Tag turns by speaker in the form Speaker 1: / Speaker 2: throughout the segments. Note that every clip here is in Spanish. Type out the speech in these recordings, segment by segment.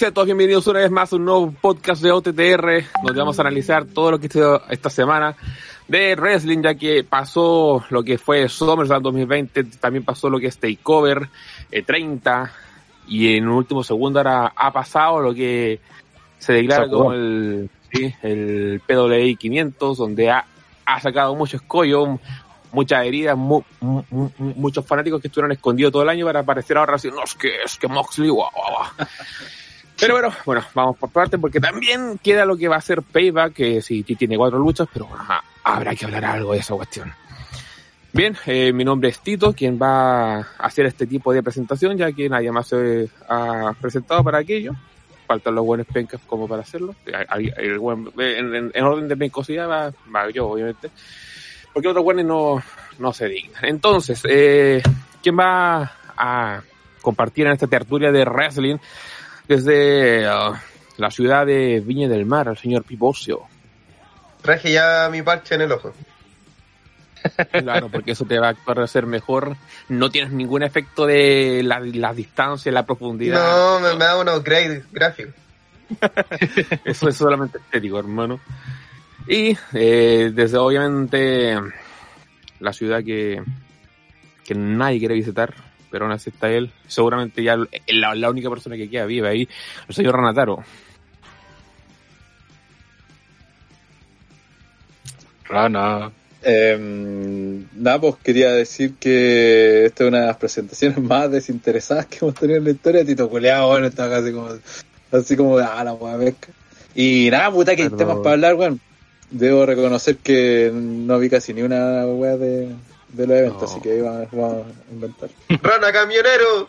Speaker 1: Sean todos bienvenidos una vez más a un nuevo podcast de OTTR, donde vamos a analizar todo lo que hizo esta semana de wrestling, ya que pasó lo que fue SummerSlam 2020, también pasó lo que es Takeover eh, 30, y en un último segundo ahora ha pasado lo que se declara como el, sí, el PWI 500, donde ha, ha sacado mucho escollo, muchas heridas, mu, mu, mu, muchos fanáticos que estuvieron escondidos todo el año para aparecer ahora así, no, es que, es que Moxley, guau, guau, guau. Pero bueno, bueno, vamos por parte porque también queda lo que va a ser Payback, que sí tiene cuatro luchas, pero ajá, habrá que hablar algo de esa cuestión. Bien, eh, mi nombre es Tito, quien va a hacer este tipo de presentación, ya que nadie más se ha presentado para aquello. Faltan los buenos pencas como para hacerlo. El, el buen, en, en, en, orden de pencosidad va, va yo, obviamente porque otros buenos no, no se dignan. Entonces, eh, ¿quién va a compartir en esta tertulia de wrestling desde uh, la ciudad de Viña del Mar, el señor Pipocio?
Speaker 2: Traje ya mi parche en el ojo.
Speaker 1: Claro, porque eso te va a parecer mejor. No tienes ningún efecto de la, la distancia, la profundidad.
Speaker 2: No, me, me da unos gráficos.
Speaker 1: eso es solamente estético, hermano. Y eh, desde obviamente la ciudad que, que nadie quiere visitar, pero aún así está él, seguramente ya la, la única persona que queda viva ahí, el señor Ranataro.
Speaker 3: Rana. Eh, nada, pues quería decir que esta es una de las presentaciones más desinteresadas que hemos tenido en la historia. Tito Culeado, bueno, estaba casi como, así como, ah, la hueá pesca. Y nada, puta, que hay temas para hablar, weón. Bueno debo reconocer que no vi casi ni una wea de, de los eventos, no. así que vamos, vamos a inventar.
Speaker 2: ¡Rana camionero!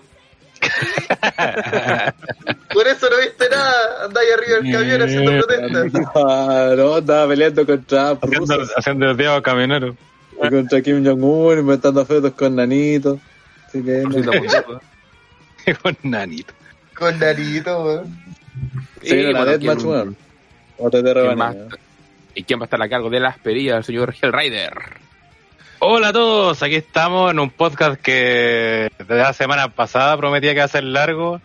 Speaker 2: Por eso no viste nada, andáis arriba del camión haciendo protestas.
Speaker 3: No, no, estaba peleando contra
Speaker 4: haciendo, haciendo el diablo camionero.
Speaker 3: Y contra Kim Jong-un, inventando fotos con Nanito. Así que
Speaker 4: no. con Nanito.
Speaker 2: Con Nanito, weón.
Speaker 3: Sí, una deathmatch, weón. O te de
Speaker 1: ¿Y quién va a estar a cargo de las perillas? El señor Hellrider.
Speaker 4: Hola a todos, aquí estamos en un podcast que desde la semana pasada prometía que iba a ser largo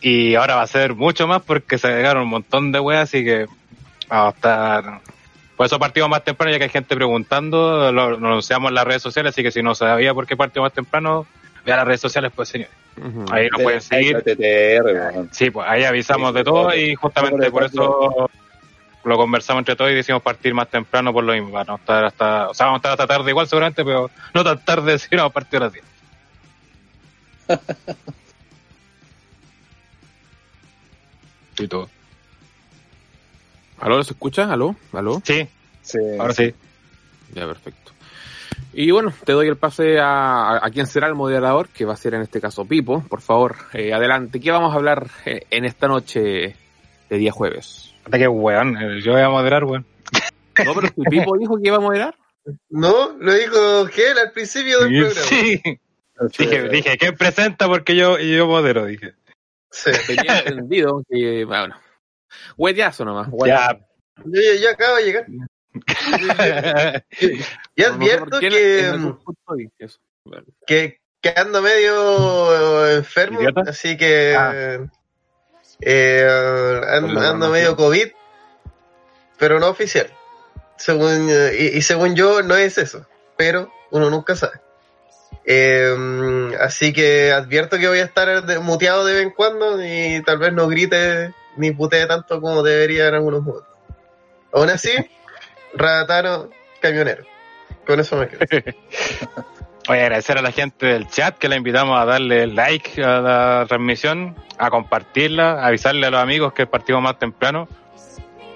Speaker 4: y ahora va a ser mucho más porque se llegaron un montón de weas, así que vamos a estar... Por eso partimos más temprano, ya que hay gente preguntando, lo, lo anunciamos en las redes sociales, así que si no sabía por qué partimos más temprano, vea las redes sociales, pues señores. Uh -huh. Ahí nos pueden seguir.
Speaker 3: TTR,
Speaker 4: sí, pues ahí avisamos de todo y justamente por eso lo conversamos entre todos y decidimos partir más temprano por lo mismo, para no estar hasta, o sea, vamos a estar hasta tarde igual seguramente, pero no tan tarde, sino a partir de las 10. y todo.
Speaker 1: ¿Aló, se escucha? ¿Aló? ¿Aló?
Speaker 4: Sí, sí, ahora sí.
Speaker 1: Ya, perfecto. Y bueno, te doy el pase a, a, quien será el moderador, que va a ser en este caso Pipo. Por favor, eh, adelante. ¿Qué vamos a hablar eh, en esta noche de día jueves?
Speaker 4: Hasta que weón, yo voy a moderar, weón.
Speaker 1: No, pero tu Pipo dijo que iba a moderar.
Speaker 2: No, lo dijo Gel al principio del
Speaker 4: sí,
Speaker 2: programa.
Speaker 4: Sí. Dije, dije, ¿quién presenta? Porque yo, yo modero, dije.
Speaker 1: Sí. Tenía entendido que, bueno, huellazo nomás.
Speaker 4: Ya.
Speaker 2: Yo, yo, yo, acabo de llegar. y advierto que, que, que ando medio enfermo, ¿Idiota? así que ah. Eh, ando, ando medio COVID, pero no oficial. Según, y, y, según yo no es eso, pero uno nunca sabe. Eh, así que advierto que voy a estar muteado de vez en cuando y tal vez no grite ni putee tanto como debería en algunos momentos. Aún así, Rataro camionero. Con eso me quedo.
Speaker 4: Oye, agradecer a la gente del chat que la invitamos a darle like a la transmisión, a compartirla, a avisarle a los amigos que partimos más temprano.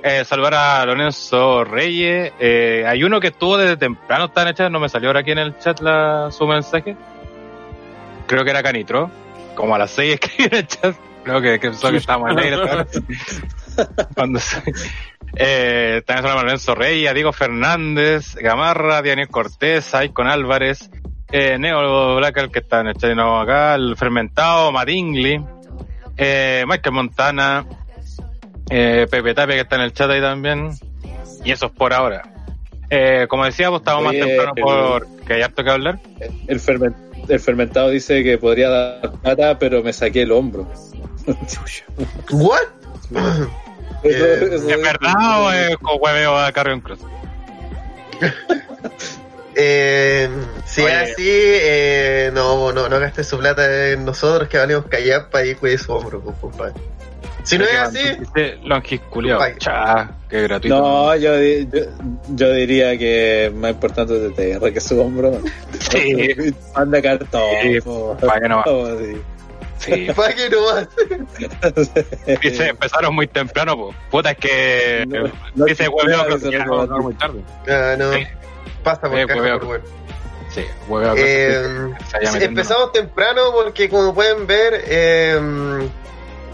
Speaker 4: Eh, saludar a Lorenzo Reyes. Eh, hay uno que estuvo desde temprano, está en el chat, no me salió ahora aquí en el chat la, su mensaje. Creo que era Canitro. Como a las 6 escribí en el chat. Creo que, que, que estábamos en aire. Cuando eh, también saludamos a Lorenzo Reyes, a Diego Fernández, Gamarra, Daniel Cortés, Aicon Álvarez, eh, Neo Blacker que está en el nuevo acá, el Fermentado, Madingly, eh, Michael Montana, eh, Pepe Tapia que está en el chat ahí también. Y eso es por ahora. Eh, como decíamos, estamos más temprano porque hay harto que hablar.
Speaker 3: El, el fermentado dice que podría dar plata, pero me saqué el hombro.
Speaker 2: ¿What?
Speaker 4: ¿Es verdad o es con hueveo a Carrion Cruz?
Speaker 2: eh, si es así, eh, no, no, no gaste su plata en nosotros que valemos callar para ir cuide su hombro, pues, compadre. Si no es así.
Speaker 4: Longisculiao. Cha, qué gratuito.
Speaker 3: No, yo, yo, diría que más importante es TTR que su hombro.
Speaker 4: Sí.
Speaker 3: Manda cartón. Sí,
Speaker 4: para que no va. Sí.
Speaker 2: ¿Para qué no va?
Speaker 4: Dice, empezaron muy temprano, pues. Puta, es que. No, dice hueveo que se muy tarde.
Speaker 2: Ah, no. Pasa por eh, caja, por
Speaker 4: Sí, hueveo
Speaker 2: eh, Empezamos temprano porque, como pueden ver, eh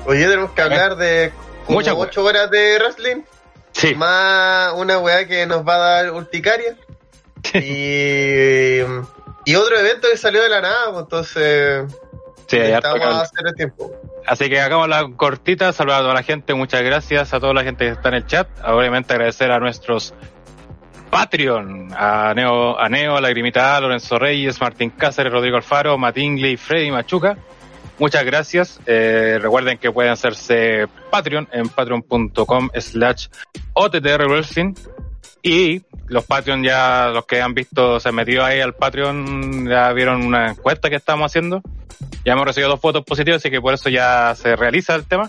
Speaker 2: Hoy tenemos que hablar de como 8 horas de wrestling.
Speaker 4: Sí.
Speaker 2: Más una weá que nos va a dar urticaria. y, y otro evento que salió de la nada, pues, entonces.
Speaker 4: Sí,
Speaker 2: estamos el tiempo.
Speaker 4: Así que hagamos la cortita, saludar a toda la gente, muchas gracias a toda la gente que está en el chat. Obviamente agradecer a nuestros Patreon, a Neo, a Neo, a Lagrimita Lorenzo Reyes, Martín Cáceres, Rodrigo Alfaro, Matt y Freddy Machuca. Muchas gracias. Eh, recuerden que pueden hacerse Patreon en patreon.com slash OTTR Y los Patreon ya, los que han visto, se metió ahí al Patreon, ya vieron una encuesta que estamos haciendo. Ya hemos recibido dos fotos positivas, así que por eso ya se realiza el tema.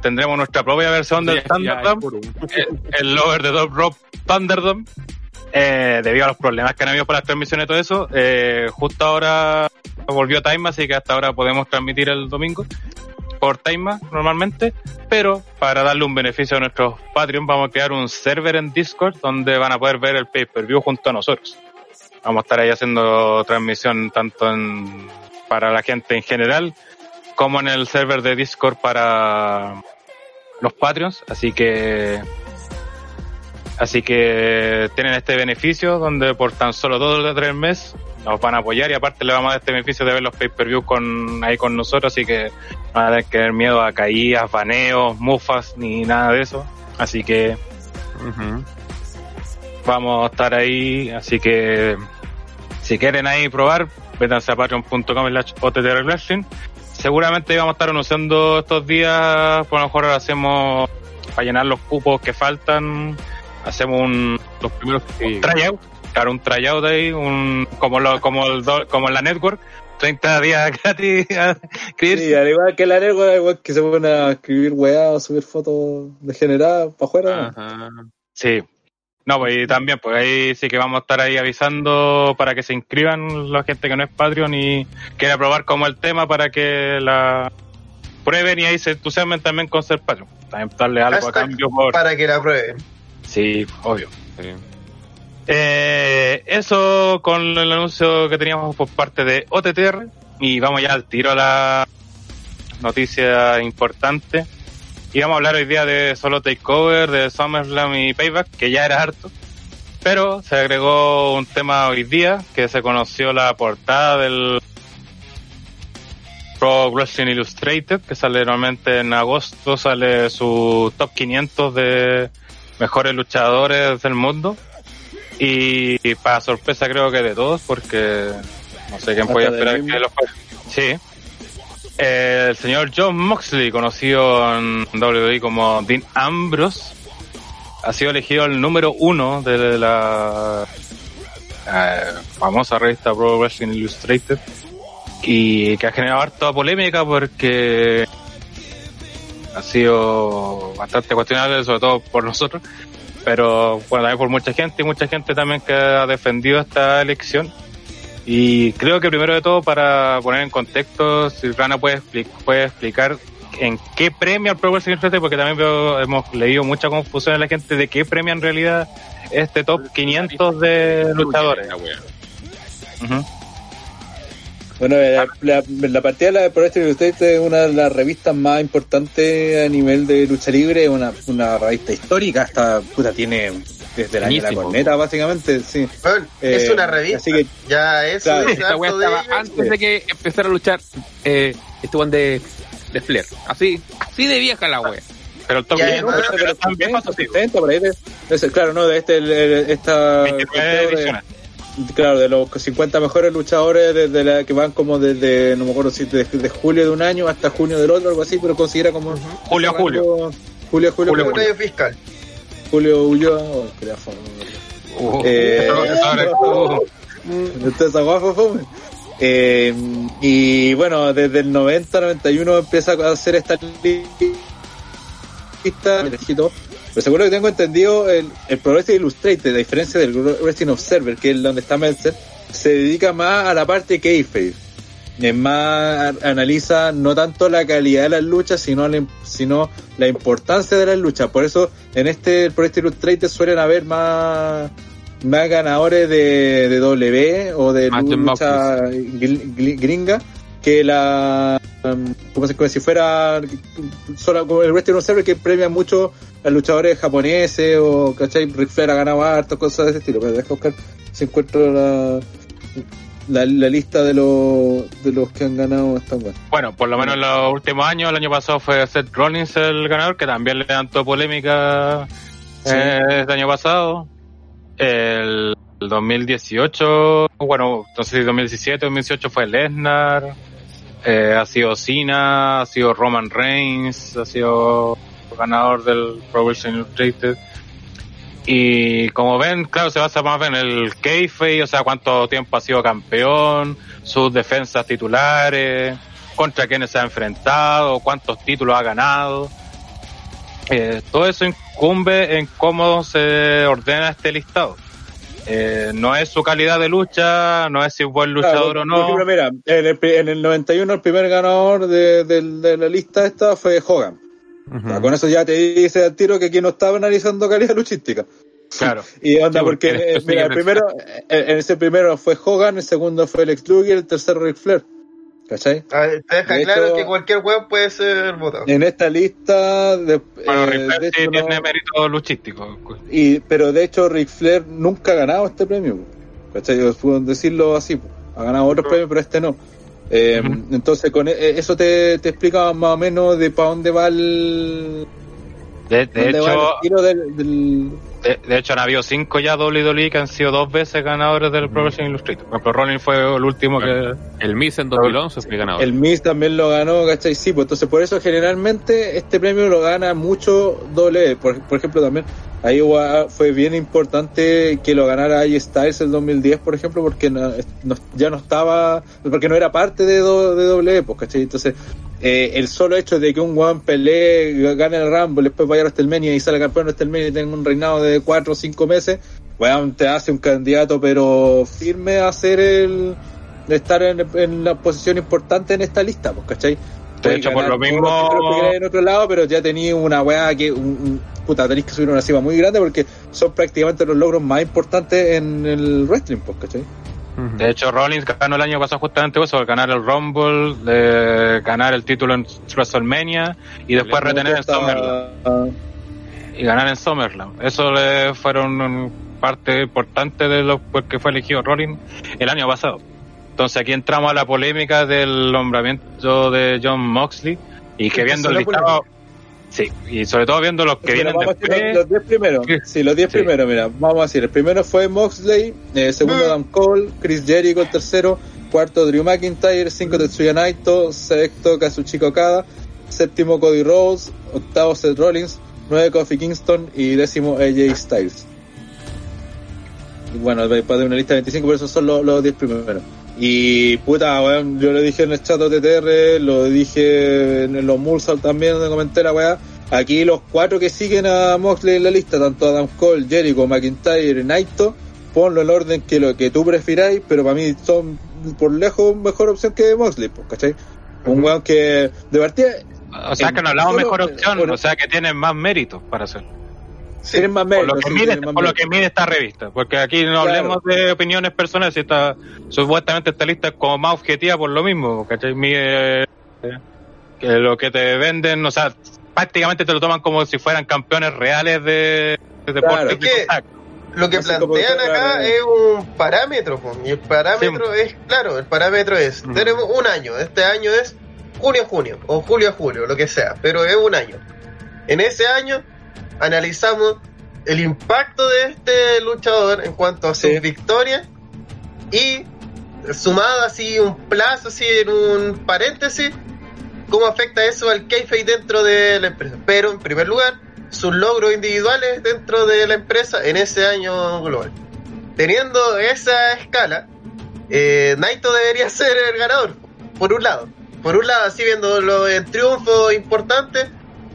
Speaker 4: Tendremos nuestra propia versión del Thunderdome, el, el Lover de Dog Rob Thunderdome. Eh, debido a los problemas que han habido por las transmisiones y todo eso, eh, justo ahora volvió Time, así que hasta ahora podemos transmitir el domingo por Time normalmente, pero para darle un beneficio a nuestros Patreon vamos a crear un server en Discord donde van a poder ver el pay-per-view junto a nosotros. Vamos a estar ahí haciendo transmisión tanto en, para la gente en general como en el server de Discord para los Patreons, así que Así que tienen este beneficio donde por tan solo dos o tres meses nos van a apoyar y aparte le vamos a dar este beneficio de ver los pay-per-view con, ahí con nosotros, así que no van a tener que tener miedo a caídas, baneos, mufas, ni nada de eso. Así que vamos a estar ahí, así que si quieren ahí probar, vétanse a patreon.com slash Seguramente vamos a estar anunciando estos días, por lo mejor ahora hacemos para llenar los cupos que faltan hacemos un los primeros tryout, claro, un tryout ahí, un como lo, como el como la network, 30 días gratis a
Speaker 3: Sí, al igual que la network, igual que se ponen a escribir weá o subir fotos degeneradas para afuera.
Speaker 4: Sí. No, pues y también, pues ahí sí que vamos a estar ahí avisando para que se inscriban la gente que no es Patreon y quiera probar como el tema para que la prueben y ahí se entusiasmen también con ser Patreon. También darle algo a cambio por...
Speaker 2: Para que la prueben.
Speaker 4: Sí, obvio. Eh, eso con el anuncio que teníamos por parte de OTTR y vamos ya al tiro a la noticia importante. Y vamos a hablar hoy día de solo Takeover, de SummerSlam y Payback, que ya era harto. Pero se agregó un tema hoy día, que se conoció la portada del Pro Wrestling Illustrated, que sale normalmente en agosto, sale su top 500 de mejores luchadores del mundo. Y, para sorpresa creo que de todos, porque no sé quién podía esperar que los Sí. El señor John Moxley, conocido en WWE como Dean Ambrose, ha sido elegido el número uno de la eh, famosa revista Pro Wrestling Illustrated y que ha generado harta polémica porque ha sido bastante cuestionable, sobre todo por nosotros, pero bueno, también por mucha gente y mucha gente también que ha defendido esta elección. Y creo que primero de todo, para poner en contexto, Silvana puede, puede explicar en qué premia el Pro Wrestling porque también hemos leído mucha confusión en la gente de qué premia en realidad este top 500 de luchadores.
Speaker 3: Bueno, la, la, partida de la Pro Wrestling es una de las revistas más importantes a nivel de lucha libre, una, una revista histórica, hasta puta tiene desde la, la corneta básicamente, sí.
Speaker 2: es eh, una revista, así que, ya eso
Speaker 1: antes de que empezara a luchar eh, buen de de Flair. Así, así de vieja la wea.
Speaker 3: Pero el top 10, no, pero, también ahí. De, claro, no, de este, el, esta. Claro, de los 50 mejores luchadores desde la, que van como desde, no me acuerdo si de, julio de un año hasta junio del otro, algo así, pero considera como.
Speaker 4: Julio a julio.
Speaker 3: Julio, julio, julio,
Speaker 2: julio, fiscal.
Speaker 3: Julio Ulloa, oh, uh, eh, uh, fome. Eh, y bueno, desde el 90, 91 empieza a hacer esta lista. Pero seguro que tengo entendido, el, el Progressive Illustrated, a diferencia del Wrestling Observer, que es donde está Meltzer, se dedica más a la parte kayfabe. Es más, analiza no tanto la calidad de las luchas, sino la, sino la importancia de las luchas. Por eso, en este Progressive Illustrated suelen haber más más ganadores de, de W o de lucha gringa que la um, como, si fuera solo como el Wrestling Observer que premia mucho a luchadores japoneses o ¿cachai? Ric Flair ha ganado harto cosas de ese estilo. Pero deja buscar si encuentro la la, lista de los de los que han ganado esta
Speaker 4: bueno. Bueno, por lo menos en los últimos años, el año pasado fue Seth Rollins el ganador, que también le levantó polémica eh, este año pasado. El 2018, bueno, entonces 2017, 2018 fue Lesnar, eh, ha sido Cena, ha sido Roman Reigns, ha sido ganador del Pro Wrestling. Y como ven, claro, se basa más en el kayfabe, o sea, cuánto tiempo ha sido campeón, sus defensas titulares, contra quiénes se ha enfrentado, cuántos títulos ha ganado. Eh, todo eso incumbe en cómo se ordena este listado. Eh, no es su calidad de lucha, no es si es buen luchador o no.
Speaker 3: mira, en el, en el 91 el primer ganador de, la lista esta fue Hogan. con eso ya te dice al tiro que aquí no estaba analizando calidad luchística.
Speaker 4: Claro.
Speaker 3: y onda, porque, eh, mira, el primero, en ese primero fue Hogan, el segundo fue Lex Luger, el tercero Ric Flair. ¿Cachai?
Speaker 2: te deja claro que cualquier weón puede ser votado.
Speaker 3: En esta lista. De,
Speaker 4: bueno, eh, Ric Flair tiene mérito luchístico.
Speaker 3: Y, pero de hecho, Ric Flair nunca ha ganado este premio. ¿Cachai? Puedo decirlo así. Ha ganado otros premios, pero este no. Eh, entonces, con e, eso te, te explica más o menos de para dónde va el.
Speaker 4: De, hecho, del de, hecho, han habido cinco ya WWE que han sido dos veces ganadores del Pro Wrestling Illustrated. Por ejemplo, Rollins fue el último que...
Speaker 1: El Miz en 2011 fue ganador.
Speaker 3: El Miz también lo ganó, ¿cachai? Sí, pues entonces por eso generalmente este premio lo gana mucho WWE. Por, por ejemplo, también ahí fue bien importante que lo ganara AJ Styles el 2010, por ejemplo, porque ya no estaba, porque no era parte de, de WWE, pues, ¿cachai? Entonces eh, el solo hecho de que un weón pelee, gane el Rumble, después vaya a WrestleMania y sale campeón de WrestleMania y tenga un reinado de 4 o 5 meses, weón, te hace un candidato pero firme a ser el, de estar en, la posición importante en esta lista, pues, ¿cachai?
Speaker 4: De hecho, por lo mismo.
Speaker 3: En otro lado, pero ya tenía una weá que. Un, puta, tenéis que subir una cima muy grande porque son prácticamente los logros más importantes en el wrestling, pues, ¿cachai?
Speaker 4: De hecho, Rollins ganó el año pasado justamente eso, ganar el Rumble, de ganar el título en WrestleMania y después retener en Summerland. Y ganar en Summerland. Eso le fueron parte importante de lo que fue elegido Rollins el año pasado. Entonces aquí entramos a la polémica del nombramiento de John Moxley y que viendo el listado Sí, y sobre todo viendo los que vienen después.
Speaker 3: Los 10 primeros. Sí, los 10 primeros, mira, vamos a decir. El primero fue Moxley, eh, segundo mm. Adam Cole, Chris Jericho el tercero, cuarto Drew McIntyre, cinco Tetsuya Naito, sexto Kazuchika Okada, séptimo Cody Rhodes, octavo Seth Rollins, nueve Kofi Kingston y décimo AJ Styles. Y bueno, después de una lista de 25, pero esos son los 10 primeros. Y puta, weón, yo le dije en el chat TTR, lo dije en los Mursal también, donde comenté la weá. Aquí los cuatro que siguen a Moxley en la lista, tanto Adam Cole, Jericho, McIntyre y Naito, ponlo en orden que lo que tú prefiráis, pero para mí son por lejos mejor opción que Moxley, pues, ¿cachai? Un weón que de partida
Speaker 4: O sea, que no hablamos mejor opción, o sea, que tienen más méritos para hacerlo.
Speaker 3: Más méritos.
Speaker 4: Por, lo que, mide, esta revista, porque aquí no hablemos de opiniones personales, si está, supuestamente esta lista es como más objetiva por lo mismo, ¿cachai? Mide que lo que te venden, o sea, prácticamente te lo toman como si fueran campeones reales de, deporte
Speaker 2: lo que plantean acá es un parámetro, y el parámetro es, claro, el parámetro es, tenemos un año, este año es junio a junio, o julio a julio, lo que sea, pero es un año. En ese año analizamos el impacto de este luchador en cuanto a sus victorias y sumado así un plazo, así en un paréntesis, cómo afecta eso al kayfabe dentro de la empresa. Pero en primer lugar, sus logros individuales dentro de la empresa en ese año global. Teniendo esa escala, eh, Naito debería ser el ganador, por un lado. Por un lado, así viendo en triunfo importante,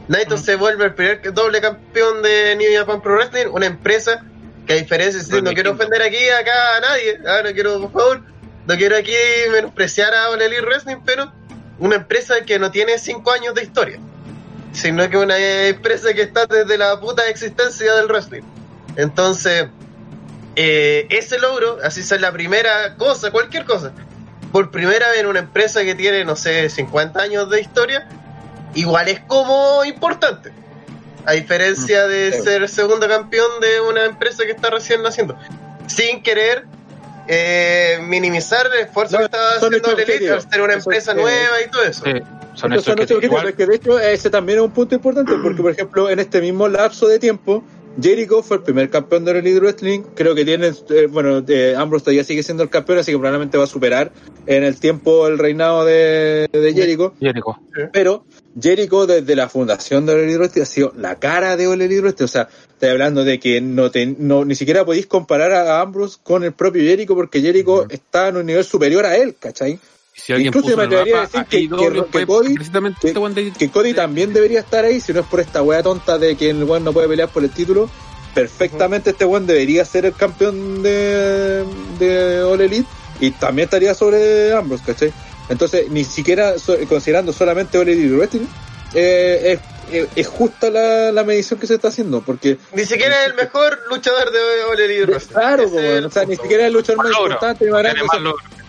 Speaker 2: Naito se vuelve el primer doble campeón de New Japan Pro Wrestling, una empresa que a diferencia, no quiero ofender aquí acá a nadie, ah, no quiero, por favor, no quiero aquí menospreciar a Elite Wrestling, pero una empresa que no tiene cinco años de historia sino que una empresa que está desde la puta existencia del wrestling. Entonces, eh, ese logro, así es la primera cosa, cualquier cosa, por primera vez en una empresa que tiene, no sé, 50 años de historia, igual es como importante. A diferencia de mm, ser segundo campeón de una empresa que está recién naciendo. Sin querer eh, minimizar el esfuerzo que estaba haciendo el Elite al ser una empresa nueva y todo eso.
Speaker 3: Son esos que, que de hecho ese también es un punto importante porque por ejemplo en este mismo lapso de tiempo Jericho fue el primer campeón de Elite Wrestling. Creo que tiene, eh, bueno, eh, Ambrose todavía sigue siendo el campeón, así que probablemente va a superar en el tiempo el reinado de, de Jericho.
Speaker 4: Jericho.
Speaker 3: Pero Jericho desde la fundación de Elite Wrestling ha sido la cara de Elite Wrestling. O sea, estoy hablando de que no, no ni siquiera podéis comparar a Ambrose con el propio Jericho porque Jericho está en un nivel superior a él, ¿cachai?
Speaker 1: Si Incluso me atrevería
Speaker 3: a decir que, Cody, que, Cody también debería estar ahí, si no es por esta wea tonta de que el weón no puede pelear por el título. Perfectamente este weón debería ser el campeón de, de All Elite y también estaría sobre Ambrose, ¿cachai? Entonces, ni siquiera considerando solamente Elite Wrestling, eh, es, es, justa la, la, medición que se está haciendo, porque...
Speaker 2: Ni siquiera es el mejor luchador de Elite Wrestling.
Speaker 3: Claro, o sea, ni siquiera es el luchador más importante, más grande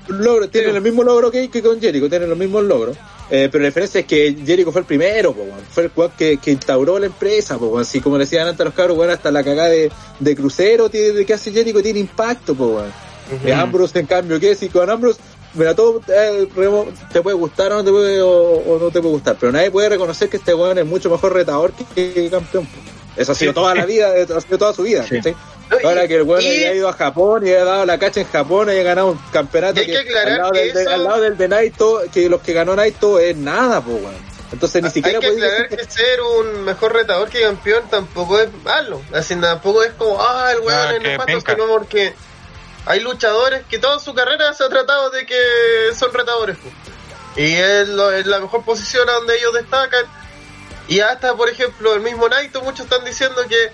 Speaker 3: logro, tienen el mismo logro que, que con Jericho, tienen los mismos logros. Eh, pero la diferencia es que Jericho fue el primero, fue el cual que, que, instauró la empresa, así como decían antes los cabros, bueno, hasta la cagada de, de crucero de que hace Jericho tiene impacto, pues Ambrose, en cambio, ¿qué si con Ambrose, mira, todo eh, te puede gustar o no te puede, o, no te puede gustar, pero nadie puede reconocer que este weón es mucho mejor retador que, campeón. Eso ha sido toda la vida, ha sido toda su vida. Ahora que el weón ha ido a Japón y ha dado la cacha en Japón y ha ganado un campeonato
Speaker 2: que, al, lado
Speaker 3: del, al, lado del, de Naito, que los que ganó Naito es nada, pues weón. Entonces ni siquiera
Speaker 2: Hay que aclarar que, ser un mejor retador que campeón tampoco es malo. Así tampoco es como, ah, el weón ah, es nefasto, sino porque hay luchadores que toda su carrera se ha tratado de que son retadores. Y es, es la mejor posición a donde ellos destacan. Y hasta, por ejemplo, el mismo Naito, muchos están diciendo que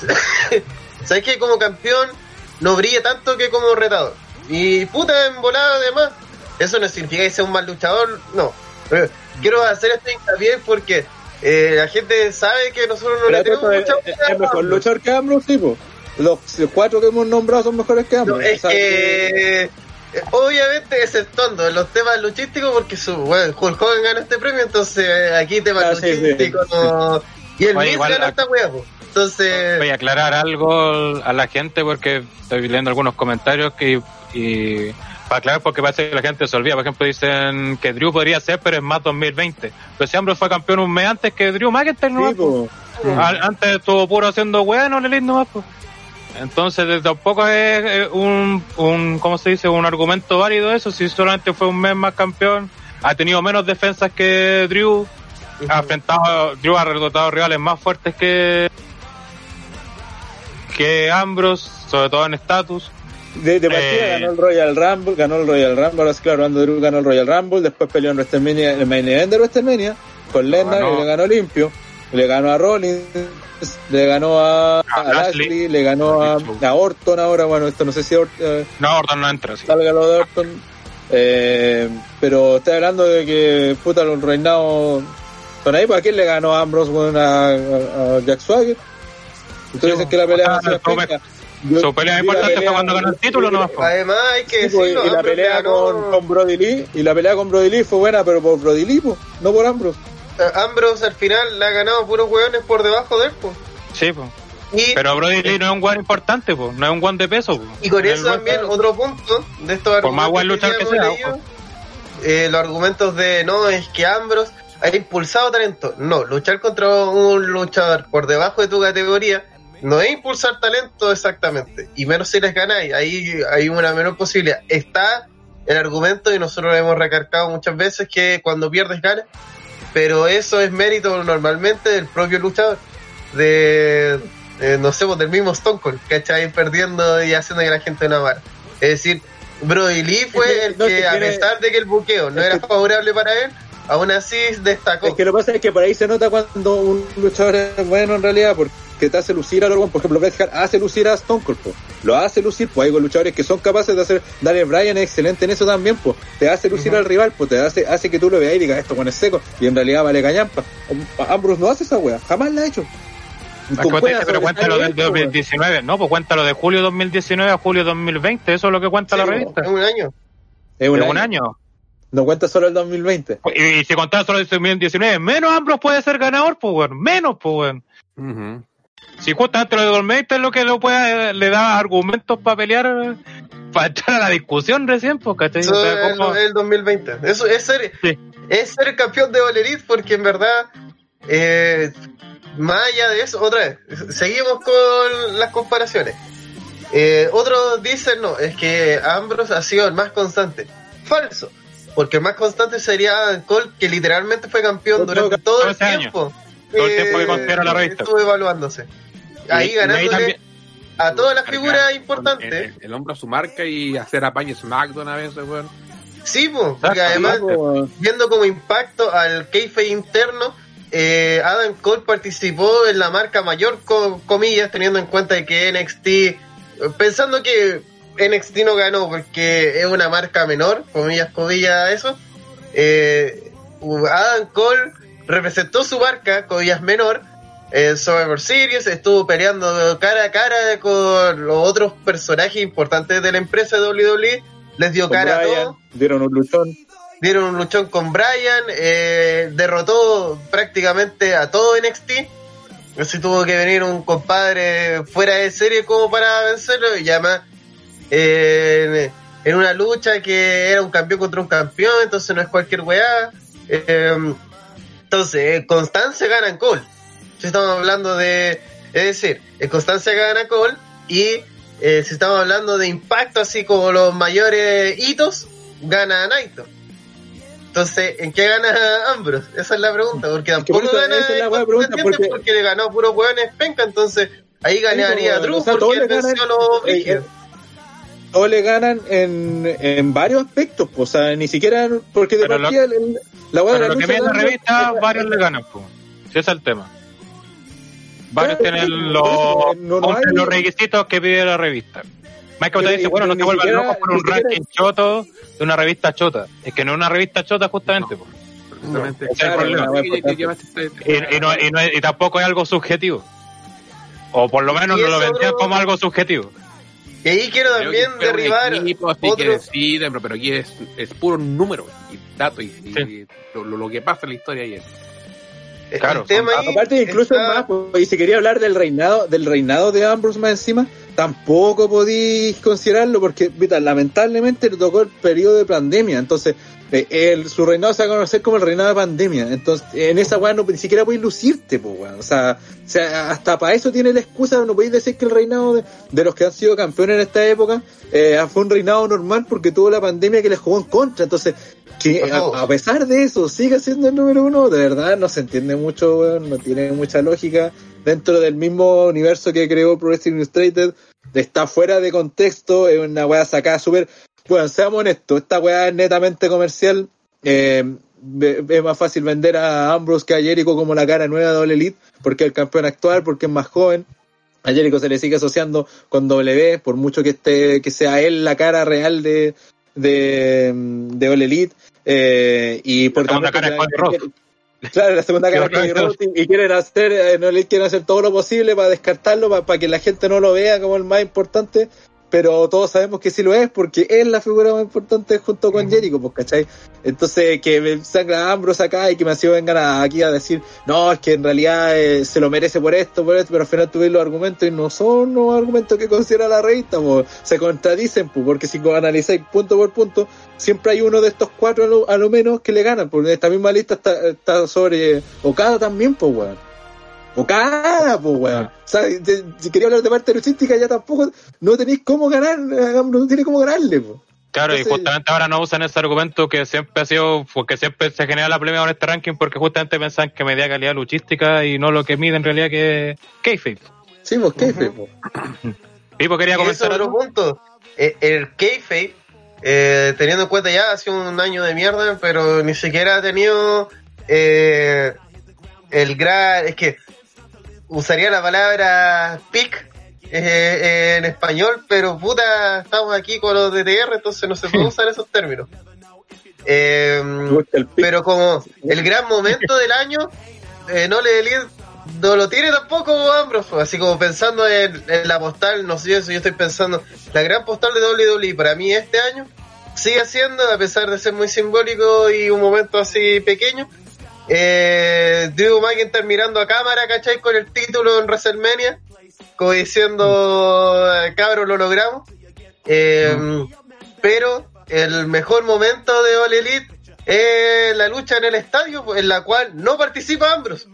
Speaker 2: ¿Sabes que como campeón no brilla tanto que como retador? Y puta, en volada además. Eso no significa que sea un mal luchador, no. quiero hacer este hincapié porque eh, la gente sabe que nosotros no le tenemos mucha
Speaker 3: Es, es mejor luchar que Ambrose, tipo. Los cuatro que hemos nombrado son mejores que Ambrose.
Speaker 2: es que... Eh, obviamente exceptuando en los temas luchísticos porque su bueno, Hulk Hogan ganó este premio entonces eh, aquí temas ah, luchísticos no... y el Miz gana esta wea entonces.
Speaker 4: Voy a aclarar algo a la gente porque estoy leyendo algunos comentarios que. Y, para aclarar porque parece que la gente se olvida. Por ejemplo, dicen que Drew podría ser, pero es más 2020. Pero si Ambrose fue campeón un mes antes que Drew McIntyre, ¿no? Antes estuvo puro haciendo bueno, le nomás, pues. Entonces tampoco es un, un, ¿cómo se dice? Un argumento válido eso. Si solamente fue un mes más campeón, ha tenido menos defensas que Drew, ha enfrentado, Drew ha derrotado rivales más fuertes que, que Ambrose, sobre todo en estatus.
Speaker 3: De, partida eh, ganó el Royal Rumble, ganó el Royal Rumble, ahora sí, claro, Drew ganó el Royal Rumble, después peleó en WrestleMania, en el main event de WrestleMania, con Lennar, y le ganó limpio, le ganó a Rollins, le ganó a, Lashley, le ganó a, a, Orton ahora, bueno, esto no sé si Orton...
Speaker 4: Eh, no, Orton no entra,
Speaker 3: sí. Salga lo de Orton, eh, pero estoy hablando de que, puta, los reinados Son ahí, ¿para quién le ganó Ambrose a, Jack Swagger? Entonces dicen que la pelea
Speaker 4: a Su pelea importante fue cuando ganó el título, ¿no?
Speaker 2: Además, hay que decirlo.
Speaker 3: y la pelea con, con, Brody Lee, y la pelea con Brody Lee fue buena, pero por Brody Lee, no por Ambrose.
Speaker 2: Ambrose al final le ha ganado puros hueones por debajo de él, pues.
Speaker 4: Sí, pues. pero Brody Lee no es un guan importante, pues, no es un guan de peso.
Speaker 2: Y con eso también, otro punto de estos
Speaker 4: argumentos. Por más guan luchar que, sea.
Speaker 2: eh, los argumentos de no, es que Ambrose ha impulsado talento. No, luchar contra un luchador por debajo de tu categoría no es impulsar talento exactamente. Y menos si les ganáis. Ahí hay una menor posibilidad. Está el argumento, y nosotros lo hemos recargado muchas veces, que cuando pierdes ganas. Pero eso es mérito normalmente del propio luchador. De, no sé, pues, del mismo Stone Cold, ¿cachai? Perdiendo y haciendo que la gente no amara. Es decir, Brody Lee fue el que, a pesar de que el buqueo no era favorable para él, aún así destacó.
Speaker 3: Es que lo que pasa es que por ahí se nota cuando un luchador es bueno en realidad, porque te hace lucir a Logan, por ejemplo, Bret hace lucir a Stone Cold, lo hace lucir, pues hay luchadores que son capaces de hacer, Daniel Bryan es excelente en eso también, pues, te hace lucir al rival, pues te hace, hace que tú lo veas y digas esto con es seco, y en realidad vale cañampa. Ambrose no hace esa wea, jamás la ha hecho.
Speaker 4: pero cuéntalo del 2019, no, pues cuéntalo de julio 2019 a julio 2020, eso es lo que cuenta la revista.
Speaker 2: Es un año.
Speaker 4: Es un, año.
Speaker 3: No cuenta solo el 2020.
Speaker 4: Pues, y, si contara solo el 2019, menos Ambrose puede ser ganador, pues, weón. Menos, pues, weón. Si justamente lo de 2020 es lo que lo puede, le da argumentos para pelear, para entrar a la discusión recién, ¿cachai?
Speaker 2: Eso es el 2020. Eso es ser, es ser campeón de Valerit porque en verdad, eh, más allá de eso, otra vez, seguimos con las comparaciones. Eh, otros dicen, no, es que Ambrose ha sido el más constante. Falso porque el más constante sería Cole, que literalmente fue campeón durante todo, el tiempo.
Speaker 4: Todo el tiempo que la revista.
Speaker 2: Estuvo evaluándose. Ahí ganándole a todas las figuras importantes.
Speaker 1: El, hombro a su marca y hacer apaño SmackDown a veces, weón.
Speaker 2: Sí, pues, porque además, viendo como impacto al keife interno, eh, Adam Cole participó en la marca mayor, comillas, teniendo en cuenta que NXT, pensando que NXT no ganó porque es una marca menor, comillas, comillas, eso. Eh, Adam Cole representó su marca, comillas, menor, en Survivor Series, estuvo peleando cara a cara con los otros personajes importantes de la empresa de WWE, les dio cara a todos.
Speaker 3: Dieron un luchón.
Speaker 2: Dieron un luchón con Brian, eh, derrotó prácticamente a todo NXT. Así tuvo que venir un compadre fuera de serie como para vencerlo y además en, una lucha que era un campeón contra un campeón, entonces no es cualquier weá. Eh, entonces, Constance gana en Cole. Si estamos hablando de. Es decir, Constance gana Cole y eh, si estamos hablando de impacto, así como los mayores hitos, gana Naito. Entonces, ¿en qué gana Ambrose? Esa es la pregunta, porque tampoco gana porque... le ganó puro hueones penca, entonces ahí ganaría Drew porque venció los
Speaker 3: todos le ganan en, en varios aspectos, o sea, ni siquiera porque de partida
Speaker 4: la buena lo que viene en la revista, varios le ganan, pues. ese es el tema. Varios tienen los, los requisitos que pide la revista. Michael te dice, bueno, no te vuelvas loco por un ranking choto de una revista chota. Es que no es una revista chota justamente. Y, tampoco es algo subjetivo. O por lo menos no lo vendían como algo subjetivo.
Speaker 2: Y ahí quiero también derribar.
Speaker 1: pero aquí es, es, puro número y dato y, lo, que pasa en la historia ahí es.
Speaker 3: Claro, aparte incluso más, pues, y si quería hablar del reinado, del reinado de Ambrose más encima, tampoco podéis considerarlo porque lamentablemente le tocó el periodo de pandemia, entonces el, su reinado se va a conocer como el reinado de pandemia. Entonces, en esa weá no, ni siquiera podéis lucirte, pues weón. O sea, hasta para eso tiene la excusa, no podéis decir que el reinado de, los que han sido campeones en esta época eh, fue un reinado normal porque tuvo la pandemia que les jugó en contra. Entonces, que a, pesar de eso sigue siendo el número uno, de verdad no se entiende mucho, weón, no tiene mucha lógica. Dentro del mismo universo que creó Pro Wrestling Illustrated, está fuera de contexto, es una weá sacada súper bueno, seamos honestos, esta weá es netamente comercial. Eh, es más fácil vender a Ambrose que a Jericho como la cara nueva de All Elite, porque es el campeón actual, porque es más joven. A Jericho se le sigue asociando con W, por mucho que esté, que sea él la cara real de, de, de All Elite. Eh, y por
Speaker 4: la cara de
Speaker 3: Claro, la segunda cara y, quieren hacer, eh, no le quieren hacer todo lo posible para descartarlo, para, que la gente no lo vea como el más importante, pero todos sabemos que sí lo es porque es la figura más importante junto con Jericho, pues, ¿cachai? Entonces, que me sangra Ambros acá y que me sido vengan aquí a decir, no, es que en realidad eh, se lo merece por esto, por esto, pero al final tuvieron los argumentos y no son los argumentos que considera la revista, pues, se contradicen, pues, porque si analizáis punto por punto, siempre hay uno de estos cuatro a lo, menos que le ganan, porque esta misma lista está, está sobre Okada también, pues, weón. O cada, pues, weón. O sea, si quería hablar de parte luchística, ya tampoco, no tenéis cómo ganar, no tiene cómo ganarle, pues.
Speaker 4: Claro, y justamente ahora no usan ese argumento que siempre ha sido, porque siempre se genera la polémica con este ranking, porque justamente pensan que media calidad luchística y no lo que mide en realidad que es kayfabe.
Speaker 3: Sí, pues kayfabe, pues.
Speaker 4: Pipo quería comentar
Speaker 2: otro punto. Eh, el kayfabe, eh, teniendo en cuenta ya, ha sido un año de mierda, pero ni siquiera ha tenido eh, el gran, es que usaría la palabra pic eh, en español, pero puta, estamos aquí con los DTR, entonces no se puede usar esos términos. Eh, pero como el gran momento del año, eh, no le no lo tiene tampoco Ambrose, así como pensando en, la postal, no sé si yo estoy pensando, la gran postal de WWE para mí este año sigue siendo, a pesar de ser muy simbólico y un momento así pequeño, eh, Drew McIntyre mirando a cámara, ¿cachai? Con el título en WrestleMania, como diciendo, eh, cabros, lo logramos. Eh, pero el mejor momento de All Elite es la lucha en el estadio, en la cual no participa Ambrose.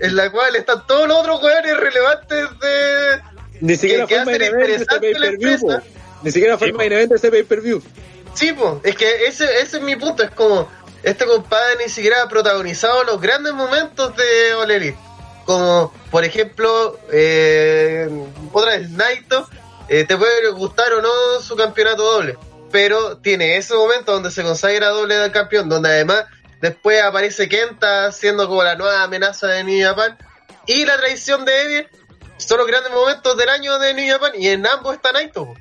Speaker 2: En la cual están todos los otros jugadores relevantes de.
Speaker 3: Ni siquiera
Speaker 2: que,
Speaker 3: fue interesante la empresa. Ni siquiera fue el main event de ese pay-per-view.
Speaker 2: Sí, pues, es que ese, ese es mi punto. Es como este compadre ni siquiera ha protagonizado los grandes momentos de All Como, por ejemplo, eh, otra vez, Naito, eh, te puede gustar o no su campeonato doble, pero tiene ese momento donde se consagra doble del campeón, donde además después aparece Kenta siendo como la nueva amenaza de New Japan, y la traición de Eddie son los grandes momentos del año de New Japan, y en ambos está Naito,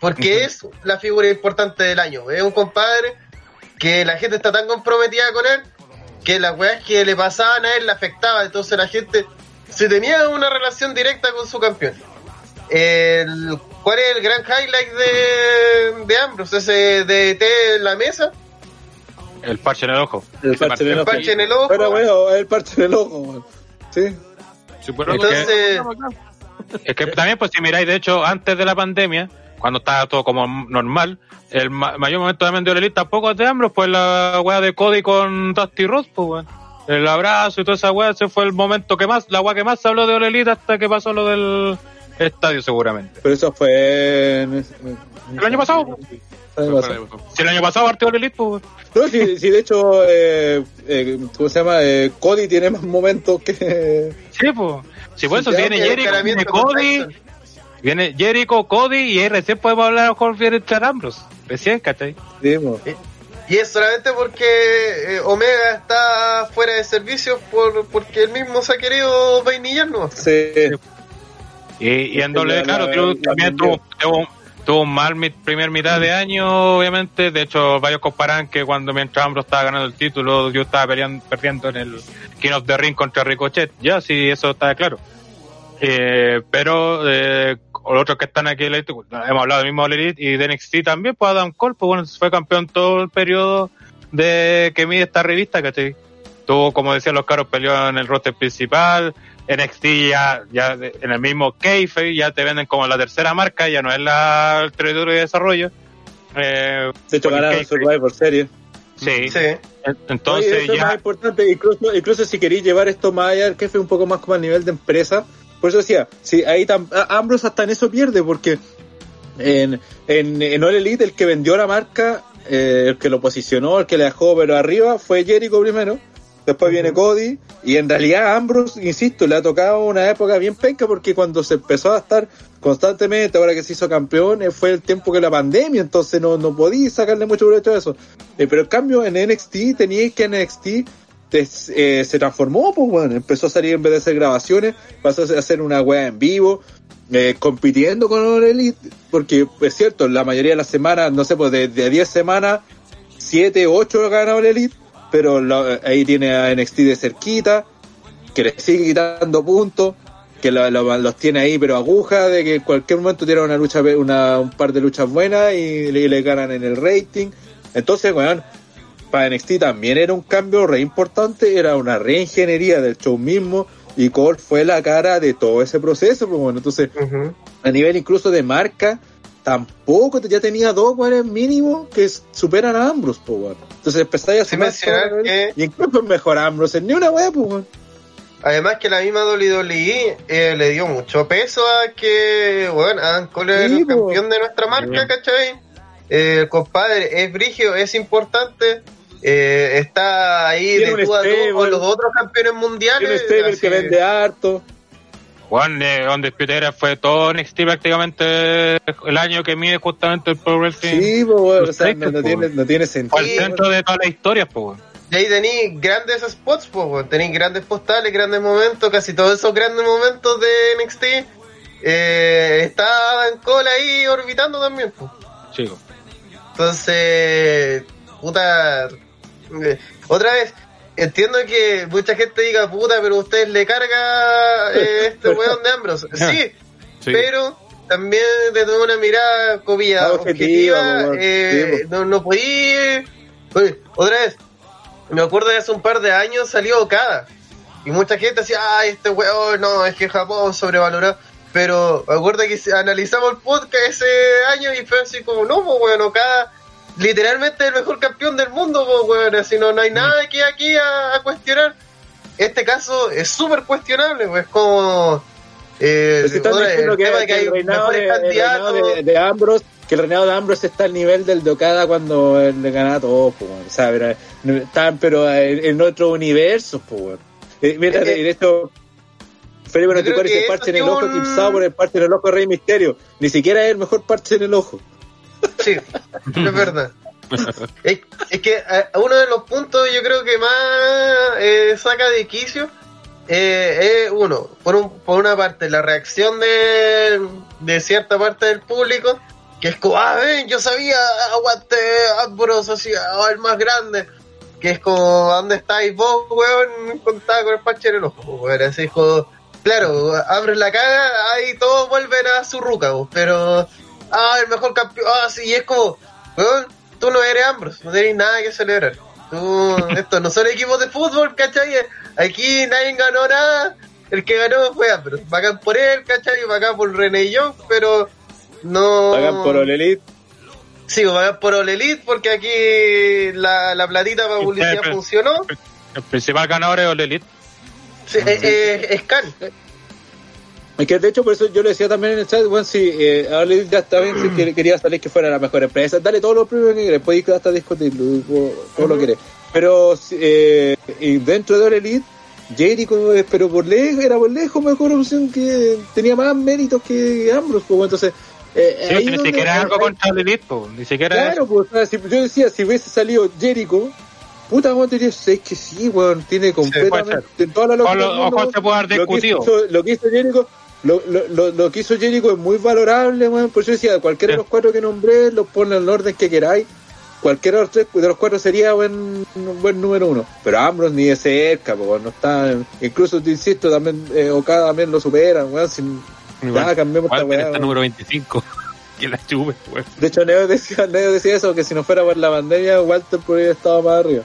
Speaker 2: porque es la figura importante del año, es un compadre que la gente está tan comprometida con él que las weas que le pasaban a él le afectaban. Entonces la gente se tenía una relación directa con su campeón. El, ¿Cuál es el gran highlight de, de Ambrose? Ese de té en la mesa.
Speaker 4: El parche en el ojo.
Speaker 3: El parche, en, el,
Speaker 2: parche en el ojo.
Speaker 3: Pero bueno, el parche en el ojo, Sí.
Speaker 2: Entonces,
Speaker 4: es que también, pues si miráis, de hecho, antes de la pandemia, cuando estaba todo como normal, el mayor momento también de Elite tampoco es de Ambrose, pues la weá de Cody con Dusty Ross, pues weón. El abrazo y toda esa weá, ese fue el momento que más, la weá que más se habló de Elite hasta que pasó lo del estadio seguramente.
Speaker 3: Pero eso fue
Speaker 4: el año pasado. Si el año pasado partió Elite, pues.
Speaker 3: No, si, si de hecho, eh, eh, ¿cómo se llama? Eh, Cody tiene más momentos que.
Speaker 4: Sí, pues. Si por eso tiene Jericho, tiene Cody, Viene Jericho, Cody y ahí recién podemos hablar con Richard Ambrose. Recién, ¿cachai?
Speaker 2: Y es solamente porque eh, Omega está fuera de servicio por, porque él mismo se ha querido vainillar, ¿no?
Speaker 3: Sí.
Speaker 4: Y, y en doble, claro, también tuvo, tuvo, un mal primer mitad de año, obviamente. De hecho, varios comparan que cuando mientras Ambrose estaba ganando el título, yo estaba peleando, perdiendo en el King of the Ring contra Ricochet. Ya, sí, eso está claro. Eh, pero eh, los otros que están aquí, hemos hablado del mismo Elite y de NXT también, pues Adam Cole, pues bueno, fue campeón todo el periodo de que mide esta revista, ¿cachai? Tuvo, como decían los caros, peleó en el roster principal, NXT ya, ya en el mismo Keife, ya te venden como la tercera marca, ya no es la, el territorio de desarrollo.
Speaker 3: Eh, de hecho, ganaron Survivor Series.
Speaker 4: Sí.
Speaker 2: sí.
Speaker 4: Entonces
Speaker 3: ya... es más importante, incluso, incluso si queréis llevar esto más allá, el Keife un poco más como a nivel de empresa, por eso decía, sí, ahí Ambrose hasta en eso pierde, porque en, en, en All Elite el que vendió la marca, eh, el que lo posicionó, el que le dejó pero arriba, fue Jericho primero. Después viene Cody. Y en realidad Ambrose, insisto, le ha tocado una época bien penca porque cuando se empezó a estar constantemente, ahora que se hizo campeón, eh, fue el tiempo que la pandemia, entonces no, no podía sacarle mucho provecho a eso. Eh, pero en cambio en NXT teníais que NXT eh, se transformó, pues bueno, empezó a salir en vez de hacer grabaciones, pasó a hacer una web en vivo, eh, compitiendo con All Elite, porque es cierto, la mayoría de las semanas, no sé, pues de, 10 semanas, 7, 8 gana All Elite, pero ahí tiene a NXT de cerquita, que le sigue quitando puntos, que los tiene ahí, pero aguja, de que en cualquier momento tiene una lucha, un par de luchas buenas y le, ganan en el rating. Entonces, bueno, para NXT también era un cambio re importante, era una reingeniería del show mismo y Cole fue la cara de todo ese proceso, pues bueno, entonces a nivel incluso de marca, tampoco ya tenía dos weones mínimo que superan a Ambrose, pues bueno. Entonces empezáis a sumar que... y incluso mejor a Ambrose, ni una wea, pues bueno.
Speaker 2: Además que la misma WWE eh, le dio mucho peso a que, bueno, Adam Cole es el campeón de nuestra marca, ¿cachai? Eh, el compadre es brigio, es importante, eh, está ahí de tú a tú con los otros campeones mundiales.
Speaker 3: Tiene que vende harto.
Speaker 4: Juan, eh, donde Era fue todo NXT prácticamente el año que mide justamente el Pro Wrestling.
Speaker 3: Sí, pues, o sea, no, tiene, no tiene sentido.
Speaker 4: Al centro de todas las historias, pues.
Speaker 2: Y ahí tenéis grandes spots, pues, tenéis grandes postales, grandes momentos, casi todos esos grandes momentos de NXT. Eh, está en cola ahí orbitando también, pues.
Speaker 4: Chico.
Speaker 2: Entonces, puta. Eh, otra vez, entiendo que mucha gente diga, puta, pero usted le carga eh, este weón de Ambrose. Sí, pero también desde una mirada cobilla objetiva, eh, no, no podía. Otra vez, me acuerdo de hace un par de años salió Okada. Y mucha gente decía, ay, este weón, no, es que Japón sobrevalorado. Pero me acuerdo que analizamos el podcast ese año y fue así como, no, pues weón, Okada literalmente el mejor campeón del mundo, pues así no, no hay nada que aquí a, cuestionar. Este caso es súper cuestionable, pues como...
Speaker 3: Eh, el, reinado, de, de, Ambrose que el reinado de Ambrose está al nivel del de Okada cuando le gana todo, pues, o sea, pero, están pero en, otro universo, pues, eh, mira, eh, en esto Felipe no te parece parche en el ojo, Kim por el parche en el ojo de Rey Misterio. Ni siquiera es el mejor parche en el ojo.
Speaker 2: Sí, es verdad. es, que eh, uno de los puntos yo creo que más eh, saca de quicio eh, es uno, por, un, por una parte, la reacción de, de cierta parte del público que es como, ah, ven, yo sabía, aguante Ambrose, así, ah, el más grande. Que es como, ¿dónde estáis vos, weón? Contaba con el parche en el ojo, weón. Así como, claro, abres la cara, ahí todos vuelven a su ruca, pero, ah, el mejor campeón, ah, sí, y es como, weón, tú no eres Ambrose, no tenés nada que celebrar. Tú, esto no son equipos de fútbol, ¿cachai? Aquí nadie ganó nada, el que ganó fue Ambrose. Bacán por él, ¿cachai? Bacán por René Young, pero no.
Speaker 3: Pagan por Olelit.
Speaker 2: Sí, pagan por Olelit porque aquí la, la platita para publicidad funcionó.
Speaker 4: El principal ganador es Olelit.
Speaker 2: Sí, eh, eh, es Can.
Speaker 3: Es que de hecho por eso yo le decía también en el chat, bueno, si eh, Olelit ya está bien, si quería salir que fuera la mejor empresa, dale todos los premios que quieres, puedes hasta discutirlo, todo lo que Pero eh, y dentro de Olelit Jericho, pero por lejos, era por lejos mejor opción que tenía más méritos que Ambrose, pues, entonces
Speaker 4: eh, sí, ni siquiera algo contra el Elite, ni siquiera.
Speaker 3: Claro, pues, si, yo decía, si hubiese salido Jericho, puta, weón, diría, es que sí, weón, tiene completamente
Speaker 4: toda la. Ojo, se puede haber discutido.
Speaker 3: Lo que hizo, Jericho. Lo, lo, lo, que hizo Jericho es muy valorable, weón. Por eso decía, cualquiera de los cuatro que nombré, los ponen en el orden que queráis. Cualquiera de los, tres, de los cuatro sería buen, buen número uno. Pero Ambrose ni de cerca, pues, no está. Incluso, te insisto, también eh, Okada también lo superan, weón. Sin,
Speaker 4: ya, cambiemos esta weá. Está número 25. que la chuve, weón.
Speaker 3: De hecho, Neo decía, Neo decía eso, que si no fuera por la pandemia, Walter podría haber estado más arriba.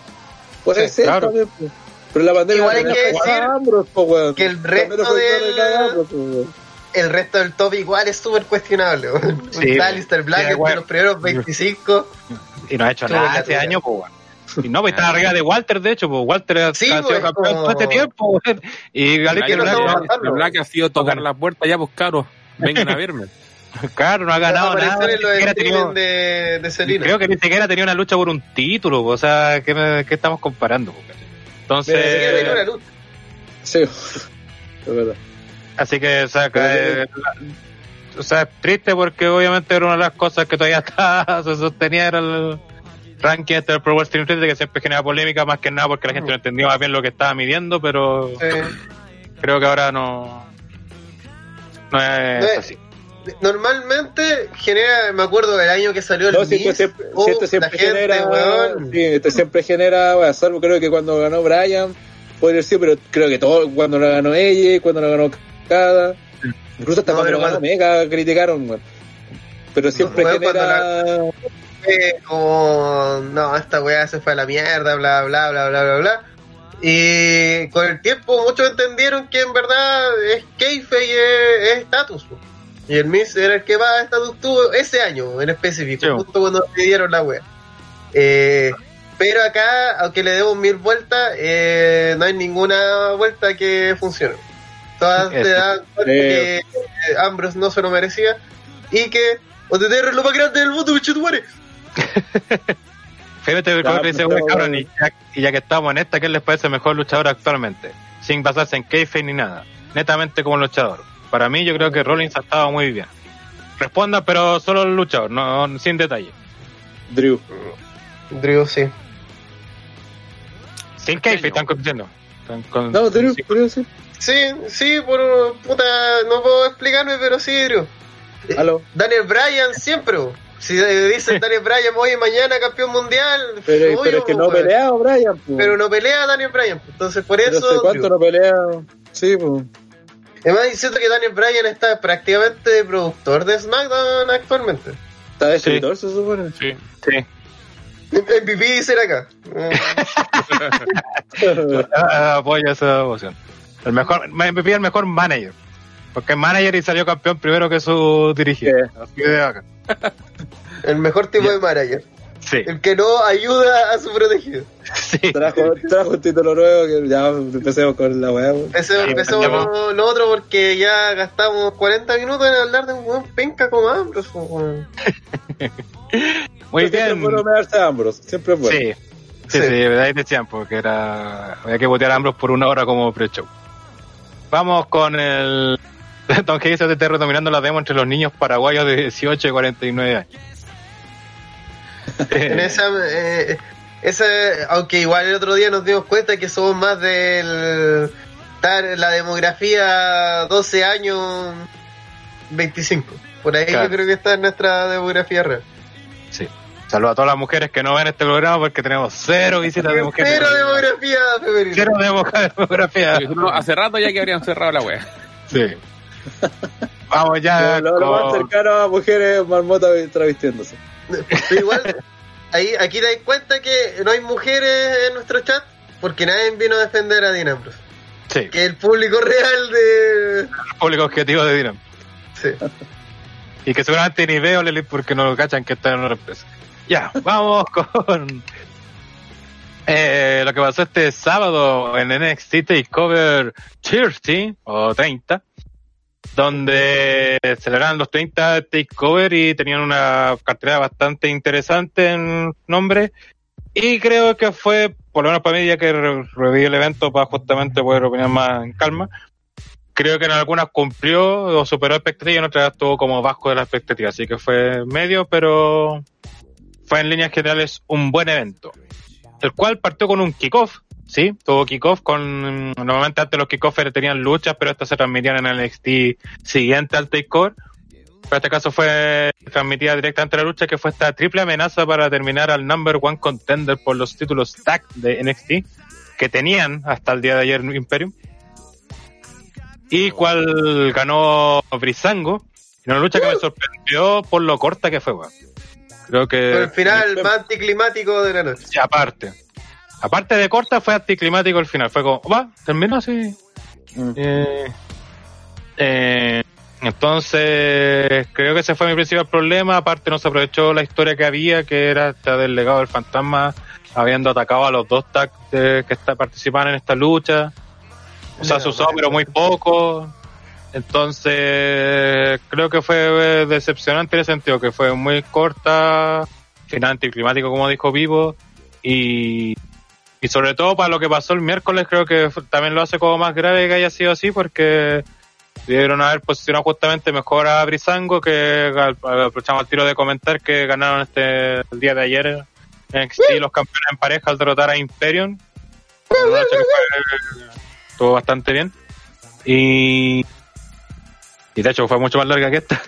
Speaker 3: Puede ser claro. también, pues. Pero la pandemia
Speaker 2: Igual hay que decir Ambros, pues, que el resto del... el resto del top igual es súper cuestionable. Sí, Alistair Black sí, los primeros 25.
Speaker 4: Y no ha hecho nada este año, pues, y no, pues está arriba de Walter, de hecho, pues Walter ha sido pues, campeón todo este tiempo. Y Galicia
Speaker 1: Black ha sido tocar la puerta ya, pues caro, vengan a verme.
Speaker 4: Claro, no ha ganado nada. de, de creo que ni siquiera tenía una lucha por un título. O sea, ¿qué, qué estamos comparando? Entonces.
Speaker 3: Sí, es verdad.
Speaker 4: Así que, o sea, que, o sea, es triste porque obviamente era una de las cosas que todavía está, se sostenía era el, ranking este del Pro Wrestling que siempre genera polémica más que nada porque la gente no entendió más bien lo que estaba midiendo, pero creo que ahora no, no es así.
Speaker 2: Normalmente genera, me acuerdo del año que salió el no,
Speaker 3: siempre, siempre, siempre genera, weón. Sí, este siempre genera, bueno, salvo creo que cuando ganó Brian, puede ser, pero creo que todo, cuando lo ganó ella, cuando lo ganó Cada, incluso hasta cuando lo ganó Mega criticaron, weón. Pero siempre genera...
Speaker 2: como, no, esta weá se fue a la mierda, bla, bla, bla, bla, bla, bla. Y con el tiempo muchos entendieron que en verdad es keife y es estatus. Y el Miss era el que más estatus tuvo ese año en específico, justo cuando le dieron la wea. Eh, pero acá, aunque le demos mil vueltas, eh, no hay ninguna vuelta que funcione. Todas te dan cuenta que Ambrose no se lo merecía y que OTTR es lo más grande del mundo, bichutuare.
Speaker 4: Fíjate que dice, cabrón, y ya, y ya, que estamos en esta, ¿qué les parece mejor luchador actualmente? Sin basarse en kayfabe ni nada. Netamente como luchador. Para mí, yo creo que Rollins ha estado muy bien. Responda, pero solo el luchador, no, sin detalle.
Speaker 3: Drew.
Speaker 2: Drew, sí.
Speaker 4: Sin kayfabe están compitiendo.
Speaker 3: No, Drew, Drew, sí.
Speaker 2: Sí, sí, por puta, no puedo explicarme, pero sí, Drew.
Speaker 3: ¿Aló?
Speaker 2: Daniel Bryan siempre, si dicen Daniel Bryan hoy y mañana campeón mundial.
Speaker 3: Pero, es que no pelea Bryan.
Speaker 2: Pero no pelea Daniel Bryan. Entonces por eso.
Speaker 3: ¿Cuánto no pelea? Sí, pues.
Speaker 2: Además diciendo que Daniel Bryan está prácticamente productor de SmackDown actualmente.
Speaker 3: Está de escritor, se supone.
Speaker 4: Sí, sí.
Speaker 2: MVP será acá.
Speaker 4: Apoya esa emoción. El mejor, MVP el mejor manager. Porque es manager y salió campeón primero que su de acá.
Speaker 2: El mejor tipo de manager. Sí. El que no ayuda a su protegido.
Speaker 3: Sí. Trajo, trajo un título nuevo que ya empecemos con la weá.
Speaker 2: Empecemos, con lo otro porque ya gastamos 40 minutos en hablar de un buen penca como Ambros.
Speaker 4: Muy bien.
Speaker 3: Siempre bueno darse a Ambros, siempre es bueno.
Speaker 4: Sí. Sí, sí, de verdad decían porque era había que botear a Ambros por una hora como pre-show. Vamos con el Don se está dominando la demo entre los niños paraguayos de 18 y 49 años.
Speaker 2: en esa, eh, esa, aunque igual el otro día nos dimos cuenta que somos más del la demografía 12 años 25. Por ahí yo creo que está en nuestra demografía real.
Speaker 4: Sí. Saludos a todas las mujeres que no ven este programa porque tenemos cero visitas de mujeres.
Speaker 2: Cero demografía femenina.
Speaker 4: Cero demografía.
Speaker 1: Hace rato ya que habrían cerrado la web.
Speaker 4: Sí. Vamos ya.
Speaker 3: Lo, lo, más cercano a mujeres marmotas travestiéndose.
Speaker 2: Pero igual, ahí, aquí te das cuenta que no hay mujeres en nuestro chat porque nadie vino a defender a Dinam
Speaker 4: Sí.
Speaker 2: Que el público real de. El
Speaker 4: público objetivo de Dinam.
Speaker 2: Sí.
Speaker 4: Y que seguramente ni veo porque no lo cachan que está en una empresa. Ya, vamos con. Eh, lo que pasó este sábado en NXT Takeover 30 o 30 donde celebraban los 30 takeover y tenían una cartera bastante interesante en nombre. Y creo que fue, por lo menos para mí, ya que reví el evento para justamente poder opinar más en calma, creo que en algunas cumplió o superó expectativas y en otras estuvo como bajo de la expectativa. Así que fue medio, pero fue en líneas generales un buen evento. El cual partió con un kickoff Sí, tuvo kickoff con. Normalmente antes los kickoffs tenían luchas, pero estas se transmitían en el NXT siguiente al takeover. Pero en este caso fue transmitida directamente la lucha, que fue esta triple amenaza para terminar al number one contender por los títulos tag de NXT, que tenían hasta el día de ayer Imperium. Y cual ganó Brisango, en una lucha que me sorprendió por lo corta que fue, Creo que.
Speaker 2: El final más anticlimático de la noche.
Speaker 4: Sí, aparte aparte de corta, fue anticlimático el final. Fue como, va, terminó así. Mm. Eh, eh, entonces, creo que ese fue mi principal problema. Aparte, no se aprovechó la historia que había, que era esta del legado del fantasma, habiendo atacado a los dos tags que está, participaban en esta lucha. O sea, se usó, pero muy poco. Entonces, creo que fue decepcionante en ese sentido, que fue muy corta, final anticlimático, como dijo Vivo, y y sobre todo para lo que pasó el miércoles, creo que también lo hace como más grave que haya sido así, porque debieron haber posicionado justamente mejor a Brisango, que aprovechamos el tiro de comentar que ganaron este el día de ayer en los campeones en pareja al derrotar a Imperium. estuvo bastante bien. Y, y de hecho fue mucho más larga que esta.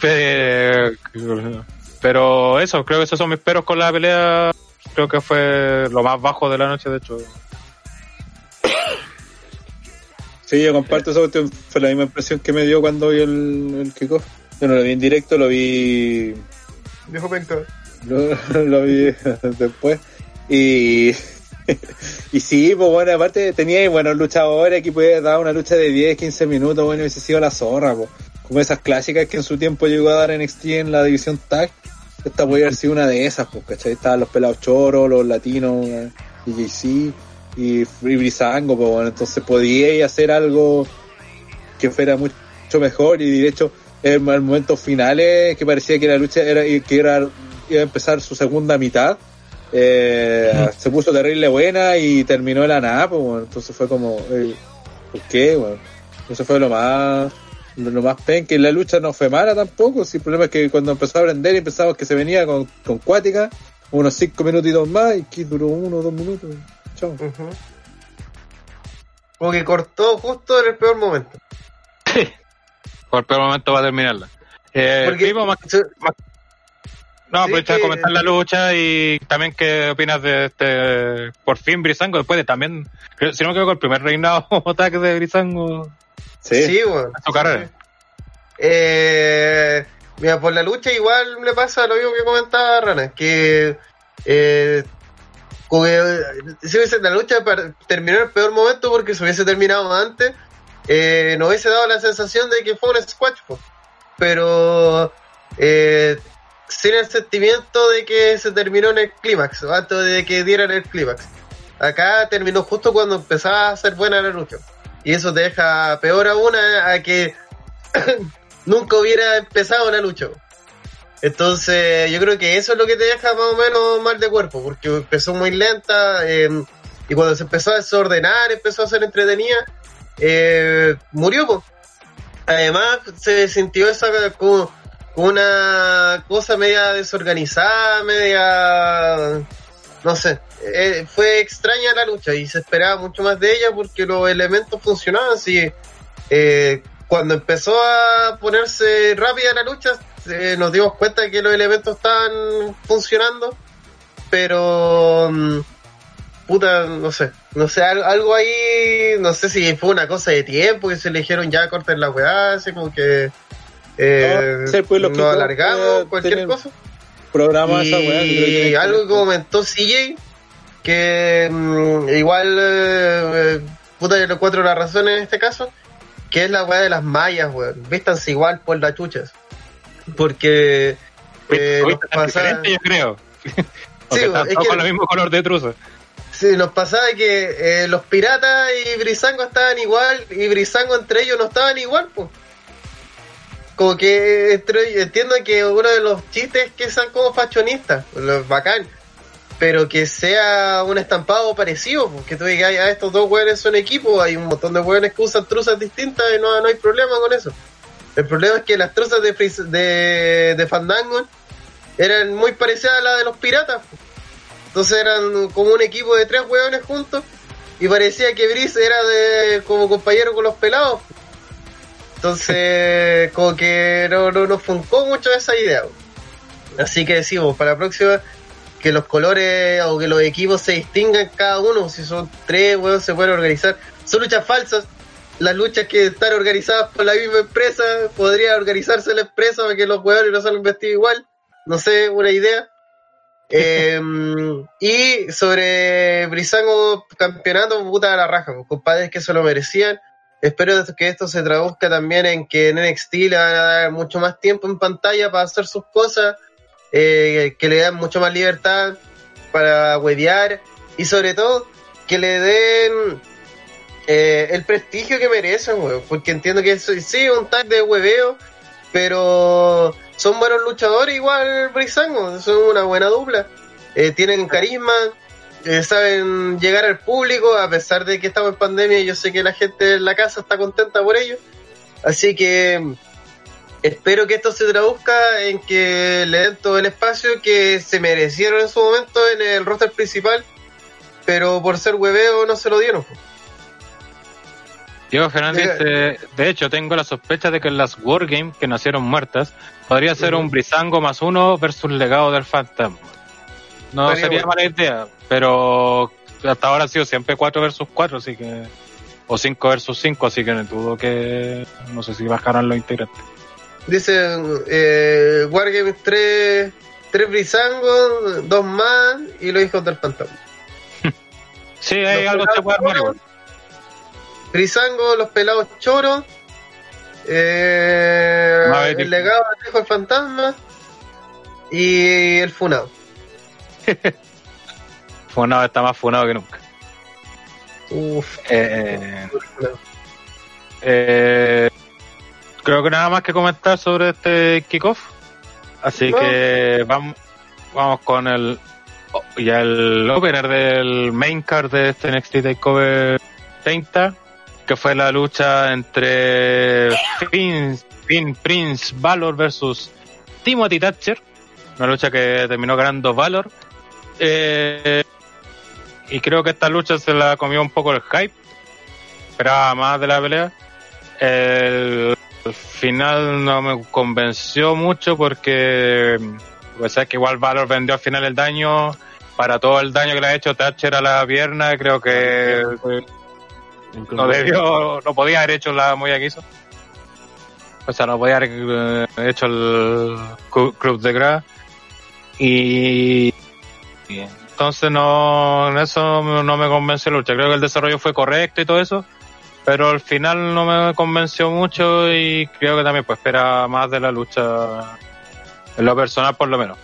Speaker 4: Pero eso, creo que esos son mis peros con la pelea. Creo que fue lo más bajo de la noche, de hecho.
Speaker 3: Sí, yo comparto eso, fue la misma impresión que me dio cuando vi el, el kickoff. Yo no lo vi en directo, lo vi.
Speaker 2: Viejo penca.
Speaker 3: Lo, lo vi después. Y. y sí, pues bueno, aparte tenía buenos luchadores que puede dar una lucha de 10, 15 minutos, bueno, hubiese sido la zorra, pues. Como esas clásicas que en su tiempo llegó a dar NXT en la división tag. Esta podría haber sido una de esas, pues, ¿cachai? Estaban los pelados choros, los latinos, DJC y Free Brisango, pues bueno, entonces podía hacer algo que fuera mucho mejor y de hecho en momentos finales que parecía que la lucha era que era iba a empezar su segunda mitad eh, se puso terrible buena y terminó la nada pues bueno, entonces fue como eh, ¿por qué? bueno eso fue lo más lo más pen que la lucha no fue mala tampoco si el problema es que cuando empezó a aprender y pensamos que se venía con, con cuática unos cinco minutitos más y que duró uno o dos minutos Chao.
Speaker 2: Como que cortó justo en el peor momento.
Speaker 4: Por el peor momento va a terminarla. Eh, Porque, más, no, pues que... comentar la lucha y también qué opinas de este, por fin Brisango, después de también, si no me equivoco, el primer reinado ataque de Brisango.
Speaker 2: Sí, sí bueno.
Speaker 4: su carrera.
Speaker 2: Eh, mira, por la lucha igual le pasa lo mismo que comentaba Rana, que eh, si hubiese la lucha terminó en el peor momento porque si hubiese terminado antes, eh, no hubiese dado la sensación de que fue un squash. Pero eh, sin el sentimiento de que se terminó en el clímax, antes de que dieran el clímax. Acá terminó justo cuando empezaba a ser buena la lucha. Y eso te deja peor aún a que nunca hubiera empezado la lucha. Entonces, yo creo que eso es lo que te deja más o menos mal de cuerpo, porque empezó muy lenta em, y cuando se empezó a desordenar, empezó a ser entretenida, eh, murió. Además, se sintió esa como, una cosa media desorganizada, media. No sé. Eh, fue extraña la lucha y se esperaba mucho más de ella porque los elementos funcionaban. Así, eh, cuando empezó a ponerse rápida la lucha, eh, nos dimos cuenta de que los elementos estaban funcionando, pero mm, puta, no sé, no sé, algo, ahí, no sé si fue una cosa de tiempo que se eligieron ya cortar la weá, así como que eh, no, alargamos, cualquier cosa.
Speaker 3: Programa
Speaker 2: y, algo que comentó CJ, que mm, igual, eh, puta, yo lo encuentro la razón en este caso, que es la weá de las mallas, weón. Vístanse igual por las chuchas. Porque
Speaker 4: eh, nos yo creo. sí, es con el mismo color de truza.
Speaker 2: Sí, nos pasaba que eh, los piratas y Brisango estaban igual y Brisango entre ellos no estaban igual, pues. Como que entiendo que uno de los chistes es que sean como fachonistas, los bacán, pero que sea un estampado parecido, porque tú digas, ah, estos dos hueones son equipo, hay un montón de hueones que usan truzas distintas y no, no hay problema con eso. El problema es que las trozas de, de, de Fandango eran muy parecidas a las de los piratas. Entonces eran como un equipo de tres hueones juntos y parecía que Brice era de como compañero con los pelados. Entonces, como que no, no nos funcó mucho esa idea. Así que decimos, para la próxima, que los colores o que los equipos se distingan cada uno. Si son tres, hueones se pueden organizar. Son luchas falsas, las luchas que están organizadas por la misma empresa, podría organizarse la empresa para que los jugadores no salgan vestidos igual. No sé, una idea. Em, y sobre Brisango campeonato, puta la raja, pues, compadres que se lo merecían. Espero que esto se traduzca también en que en NXT le van a dar mucho más tiempo en pantalla para hacer sus cosas, eh, que le dan mucho más libertad para huevear y sobre todo que le den eh, el prestigio que merecen, weón. Porque entiendo que sí, un tag de hueveo, pero son buenos luchadores igual, Brisango. Son una buena dupla. Eh, tienen carisma, saben llegar al público, a pesar de que estamos en pandemia. Yo sé que la gente en la casa está contenta por ello. Así que espero que esto se traduzca en que le den todo el espacio que se merecieron en su momento en el roster principal, pero por ser hueveo no se lo dieron.
Speaker 4: Diego Fernández de hecho, tengo la sospecha de que las Wargames que nacieron muertas podría ser un Brizango más uno versus legado del Phantom. No sería mala idea, pero hasta ahora ha sido siempre 4 versus 4, así que. O 5 versus 5, así que no dudo que. No sé si bajarán los integrantes.
Speaker 2: Dicen eh, Wargames 3, 3 Brizango, 2 más y los hijos del fantasma.
Speaker 4: sí, hay algo que se puede armar
Speaker 2: Brizango, los pelados choros. Eh, el legado del hijo del fantasma. Y el funado.
Speaker 4: funado está más funado que nunca. Uf. Eh, eh, creo que nada más que comentar sobre este kickoff. Así que vamos, vamos con el ya el opener del main card de este NXT Takeover 30, que fue la lucha entre Prince, Prince Valor versus Timothy Thatcher, una lucha que terminó ganando Valor. Eh, y creo que esta lucha se la comió un poco el hype. Esperaba más de la pelea. El, final no me convenció mucho porque pues es que igual Valor vendió al final el daño para todo el daño que le ha hecho Thatcher a la pierna creo que no debió no podía haber hecho la movida que hizo o sea no podía haber eh, hecho el club de Gra y entonces no, eso no me convence la lucha. Creo que el desarrollo fue correcto y todo eso, pero al final no me convenció mucho y creo que también pues espera más de la lucha en lo personal por lo menos.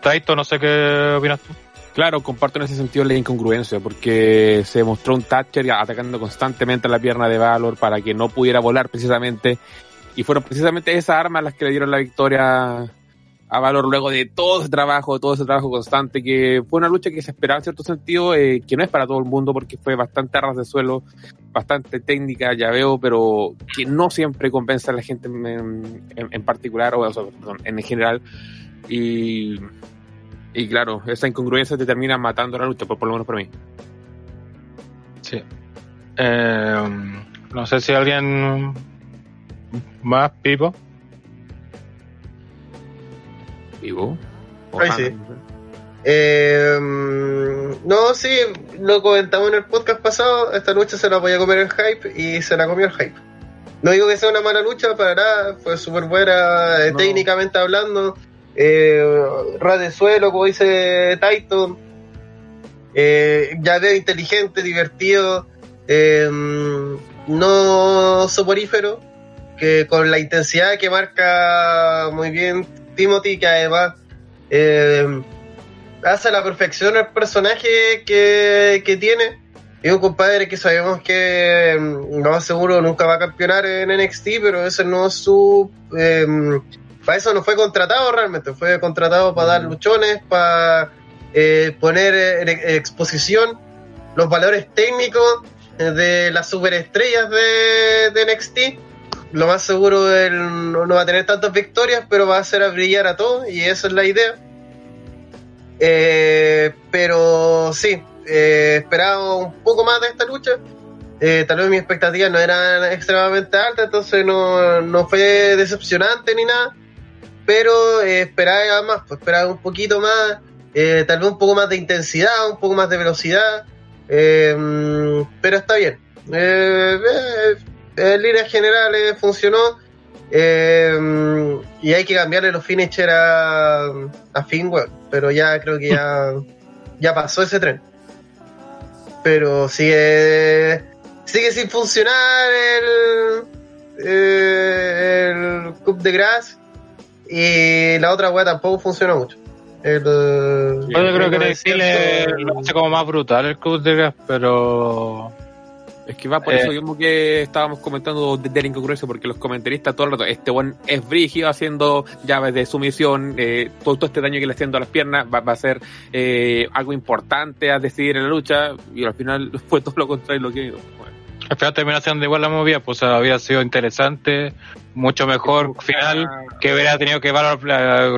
Speaker 4: Taito, no sé qué opinas tú.
Speaker 1: Claro, comparto en ese sentido la incongruencia, porque se mostró un Thatcher atacando constantemente a la pierna de Valor para que no pudiera volar precisamente, y fueron precisamente esas armas las que le dieron la victoria a valor luego de todo ese trabajo, todo ese trabajo constante, que fue una lucha que se esperaba en cierto sentido, eh, que no es para todo el mundo porque fue bastante arras de suelo, bastante técnica, ya veo, pero que no siempre convence a la gente en, particular, o, sea, perdón, en general. Y, y claro, esa incongruencia te termina matando la lucha, por, por lo menos para mí.
Speaker 4: Sí. Eh, no sé si alguien más, Pipo.
Speaker 1: Vivo.
Speaker 2: Eh, no, sí, lo comentamos en el podcast pasado. Esta lucha se la voy a comer el hype y se la comió el hype. No digo que sea una mala lucha, para nada. Fue súper buena eh, técnicamente hablando. Eh, ras de suelo, como dice Taito. Eh, ya de inteligente, divertido. Eh, no soporífero. Que con la intensidad que marca muy bien Timothy, que además eh, hace a la perfección el personaje que, tiene. Es un compadre que sabemos que mm, lo más seguro nunca va a campeonar en NXT, pero ese no es su. Eh, para eso no fue contratado realmente, fue contratado para dar luchones, para eh, poner en exposición los valores técnicos de las superestrellas de, de NXT lo más seguro él no, va a tener tantas victorias, pero va a hacer a brillar a todos y esa es la idea. Eh, pero sí, eh, esperaba un poco más de esta lucha. Eh, tal vez mis expectativas no eran extremadamente altas, entonces no, fue decepcionante ni nada. Pero esperaba más, pues esperaba un poquito más, tal vez un poco más de intensidad, un poco más de velocidad. pero está bien en líneas generales funcionó. Eh, y hay que cambiarle los finishers a, a Finwell, pero ya creo que ya, ya pasó ese tren. Pero sigue, sigue sin funcionar el, eh, el Cup de Grass y la otra weá tampoco funciona mucho.
Speaker 4: El, Yo creo que en Chile lo hace como más brutal el Cup de Grass, pero
Speaker 1: es que va por eso eh. mismo que estábamos comentando de, la incongruencia, porque los comentaristas todo el rato, este buen es brígido haciendo llaves de sumisión, eh, todo, este daño que le haciendo a las piernas va, a ser eh, algo importante a decidir en la lucha, y al final fue todo lo contrario lo que bueno.
Speaker 4: Al final terminó siendo igual la movida, pues había sido interesante, mucho mejor final que hubiera tenido que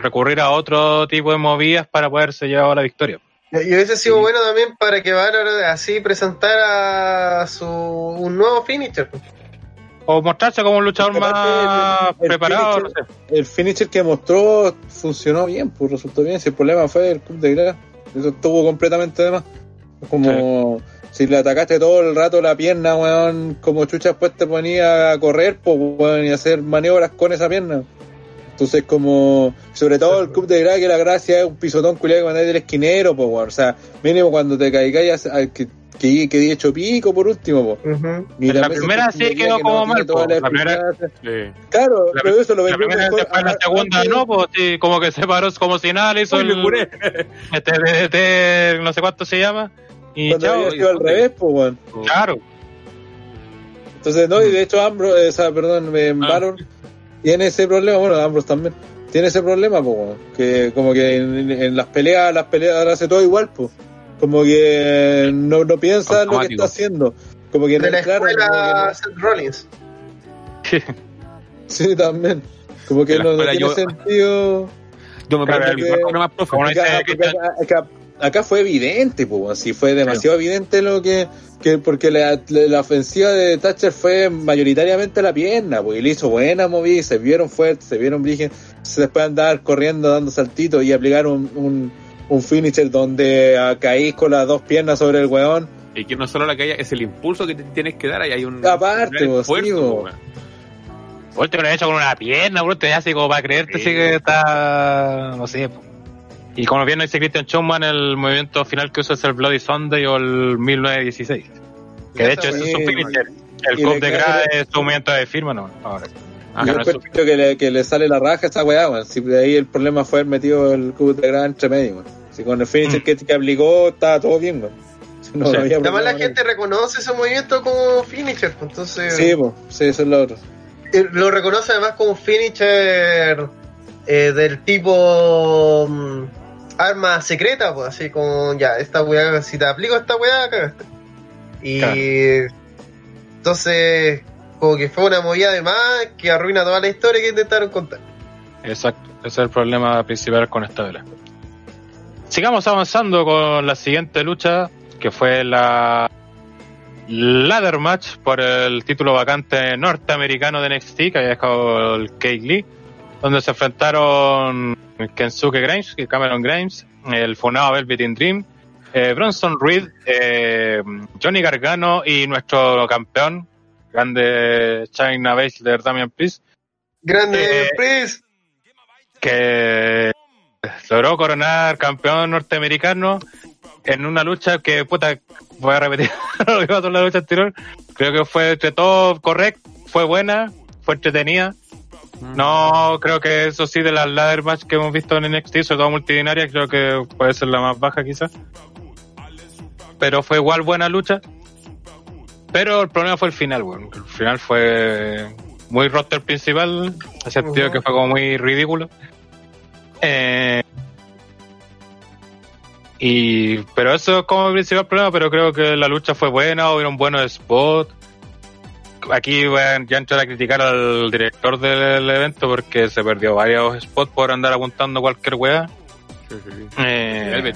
Speaker 4: recurrir a otro tipo de movidas para poderse llevar a la victoria.
Speaker 2: Y hubiese sido bueno también para que Valor así presentara su, un nuevo finisher.
Speaker 4: o mostrarse como un luchador más preparado.
Speaker 3: El finisher que mostró funcionó bien, pues resultó bien. Si el problema fue el club de Gra, eso estuvo completamente de más. Como si le atacaste todo el rato la pierna, weón, como chucha después te ponía a correr, pues, weón, y hacer maniobras con esa pierna. Entonces, como, sobre todo el club de Gra, que la gracia es un pisotón culiado que mandáis del esquinero, pues, weón. O sea, mínimo cuando te caigáis, que que, que hecho pico por último. Po.
Speaker 4: la primera sí quedó como mal. La, primera,
Speaker 3: Claro, pero eso lo
Speaker 4: La primera, después la segunda no, pues sí, como que se paró como si nada, le hizo el, este, este, no sé cuánto se llama. Y
Speaker 3: Cuando chao, había al revés, pues, bueno.
Speaker 4: Claro.
Speaker 3: Entonces, no, y de hecho Ambrose, esa, perdón, en ah. Baron tiene ese problema, bueno, Ambrose también, tiene ese problema, pues, que como que en, en, las peleas, las peleas hace todo igual, pues como que no, no piensa lo que está haciendo. Como que
Speaker 2: de la claro, escuela Seth Rollins.
Speaker 3: sí, también. Como que no, tiene sentido.
Speaker 1: Yo me pregunto más
Speaker 3: acá, acá, fue evidente, pues, así fue demasiado evidente lo que, que porque la, la, ofensiva de Thatcher fue mayoritariamente la pierna, pues, y le hizo buena movida, se vieron fuertes, se vieron brígidos, se después andar corriendo, dando saltitos y aplicar un, un un finisher donde caís con las dos piernas sobre el weón.
Speaker 1: Y que no solo la caída, es el impulso que te tienes que dar, ahí hay un...
Speaker 3: Aparte, vos, digo.
Speaker 4: Vos te lo has hecho con una pierna, bro, te hace como para creerte sí. que está... no sé. Y como bien dice Christian Schumann, el movimiento final que usa es el Bloody Sunday o el 1916. Que de hecho ese es su finisher. El Cup de Gra es su movimiento de firma, no. Ahora.
Speaker 3: Ah, yo no que le, que le sale la raja a esa weá, weón. Si de ahí el problema fue el metido el cubo de gran entre medio, weón. Si con el finisher mm. que, que, aplicó estaba todo bien, weón.
Speaker 2: No, sí. Además la gente reconoce ese movimiento como finisher, pues, entonces...
Speaker 3: Sí, pues, sí, eso es lo otro.
Speaker 2: Eh, lo reconoce además como finisher eh, del tipo um, arma secreta, pues así como, ya, esta weá, si te aplico esta weá, cagaste. Y... Claro. Entonces como que fue una movida de más que arruina toda la historia que intentaron contar.
Speaker 4: Exacto, ese es el problema principal con esta vela. Sigamos avanzando con la siguiente lucha, que fue la ladder match por el título vacante norteamericano de NXT, que había dejado el Kate Lee, donde se enfrentaron Kensuke Grimes Cameron Grimes, el Funado Velvet in Dream, eh, Bronson Reed, eh, Johnny Gargano y nuestro campeón, grande China de Damian Priest.
Speaker 2: Grande eh,
Speaker 4: Que logró coronar campeón norteamericano en una lucha que, puta, voy a repetir lo que pasó en la lucha anterior. Creo que fue entre todo correcto, fue buena, fue entretenida. Mm. No, creo que eso sí, de las ladder match que hemos visto en NXT, sobre todo multidinaria, creo que puede ser la más baja quizás. Pero fue igual buena lucha. Pero el problema fue el final, weón. El final fue muy roster principal, ese sentido que fue como muy ridículo. Eh, y, pero eso es como el principal problema, pero creo que la lucha fue buena, hubieron buenos spots. Aquí voy a, ya entrar a criticar al director del evento porque se perdió varios spots por andar apuntando cualquier weá. Sí, sí. Eh, el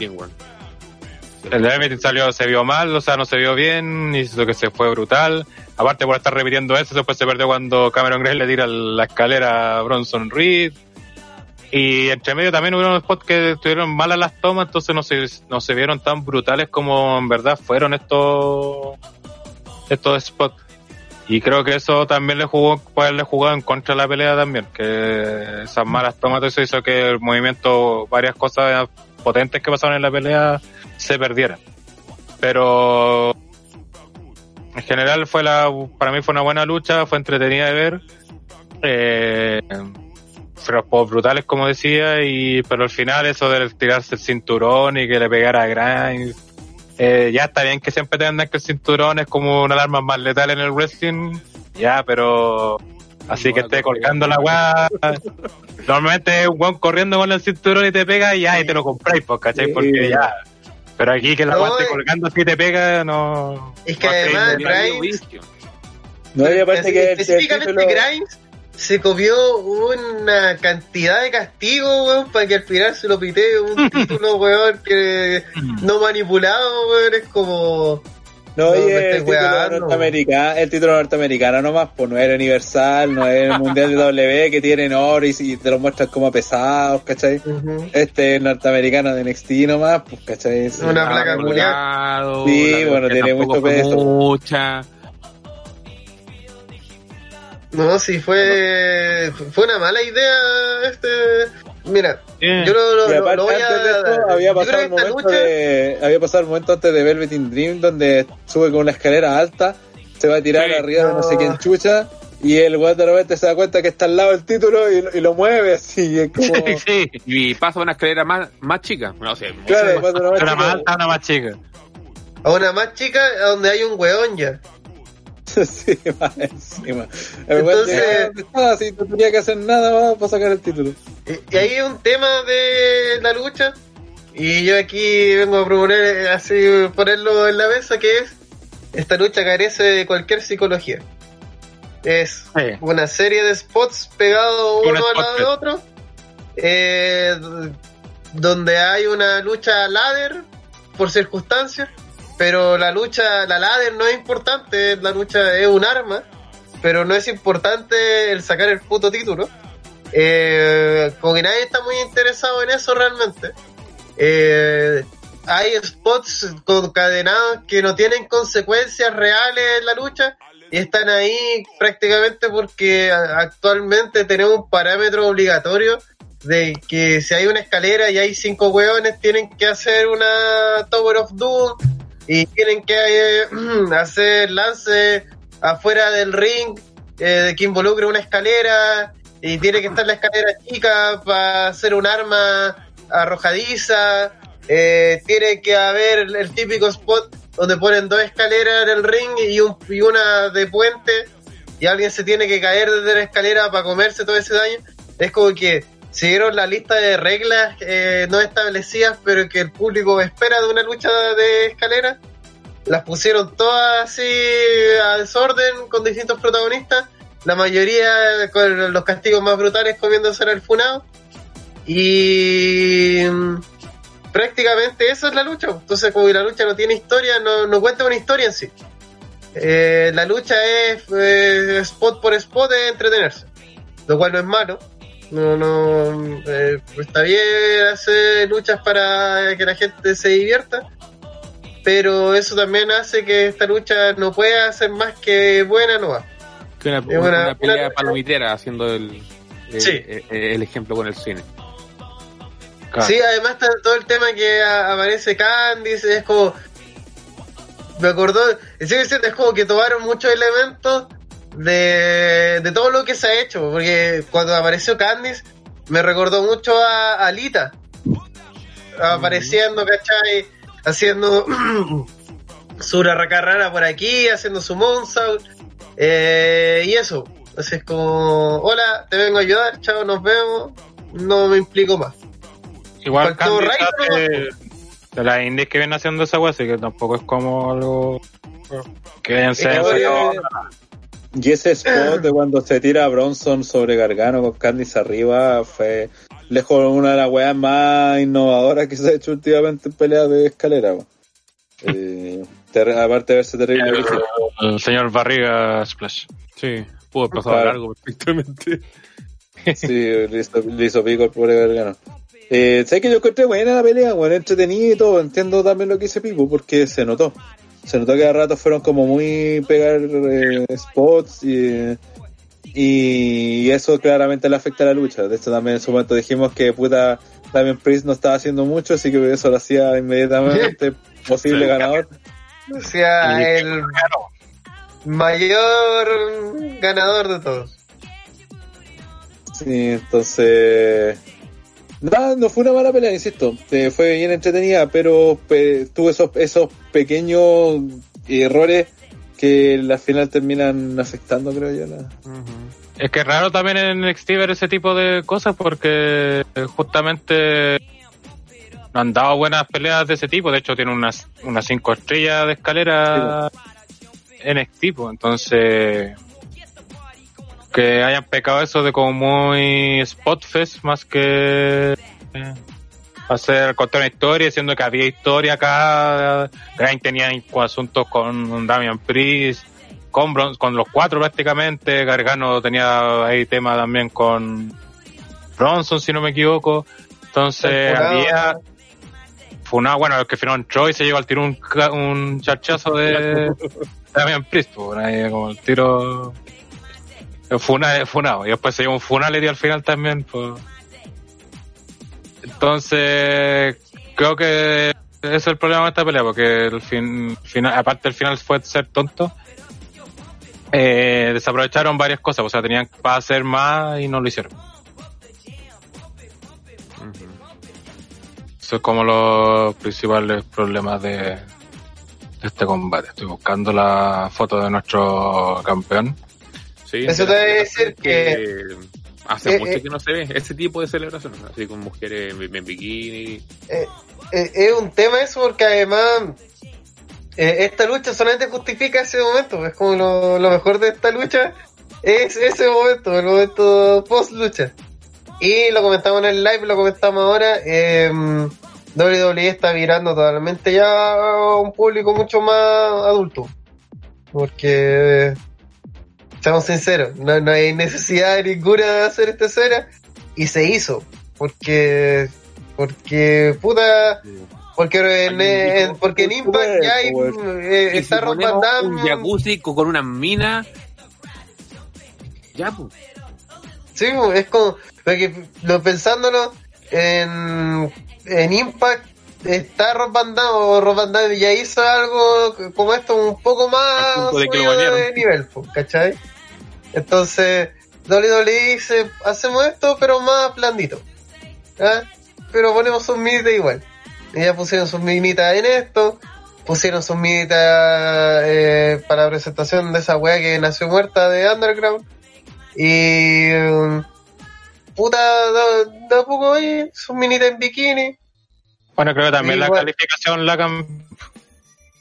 Speaker 4: el de salió, se vio mal, o sea, no se vio bien, y lo que se fue brutal. Aparte por estar repitiendo eso, después se perdió cuando Cameron Gray le tira la escalera a Bronson Reed. Y entre medio también hubo unos spots que estuvieron malas las tomas, entonces no se, no se vieron tan brutales como en verdad fueron estos, estos spots. Y creo que eso también le jugó, pues le jugó en contra de la pelea también, que esas malas tomas, eso hizo que el movimiento, varias cosas potentes que pasaron en la pelea se perdiera. Pero en general fue la, para mí fue una buena lucha, fue entretenida de ver. Eh, pero brutales como decía, y pero al final eso de tirarse el cinturón y que le pegara a Grimes, eh, ya está bien que siempre te andan que el cinturón es como una alarma más letal en el wrestling, ya, pero así que esté colgando la weá. Normalmente es un weón corriendo con el cinturón y te pega y ya, y te lo compráis, pues, ¿cachai? Porque ya pero aquí que la no, esté colgando si te pega, no.
Speaker 2: Es que además Grimes.
Speaker 3: No, me parece que
Speaker 2: específicamente Grimes se comió una cantidad de castigo, weón, para que al final se lo pitee un título, weón, que no manipulado, weón, es como.
Speaker 3: No, oye, el título, norteamericano, el título norteamericano nomás, pues no era universal, no es el mundial de W que tienen oro y, te lo muestran como pesados, ¿cachai? Este es norteamericano de NXT nomás, pues, ¿cachai?
Speaker 2: Una placa
Speaker 3: culiada. Sí, bueno, tiene mucho peso.
Speaker 1: Mucha.
Speaker 2: No, sí, fue, fue una mala idea este Mira, yo lo, voy a...
Speaker 3: había pasado, el momento de, había pasado el momento antes de Velvet in Dream donde sube con una escalera alta, se va a tirar arriba de no sé quién chucha y el weón de repente se da cuenta que está al lado del título y, lo mueve así. Es como...
Speaker 1: sí, y pasa una escalera más, más chica. No sé,
Speaker 3: claro, pasa
Speaker 1: una más, más alta, una más chica.
Speaker 2: A una más chica donde hay un weón ya.
Speaker 3: Sí, más encima. Entonces, así, no tenía que hacer nada más para sacar el título.
Speaker 2: Y, ahí hay un tema de la lucha, y yo aquí vengo a proponer así, ponerlo en la mesa, que es, esta lucha carece de cualquier psicología. Es una serie de spots pegados uno al lado de otro, eh, donde hay una lucha ladder por circunstancias pero la lucha, la ladder no es importante, la lucha es un arma, pero no es importante el sacar el puto título. Eh, como que nadie está muy interesado en eso realmente. Eh, hay spots concadenados que no tienen consecuencias reales en la lucha y están ahí prácticamente porque actualmente tenemos un parámetro obligatorio de que si hay una escalera y hay cinco hueones tienen que hacer una Tower of Doom y tienen que eh, hacer lance afuera del ring eh, que involucre una escalera y tiene que estar la escalera chica para hacer un arma arrojadiza. Eh, tiene que haber el típico spot donde ponen dos escaleras en el ring y, un, y una de puente y alguien se tiene que caer desde la escalera para comerse todo ese daño. Es como que siguieron la lista de reglas eh, no establecidas, pero que el público espera de una lucha de escalera. Las pusieron todas así a desorden con distintos protagonistas. La mayoría con los castigos más brutales comiéndose el funado. Y mm, prácticamente eso es la lucha. Entonces, como la lucha no tiene historia, no, cuenta una historia en sí. Eh, la lucha es eh, spot por spot de entretenerse, lo cual no es malo no, no, eh, está bien hacer luchas para que la gente se divierta, pero eso también hace que esta lucha no pueda ser más que buena, no va.
Speaker 1: Que una, una, pelea palomitera haciendo el, el, ejemplo con el cine.
Speaker 2: Sí, además está todo el tema que aparece Candice, es como. Me acordó, es como que tomaron muchos elementos de, de todo lo que se ha hecho, porque cuando apareció Candice me recordó mucho a, Alita, apareciendo, ¿cachai? Haciendo su rara por aquí, haciendo su Monsault, eh, y eso. Así es como, hola, te vengo a ayudar, chao, nos vemos, no me implico más.
Speaker 4: Igual Candice de las indies que vienen haciendo esa wea, así que tampoco es como algo que hayan
Speaker 3: y ese spot de cuando se tira Bronson sobre Gargano con Candice arriba fue lejos una de las weas más innovadoras que se ha hecho últimamente en peleas de escalera. Eh, aparte de verse terrible.
Speaker 4: El, señor Barriga Splash.
Speaker 1: Sí, pudo pasar largo perfectamente.
Speaker 3: sí, le hizo, pico al pobre Gargano. Eh, sé que yo encontré buena la pelea, bueno, entretenida y todo. Entiendo también lo que hice Pico porque se notó se notó que a ratos fueron como muy pegar eh, spots y, y eso claramente le afecta a la lucha. De hecho también en su momento dijimos que puta también Priest no estaba haciendo mucho, así que eso lo hacía inmediatamente posible ganador.
Speaker 2: O sea, el mayor ganador de todos.
Speaker 3: Sí, entonces no, no fue una mala pelea, insisto. Eh, fue bien entretenida, pero tuvo esos, esos pequeños errores que al final terminan afectando, creo yo.
Speaker 4: Es que es raro también en NXT ver ese tipo de cosas porque justamente no han dado buenas peleas de ese tipo. De hecho, tiene unas, unas cinco estrellas de escalera en NXT, pues. entonces que hayan pecado eso de como muy spotfest más que hacer contar una historia, siendo que había historia acá. Grain tenía asuntos con Damian Priest, con, con los cuatro prácticamente. Gargano tenía ahí tema también con Bronson, si no me equivoco. Entonces había. una bueno, el que firmó en Troy se llegó al tiro un, un charchazo de Damian Priest, pues, ahí como el tiro. Funa, funado. Y después se llevó un funality al final también, pues. Entonces, creo que ese es el problema de esta pelea, porque el fin, final, aparte el final fue ser tonto, eh, desaprovecharon varias cosas, o sea, tenían para hacer más y no lo hicieron. Eso es como los principales problemas de este combate. Estoy buscando la foto de nuestro campeón.
Speaker 2: Sí, Eso te debe decir que
Speaker 1: Hace eh, mucho eh, que no se ve ese tipo de celebración, así con mujeres en, bikini.
Speaker 2: Eh, es un tema eso porque además esta lucha solamente justifica ese momento, es como lo, mejor de esta lucha es ese momento, el momento post lucha. Y lo comentamos en el live, lo comentamos ahora. Eh, WWE está mirando totalmente ya a un público mucho más adulto. Porque seamos sinceros, no, no hay necesidad ninguna de hacer esta escena y se hizo, porque, porque puta, porque en, porque en Impact ya hay, eh, está Rob
Speaker 1: Un jacuzzi con una mina, ya pues.
Speaker 2: Sí, es como, porque, lo, pensándolo, en, en Impact está Rob Van Damme, o Rob Van Damme ya hizo algo como esto un poco más de, nivel, ¿cachai? Entonces, WWE dice, hacemos esto, pero más blandito. Pero ponemos sus minitas igual. Ya pusieron sus minitas en esto, pusieron sus minitas eh, para la presentación de esa weá que nació muerta de Underground. Y... Um, puta, da, poco ahí, sus minitas en bikini.
Speaker 4: Bueno, creo que también la calificación la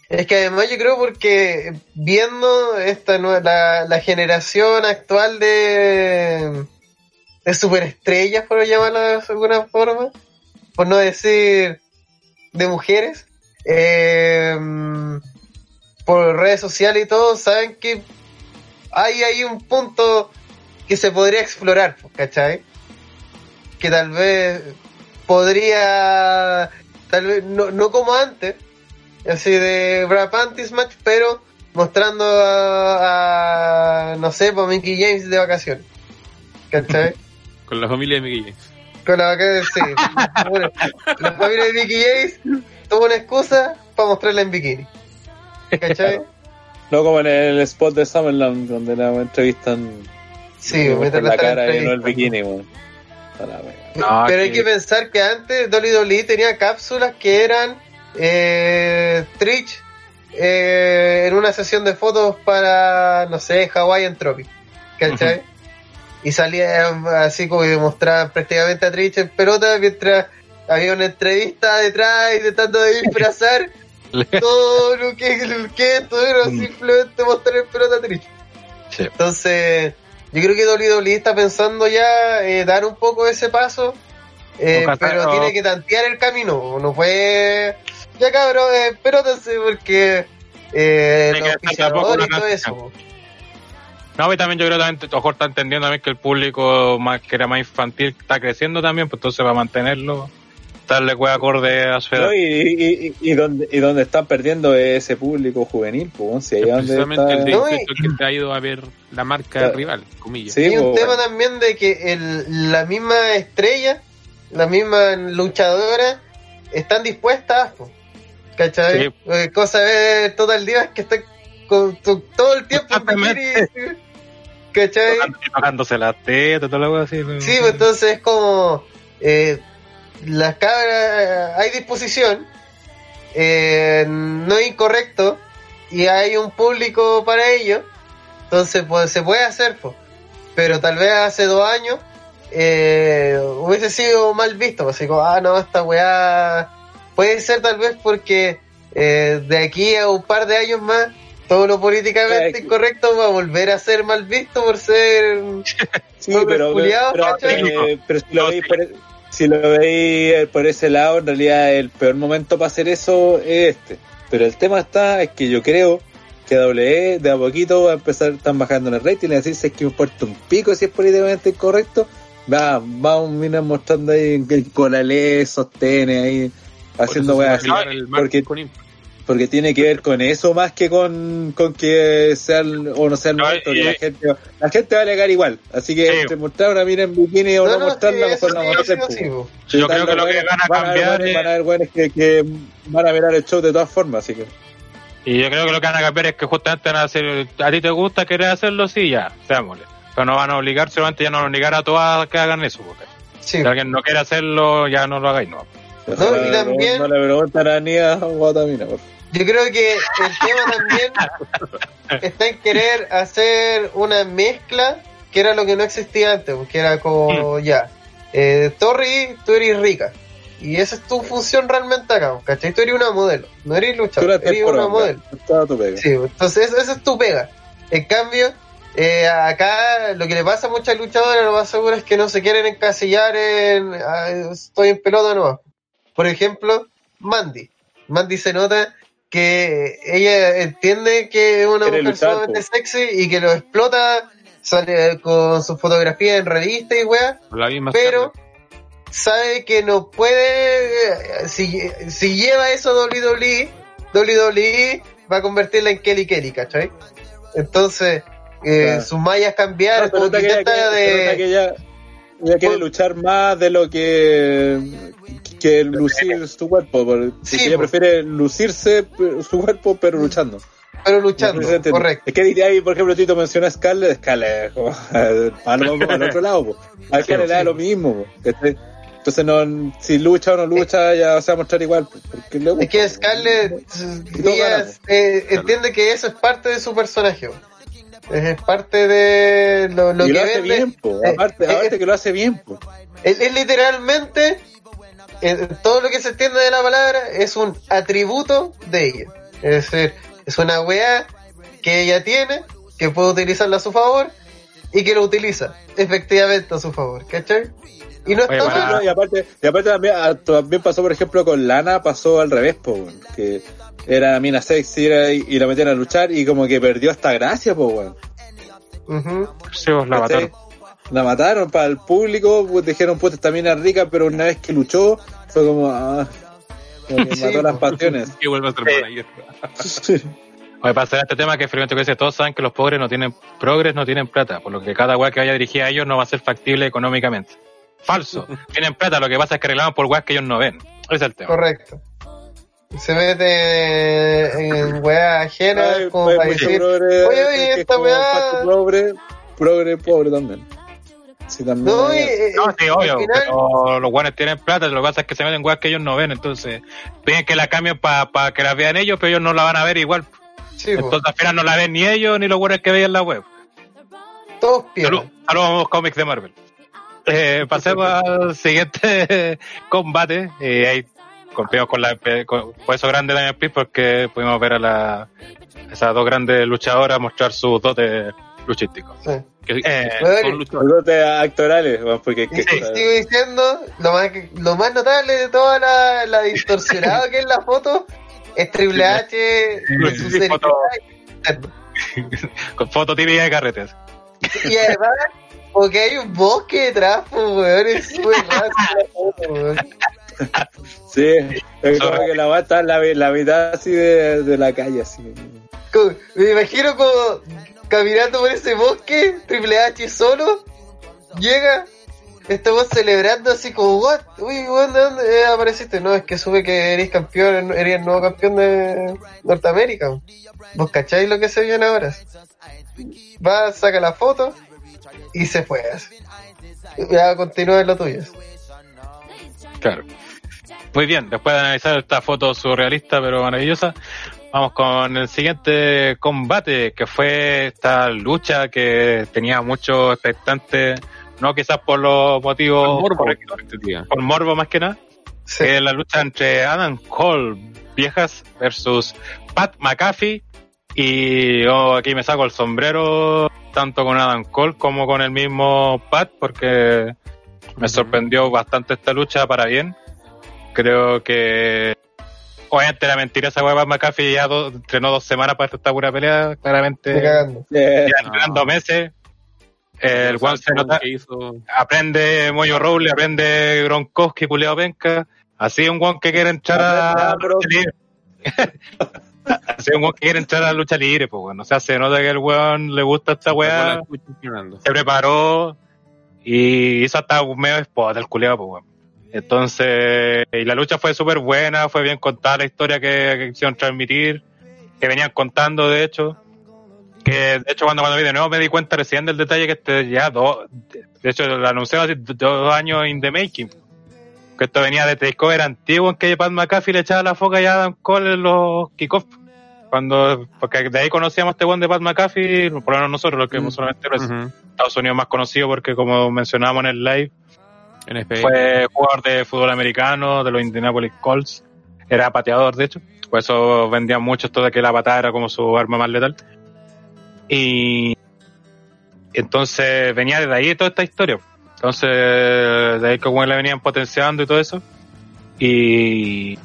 Speaker 2: es que además yo creo porque viendo esta la, la generación actual de, de superestrellas, por llamarlo de alguna forma, por no decir de mujeres, eh, por redes sociales y todo, saben que hay ahí un punto que se podría explorar, ¿cachai? Que tal vez podría, tal vez, no, no como antes, así de Brad Panties Match, pero mostrando a, no sé, por pues, Mickey James de vacaciones. ¿Cachai?
Speaker 1: Con la familia de Mickey James.
Speaker 2: Con la vacaciones, sí. la familia de Mickey James tuvo una excusa para mostrarla en bikini. ¿Cachai?
Speaker 3: No como en el spot de Summerland donde la entrevistan.
Speaker 2: Sí, me
Speaker 3: la cara y no el bikini,
Speaker 2: pero hay que pensar que antes Dolly Dolly tenía cápsulas que eran eh, Trich eh, en una sesión de fotos para, no sé, Hawaiian Tropic, ¿cachai? Y salía así como que mostraba prácticamente a Trich en pelota mientras había una entrevista detrás intentando disfrazar todo lo que, lo que esto era mm. simplemente mostrar en pelota a Trich. Entonces, yo creo que WWE está pensando ya eh, dar un poco ese paso, eh, pero tiene que tantear el camino, no puede ya cabrón, eh, espérense porque eh, los y todo eso.
Speaker 4: No, y también yo creo que mejor está entendiendo también que el público más que era más infantil está creciendo también, pues entonces va a mantenerlo, darle cueva acorde a su edad.
Speaker 3: y, y, y, donde, y donde están perdiendo ese público juvenil, pues, si
Speaker 1: precisamente el no, que te ha ido a ver la marca rival, comillas.
Speaker 2: Sí, y un pues, tema también de que el, la misma estrella, la misma luchadora, están dispuestas, pues, ¿Cachai? Eh, cosa de todo el día es que está con todo el tiempo en ¿Cachai?
Speaker 4: Tocándose la teta, todo lo así.
Speaker 2: Sí, pues entonces es como. Eh, las cabras. Hay disposición. Eh, no es incorrecto. Y hay un público para ello. Entonces, pues se puede hacer, pues. Pero tal vez hace dos años. Eh, hubiese sido mal visto. Pues, así como, ah, no, esta weá Puede ser tal vez porque eh, de aquí a un par de años más todo lo políticamente incorrecto va a volver a ser mal visto por ser
Speaker 3: sí, pero, pero, eh, pero, si lo veis por, si lo veis por ese lado, en realidad el peor momento para hacer eso es este. Pero el tema está, es que yo creo que W de a poquito va a empezar, están bajando en el rating y decirse que me importa un pico si es políticamente incorrecto. Va, vamos a mostrando ahí con la ley, sostene ahí, haciendo weas así. Porque, porque tiene que ver con eso más que con, con que sea o no sea el momento. la, gente, la gente va a alegar igual. Así que entre mostrar una mina en bikini o no, mostrarla, mejor no vamos a hacer.
Speaker 4: Yo creo que lo que van a cambiar.
Speaker 3: Van a haber buenos que, que van a mirar el show de todas formas. Así que.
Speaker 4: Y yo creo que lo que van a cambiar es que justamente van a hacer, a ti te gusta querer hacerlo, sí, ya, seámosle. Pero no van a obligar, solamente ya no van a obligar a todas a que hagan eso. Porque Si alguien no quiere hacerlo, ya no lo hagáis, no.
Speaker 2: No, y también...
Speaker 3: No le preguntan a ni a Guatamina, por favor.
Speaker 2: Yo creo que el tema también está en querer hacer una mezcla que era lo que no existía antes, porque era como, mm. ya, eh, Torri, tú eres rica. Y esa es tu función realmente acá, ¿cachai? Tú eres una modelo, no eres luchador, eres una modelo. Sí, entonces esa es tu pega. En cambio, eh, acá lo que le pasa a muchas luchadoras, lo más seguro es que no se quieren encasillar en ah, estoy en pelota no. Por ejemplo, Mandy. Mandy se nota que ella entiende que es una mujer sumamente sexy y que lo explota, sale con su fotografía en revista y weá, pero sabe que no puede, si, si lleva eso a WWE, WWE va a convertirla en Kelly Kelly, ¿cachai? Entonces, eh, sus mallas cambiaron,
Speaker 3: no, que, de... ella, quiere luchar más de lo que que lucir su cuerpo. Porque ella prefiere lucirse su cuerpo, pero luchando.
Speaker 2: Pero luchando, correcto.
Speaker 3: Es que diría ahí, por ejemplo, Tito menciona a Scarlett, Scarlett, al, otro lado, a Scarlett le da lo mismo. Entonces, no, si lucha o no lucha, ya se va a mostrar igual.
Speaker 2: Porque es que Scarlett eh, entiende que eso es parte de su personaje. Es parte de lo, lo
Speaker 3: y
Speaker 2: que
Speaker 3: lo hace bien, po. Eh, aparte, eh, aparte que lo hace bien. Po.
Speaker 2: es literalmente todo lo que se entiende de la palabra es un atributo de ella. Es decir, es una weá que ella tiene, que puede utilizarla a su favor y que lo utiliza efectivamente a su favor, ¿cachai?
Speaker 3: Y no está mal. Y aparte, y aparte también, ah, también pasó, por ejemplo, con Lana, pasó al revés, po, que era mina sexy y, la metían a luchar y como que perdió esta gracia, pues, weón.
Speaker 4: Sí, la mataron
Speaker 3: la mataron para el público, pues dijeron, pues esta mina rica, pero una vez que luchó, fue como, ah, mató las pasiones.
Speaker 4: Que vuelve a ser Oye, para hacer este tema que experimento que dice, todos saben que los pobres no tienen progres, no tienen plata, por lo que cada weá que vaya dirigida a ellos no va a ser factible económicamente. Falso. tienen plata, lo que pasa es que arreglamos por weas que ellos no ven. Ese es el tema.
Speaker 2: Correcto. Se mete en weá ajena como para decir, oye, oye, esta weá...
Speaker 3: Progre, progre, pobre también. Sí, también.
Speaker 4: No, sí, obvio. Pero los guanes tienen plata, lo que pasa es que se meten weas que ellos no ven, entonces piden que la cambien para que la vean ellos, pero ellos no la van a ver igual. entonces al final no la ven ni ellos ni los guanes que vean la web.
Speaker 2: Todos pierden.
Speaker 4: Saludos cómics de Marvel. Eh, pasemos al siguiente combate. Eh, ahí confiamos con la con, eso grande de Speed porque pudimos ver a la, esas dos grandes luchadoras mostrar sus dotes luchísticos. Sí. Que,
Speaker 3: eh, son actorales, porque
Speaker 2: que, sigo diciendo, lo más, lo más notable de toda la, la distorsionada que es la foto es Triple H con su
Speaker 4: foto, con foto típica de carretes.
Speaker 2: Y además, porque hay un bosque detrás, pues, weón, es súper raro
Speaker 3: Sí, es como que la va a estar la, la mitad así de, de la calle, así.
Speaker 2: Me imagino como caminando por ese bosque, Triple H solo, llega, estamos celebrando así como, what, uy, ¿dónde, dónde apareciste? No, es que sube que eres campeón, eres el nuevo campeón de Norteamérica. ¿Vos cacháis lo que se viene ahora? Va, saca la foto y se fue Ya continúa en lo tuyo.
Speaker 4: Claro. Muy bien, después de analizar esta foto surrealista pero maravillosa, Vamos con el siguiente combate, que fue esta lucha que tenía muchos expectantes, no quizás por los motivos... Por morbo, por morbo más que nada. Que la lucha entre Adam Cole, viejas, versus Pat McAfee. Y yo aquí me saco el sombrero tanto con Adam Cole como con el mismo Pat, porque Me sorprendió bastante esta lucha para bien. Creo que obviamente era mentira esa hueá McAfee ya entrenó dos semanas para esta pura pelea, claramente. Ya entrenando meses. El Juan se nota, aprende Moyo Roble, aprende Gronkowski, Puleo Penca. Así un Juan que quiere entrar a, lucha libre. Así un Juan que quiere entrar a la lucha libre, pues bueno. O sea, se nota que el weón le gusta esta weá. Se preparó y hizo hasta un medio spot el culeado, pues bueno. Entonces, y la lucha fue súper buena, fue bien contada la historia que, que quisieron transmitir, que venían contando de hecho que de hecho cuando, cuando vi de nuevo me di cuenta recién del detalle que este ya dos, de hecho lo anuncié hace dos años in the making. Que esto venía de Takeover antiguo en que Pat McAfee le echaba la foca ya a Adam Cole en los kickoffs. Cuando, porque de ahí conocíamos este one de Pat McAfee, por lo menos nosotros, los que mm. solamente Estados Unidos más conocido porque como mencionábamos en el live, fue jugador de fútbol americano, de los Indianapolis Colts, era pateador de hecho, por eso vendían mucho esto de que la patada era como su arma más letal. Y entonces venía desde ahí toda esta historia. Entonces, de ahí que le venían potenciando y todo eso. Y,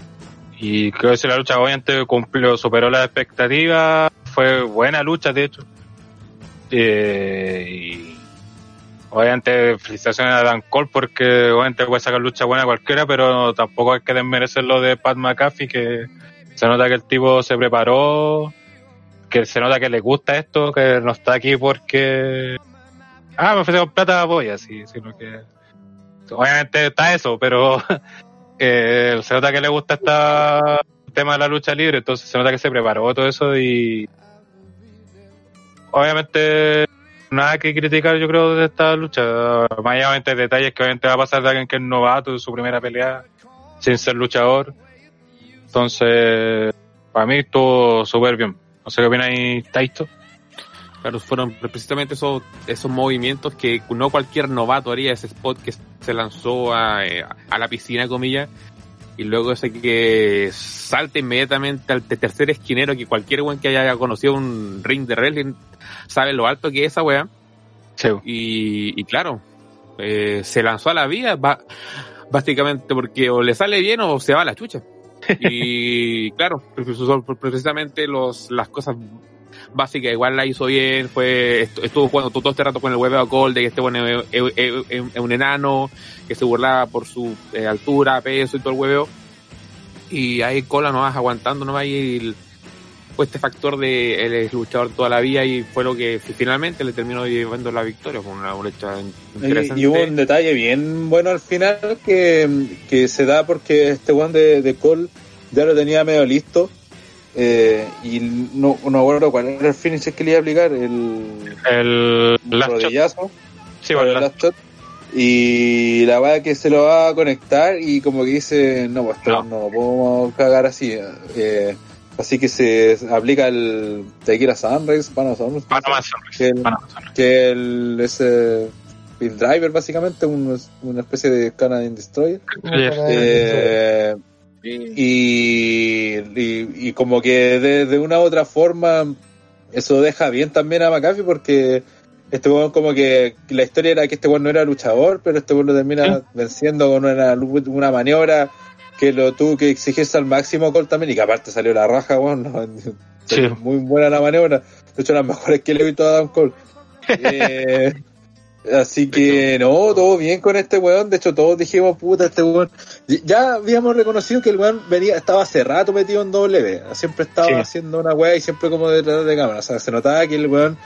Speaker 4: creo que la lucha obviamente cumplió, superó las expectativas. Fue buena lucha, de hecho. Eh, obviamente felicitaciones a Dan Cole porque obviamente puede sacar lucha buena cualquiera, pero tampoco hay que desmerecer lo de Pat McAfee que se nota que el tipo se preparó que se nota que le gusta esto, que no está aquí porque. Ah, me ofrecieron plata, voy así, sino que. Obviamente está eso, pero eh, se nota que le gusta este tema de la lucha libre, entonces se nota que se preparó todo eso y. Obviamente nada que criticar yo creo de esta lucha. Más detalles que obviamente va a pasar de alguien que es novato en su primera pelea sin ser luchador. Entonces, para mí estuvo súper bien. No sé qué opina Taito.
Speaker 1: Claro, fueron precisamente esos, esos movimientos que no cualquier novato haría, ese spot que se lanzó a, eh, a la piscina, comillas, y luego ese que salta inmediatamente al tercer esquinero, que cualquier buen que haya conocido un ring de wrestling sabe lo alto que es esa weá. Y, y, claro, eh, se lanzó a la vía, básicamente porque o le sale bien o se va a la chucha. Y claro, precisamente los, las cosas básicas igual la hizo bien, fue estuvo jugando todo este rato con el huevo Gold, de que este bueno es, un enano, que se burlaba por su eh, altura, peso y todo el huevo. Y ahí Cola no vas aguantando, no y fue este factor de es luchador toda la vida y fue lo que finalmente le terminó llevando la victoria con una lucha interesante.
Speaker 3: Y, hubo un detalle bien bueno al final que, se da porque este one de, de Cole ya lo tenía medio listo eh, y no, no acuerdo cuál era el finisher que le iba a aplicar el,
Speaker 4: el
Speaker 3: rodillazo sí, el last shot. y la verdad que se lo va a conectar y como que dice no pues no, no podemos cagar así eh, Así que se aplica el Tequila Sunrise, Panama Sunrise.
Speaker 4: Panama
Speaker 3: Sunrise. Que el, ese Bill Driver, básicamente, una especie de Canadian Destroyer. Eh, y, y, como que de, una u otra forma eso deja bien también a McAfee porque este weón como que la historia era que este weón no era luchador, pero este weón lo termina venciendo con una, una maniobra que lo tuvo que exigirse al máximo Cole también y que aparte salió la raja, bueno, muy buena la maniobra. De hecho, las mejores que le he visto a Adam Cole. Eh, así que no, todo bien con este weón. De hecho, todos dijimos, puta, este weón. Ya habíamos reconocido que el weón venía, estaba hace rato metido en W. Siempre estaba haciendo una weá y siempre como detrás de cámara. O sea, se notaba que el weón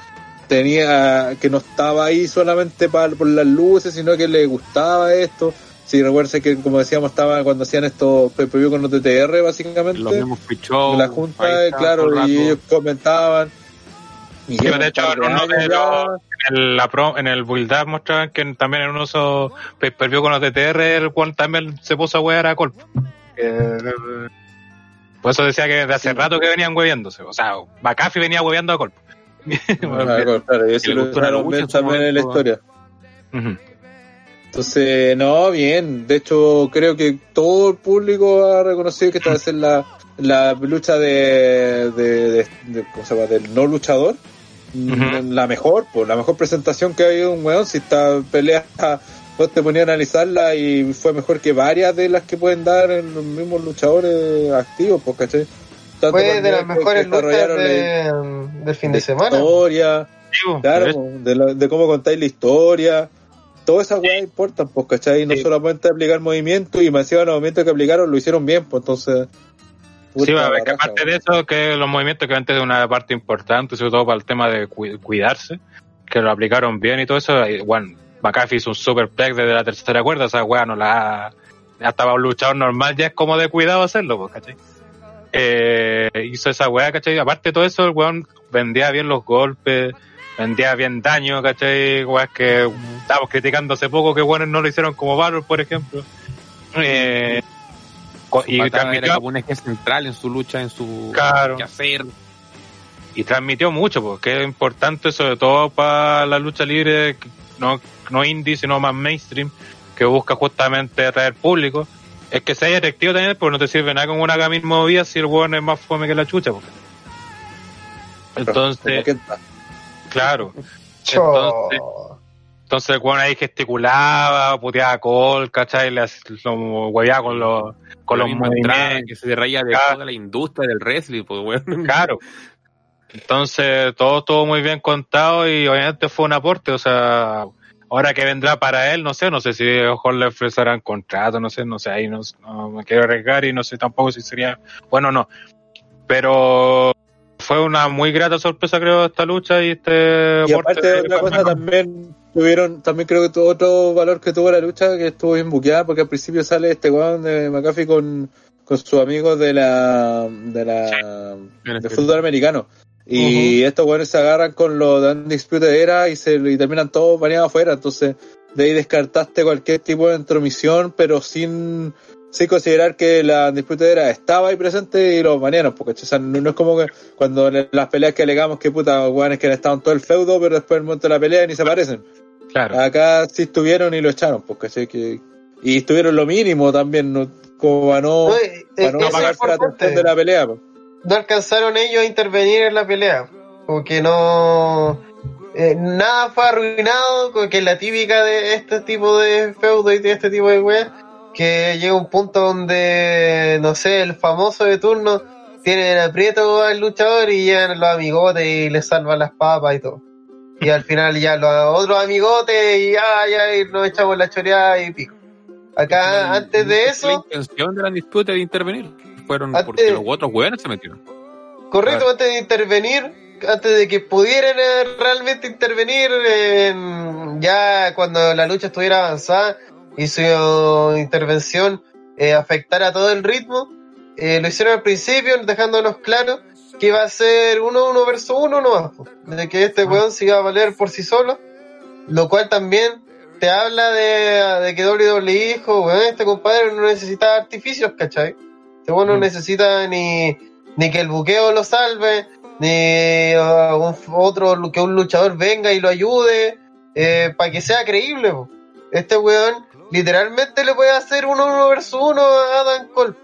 Speaker 3: tenía, que no estaba ahí solamente para, por las luces, sino que le gustaba esto Sí, recuerden que, como decíamos, estaba cuando hacían estos PPV con los TTR, básicamente.
Speaker 1: Los mismos show,
Speaker 3: La junta, claro, y ellos comentaban.
Speaker 4: Y de hecho, en, la pro, en el Build Up mostraban que también en uno esos pay con los TTR, el cual también se puso a huear a Colp. por eso decía que desde hace rato que venían hueviándose. O sea, Bacafi venía hueveando a Colp.
Speaker 3: claro, claro, y eso lo también en la historia. Entonces, no, bien. De hecho, creo que todo el público ha reconocido que esta vez es la, la lucha de, de, ¿cómo se llama? del no luchador. La mejor, pues la mejor presentación que ha habido un weón. Si esta pelea vos te ponías a analizarla y fue mejor que varias de las que pueden dar en los mismos luchadores activos, pues, ¿cachai?
Speaker 2: fue de las mejores luchas de, del fin de semana.
Speaker 3: Historia, claro, de, de, cómo contáis la historia. Todas esas weas importan, pues, ¿cachai? No solamente aplicar movimientos y más los movimientos que aplicaron lo hicieron bien, pues entonces.
Speaker 4: Sí, va, que aparte de eso, que los movimientos que antes de una parte importante, sobre todo para el tema de cuidarse, que lo aplicaron bien y todo eso, bueno, McAfee hizo un super plex desde la tercera cuerda, esa weá no la hasta para un luchador normal ya es como de cuidado hacerlo, pues, ¿cachai? Eh, hizo esa weá, ¿cachai? Aparte de todo eso, el weón vendía bien los golpes, vendía bien daño, ¿cachai? Weas que estábamos criticando hace poco que bueno no lo hicieron como Valor, por ejemplo. Eh,
Speaker 1: y transmitió como un eje central en su lucha, en su
Speaker 4: claro. hacer. Y transmitió mucho, porque es importante sobre todo para la lucha libre, no, no indie, sino más mainstream, que busca justamente atraer público. Es que sea efectivo también, porque no te sirve nada como una gamin movida si el weón es más fome que la chucha. Porque... Entonces, claro. Entonces, entonces el weón ahí gesticulaba, puteaba col, ¿cachai? Le lo hueveaba con los, con los movimientos.
Speaker 1: Que se reía de toda la industria del wrestling, pues weón.
Speaker 4: Claro. Entonces, todo estuvo muy bien contado y obviamente fue un aporte, o sea, ahora que vendrá para él, no sé, no sé si ojo le ofrecerán contrato, no sé, no sé, ahí no, me quiero arriesgar y no sé tampoco si sería, bueno, no, pero fue una muy grata sorpresa creo esta lucha y este
Speaker 3: y aparte de otra cosa también tuvieron también creo que tuvo otro valor que tuvo la lucha que estuvo bien buqueada porque al principio sale este weón de McAfee con con sus amigos de la de la de fútbol americano. Y estos weones se agarran con lo de Undisputed Era y se y terminan todos baneados afuera. Entonces de ahí descartaste cualquier tipo de intromisión pero sin sin considerar que la disputa era estaba ahí presente y los banearon, porque no, es como que cuando las peleas que alegamos que puta es que han estado en todo el feudo, pero después el momento de la pelea ni se aparecen. Claro. Acá sí estuvieron y lo echaron, porque sé que y estuvieron lo mínimo también, como para no, para no apagarse la atención de la pelea.
Speaker 2: No alcanzaron ellos a intervenir en la pelea, porque no eh, nada fue arruinado, que es la típica de este tipo de feudo y de este tipo de weas que llega un punto donde, no sé, el famoso de turno tiene el aprieto al luchador y llegan los amigotes y le salvan las papas y todo. Y al final ya los otros amigotes y ya, ya nos echamos la choreada y pico. Acá, antes de eso.
Speaker 1: La intención de la disputa de intervenir. Fueron porque los otros hueones se metieron.
Speaker 2: Correcto, antes de intervenir, antes de que pudieran eh, realmente intervenir, ya cuando la lucha estuviera avanzada, y su intervención eh, afectara todo el ritmo. Eh, lo hicieron al principio, dejándonos claro que iba a ser uno uno versus uno nomás, de que este weón se iba a valer por sí solo, lo cual también te habla de, de que WWE dijo, weón, este compadre no necesita artificios, ¿cachai? Este weón no necesita ni, ni que el buqueo lo salve, ni uh, otro que un luchador venga y lo ayude, eh, para que sea creíble. Este weón literalmente le puede hacer uno uno versus uno a Adam Cole.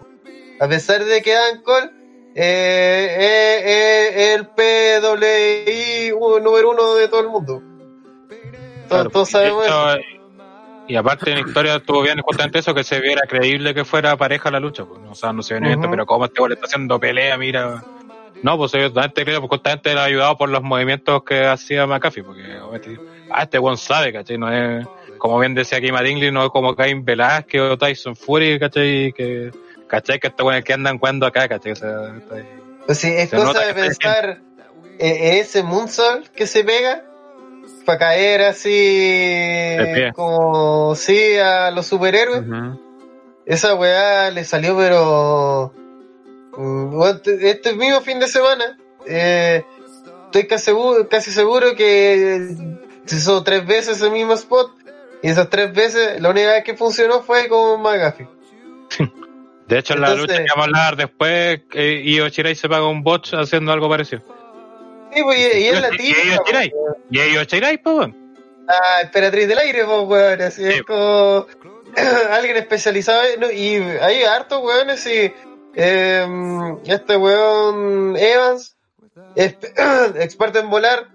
Speaker 2: A pesar de que Adam Cole eh, eh, es el PWI número uno de todo el mundo.
Speaker 4: todos, sabemos eso. Y aparte en la historia estuvo bien justamente eso, que se viera creíble que fuera pareja la lucha. Pues. O sea, no se viene pero como este le está haciendo pelea, mira. No, pues yo totalmente creo, porque justamente era ayudado por los movimientos que hacía McAfee, porque ah, este buen sabe, ¿cachai? No es como bien decía aquí Matt no como Cain Velázquez o Tyson Fury, ¿cachai? Que, ¿cachai? Que estos buenos que andan jugando acá, ¿cachai? O sea,
Speaker 2: pues sí, es cosa de pensar en ese moonsault que se pega para caer así como sí a los superhéroes. Esa weá le salió pero este mismo fin de semana eh, estoy casi seguro, casi seguro que se hizo tres veces el mismo spot y esas tres veces, la única vez que funcionó fue con McAfee.
Speaker 4: De hecho, en la lucha que vamos a hablar después, eh, Io Shirai se paga un bot haciendo algo parecido.
Speaker 2: Sí, pues, y, es la tía.
Speaker 4: Y Io Shirai, pues,
Speaker 2: Ah, esperatriz del aire, pues, weón. Así es como alguien especializado. y hay hartos weones, y eh, este weón Evans, experto en volar,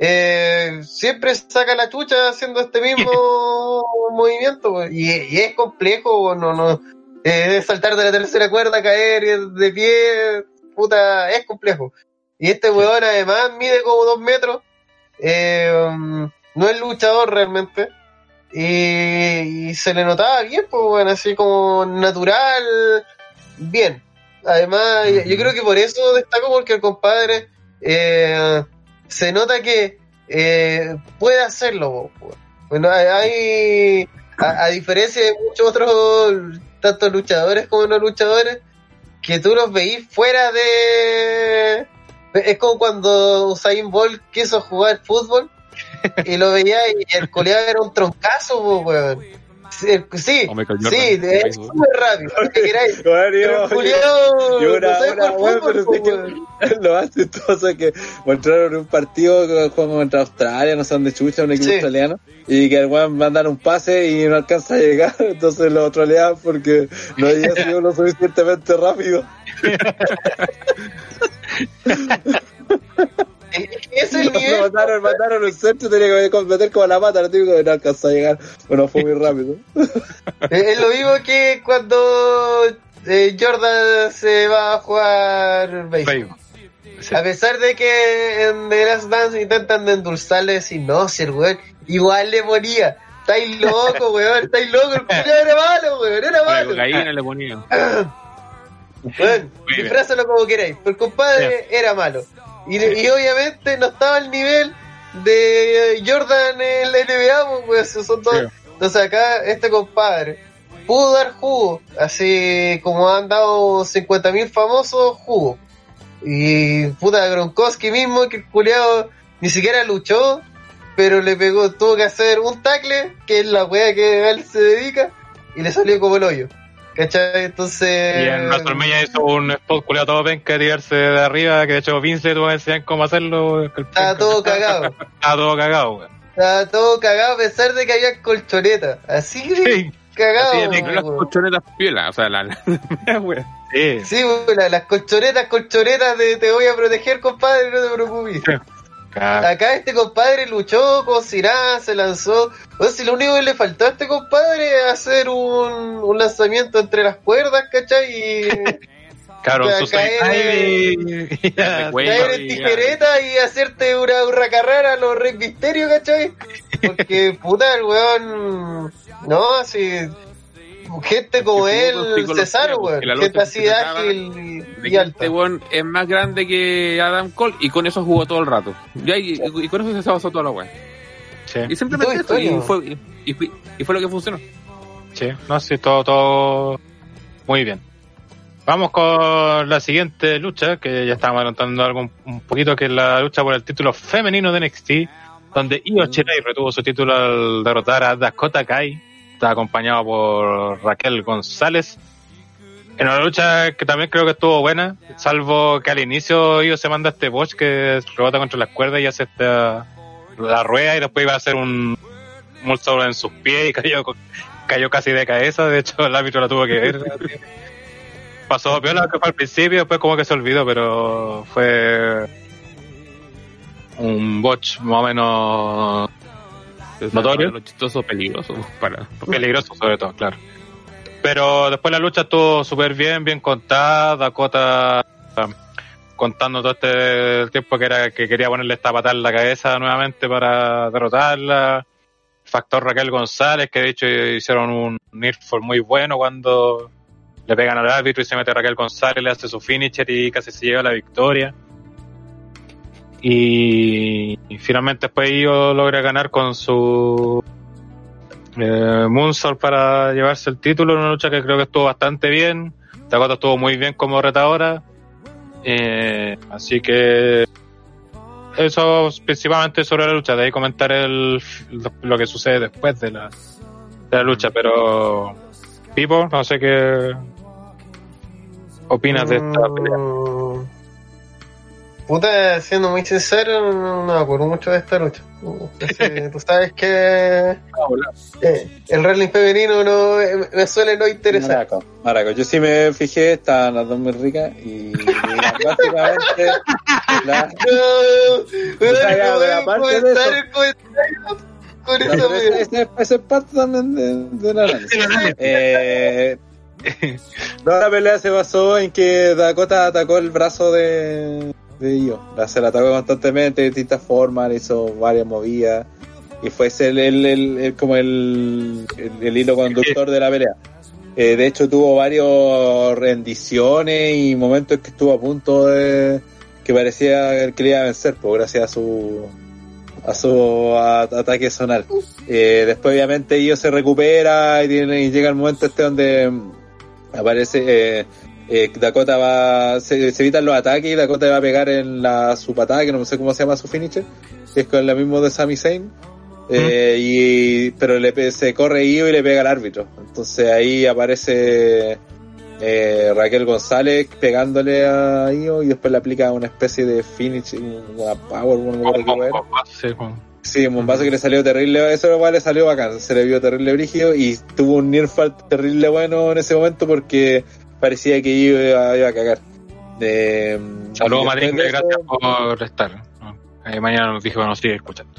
Speaker 2: eh, siempre saca la chucha haciendo este mismo movimiento, y, es complejo, no, no, eh, saltar de la tercera cuerda, caer de pie, puta, es complejo. Y este weón además mide como dos metros, eh, no es luchador realmente, y, se le notaba bien, pues bueno, así como natural, bien. Además, yo creo que por eso destaco porque el compadre eh, se nota que eh, puede hacerlo. Bueno, hay, a, diferencia de muchos otros, tanto luchadores como no luchadores, que tú los veís fuera de... Es como cuando Usain Bolt quiso jugar fútbol y lo veía y el coleado era un troncazo. Sí, sí, es súper rápido.
Speaker 3: Julio, y una, una, bueno, pero sé que lo más chistoso es que mostraron un partido que jugamos contra Australia, no sé dónde chucha, un equipo australiano, y que el weón mandan un pase y no alcanza a llegar, entonces lo troleaban porque no había sido lo suficientemente rápido.
Speaker 2: es el nivel.
Speaker 3: Mataron, mataron un centro tenía que meter como la pata, no tengo que no alcanzó a llegar. Bueno, fue muy rápido.
Speaker 2: es lo mismo que cuando eh, Jordan se va a jugar béisbol. A pesar de que en The Last Dance intentan endulzarle y no, si el weón igual le ponía. Estáis loco, weón, estáis loco, el culo era malo, weón, era malo.
Speaker 1: La le ponía.
Speaker 2: Bueno, disfrázalo como queráis. El compadre era malo. Y, obviamente no estaba al nivel de Jordan en el NBA, pues son todos. Entonces acá este compadre pudo dar jugo, así como han dado 50.000 famosos jugo. Y puta Gronkowski mismo, que el culiado ni siquiera luchó, pero le pegó, tuvo que hacer un tackle, que es la wea que él se dedica, y le salió como el hoyo. ¿Cachai? Entonces.
Speaker 4: Y en WrestleMania hizo un spot culiado todo penca tirarse de arriba, que de hecho Vince tuvo que enseñar cómo hacerlo.
Speaker 2: Estaba todo cagado.
Speaker 4: Estaba todo cagado, weón.
Speaker 2: Estaba todo cagado a pesar de que había colchonetas. Así de cagado. Así
Speaker 1: de las colchonetas piolas, o sea, la.
Speaker 2: la sí, sí las colchonetas, colchonetas de te voy a proteger, compadre, no te preocupes. Acá este compadre luchó con Sirá, se lanzó. O sea, si lo único que le faltó a este compadre es hacer un, un lanzamiento entre las cuerdas, ¿cachai? Y.
Speaker 4: Claro,
Speaker 2: caer, caer en tijereta y hacerte una carrera a los Rey Misterio, ¿cachai? Porque, puta, el weón. No, así gente como él, Cesaro, weón. Gente así ágil y, alta.
Speaker 1: Este es más grande que Adam Cole y con eso jugó todo el rato. y, con eso se basó toda la weón. Y simplemente esto, y fue, y, fue lo que funcionó.
Speaker 4: Sí, no, sí, todo, todo muy bien. Vamos con la siguiente lucha, que ya estábamos adelantando algo un, poquito, que es la lucha por el título femenino de NXT, donde Io Shirai retuvo su título al derrotar a Dakota Kai está acompañado por Raquel González. En una lucha que también creo que estuvo buena, salvo que al inicio ellos se manda este Bosch que rebota contra las cuerdas y hace esta, la rueda y después iba a hacer un mulso en sus pies y cayó, cayó casi de cabeza. De hecho, el árbitro la tuvo que ver. Pasó peor que fue al principio, después como que se olvidó, pero fue un botch más o menos notorio.
Speaker 1: Lo chistoso, peligroso. Para,
Speaker 4: peligroso sobre todo, claro. Pero después la lucha estuvo súper bien, bien contada. Dakota um, contando todo este tiempo que era que quería ponerle esta patada en la cabeza nuevamente para derrotarla. Factor Raquel González, que de hecho hicieron un for muy bueno cuando le pegan al árbitro y se mete Raquel González, le hace su finisher y casi se lleva la victoria. Y, finalmente después yo logra ganar con su eh, para llevarse el título en una lucha que creo que estuvo bastante bien. Dakota estuvo muy bien como retadora. Eh, así que eso principalmente sobre la lucha. De ahí comentar el, lo, que sucede después de la, de la lucha. Pero, Pipo, no sé qué opinas de esta pelea.
Speaker 2: Puta, siendo muy sincero, no, me acuerdo mucho de esta lucha. Tú sabes que eh, el wrestling femenino no, me suele no interesar.
Speaker 3: Maraco, Maraco. Yo sí me fijé, estaban las dos muy ricas y básicamente. La, eso. Con eso, esa, esa es parte también de, de la análisis. eh, no, la pelea se basó en que Dakota atacó el brazo de, de Io. Se la atacó constantemente de distintas formas, le hizo varias movidas. Y fue ese el, el, el, como el, el, hilo conductor de la pelea. Eh, de hecho, tuvo varias rendiciones y momentos que estuvo a punto de que parecía que le iba a vencer, pues gracias a su a su ataque zonal. Eh, después, obviamente, Io se recupera y, tiene, y llega el momento este donde aparece eh, eh, Dakota va se, evitan los ataques y Dakota va a pegar en la su patada que no sé cómo se llama su finisher que es con la mismo de Sami Zayn. Eh, y pero le se corre Io y le pega al árbitro. Entonces ahí aparece eh, Raquel González pegándole a Io y después le aplica una especie de finish una power una Sí, un bombazo que le salió terrible, eso igual le salió bacán, se le vio terrible brígido y tuvo un near fall terrible bueno en ese momento porque parecía que iba, iba a cagar. De,
Speaker 4: Saludos Madrid, gracias por estar. Eh, mañana nos dijo que nos sigue escuchando.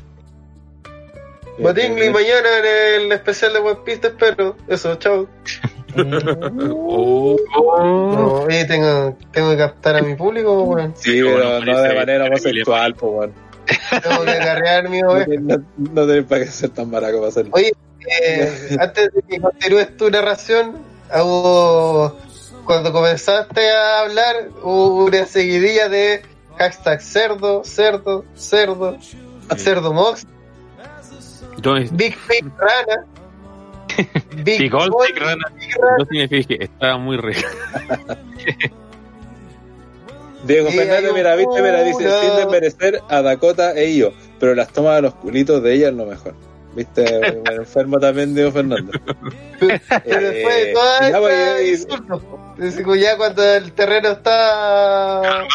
Speaker 2: Matingly, mañana en el especial de One Piece te espero. Eso, chao. oh. no, tengo, tengo que captar a mi público,
Speaker 3: weón. Sí, pero no de manera homosexual, pues, weón.
Speaker 2: Tengo que cargar mi oveja.
Speaker 3: No, no, tenés para qué ser tan barato para hacerlo.
Speaker 2: Oye, eh, antes de que continúes tu narración, hago, cuando comenzaste a hablar, hubo una seguidilla de hashtag cerdo, cerdo, cerdo, cerdo mox, Big Big Rana.
Speaker 4: Big, Big Gold, Big Rana.
Speaker 1: Yo sí me fijé, estaba muy re.
Speaker 3: Diego Fernández, mira, viste, mira, dice, sin desmerecer a Dakota e yo, pero las tomas de los culitos de ella es lo mejor. Viste, me enfermo también Diego Fernández.
Speaker 2: Pero después de toda eh, esta ya cuando el terreno está...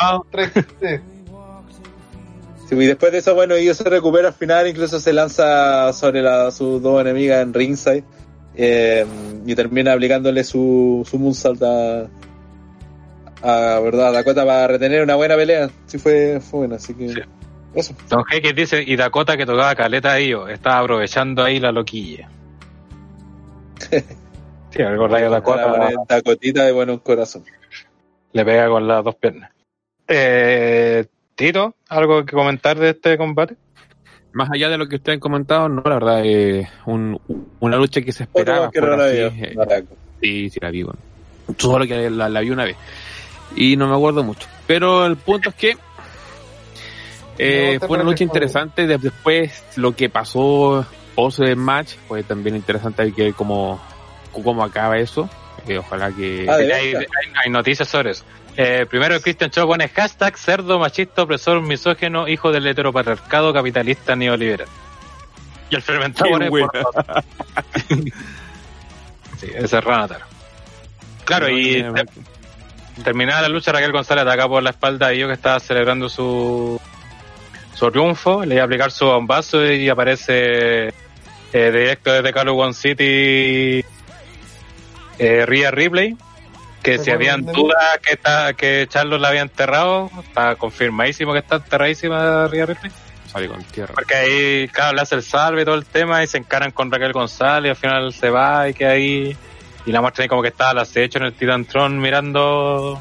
Speaker 3: Sí, y después de eso, bueno, ellos se recupera al final, incluso se lanza sobre la, sus dos enemigas en ringside eh, y termina aplicándole su, su moonsault a, a verdad Dakota para retener una buena pelea. Sí fue, fue buena, así que eso.
Speaker 4: Don Jeque dice, y Dakota que tocaba caleta ahí, estaba aprovechando ahí la loquilla. sí, algo rayo Dakota.
Speaker 3: Dakotita de buen corazón.
Speaker 4: Le pega con las dos piernas. Eh, Tito, ¿algo que comentar de este combate?
Speaker 1: Más allá de lo que ustedes han comentado, no, la verdad, es un, una lucha que se esperaba. Que así, eh, sí, sí, la vi, bueno. Solo que la vi una vez y no me acuerdo mucho. Pero el punto es que eh, fue una lucha interesante. Después lo que pasó post match fue también interesante que cómo, cómo acaba eso. Eh, ojalá que...
Speaker 4: Ah, hay, noticias sobre eso. Eh, primero Christian Cho pone hashtag cerdo, machista, opresor, misógeno, hijo del heteropatriarcado capitalista neoliberal. Y el fermentado pone sí, ese es Ranatar. Claro, y terminada la lucha, Raquel González ataca por la espalda y yo que estaba celebrando su, su triunfo, le iba a aplicar su bombazo y aparece eh, directo desde One City eh, Rhea Ripley, que si habían dudas que, está, que Charlos la había enterrado, está confirmadísimo que está enterradísima Rhea Ripley.
Speaker 1: Sale con tierra.
Speaker 4: Porque ahí, claro, le hace el salve y todo el tema y se encaran con Raquel González y al final se va y que ahí y la muestra ahí como que estaba la acecho en el Titantron mirando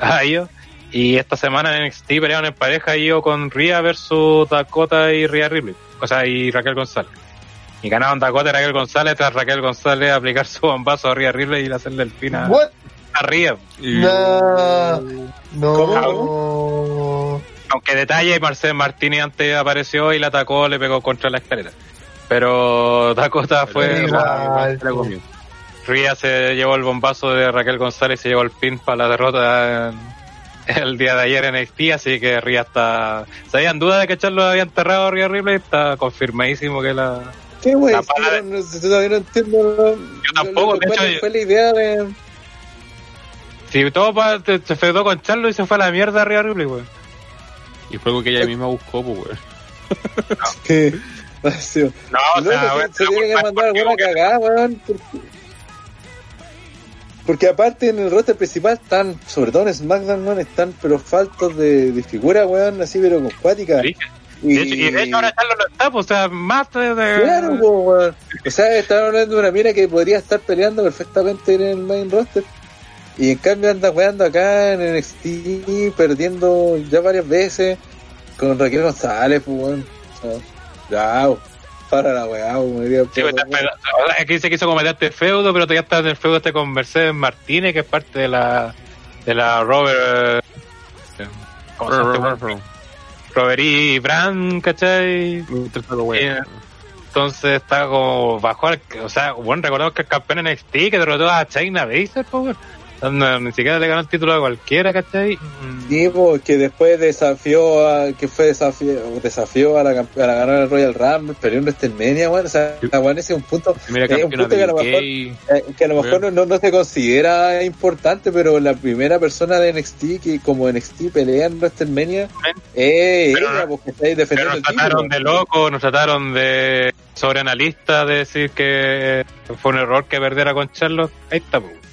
Speaker 4: a ellos. Y esta semana en NXT pelearon en pareja yo con Ria versus Dakota y Ria Ripley. O sea, y Raquel González. Y ganaron Dakota y Raquel González tras Raquel González aplicar su bombazo a Ria Ripley y hacerle el pin a, a Ria.
Speaker 2: No. No.
Speaker 4: Aunque detalle, Marcel Martini antes apareció y la atacó, le pegó contra la escalera. Pero Dakota fue la, Ría se llevó el bombazo de Raquel González y se llevó el pin para la derrota el día de ayer en NXT, así que Ría está... ¿Se habían duda de que Charlo había enterrado a Ría Ripley? Está confirmadísimo que la...
Speaker 3: ¿Qué güey? No, todavía no entiendo.
Speaker 4: Yo tampoco, de hecho...
Speaker 3: Fue la idea de...
Speaker 4: Si todo se fedó con Charlo y se fue a la mierda a Ría Ripley, güey.
Speaker 1: Y fue algo que ella misma buscó, pues, güey.
Speaker 3: ¿Qué? No, o sea, se, se tiene que mandar alguna cagada, weón. Porque aparte en el roster principal están, sobre todo en SmackDown, están pero faltos de, de figura, weón, así pero con cuática.
Speaker 4: Y, y de hecho ahora Charlo no está, o sea, más de...
Speaker 3: Claro, weón. O sea, están hablando de una mira que podría estar peleando perfectamente en el main roster. Y en cambio anda weando acá en NXT, perdiendo ya varias veces con Raquel González, weón. O sea, para la weá, weón.
Speaker 4: Sí, pues, aquí dice que hizo como este feudo, pero todavía está en el feudo este con Mercedes Martínez, que es parte de la de la Robert... Eh, ¿Cómo se llama? Robert E. Brand, ¿cachai? Entonces está como bajo, o sea, bueno, recordemos que el campeón en NXT que derrotó a China Baszler, pues, no, ni siquiera le ganó el título a cualquiera, ¿cachai?
Speaker 3: Sí, porque después desafió a, que fue desafío, desafió a la, a la ganar el Royal Rumble, pero en WrestleMania, bueno, o sea, bueno, ese es un punto, es un punto que a lo mejor, eh, que a lo mejor no, no, se considera importante, pero la primera persona de NXT que como NXT pelea en WrestleMania es ella, porque está ahí defendiendo
Speaker 4: nos trataron de loco, nos trataron de sobreanalista, de decir que fue un error que perdiera con Charlotte, ahí está, pues.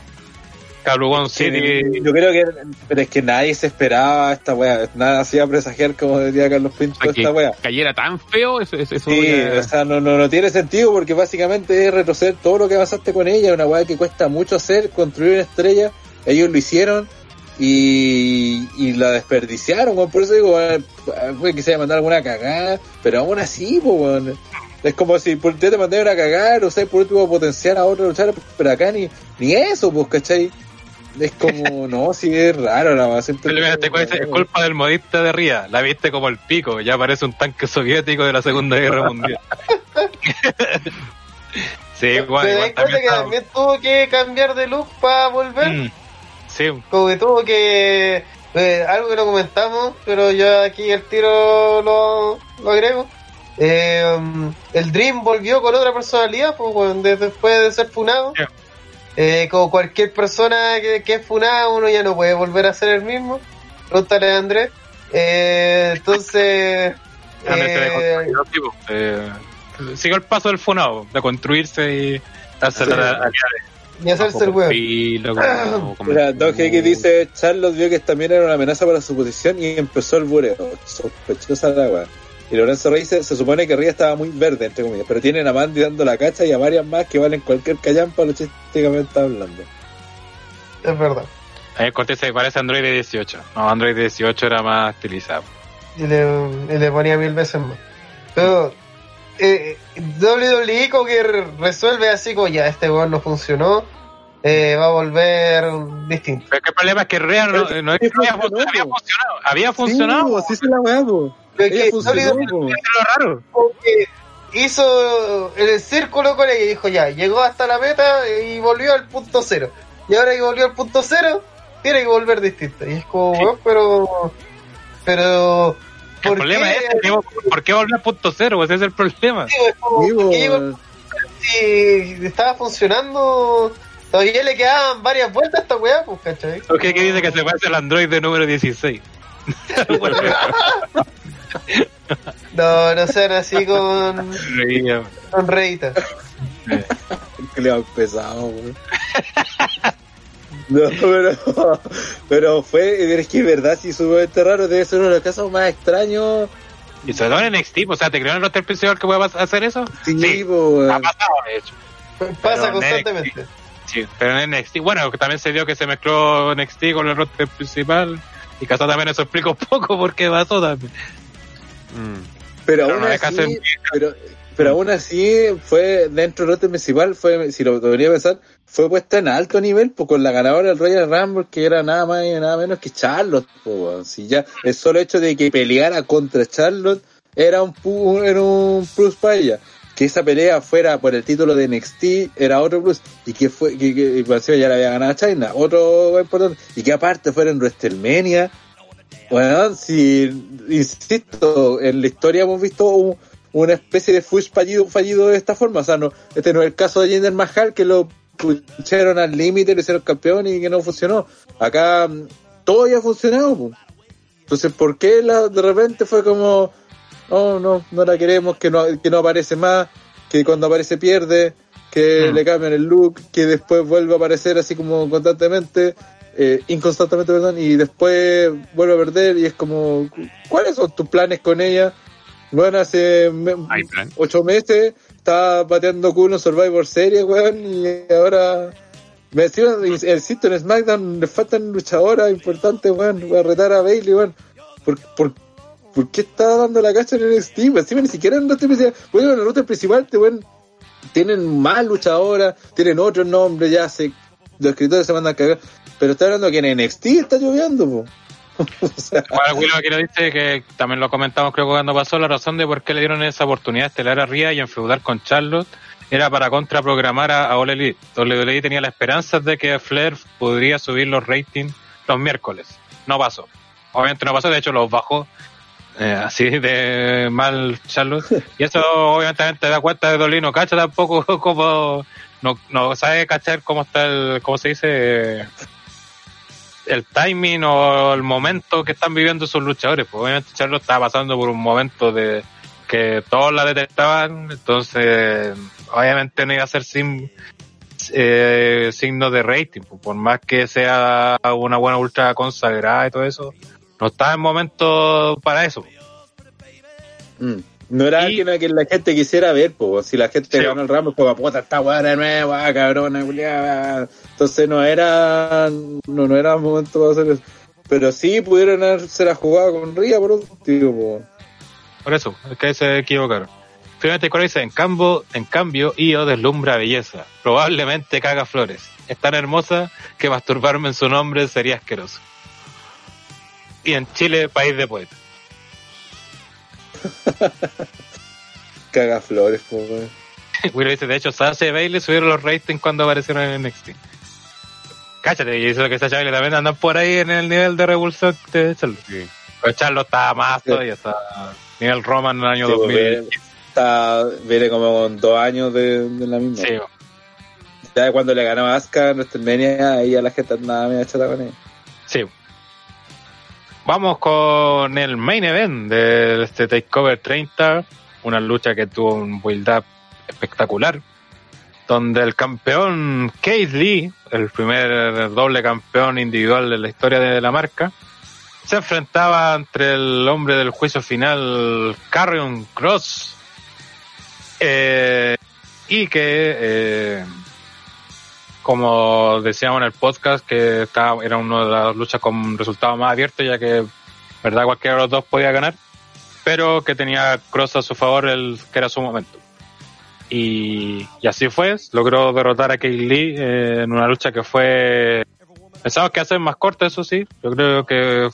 Speaker 4: City.
Speaker 3: yo creo que, pero es que nadie se esperaba esta wea, nada hacía presagiar, como decía Carlos Pinto, esta wea.
Speaker 1: Cayera tan feo, eso, eso
Speaker 3: Sí, o sea, no, no, no, tiene sentido porque básicamente es retroceder todo lo que avanzaste con ella, una wea que cuesta mucho hacer, construir una estrella, ellos lo hicieron y, y la desperdiciaron, por eso digo, fue que se mandar alguna cagada, pero aún así, pues, es como si por te mandaron a cagar, o sea, por último potenciar a otro luchar, pero acá ni, ni eso, pues, ¿cachai? Es como, no, sí es raro la base.
Speaker 4: Es culpa del modista de Ría. La viste como el pico, ya parece un tanque soviético de la Segunda Guerra Mundial.
Speaker 2: sí, igual. igual también, que también tuvo que cambiar de look para volver? Mm,
Speaker 4: sí.
Speaker 2: Como que tuvo que. Eh, algo que no comentamos, pero yo aquí el tiro lo, lo agrego. Eh, el Dream volvió con otra personalidad, pues, después de ser funado. Eh, como cualquier persona que, que, es funada, uno ya no puede volver a ser el mismo. Pregúntale a Andrés. Eh, entonces.
Speaker 4: eh, eh, sigo el paso del funado, de construirse y hacerse
Speaker 2: y hacerse el huevo.
Speaker 3: Mira, Don que dice: Charlos vio que también era una amenaza para su posición y empezó el bureo. Sospechosa la agua. Y Lorenzo Reyes se supone que Ría estaba muy verde, entre comillas, pero tienen a Mandy dando la cacha y a varias más que valen cualquier callampa logísticamente hablando.
Speaker 2: Es verdad.
Speaker 4: Ahí Cortés se parece a Android 18. No, Android 18 era más estilizado.
Speaker 2: Y le, y le ponía mil veces más. Pero eh, WWE como que resuelve así como ya, este weón no funcionó, eh, va a volver distinto.
Speaker 4: Pero el problema es que Rea no, no, había, funcionado. Había funcionado.
Speaker 3: Sí, se la
Speaker 2: que raro. Porque hizo el círculo con ella y dijo ya, llegó hasta la meta y volvió al punto cero. Y ahora que volvió al punto cero, tiene que volver distinto. Y es como, pero. Pero.
Speaker 4: ¿por el problema qué? es ¿por qué volvió al punto cero? Ese es el problema.
Speaker 2: si estaba funcionando. Todavía le quedaban varias vueltas a esta weá, pues, ¿cachai?
Speaker 4: ¿Qué dice que se parece al Android de número 16.
Speaker 2: No, no sean así con. Con reita.
Speaker 3: Le pesado, No, pero, pero fue, es que es verdad, si este raro, debe ser uno de los casos más extraños.
Speaker 4: Y sobre todo en NXT, o sea, ¿te creo en el roster principal que pueda hacer eso?
Speaker 3: Sí, sí ha
Speaker 4: pasado, de hecho.
Speaker 2: Pasa constantemente.
Speaker 4: sí, pero en NXT, bueno, también se dio que se mezcló NXT con el roster principal. Y caso también eso explica un poco por qué pasó también.
Speaker 3: Mm. Pero, aún así, pero, pero aún así fue dentro del rote principal, fue, si lo debería pensar, fue puesta en alto nivel, pues con la ganadora del Royal Rumble, que era nada más y nada menos que Charlotte, pues, si ya el solo hecho de que peleara contra Charlotte era un, era un plus para ella. Que esa pelea fuera por el título de NXT era otro plus. Y que fue, que, que, ya la había ganado China, otro importante. Y que aparte fuera en WrestleMania, bueno, si, insisto, en la historia hemos visto una especie de fush fallido, fallido de esta forma. O sea, no, este no es el caso de Jinder Mahal, que lo pusieron al límite, lo hicieron campeón y que no funcionó. Acá mm, todo ya ha funcionado. Entonces, ¿por qué la, de repente fue como, oh, no, no la queremos, que no, que no aparece más, que cuando aparece pierde? que mm. le cambian el look, que después vuelve a aparecer así como constantemente, eh, inconstantemente, perdón, y después vuelve a perder y es como, ¿cuáles son tus planes con ella? Bueno, hace ocho meses estaba bateando culo en Survivor Series, weón, y ahora me decían, insisto, en SmackDown le faltan luchadoras importantes, weón, voy a retar a Bailey, weón. ¿Por, por, por qué está dando la cacha en el Steam? Encima ni siquiera en la principal. Bueno, en la ruta principal, te, weón, tienen más luchadoras, tienen otros nombres, ya se, los escritores se mandan a cagar. Pero está hablando que en NXT está lloviendo, po.
Speaker 4: o sea, Will aquí lo dice que también lo comentamos creo que cuando pasó la razón de por qué le dieron esa oportunidad de estelar a Ria y enfeudar con Charlotte era para contraprogramar a, a Ole tenía la esperanza de que Flair podría subir los ratings los miércoles. No pasó. Obviamente no pasó, de hecho los bajó eh, así de mal Charlotte. Y eso obviamente te da cuenta de Dolino cacha tampoco como no, no sabe cachar cómo está el, cómo se dice el timing o el momento que están viviendo sus luchadores. Pues obviamente Charlotte estaba pasando por un momento de que todos la detectaban, entonces obviamente no iba a ser sin eh, signo de rating, pues, por más que sea una buena ultra consagrada y todo eso, no estaba en momento para eso.
Speaker 3: Mm. No era alguien a quien la gente quisiera ver, pues. Si la gente ganó el ramo, pues puta, está buena de nuevo, ah, cabrona, Entonces no era, no, no era momento para hacer eso. Pero sí pudieron haberse la jugada con Ría por último,
Speaker 4: Por eso, es que se equivocaron. Finalmente, cuál dice, en cambio, en cambio, Io deslumbra belleza. Probablemente caga flores. Es tan hermosa que masturbarme en su nombre sería asqueroso y en Chile, país de poetas.
Speaker 3: Caga flores, pues,
Speaker 4: Willow dice, de hecho, Sasha y Bailey subieron los ratings cuando aparecieron en NXT. Cáchate, y eso que Sasha Bailey también andan por ahí en el nivel de revulsión de Charlo. Sí. Pero Charlo está más todavía, está nivel Roman en el año 2000. Pues,
Speaker 3: está, viene como con dos años de, la misma. Sí. Ya cuando le ganó a Asuka en WrestleMania, ahí a la gente andaba medio chata con él.
Speaker 4: Sí, Vamos con el main event de este Takeover 30, una lucha que tuvo un build-up espectacular, donde el campeón Keith Lee, el primer doble campeón individual de la historia de la marca, se enfrentaba entre el hombre del juicio final, Carrion Cross, eh, y que eh, como decíamos en el podcast, que era una de las luchas con resultado más abierto, ya que, verdad, cualquiera de los dos podía ganar, pero que tenía Cross a su favor, el que era su momento. Y, y así fue, logró derrotar a Kate Lee eh, en una lucha que fue, pensamos que hacer más corta, eso sí, yo creo que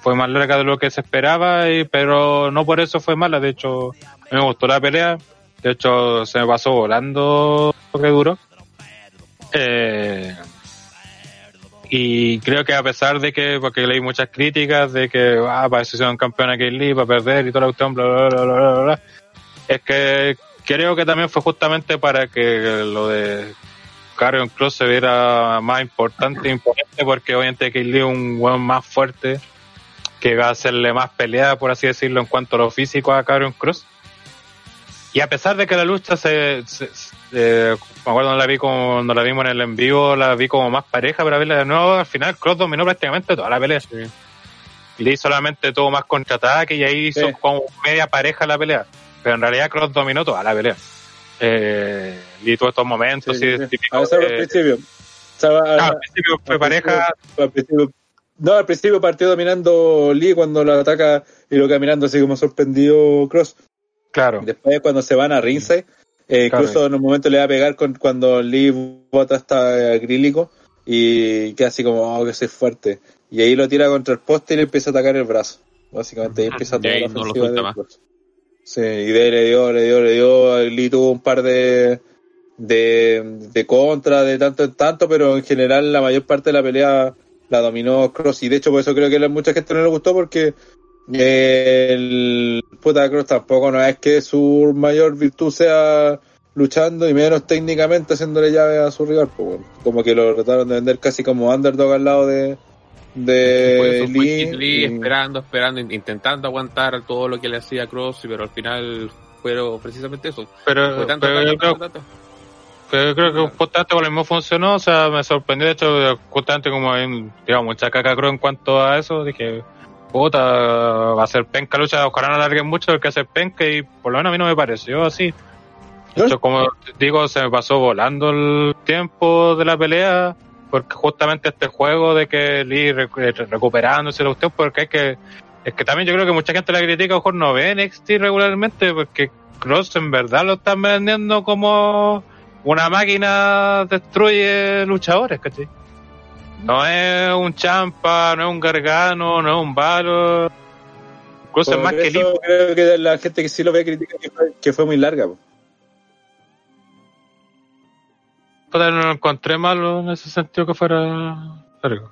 Speaker 4: fue más larga de lo que se esperaba, pero no por eso fue mala, de hecho, me gustó la pelea, de hecho se me pasó volando lo que duró eh, y creo que a pesar de que, porque leí muchas críticas de que, ah, para ser un campeón aquí Lee, para perder y toda la cuestión, bla, bla, bla, bla, bla, es que creo que también fue justamente para que lo de Carrion Cross se viera más importante e imponente, porque obviamente que Lee es un buen más fuerte que va a hacerle más pelea, por así decirlo, en cuanto a lo físico a Carrion Cross. Y a pesar de que la lucha se, eh, me acuerdo la vi como, cuando la vimos en el en vivo, la vi como más pareja, pero a verla de nuevo, al final Cross dominó prácticamente toda la pelea. Lee solamente tuvo más contraataque y ahí hizo como media pareja la pelea. Pero en realidad Cross dominó toda la pelea. Eh, Lee tuvo estos momentos sí, sí, típicos. al principio.
Speaker 3: al principio fue pareja. no, al principio partió dominando Lee cuando lo ataca y lo caminando así como sorprendido Cross.
Speaker 4: Claro.
Speaker 3: Después cuando se van a Ringside eh, incluso en un momento le va a pegar con, cuando Lee bota hasta acrílico y queda así como, oh, que soy fuerte. Y ahí lo tira contra el poste y le empieza a atacar el brazo. Básicamente ahí empieza toda la ofensiva de Sí, y de ahí le dio, le dio, le dio. Lee tuvo un par de, de, de contra, de tanto en tanto, pero en general la mayor parte de la pelea la dominó Cross. Y de hecho, por eso creo que a mucha gente no le gustó porque el puta Cross tampoco no es que su mayor virtud sea luchando y menos técnicamente haciéndole llave a su rival. Pues, como que lo trataron de vender casi como underdog al lado de, de
Speaker 1: Lee, esperando, esperando, intentando aguantar todo lo que le hacía Cross, pero al final fueron precisamente eso.
Speaker 4: Pero, creo que justamente con lo mismo funcionó, o sea, me sorprendió, de hecho, justamente como hay, digamos, mucha caca creo en cuanto a eso, dije, puta, va a ser penca lucha, ojalá no alarguen mucho el que hace penca y por lo menos a mí no me pareció así. Como digo, se me pasó volando el tiempo de la pelea, porque justamente este juego de que Lee recuperándose la usted, porque es que, es que también yo creo que mucha gente la critica, a lo mejor no ve NXT regularmente, porque Cross en verdad lo están vendiendo como una máquina destruye luchadores, ¿cachai? No es un champa, no es un gargano, no es un valor. Cosas más que
Speaker 3: limpio. Creo que la gente que sí lo ve critica que fue, muy larga.
Speaker 4: no encontré malo en ese sentido que fuera largo.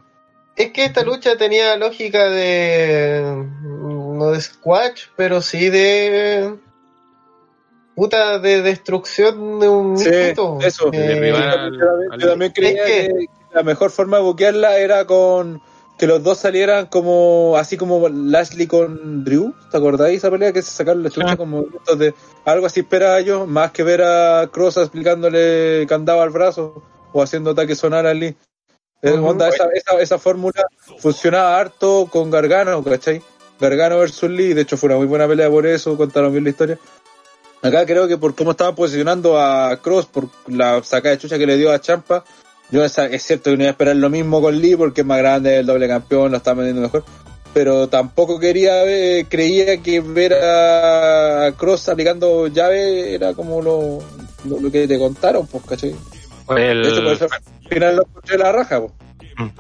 Speaker 2: Es que esta lucha tenía lógica de. no de squash, pero sí de puta de destrucción de un
Speaker 3: sí, Eso, eh, yo, también, creía que, la mejor forma de buquearla era con que los dos salieran como así como Lashley con Drew, ¿te acordáis esa pelea que se sacaron la chucha como de algo así espera yo, más que ver a Cross explicándole candado al brazo o haciendo ataque sonar a Lee. esa, esa, esa fórmula funcionaba harto con Gargano, ¿cachai? Gargano versus Lee, de hecho fue una muy buena pelea por eso, contaron bien la historia. Acá creo que por cómo estaba posicionando a Cross, por la sacada de chucha que le dio a Champa, yo es, cierto que no iba a esperar lo mismo con Lee porque es más grande, el doble campeón, lo está vendiendo mejor. Pero tampoco quería creía que ver a Cross aplicando llave era como lo, lo, que te contaron, pues, ¿cachai?
Speaker 4: El...
Speaker 3: al final lo escuché la raja, pues.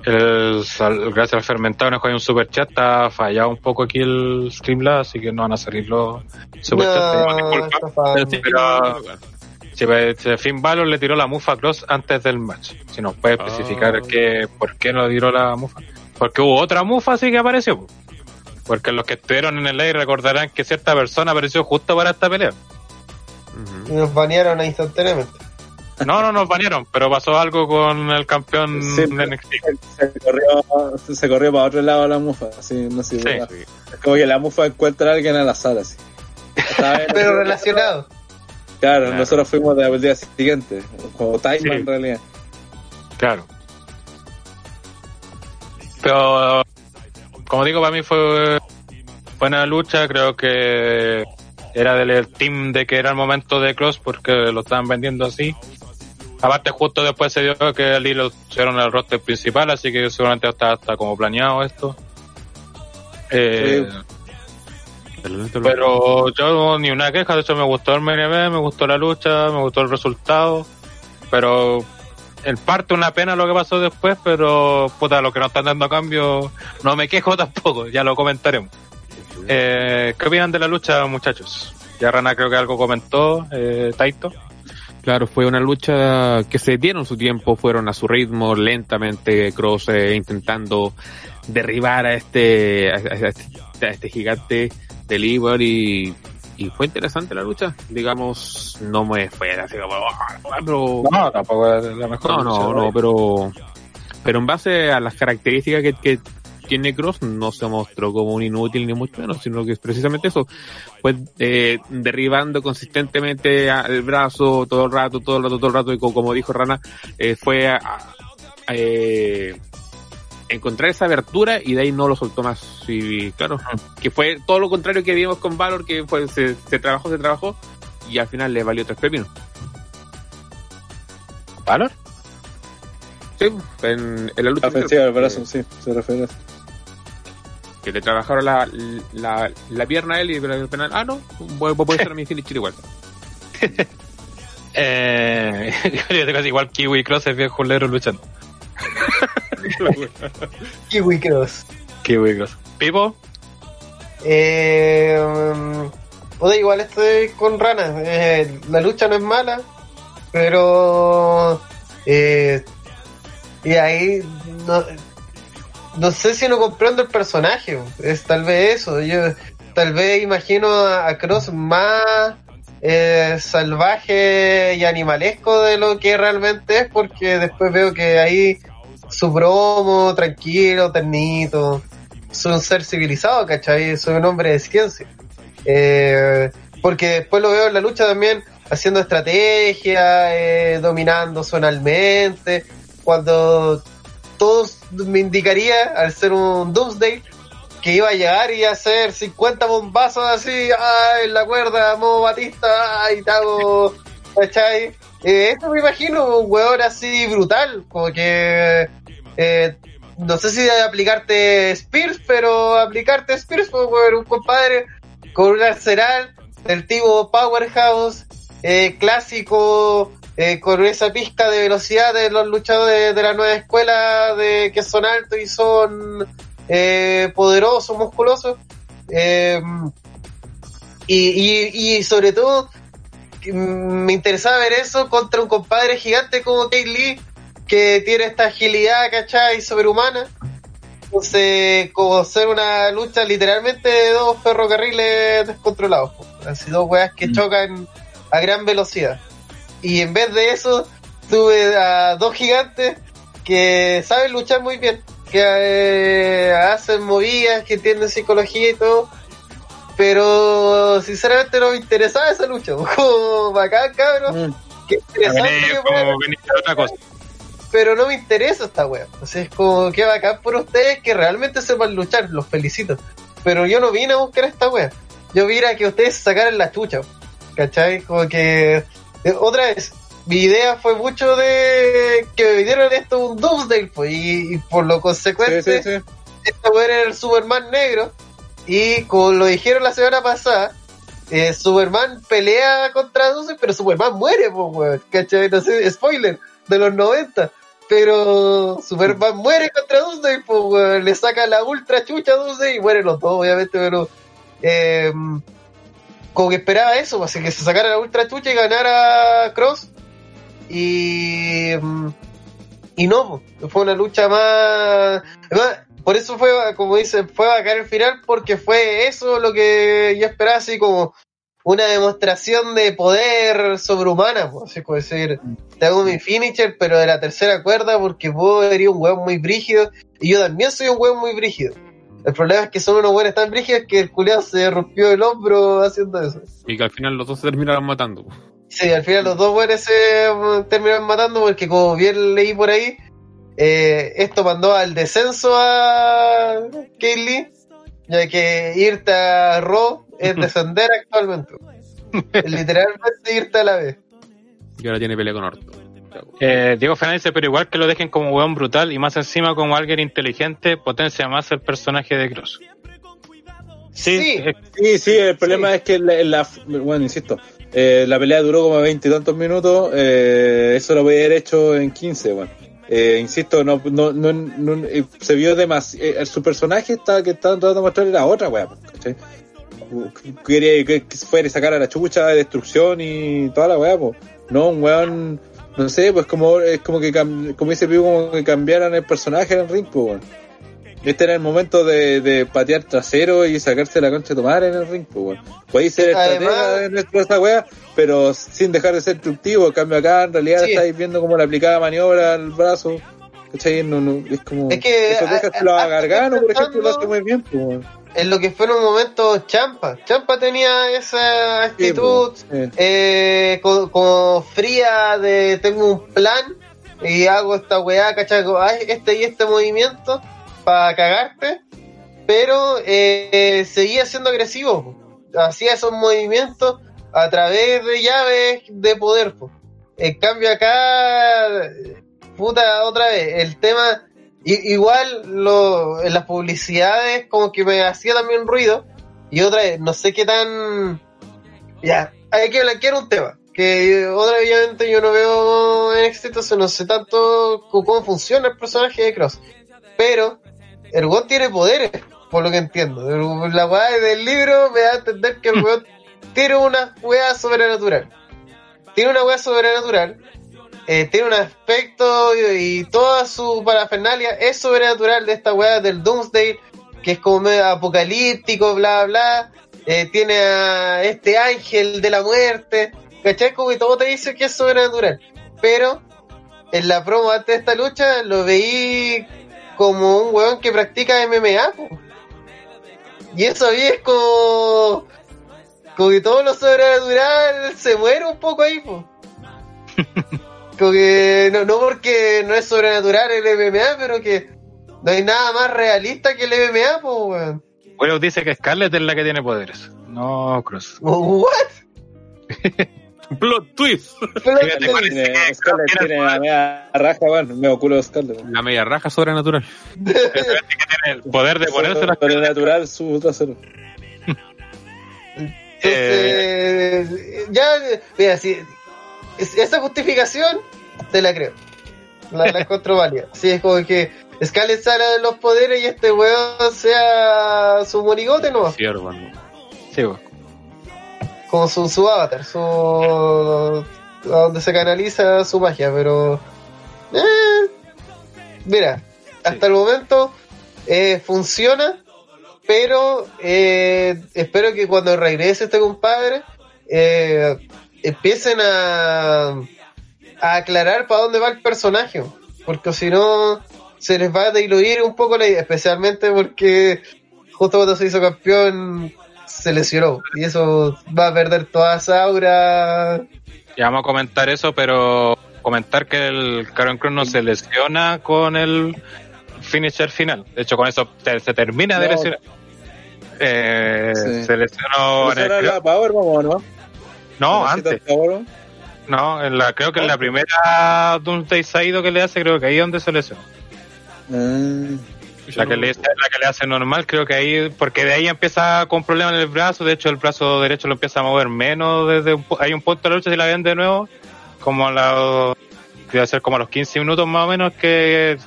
Speaker 4: El, gracias al fermentado nos hay un super chat, está fallado un poco aquí el Streamlabs, así que no van a salir los super pero, si, pues, Finn Balor le tiró la mufa a Cross antes del match. Si nos puede especificar ah. que, por qué no tiró la mufa. Porque hubo otra mufa así que apareció. Porque los que estuvieron en el aire recordarán que cierta persona apareció justo para esta pelea.
Speaker 2: Y nos banearon instantáneamente.
Speaker 4: No, no nos banearon, pero pasó algo con el campeón
Speaker 3: de NXT. Se corrió, se corrió para otro lado la mufa, así, no sé. Sí. Es como que la mufa encuentra a alguien en la sala, así.
Speaker 2: pero relacionado.
Speaker 3: Claro, nosotros fuimos del día siguiente, como time en realidad.
Speaker 4: Claro. Pero, como digo, para mí fue buena lucha, creo que era del team de que era el momento de Cross porque lo estaban vendiendo así. Aparte, justo después se dio que el hilo hicieron el roster principal, así que seguramente está, está como planeado esto. Eh, pero yo ni una queja, de hecho me gustó el MNB, me gustó la lucha, me gustó el resultado. Pero en parte una pena lo que pasó después, pero puta, lo que nos están dando a cambio, no me quejo tampoco, ya lo comentaremos. Eh, ¿Qué opinan de la lucha, muchachos? Ya Rana creo que algo comentó, eh, Taito.
Speaker 1: Claro, fue una lucha que se dieron su tiempo, fueron a su ritmo, lentamente, Cross eh, intentando derribar a este, a este, este gigante Ivor y, y fue interesante la lucha. Digamos, no me fue así como, ah, pero...
Speaker 4: No, tampoco es la mejor.
Speaker 1: No, no, no, pero, pero en base a las características que, que tiene Cross no se mostró como un inútil ni mucho menos, sino que es precisamente eso, pues eh, derribando consistentemente el brazo todo el rato, todo el rato, todo el rato, y como, dijo Rana, eh, fue a, eh, encontrar esa abertura y de ahí no lo soltó más. Y claro, que fue todo lo contrario que vimos con Valor, que fue, se, trabajó, se trabajó, y al final le valió tres pepinos.
Speaker 4: ¿Valor?
Speaker 1: Sí, en, la lucha.
Speaker 3: Ofensiva del brazo, sí, se refiere a eso
Speaker 1: que le trabajaron la, la, la pierna a él y el penal, ah, no, voy, a ser a mi finish igual.
Speaker 4: eh, igual Kiwi Cross es bien julero luchando.
Speaker 2: Kiwi Cross.
Speaker 4: Kiwi Cross. ¿Pipo?
Speaker 2: Eh, um, igual estoy con Rana. Eh, la lucha no es mala, pero. Eh, y ahí no, no sé si no comprendo el personaje, es tal vez eso, yo tal vez imagino a, Cross más eh, salvaje y animalesco de lo que realmente es, porque después veo que ahí su bromo, tranquilo, ternito, soy un ser civilizado, ¿cachai? Soy un hombre de ciencia. Eh, porque después lo veo en la lucha también haciendo estrategia, eh, dominando zonalmente, cuando todos me indicaría, al ser un Doomsday, que iba a llegar y hacer 50 bombazos así, en la cuerda, modo Batista, y tal, ¿cachai? Eh, esto me imagino un weón así brutal, como que eh, no sé si de aplicarte Spears, pero aplicarte Spears fue un compadre con un arsenal del tipo Powerhouse, eh, clásico, eh, con esa pizca de velocidad de los luchadores de, la nueva escuela, de que son altos y son eh, poderosos, musculosos. Y, y, sobre todo, me interesaba ver eso contra un compadre gigante como Kate Lee, que tiene esta agilidad, ¿cachai? Sobrehumana. Entonces, como ser una lucha literalmente de dos ferrocarriles descontrolados. Así dos weas que mm. chocan a gran velocidad. Y en vez de eso, tuve a dos gigantes que saben luchar muy bien, que eh, hacen movidas, que tienen psicología y todo. Pero sinceramente no me interesaba esa lucha. Como bacán, cabrón. Mm. Qué interesante. otra cosa pero no me interesa esta wea. O sea, es como que bacán por ustedes que realmente sepan luchar, los felicito. Pero yo no vine a buscar esta wea. Yo vine a que ustedes sacaran la chucha. ¿Cachai? Como que. Eh, otra vez, mi idea fue mucho de que me dieron esto un Doomsday, pues, y, por lo consecuente, esta wea era el Superman negro. Y como lo dijeron la semana pasada, eh, Superman pelea contra Doomsday, pero Superman muere, pues, weón. ¿Cachai? No sé, spoiler de los 90. Pero Superman muere contra Doomsday, pues, le saca la ultra chucha a Doomsday y mueren los dos, obviamente, pero eh, como que esperaba eso, así que se sacara la ultra chucha y ganara Cross. Y, y no, fue una lucha más, por eso fue, como dicen, fue caer el final, porque fue eso lo que yo esperaba, así como una demostración de poder sobrehumana, así como decir, te hago mi finisher, pero de la tercera cuerda, porque vos eres un hueón muy brígido, y yo también soy un hueón muy brígido. El problema es que son unos hueones tan brígidos que el culeado se rompió el hombro haciendo eso.
Speaker 1: Y que al final los dos se terminaron matando.
Speaker 2: Sí, al final los dos hueones se mm, terminaron matando porque como bien leí por ahí, eh, esto mandó al descenso a Kaylee, ya que irte a Raw es descender actualmente. Literalmente irte a la vez.
Speaker 1: Y ahora tiene pelea con Orto.
Speaker 4: Eh, Diego Fernández dice, pero igual que lo dejen como weón brutal y más encima como alguien inteligente, potencia más el personaje de Cross.
Speaker 3: Sí, sí, sí, el problema es que la, bueno, insisto, eh, la pelea duró como 20 y tantos minutos, eh, eso lo voy a haber hecho en 15, bueno. Eh, insisto, no, no, no, se vio demasiado, su personaje está, que estaban tratando de mostrar era otra weá, quería que, fuera sacar a la chucha de destrucción y toda la weá. No, un weón, no sé, pues como, es como que, como Pivo, como que cambiaran el personaje en el ring, pues, Este era el momento de, de patear trasero y sacarse la concha de tomar en el ring, pues, Podéis ser estratega esta weá, pero sin dejar de ser destructivo. En cambio acá, en realidad, estáis viendo cómo le aplicaba maniobra al brazo. ¿Cachai? No, no, es como.
Speaker 2: Es que.
Speaker 3: Eso deja que lo Gargano, por ejemplo, lo hace muy bien, pues,
Speaker 2: en lo que fue en un momento Champa. Champa tenía esa actitud eh, como, fría de tengo un plan y hago esta weá, ¿cachai? Este y este movimiento para cagarte, pero eh, seguía siendo agresivo. Hacía esos movimientos a través de llaves de poder. En cambio acá, puta, otra vez, el tema igual lo, en las publicidades como que me hacía también ruido. Y otra vez, no sé qué tan... Ya, hay que blanquear un tema. Que otra vez yo no veo en éxito, no sé tanto cómo funciona el personaje de Cross. Pero el weón tiene poderes, por lo que entiendo. La weá del libro me da a entender que el weón tiene una weá sobrenatural. Tiene una weá sobrenatural eh, tiene un aspecto y, toda su parafernalia es sobrenatural de esta weá del Doomsday, que es como medio apocalíptico, bla, bla. Eh, tiene a este ángel de la muerte, ¿cachai? Como que todo te dice que es sobrenatural. Pero en la promo antes de esta lucha lo veí como un weón que practica MMA. Y eso a es como como que todo lo sobrenatural se muere un poco ahí, pues. como que no, no porque no es sobrenatural el MMA, pero que no hay nada más realista que el MMA, pues, weón.
Speaker 4: Bueno, dice que Scarlett es la que tiene poderes, no Cross.
Speaker 2: ¿What?
Speaker 1: Plot twist.
Speaker 3: Scarlett tiene la media raja, bueno, me oculo Scarlett.
Speaker 1: La media raja sobrenatural.
Speaker 4: tiene el poder de ponerse la
Speaker 3: Sobrenatural su trasero.
Speaker 2: Entonces, ya, mira, si esa justificación te la creo. La, la encuentro válida. Sí, es como que Scarlett sale de los poderes y este weón sea su monigote, ¿no?
Speaker 1: Cierto, ¿no?
Speaker 4: Sí, weón.
Speaker 2: Como su, su avatar, su. donde se canaliza su magia, pero. Eh, mira, hasta el momento eh, funciona, pero eh, espero que cuando regrese este compadre eh, empiecen a, a aclarar para dónde va el personaje, porque si no se les va a diluir un poco la idea, especialmente porque justo cuando se hizo campeón se lesionó y eso va a perder toda esa aura.
Speaker 4: Ya vamos a comentar eso, pero comentar que el Karen Cross no se lesiona con el finisher final. De hecho, con eso se, termina de lesionar. Eh, Se lesionó en el...
Speaker 3: la Power, ¿no?
Speaker 4: No, antes. No, en la, creo que en la primera Doomsday Saido que le hace, creo que ahí es donde se lesiona.
Speaker 3: Mm.
Speaker 4: La que, le, hace normal, creo que ahí, porque de ahí empieza con problemas en el brazo, de hecho el brazo derecho lo empieza a mover menos, desde un, hay un punto de la lucha si la ven de nuevo, como a la, debe ser como a los 15 minutos más o menos que,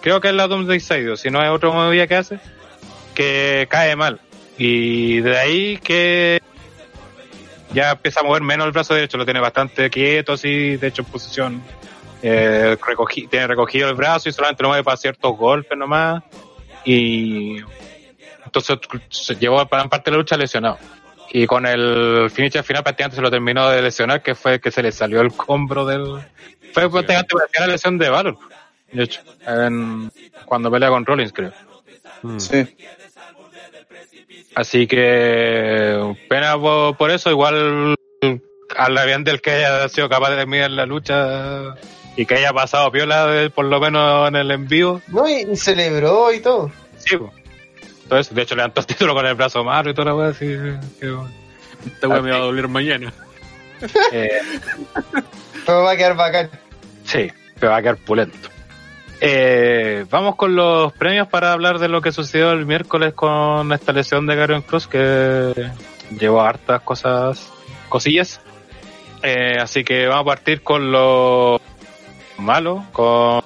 Speaker 4: creo que es la Doomsday Side, si no es otro movida que hace, que cae mal. Y de ahí que ya empieza a mover menos el brazo derecho, lo tiene bastante quieto así, de hecho en posición eh, recogí, tiene recogido el brazo y solamente lo mueve para ciertos golpes nomás. Y entonces se llevó para parte de la lucha lesionado. Y con el finish final prácticamente se lo terminó de lesionar, que fue que se le salió el combro del... Fue prácticamente la lesión de Valor, de hecho, cuando pelea con Rollins, creo.
Speaker 3: Mm. Sí.
Speaker 4: Así que pena por, eso, igual al del que haya sido capaz de terminar la lucha y que haya pasado piola por lo menos en el envío.
Speaker 2: No, y, celebró y todo.
Speaker 4: Sí, entonces, de hecho levantó el título con el brazo malo y toda la weá así.
Speaker 1: Esta weá me va a doler mañana.
Speaker 4: Eh,
Speaker 2: pero va a quedar bacán.
Speaker 4: Sí, pero va a quedar pulento. Eh, vamos con los premios para hablar de lo que sucedió el miércoles con esta lesión de Garen Cruz que llevó hartas cosas, cosillas. Eh, así que vamos a partir con los malo con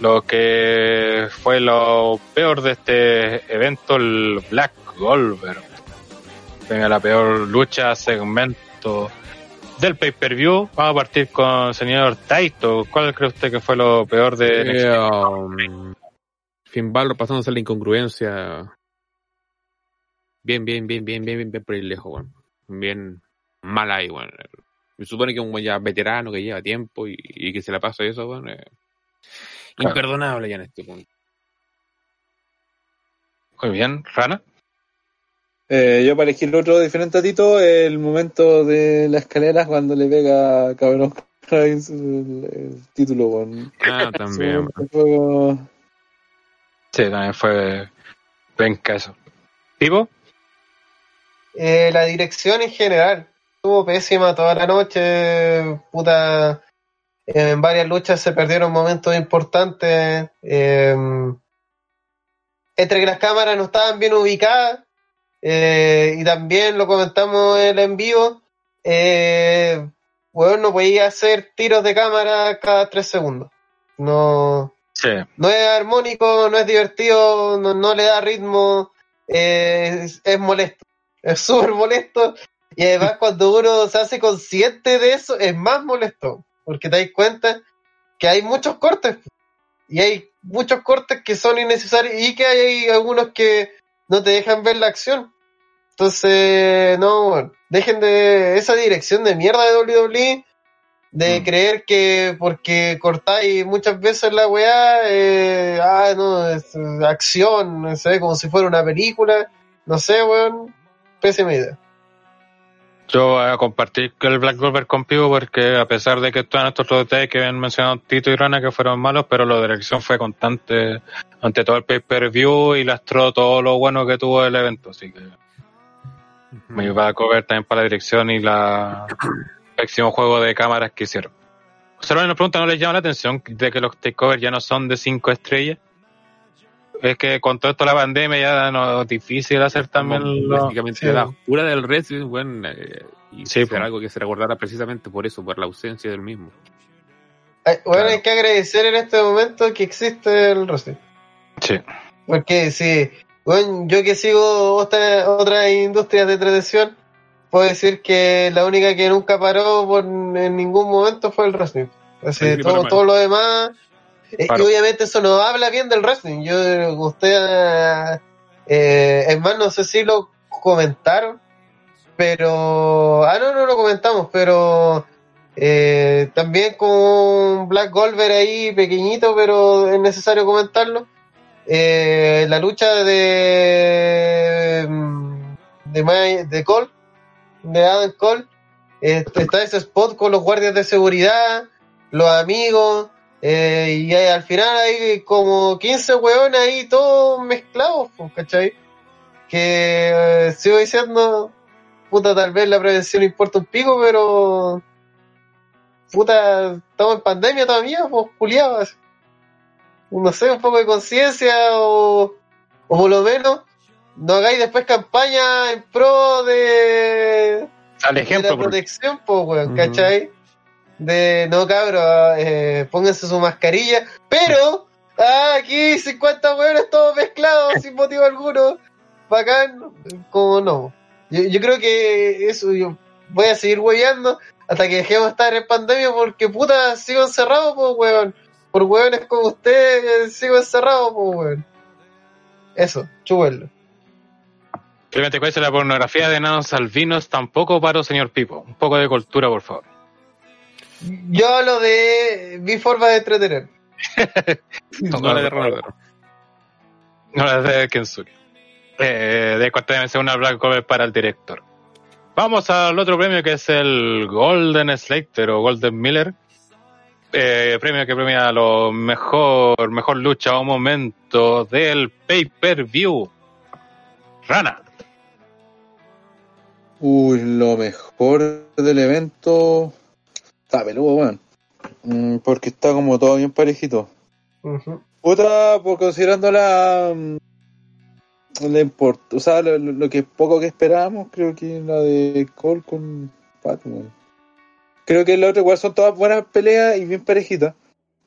Speaker 4: lo que fue lo peor de este evento, el Black Golver. Venga, la peor lucha, segmento del pay-per-view. Vamos a partir con el señor Taito. ¿Cuál cree usted que fue lo peor de
Speaker 1: eh, um, Finn Balor pasándose la incongruencia. Bien, bien, bien, bien, bien, bien, bien por lejos, Bien mal ahí, bueno. Me supone que un buen ya veterano que lleva tiempo y, que se la pasa eso, bueno, imperdonable ya en este punto.
Speaker 4: Muy bien, Rana.
Speaker 3: Eh, yo para elegir otro diferente a Tito, el momento de la escalera cuando le pega a Cabrón el, título. Con,
Speaker 1: ah, también.
Speaker 4: Sí, también fue penca eso. ¿Tipo?
Speaker 2: Eh, la dirección en general estuvo pésima toda la noche, puta, en varias luchas se perdieron momentos importantes, em, entre que las cámaras no estaban bien ubicadas, eh, y también lo comentamos en el envío, eh, bueno, no podía hacer tiros de cámara cada tres segundos. No, no es armónico, no es divertido, no, le da ritmo, es, es molesto. Es súper molesto y además cuando uno se hace consciente de eso, es más molesto, porque te das cuenta que hay muchos cortes. Y hay muchos cortes que son innecesarios y que hay algunos que no te dejan ver la acción. Entonces, no, dejen de esa dirección de mierda de WWE, de mm. creer que porque cortáis muchas veces la weá, eh, ah, no, es acción, no sé, como si fuera una película, no sé, weón pésima idea.
Speaker 4: Yo voy a compartir el Black Goldberg contigo porque a pesar de que todos estos detalles que habían mencionado Tito y Rana que fueron malos, pero la dirección fue constante ante todo el pay-per-view y lastró todo lo bueno que tuvo el evento, así que me iba a cover también para la dirección y la un juego de cámaras que hicieron. Solo una pregunta, ¿no les llama la atención de que los takeovers ya no son de 5 estrellas? Es que con todo esto la pandemia ya no es difícil hacer también
Speaker 1: Básicamente la oscura del wrestling, bueno, eh, y sí, pues. algo que se recordara precisamente por eso, por la ausencia del mismo.
Speaker 2: bueno, hay que agradecer en este momento que existe el wrestling.
Speaker 4: Sí.
Speaker 2: Porque si, bueno, yo que sigo otra, otras industrias de entretención, puedo decir que la única que nunca paró por, en ningún momento fue el wrestling. Así, todo, todo lo demás y obviamente eso no habla bien del wrestling. Yo, usted, eh, es más, no sé si lo comentaron, pero, ah, no, no lo comentamos, pero eh, también con Black Goldberg ahí pequeñito, pero es necesario comentarlo. Eh, la lucha de de, de Cole, de Adam Cole, está ese spot con los guardias de seguridad, los amigos, eh, y al final hay como 15 hueones ahí todos mezclados, ¿cachai? Que eh, sigo diciendo, puta, tal vez la prevención importa un pico, pero puta, estamos en pandemia todavía, pues, culiados. No sé, un poco de conciencia o, o por lo menos no hagáis después campaña en pro de,
Speaker 4: Al ejemplo,
Speaker 2: de la protección, pues, weón, ¿cachai? De no cabro, eh, pónganse su mascarilla, pero ah, aquí 50 hueones todos mezclados sin motivo alguno, bacán, como no. Yo, creo que eso, yo voy a seguir hueveando hasta que dejemos de estar en pandemia porque puta sigo encerrado, pues weón. Por hueones como usted sigo encerrado, pues weón. Eso, chúbenlo.
Speaker 4: Primero, ¿cuál es la pornografía de nanos albinos? Tampoco paro, señor Pipo. Un poco de cultura, por favor.
Speaker 2: Yo hablo de mi forma de entretener.
Speaker 4: no, la de Ronaldo. No la de Kensuke. Eh, de cuarta dimensión una Black Cover para el director. Vamos al otro premio que es el Golden Slater o Golden Miller. Eh, premio que premia a lo mejor, mejor lucha o momento del pay-per-view. Rana.
Speaker 3: Uy, lo mejor del evento. Está peludo, weón. Mm, porque está como todo bien parejito. Otra, por considerando la. Mm, la import, o sea, lo, que poco que esperábamos, creo que la de Cole con Pat, Creo que la otra igual son todas buenas peleas y bien parejitas.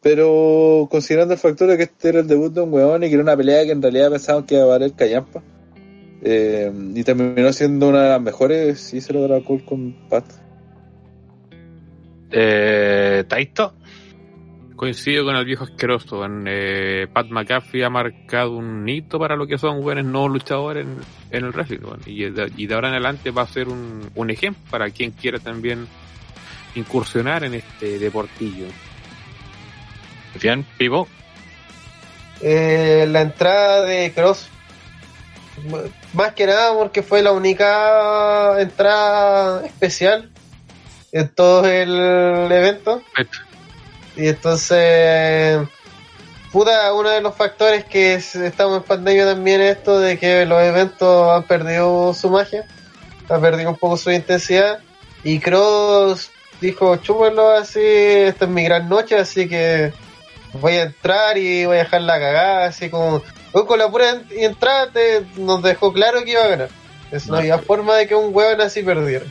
Speaker 3: Pero considerando el factor de que este era el debut de un weón y que era una pelea que en realidad pensaban que iba a valer callampa. Eh, y terminó siendo una de las mejores, sí se logra Cole con Pat.
Speaker 4: Eh, ¿Taito?
Speaker 1: Coincido con el viejo asqueroso. Eh, Pat McAfee ha marcado un hito para lo que son buenos no luchadores en, el wrestling. y, de, ahora en adelante va a ser un, ejemplo para quien quiera también incursionar en este deportillo.
Speaker 4: Bien, Pivo.
Speaker 2: Eh, la entrada de Cross. Más que nada porque fue la única entrada especial en todo el evento. Y entonces, puta, uno de los factores que estamos en pandemia también es esto de que los eventos han perdido su magia, han perdido un poco su intensidad. Y Cross dijo, chúpalo así, esta es mi gran noche, así que voy a entrar y voy a dejar la cagada, así como, con la pura entrada nos dejó claro que iba a ganar. Es no había forma de que un hueón así perdiera.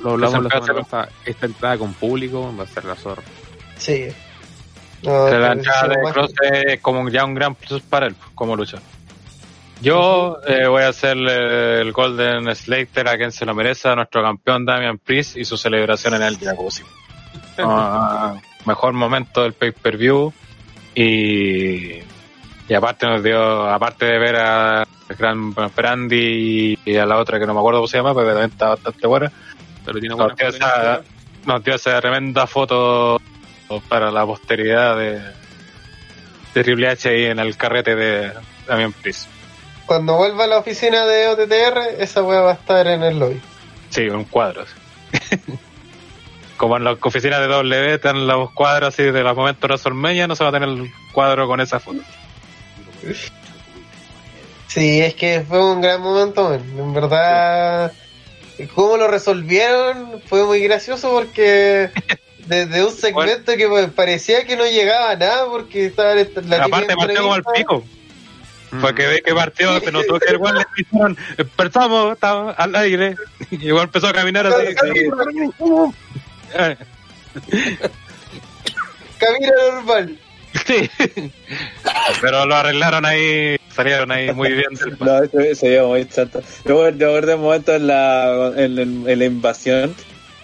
Speaker 1: Lo hablamos la semana pasada, esta entrada con público va a ser la zorra.
Speaker 2: Sí.
Speaker 4: la entrada de Cross es como ya un gran plus para él, como lucha. Yo eh, voy a hacer el Golden Slater a quien se lo merece, a nuestro campeón Damian Priest y su celebración en el Jacuzzi. Ah, mejor momento del pay-per-view y, y aparte nos dio, aparte de ver a el gran Brandy y, a la otra que no me acuerdo cómo se llama, pero también está bastante buena pero tiene nos, dio esa, nos dio esa tremenda foto para la posteridad de, de Triple H ahí en el carrete de Damian Priest.
Speaker 2: cuando vuelva a la oficina de OTTR, esa weá va a estar en el lobby.
Speaker 4: Sí, un cuadro. Como en las oficinas de W están los cuadros así de los momentos de WrestleMania, no se va a tener el cuadro con esa foto.
Speaker 2: Sí, es que fue un gran momento, en verdad. Cómo lo resolvieron fue muy gracioso porque desde un segmento que parecía que no llegaba a nada porque estaba
Speaker 4: la Aparte partió como el pico. Fue que ve que partió, se notó que igual le dijeron, empezamos, estaba al aire, y igual empezó a caminar así.
Speaker 2: Camina normal.
Speaker 4: Sí. Pero lo arreglaron ahí, salieron ahí muy bien.
Speaker 3: no, se, se muy chato. Yo, un momento en la, en, la invasión,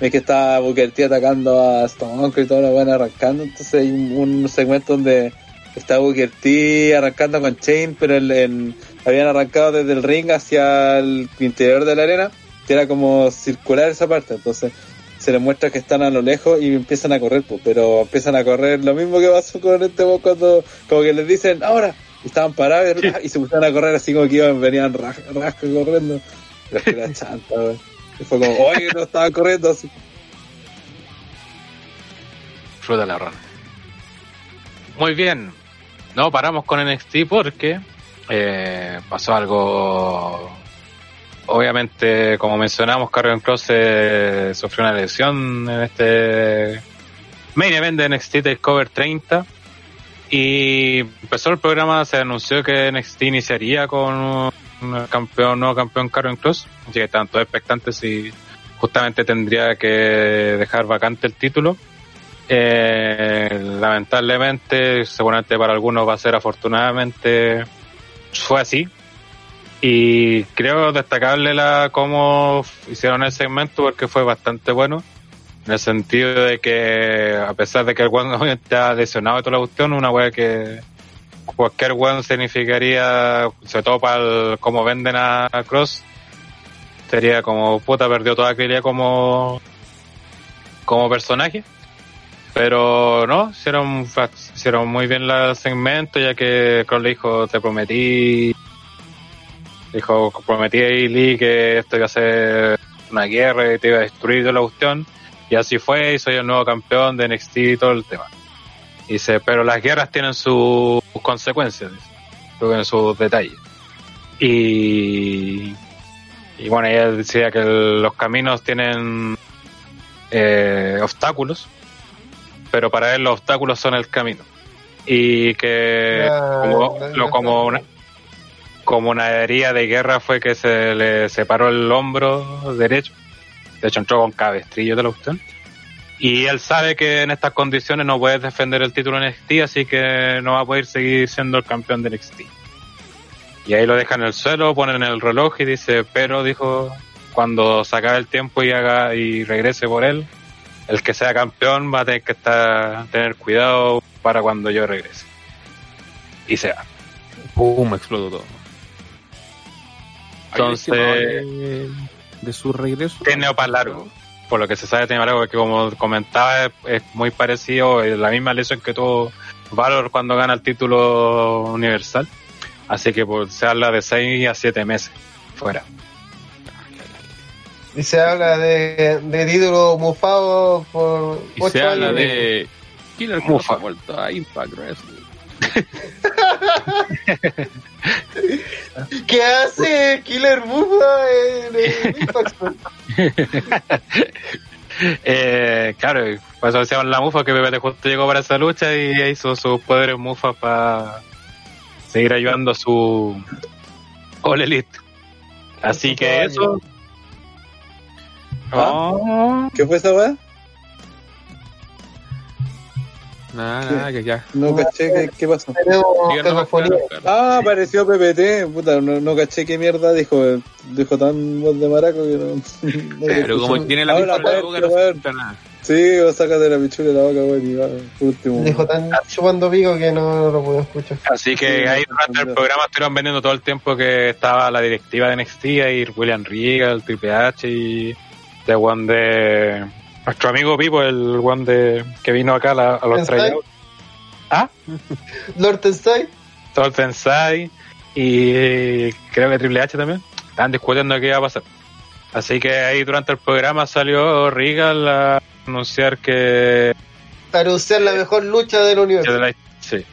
Speaker 3: es que estaba Booker T atacando a Stone y todo lo van arrancando, entonces hay un, segmento donde está Booker T arrancando con Chain, pero el, habían arrancado desde el ring hacia el interior de la arena, que era como circular esa parte, entonces se les muestra que están a lo lejos y empiezan a correr, pues, pero empiezan a correr lo mismo que pasó con este vos cuando como que les dicen ahora estaban parados y se pusieron a correr así como que iban, venían rascos corriendo. Pero es que chanta, Y fue como, oye, no estaban corriendo así.
Speaker 4: Fruta la rana. Muy bien. No paramos con NXT porque eh, pasó algo obviamente, como mencionamos, Carrion Cross eh, sufrió una lesión en este main event de NXT Takeover 30 y empezó el programa, se anunció que NXT iniciaría con un campeón, nuevo campeón Carrion Cross, así que estaban todos expectantes y justamente tendría que dejar vacante el título. Eh, lamentablemente, seguramente para algunos va a ser afortunadamente, fue así, y creo destacable la cómo hicieron el segmento porque fue bastante bueno. En el sentido de que, a pesar de que el one está lesionado y toda la cuestión, una wea que cualquier one significaría, sobre todo para el, cómo venden a, Cross, sería como puta, perdió toda aquella como, como personaje. Pero no, hicieron, hicieron muy bien el segmento, ya que Cross le dijo, te prometí Dijo, prometí a Lee que esto iba a ser una guerra y te iba a destruir de la cuestión. Y así fue, y soy el nuevo campeón de NXT y todo el tema. Dice, pero las guerras tienen sus consecuencias, tienen sus detalles. Y, y bueno, ella decía que los caminos tienen eh, obstáculos, pero para él los obstáculos son el camino. Y que como, lo, como una, como una herida de guerra fue que se le separó el hombro derecho. De hecho, entró con cabestrillo de la cuestión. Y él sabe que en estas condiciones no puede defender el título en NXT, así que no va a poder seguir siendo el campeón de NXT. Y ahí lo deja en el suelo, ponen el reloj y dice, pero dijo, cuando se acabe el tiempo y haga y regrese por él, el que sea campeón va a tener que estar, tener cuidado para cuando yo regrese. Y se va.
Speaker 1: Pum, explotó todo.
Speaker 4: Entonces,
Speaker 1: de, su regreso.
Speaker 4: Tiene para largo. Por lo que se sabe, tiene largo, que como comentaba, es, muy parecido, es la misma lesión que tuvo Valor cuando gana el título universal. Así que pues, se habla de 6 a 7 meses fuera.
Speaker 2: Y se habla de, de título mufado por
Speaker 1: y se habla de Killer Mufa vuelto a Impact Wrestling.
Speaker 2: ¿Qué hace Killer Mufa en el
Speaker 4: eh, claro, por eso decíamos la Mufa que Pepe justo llegó para esa lucha y hizo sus poderes Mufa para seguir ayudando a su All Elite. Así que eso.
Speaker 3: ¿Ah? ¿Qué fue esa weá?
Speaker 1: Nada, nada, que ya.
Speaker 3: No caché, ¿qué, qué pasó? Ah, apareció PPT, puta, no, no, caché qué mierda dijo, dijo tan voz de maraco que no...
Speaker 1: Pero como tiene la misma la boca, no se nada.
Speaker 3: Sí, vos de la pichula de la boca, y va,
Speaker 2: último. Dijo tan chupando pico que no, lo puedo escuchar.
Speaker 4: Así que ahí durante el programa estuvieron vendiendo todo el tiempo que estaba la directiva de NXT, ahí William Riga, el Triple H y de One de nuestro amigo Pipo, el one de, que vino acá a, los trailers. ¿Ah?
Speaker 2: Lord Tensai.
Speaker 4: Lord Tensai. y creo que Triple H también, estaban discutiendo qué iba a pasar. Así que ahí durante el programa salió Regal a anunciar que...
Speaker 2: Anunciar la mejor lucha del universo.
Speaker 4: sí.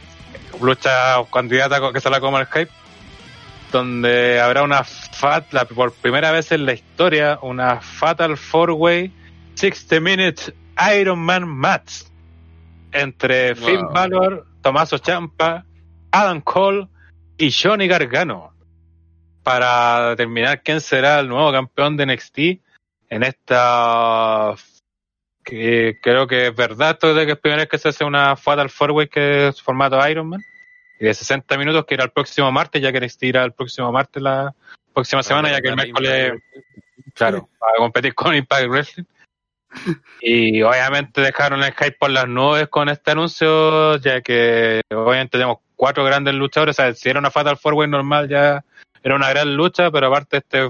Speaker 4: Lucha candidata que se la coma el Skype. Donde habrá una fat, por primera vez en la historia, una Fatal Four Way 60 Minute Iron Man Match entre Finn Balor, Tomaso Champa, Adam Cole y Johnny Gargano. Para determinar quién será el nuevo campeón de NXT en esta que creo que es verdad esto de que es primera vez que se hace una Fatal Four Way que es formato Iron Man. Y de 60 minutos que era el próximo martes ya que NXT irá el próximo martes la próxima semana ya que el miércoles claro para competir con Impact Wrestling y obviamente dejaron el Skype por las nubes con este anuncio, ya que obviamente tenemos cuatro grandes luchadores. O sea, si era una Fatal Four Way normal, ya era una gran lucha, pero aparte este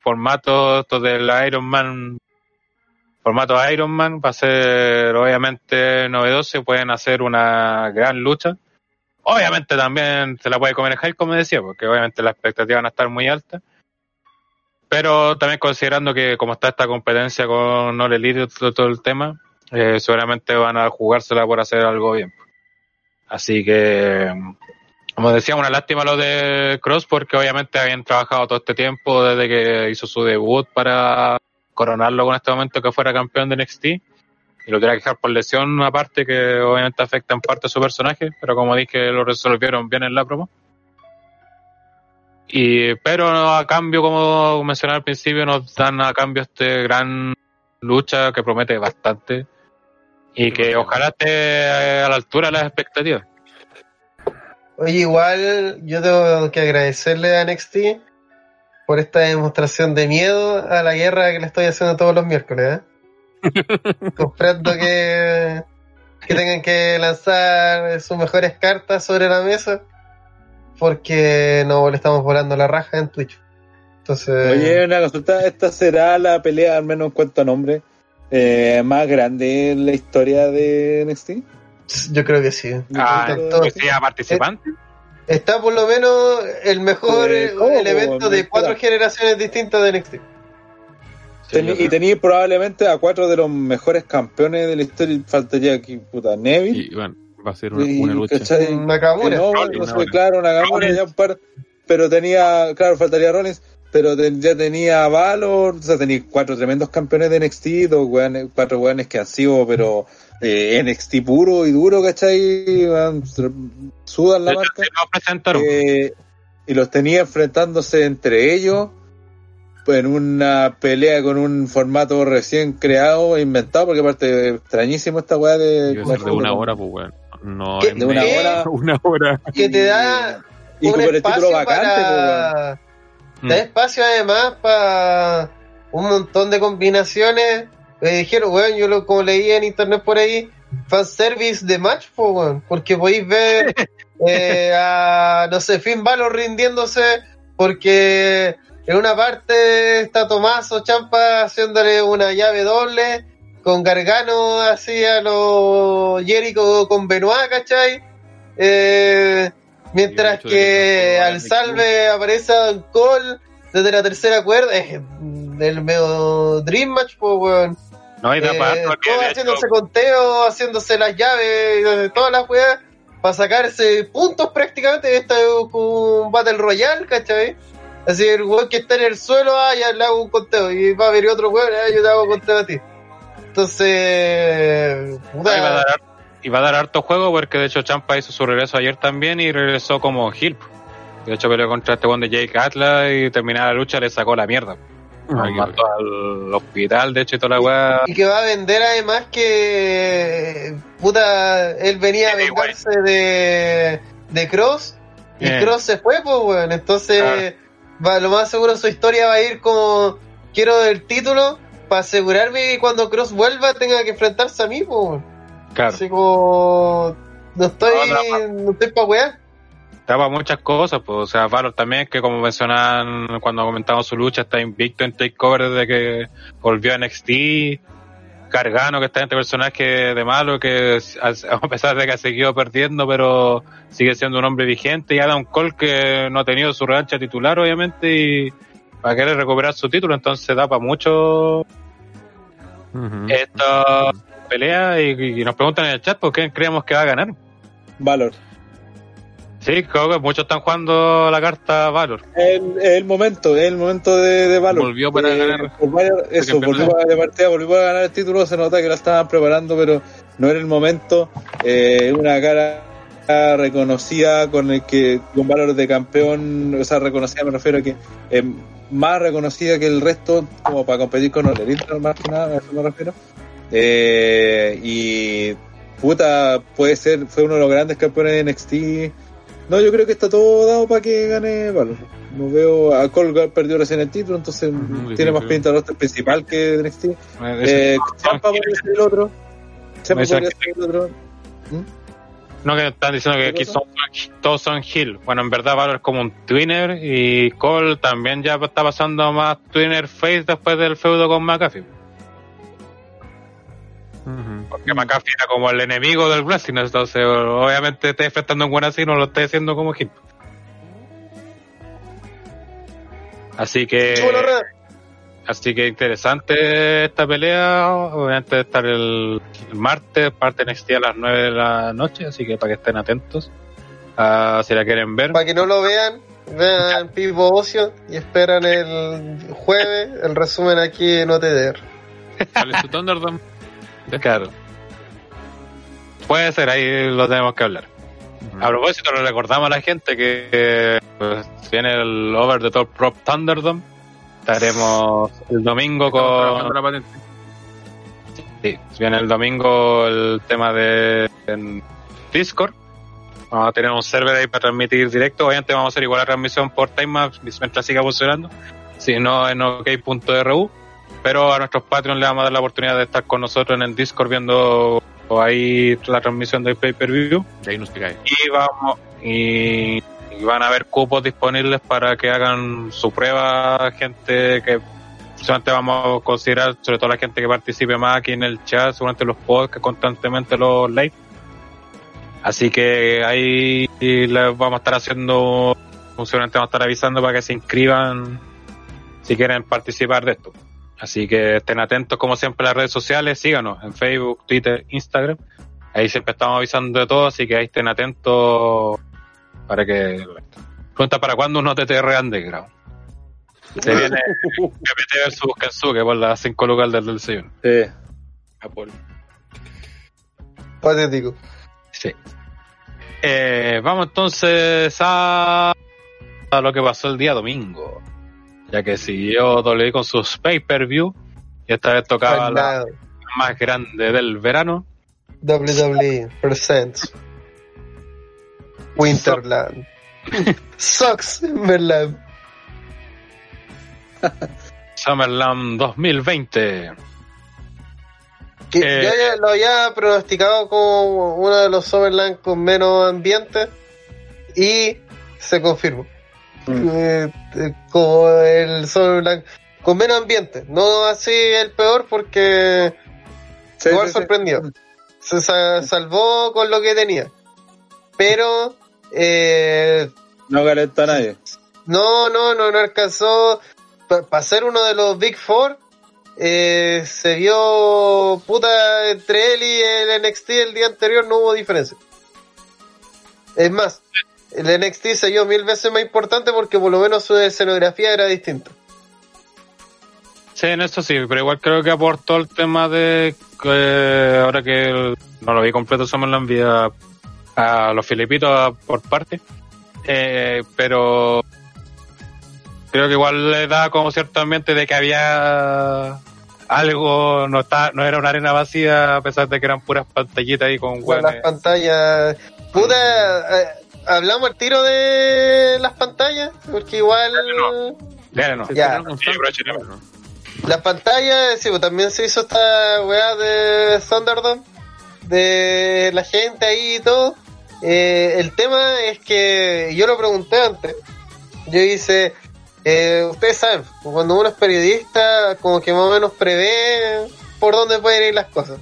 Speaker 4: formato esto del Iron Man, formato Iron Man, va a ser obviamente novedoso y pueden hacer una gran lucha. Obviamente también se la puede comer el Hype, como decía, porque obviamente las expectativas van a estar muy altas. Pero también considerando que como está esta competencia con No Elite todo, todo el tema, eh, seguramente van a jugársela por hacer algo bien. Así que, como decía, una lástima lo de Cross porque obviamente habían trabajado todo este tiempo desde que hizo su debut para coronarlo con este momento que fuera campeón de NXT. Y lo tuviera que dejar por lesión aparte que obviamente afecta en parte a su personaje, pero como dije lo resolvieron bien en la promo. Y, pero a cambio, como mencioné al principio, nos dan a cambio este gran lucha que promete bastante y que ojalá esté a la altura de las expectativas.
Speaker 2: Oye, igual yo tengo que agradecerle a NXT por esta demostración de miedo a la guerra que le estoy haciendo todos los miércoles. ¿eh? Comprendo que, que tengan que lanzar sus mejores cartas sobre la mesa porque no le estamos volando la raja en Twitch. Entonces...
Speaker 3: Oye, una consulta, ¿esta será la pelea, al menos en cuanto a nombre, eh, más grande en la historia de NXT?
Speaker 2: Yo creo que sí.
Speaker 4: Ah, que sea participante.
Speaker 2: Está por lo menos el mejor eh, elemento de cuatro generaciones distintas de NXT.
Speaker 3: y tenéis probablemente a cuatro de los mejores campeones de la historia. Faltaría aquí, puta, Neville.
Speaker 1: Y, bueno, va a ser una, lucha.
Speaker 2: Nakamura.
Speaker 3: No, no fue claro, Nakamura ya un par, pero tenía, claro, faltaría Rollins, pero ya tenía Valor, o sea, tenía cuatro tremendos campeones de NXT, dos cuatro weones que han sido, pero eh, NXT puro y duro, ¿cachai? sudan la marca. Eh, y los tenía enfrentándose entre ellos en una pelea con un formato recién creado e inventado, porque aparte extrañísimo esta weá de...
Speaker 1: de una hora, pues weón. No,
Speaker 3: de una hora.
Speaker 1: Una hora.
Speaker 2: Que te da y un espacio para... Te da espacio además para un montón de combinaciones. Me dijeron, weón, yo lo, como leí en internet por ahí, fanservice de match, weón, porque podéis ver eh, a, no sé, Finn Balor rindiéndose porque en una parte está Tomaso Champa haciéndole una llave doble con Gargano así a los Jericho con Benoit, ¿cachai? Eh, mientras que al salve aparece Don Cole desde la tercera cuerda, es del medio Dream Match, pues, weón. No, y eh, todo haciéndose conteo, haciéndose las llaves, todas las weas, para sacarse puntos prácticamente. de es un Battle Royale, ¿cachai? Así el weón que está en el suelo, ah, ya le hago un conteo. Y va a venir otro weón, ah, yo te hago un conteo a ti. Entonces,
Speaker 4: puta. Y va a dar, harto juego porque de hecho Champa hizo su regreso ayer también y regresó como Hill. De hecho peleó contra este one de Jake Atlas y terminada la lucha le sacó la mierda. mató al hospital, de hecho, y toda la weá.
Speaker 2: Y que va a vender además que. Puta, él venía a vengarse de, de Cross. Y Cross se fue, pues, weón. Entonces, va, lo más seguro su historia va a ir como. Quiero el título para asegurarme que cuando Cross vuelva tenga que enfrentarse a mí, pues. Claro. Así como. No estoy. No, estoy pa' wear.
Speaker 4: Estaba muchas cosas, pues. O sea, Valor también, que como mencionaban cuando comentamos su lucha, está invicto en Takeover desde que volvió a NXT. Cargano, que está este personaje de malo, que a pesar de que ha seguido perdiendo, pero sigue siendo un hombre vigente, y Adam Cole, que no ha tenido su revancha titular, obviamente, y va a querer recuperar su título, entonces da para mucho esta pelea, y, nos preguntan en el chat por qué creemos que va a ganar.
Speaker 3: Valor.
Speaker 4: Sí, creo que muchos están jugando la carta Valor.
Speaker 3: Es el, momento, es el momento de, Valor.
Speaker 4: Volvió para ganar.
Speaker 3: eso, volvió de partida, volvió a ganar el título. Se nota que lo estaban preparando, pero no era el momento. Eh, una cara reconocida con el que con valor de campeón, o sea, reconocida me refiero a que eh, más reconocida que el resto, como para competir con el más que nada, a eso me refiero. Eh, y puta, puede ser, fue uno de los grandes campeones de NXT no, yo creo que está todo dado para que gane Valor. No veo a Cole perdió recién el título, entonces tiene más pinta el roster principal que de NXT. Eh, Champa podría ser el otro. Champa podría ser el otro.
Speaker 4: ¿Mm? No, que están diciendo que aquí son, todos son Hill. Bueno, en verdad Valor es como un twinner y Cole también ya está pasando más twinner face después del feudo con McAfee. Porque McAfee era como el enemigo del wrestling, entonces obviamente está enfrentando un buen así, no lo está haciendo como hit. Así que. Así que interesante esta pelea. Obviamente estar el, martes, parte NXT a las 9 de la noche, así que para que estén atentos. Uh, si la quieren ver.
Speaker 2: Para que no lo vean, vean Pivo Ocio y esperan el jueves el resumen aquí en OTDR.
Speaker 4: ¿Cuál es tu Thunderdome? Claro. Puede ser, ahí lo tenemos que hablar. A propósito, le recordamos a la gente que pues, viene el Over the Top Prop Thunderdome. Estaremos el domingo con. Sí, viene el domingo el tema de Discord. Vamos a tener un server ahí para transmitir directo. Obviamente vamos a hacer igual la transmisión por Timemaps mientras siga funcionando. Si no, en ok.ru. Pero a nuestros Patreon le vamos a dar la oportunidad de estar con nosotros en el Discord viendo ahí la transmisión del pay-per-view.
Speaker 1: Y ahí nos
Speaker 4: Y vamos, y, van a haber cupos disponibles para que hagan su prueba, gente que solamente vamos a considerar, sobre todo la gente que participe más aquí en el chat, durante los podcasts, constantemente los live. Así que ahí les vamos a estar haciendo, funcionalmente vamos a estar avisando para que se inscriban si quieren participar de esto. Así que estén atentos, como siempre, a las redes sociales. Síganos en Facebook, Twitter, Instagram. Ahí siempre estamos avisando de todo, así que ahí estén atentos para que. Pregunta para cuándo un TTR Underground. Se viene GPT versus Kensuke por las 5 locales del desayuno.
Speaker 3: Sí.
Speaker 4: Apolo.
Speaker 2: Patético.
Speaker 4: Sí. Eh, vamos entonces a, a lo que pasó el día domingo ya que siguió WWE con sus pay-per-view y esta vez tocaba la más grande del verano.
Speaker 2: WWE Presents Winterland. Sucks Summerland.
Speaker 4: Summerland 2020.
Speaker 2: Que eh, yo ya lo había pronosticado como uno de los Summerland con menos ambiente y se confirmó. Eh, eh, como el blanco, con menos ambiente, no así el peor porque igual sorprendió. Se salvó con lo que tenía. Pero eh,
Speaker 3: no calentó a nadie.
Speaker 2: No, no, no, no alcanzó. Para ser uno de los Big Four, eh, se vio puta entre él y el NXT el día anterior, no hubo diferencia. Es más, el NXT se dio mil veces más importante porque por lo menos su escenografía era distinta.
Speaker 4: Sí, en eso sí, pero igual creo que aportó el tema de que ahora que no lo vi completo, somos la envía a los filipitos por parte. Eh, pero creo que igual le da como cierto ambiente de que había algo, no está, no era una arena vacía a pesar de que eran puras pantallitas ahí con,
Speaker 2: con las pantallas. Puta, eh, hablamos al tiro de las pantallas, porque igual.
Speaker 4: Ya.
Speaker 2: Las pantallas, sí, pues también se hizo esta weá de Thunderdome, de la gente ahí y todo. Eh, el tema es que yo lo pregunté antes. Yo hice, eh, ustedes saben, cuando uno es periodista, como que más o menos prevé por dónde pueden ir las cosas.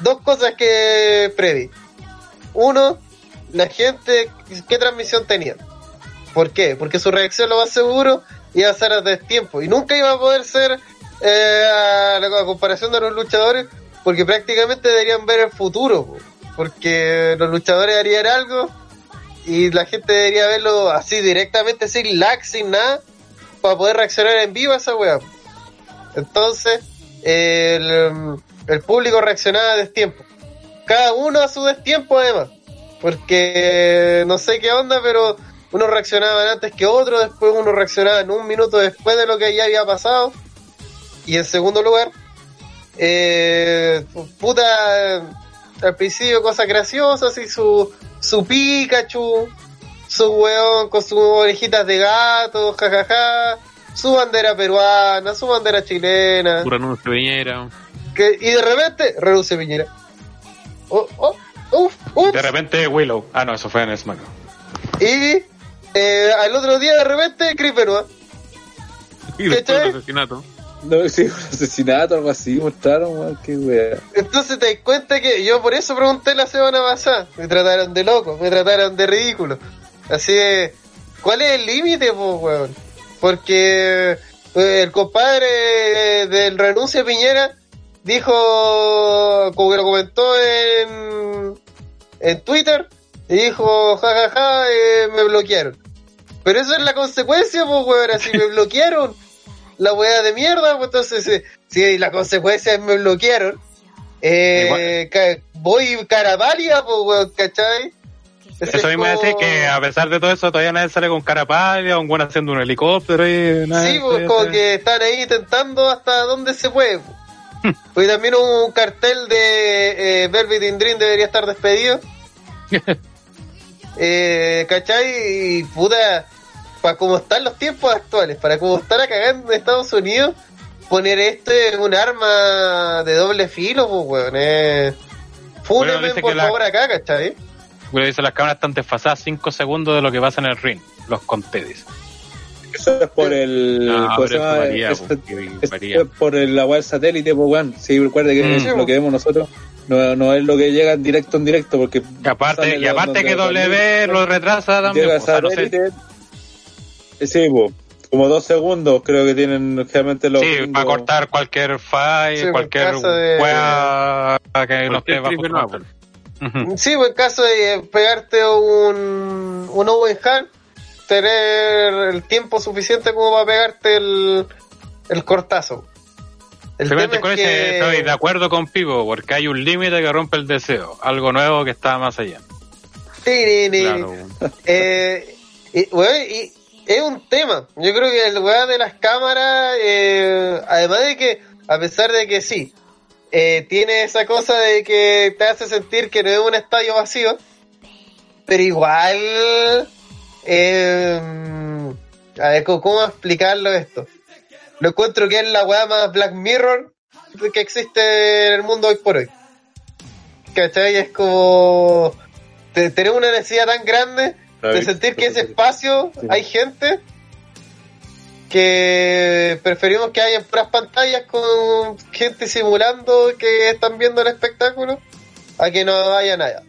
Speaker 2: Dos cosas que previ. Uno, la gente, ¿qué transmisión tenía? ¿Por qué? Porque su reacción lo más seguro iba a ser a tiempo y nunca iba a poder ser eh, a la comparación de los luchadores porque prácticamente deberían ver el futuro porque los luchadores harían algo y la gente debería verlo así directamente sin lag, sin nada para poder reaccionar en vivo a esa weá. Entonces el, público reaccionaba a destiempo. Cada uno a su destiempo además. Porque no sé qué onda pero unos reaccionaban antes que otros, después uno reaccionaba en un minuto después de lo que ya había pasado. Y en segundo lugar, eh, puta, al principio cosas graciosas, y su, su Pikachu, su weón con sus orejitas de gato, jajaja, su bandera peruana, su bandera chilena.
Speaker 1: Su renuncio Piñera.
Speaker 2: Que, y de repente, renuncio Piñera. Oh,
Speaker 4: oh, de repente Willow. Ah, no, eso fue en SmackDown.
Speaker 2: Y eh, al otro día de repente Chris Benoit.
Speaker 1: Y después asesinato.
Speaker 3: No, sí, un asesinato, algo así, mostraron, weón, qué wea.
Speaker 2: Entonces te das cuenta que yo por eso pregunté la semana pasada. Me trataron de loco, me trataron de ridículo. Así de, ¿cuál es el límite, weón? Porque eh, el compadre del renuncio Piñera dijo, como que lo comentó en, en Twitter, y dijo, jajaja, ja, ja, eh, me bloquearon. Pero eso es la consecuencia, pues, weón. Así me bloquearon. La weá de mierda, pues entonces, eh, si la consecuencia es me bloquearon, eh, voy cara pálida, pues, weón, ¿cachai?
Speaker 4: eso mismo es decir que a pesar de todo eso todavía nadie sale con cara pálida, un buen haciendo un helicóptero y
Speaker 2: nada. Sí, pues como que están ahí intentando hasta donde se puede. Pues. también un cartel de eh, Velvet in Dream debería estar despedido. eh, ¿cachai? Y puta, para como están los tiempos actuales, para como estar acá en Estados Unidos, poner esto es un arma de doble filo, pues, weón. Eh. Fúnenme, por favor, acá, ¿cachai?
Speaker 4: Bueno, dice las cámaras están desfasadas 5 segundos de lo que pasa en el ring. Los conté, dice.
Speaker 3: Eso es por el. No, pues, varía, es, es, por el agua del satélite, pues, weón. Sí, recuerde que mm. lo que vemos nosotros no, no es lo que llega en directo en directo, porque.
Speaker 4: Y aparte, y aparte que W lo retrasa también. Llega
Speaker 3: satélite, Sí, como dos segundos creo que tienen generalmente los.
Speaker 4: Sí, para cortar cualquier file, cualquier de... que no esté bajo.
Speaker 2: Sí, pues en caso de pegarte un, un hand, tener el tiempo suficiente como para pegarte el, el cortazo.
Speaker 4: El con ese estoy de acuerdo con Pivo, porque hay un límite que rompe el deseo, algo nuevo que está más allá.
Speaker 2: Sí, claro. eh, y, y, es un tema. Yo creo que el weá de las cámaras, eh, además de que, a pesar de que sí, eh, tiene esa cosa de que te hace sentir que no es un estadio vacío, pero igual, eh, a ver, ¿cómo explicarlo esto? Lo encuentro que es la weá más Black Mirror que existe en el mundo hoy por hoy. ¿Cachai? Es como tener una necesidad tan grande de sentir que ese espacio hay gente que preferimos que haya puras pantallas con gente simulando que están viendo el espectáculo a que no haya nada.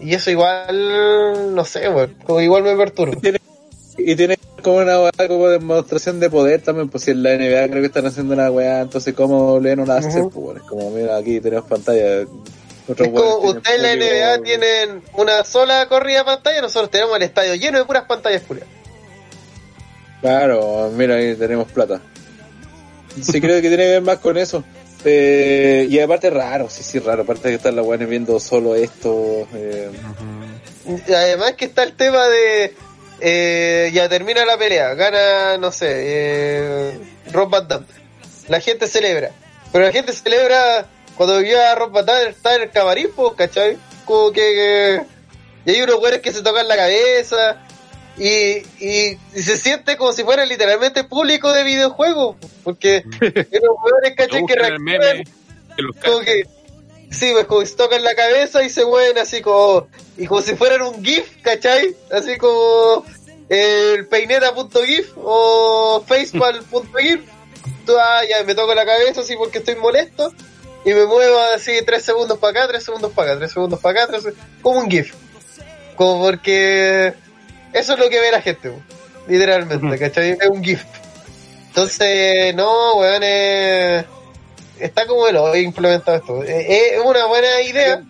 Speaker 2: Y eso igual, no sé, como igual me perturba.
Speaker 3: Y tiene, como una weá como demostración de poder también, pues si en la NBA creo que están haciendo una weá, entonces como leen una uh pues como mira aquí tenemos pantalla
Speaker 2: Ustedes en la NBA tienen una sola corrida de pantalla, nosotros tenemos el estadio lleno de puras pantallas culiadas.
Speaker 3: Claro, mira, ahí tenemos plata. Sí, creo que tiene que ver más con eso. Eh, y aparte raro, sí, sí, raro. Aparte de que están las weones viendo solo esto. Eh.
Speaker 2: Además que está el tema de... Eh, ya termina la pelea, gana, no sé, eh, Rob Van La gente celebra. Pero la gente celebra cuando vio a Rob Van está en el camarín, pues, ¿cachai? Como que, y hay unos güeyes que se tocan la cabeza y, y, se siente como si fuera literalmente público de videojuegos, porque unos güeyes, ¿cachai? que reaccionan, como que, sí, pues como se tocan la cabeza y se mueven así como, y como si fueran un GIF, ¿cachai? Así como el peineta.gif o facepal.gif. Ah, ya me toco la cabeza así porque estoy molesto y me muevo así tres segundos para acá, tres segundos para acá, tres segundos para acá, tres como un GIF. Como porque eso es lo que ve la gente, literalmente, ¿cachai? Es un GIF. Entonces, no, weón, está como el hoy implementado esto. Es una buena idea.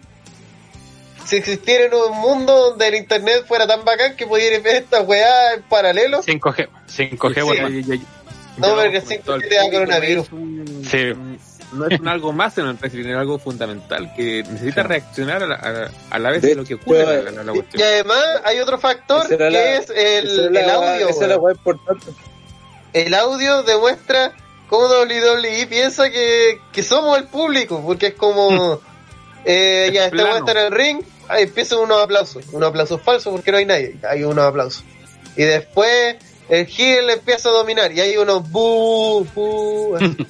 Speaker 2: Si existiera en un mundo donde el internet fuera tan bacán que pudiera ver esta weá en paralelo.
Speaker 4: 5G, 5G,
Speaker 2: No, porque 5G te da coronavirus.
Speaker 1: Sí no es un algo más en el wrestling, es algo fundamental que necesita reaccionar a la, vez de, lo que ocurre
Speaker 2: Y además hay otro factor que es el, el audio. El audio demuestra cómo WWE piensa que, que somos el público, porque es como eh, ya este a estar en el ring, ahí empiezan unos aplausos, unos aplausos falsos porque no hay nadie, hay unos aplausos. Y después el heel empieza a dominar y hay unos bu, bu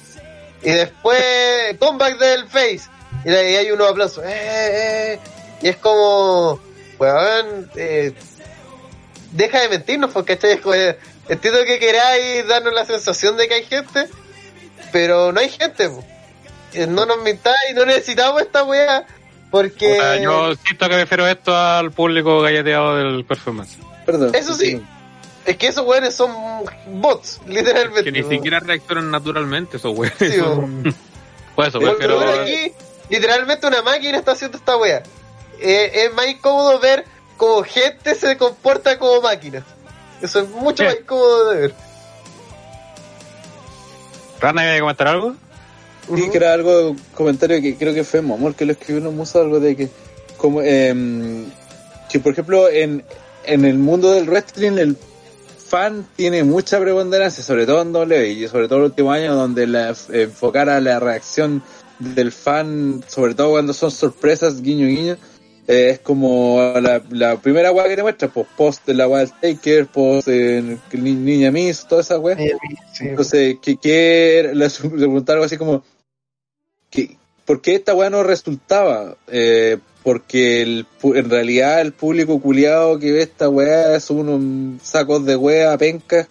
Speaker 2: Y después, comeback del face. Y ahí hay unos aplausos. Eh, eh. Y es como, weón, eh, deja de mentirnos porque este, entiendo que queráis darnos la sensación de que hay gente, pero no hay gente. No nos mintáis, no necesitamos esta weá. Porque.
Speaker 4: yo siento que refiero esto al público galleteado del performance.
Speaker 2: Perdón. Eso sí. Es que esos weones son bots, literalmente.
Speaker 1: Que ni siquiera reaccionan naturalmente esos weones. Sí,
Speaker 2: pues eso, pero... aquí, literalmente una máquina está haciendo esta wea. Eh, es más incómodo ver cómo gente se comporta como máquina. Eso es mucho más incómodo de ver.
Speaker 4: ¿Rana iba a comentar algo?
Speaker 3: Sí, que era algo, comentario que creo que fue Momor que lo escribió en un museo, algo de que, como, eh, que por ejemplo, en, en el mundo del wrestling, el fan tiene mucha preponderancia, sobre todo en W y sobre todo en el último año donde la, enfocar a la reacción del fan, sobre todo cuando son sorpresas, guiño guiño, eh, es como la, primera weá que te muestra, pues post de la del Taker, post de Niña Miss, toda esa weá. Entonces, que, que le preguntaron algo así como, que, ¿por qué esta weá no resultaba? Eh, porque el, en realidad el público culiado que ve esta weá son unos sacos de weá pencas,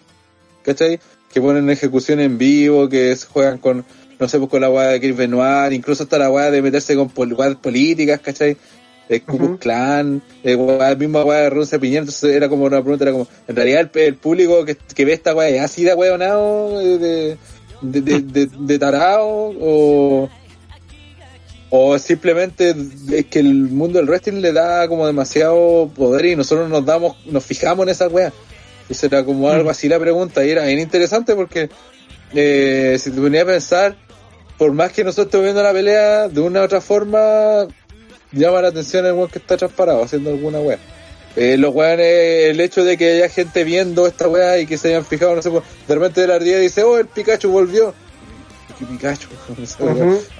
Speaker 3: ¿cachai? Que ponen ejecución en vivo, que juegan con, no sé, pues con la weá de Chris Benoit, incluso hasta la weá de meterse con weá políticas, ¿cachai? El Ku Clan, el misma weá de Rusia Piñera, entonces era como una pregunta, era como, en realidad el, público que, que, ve esta weá es así de weonado, de, de, de, de, de tarao, o o simplemente es que el mundo del wrestling le da como demasiado poder y nosotros nos damos, nos fijamos en esa wea. Eso era como algo mm. así la pregunta y era bien interesante porque eh, si te venía a pensar, por más que nosotros estemos viendo la pelea de una u otra forma, llama la atención el weón que está transparado haciendo alguna wea. Eh, los weones, el hecho de que haya gente viendo esta wea y que se hayan fijado, no sé, pues, de repente de la ardilla dice, oh, el Pikachu volvió que Pikachu.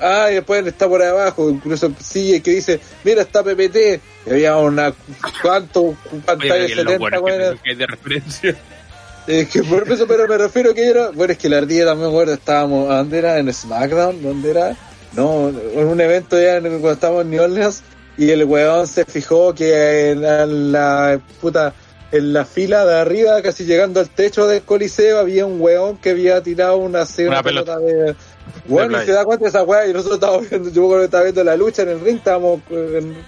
Speaker 3: ah, y después está por abajo, incluso sigue que dice, mira, está PPT. Y había una, ¿cuánto? Pantalla 70, bueno, que de referencia. Es que por eso, pero me refiero que era, bueno, es que la ardilla también, bueno, estábamos, ¿dónde era? ¿En SmackDown? ¿Dónde era? No, en un evento ya cuando estábamos en New Orleans y el weón se fijó que en la puta en la fila de arriba, casi llegando al techo del coliseo, había un weón que había tirado una, una, pelota. de... Bueno, y se da cuenta de esa weá y nosotros estábamos viendo, yo creo que estaba viendo la lucha en el ring, estábamos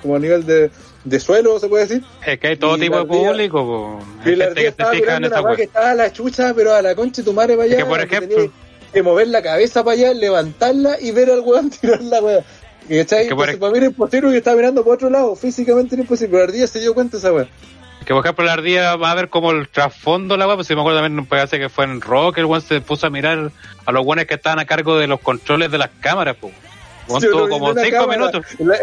Speaker 3: como a nivel de, de suelo, se puede decir.
Speaker 4: Es que hay todo tipo de público,
Speaker 3: Y la gente que estaba mirando una weá que estaba a la chucha, pero a la concha de tu madre para allá.
Speaker 4: que por ejemplo...
Speaker 3: Que mover la cabeza para allá, levantarla y ver al weón tirar la weá. Y está ahí, que para mí era imposible y estaba mirando por otro lado, físicamente era imposible, pero día se dio cuenta de esa weá.
Speaker 4: Que por ejemplo la ardilla va a ver como el trasfondo la weá, pues si me acuerdo también parece que fue en Rock, el weón se puso a mirar a los buenos que estaban a cargo de los controles de las cámaras, pues. Tuvo como cinco minutos.
Speaker 3: La,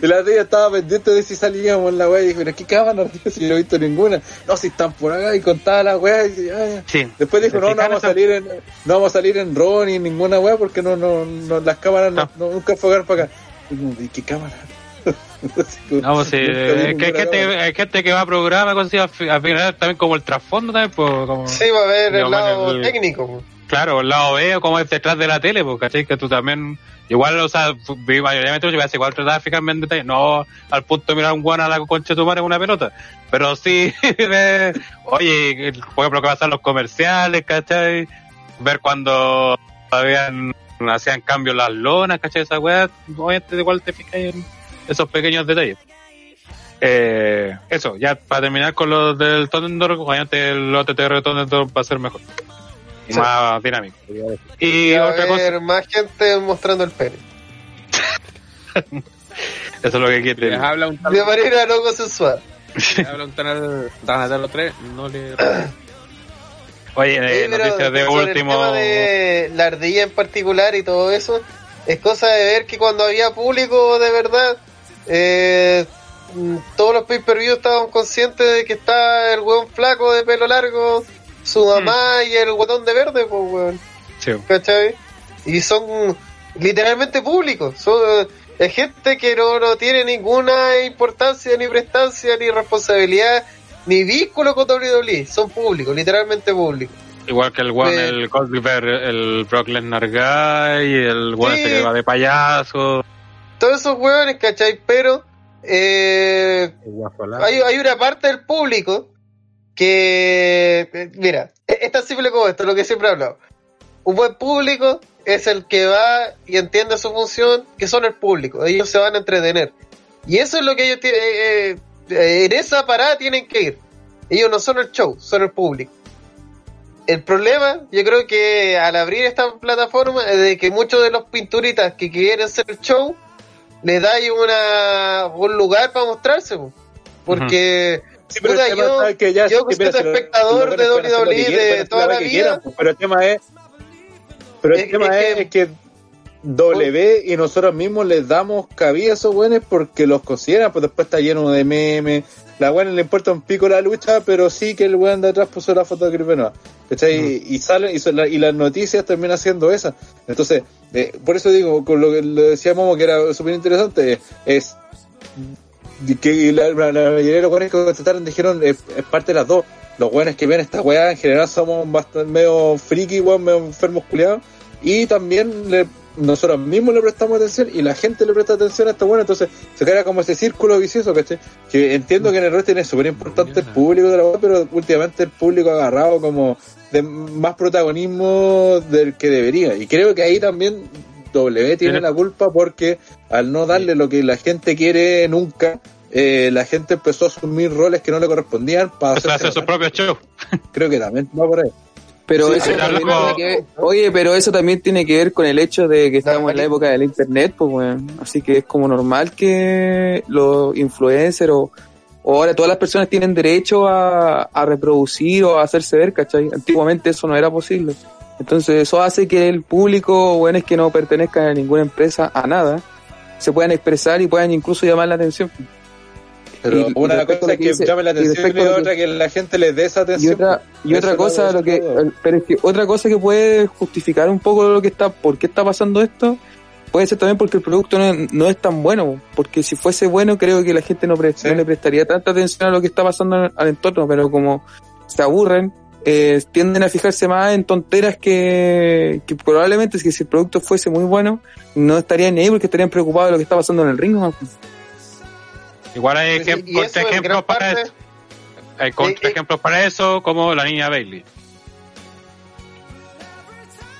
Speaker 3: la ardilla estaba pendiente de si salíamos en la weá y dijo, ¿qué cámara? Si no he visto ninguna. No, si están por acá y contaba la weá y sí. Después dijo, no, no vamos a salir en, no vamos a salir en RAW ni en ninguna weá porque no, no, no las cámaras no, no nunca enfocaron para acá. ¿Y qué cámara?
Speaker 4: no, pues sí, es que hay gente, hay gente que va a programar, cosas así, al final también como el trasfondo también, pues, como,
Speaker 2: Sí, va a ver el lado técnico. Pues.
Speaker 4: Claro, el lado B, como es detrás de la tele, pues, ¿cachai? Que tú también, igual, o sea, mayoritamente yo igual tratar de fijarme en detalle, no al punto de mirar un guano a la concha de tu madre en una pelota, pero sí, de, oye, por ejemplo, que pasan los comerciales, ¿cachai? Ver cuando habían hacían cambios las lonas, ¿cachai? Esa weá, obviamente igual te fijas en esos pequeños detalles. Eh, eso, ya para terminar con lo del Totendor, obviamente el OTTR de Totendor va a ser mejor. Y más dinámico.
Speaker 2: Y, otra cosa. más gente mostrando el pene.
Speaker 4: eso es lo que quiere.
Speaker 2: Les habla un De manera no consensual.
Speaker 1: Les habla un los 3, no le.
Speaker 4: Oye, eh, noticias de último. El tema
Speaker 2: de la ardilla en particular y todo eso, es cosa de ver que cuando había público de verdad, eh, todos los pay-per-view estaban conscientes de que está el weón flaco de pelo largo, su hmm. mamá y el guatón de verde, pues weón. Sí. ¿Cachai? Y son literalmente públicos. Son es gente que no, no tiene ninguna importancia, ni prestancia, ni responsabilidad, ni vínculo con WWE. Son públicos, literalmente públicos.
Speaker 4: Igual que el one, el Goldberg, el Brock Lesnar Guy, el one que va de payaso.
Speaker 2: Todos esos hueones, ¿cachai? Pero eh, hay, hay una parte del público que, mira, e-, es tan simple como esto, lo que siempre he hablado. Un buen público es el que va y entiende su función, que son el público. Ellos se van a entretener. Y eso es lo que ellos tienen. Eh, eh, en esa parada tienen que ir. Ellos no son el show, son el público. El problema, yo creo que al abrir esta plataforma, es de que muchos de los pinturitas que quieren ser el show, les da una, un lugar para mostrarse. Porque. yo, que yo soy espectador de WWE de toda la vida.
Speaker 3: pero el tema es. Pero el tema es, que, W y nosotros mismos les damos cabida a esos buenos porque los consideran, pues después está lleno de memes. La buena le importa un pico la lucha, pero sí que el buen de atrás puso la foto de Gripe Y salen, y, las noticias terminan siendo esas. Entonces, eh, por eso digo, con lo que le decía Momo que era súper interesante, es que la, mayoría de los buenos que contestaron dijeron es, parte de las dos. Los buenos que ven esta weá en general somos bastante medio friki, weón, medio enfermos culiados. Y también le nosotros mismos le prestamos atención y la gente le presta atención a esto bueno, entonces se crea como ese círculo vicioso, ¿cachai? Que entiendo que en el wrestling es súper importante el público de la web, pero últimamente el público ha agarrado como de más protagonismo del que debería. Y creo que ahí también W tiene la culpa porque al no darle lo que la gente quiere nunca, eh, la gente empezó a asumir roles que no le correspondían para
Speaker 4: hacer su propio show.
Speaker 3: Creo que también va por ahí.
Speaker 5: Pero eso también tiene que ver, oye, pero eso también tiene que ver con el hecho de que estamos en la época del internet, pues bueno, así que es como normal que los influencers o, ahora todas las personas tienen derecho a, a reproducir o a hacerse ver, ¿cachai? Antiguamente eso no era posible. Entonces eso hace que el público, bueno, es que no pertenezca a ninguna empresa, a nada, se puedan expresar y puedan incluso llamar la atención.
Speaker 3: Pero una cosa es que, llame la atención y, otra que, la gente le dé esa atención.
Speaker 5: Y otra, y otra cosa, lo que, pero es que otra cosa que puede justificar un poco lo que está, por qué está pasando esto, puede ser también porque el producto no, es tan bueno, porque si fuese bueno creo que la gente no, le prestaría tanta atención a lo que está pasando al entorno, pero como se aburren, eh, tienden a fijarse más en tonteras que, que probablemente si el producto fuese muy bueno, no estarían ahí porque estarían preocupados de lo que está pasando en el ring.
Speaker 4: Igual hay ejemplos para eso. Hay ejemplos para eso, como la niña Bailey.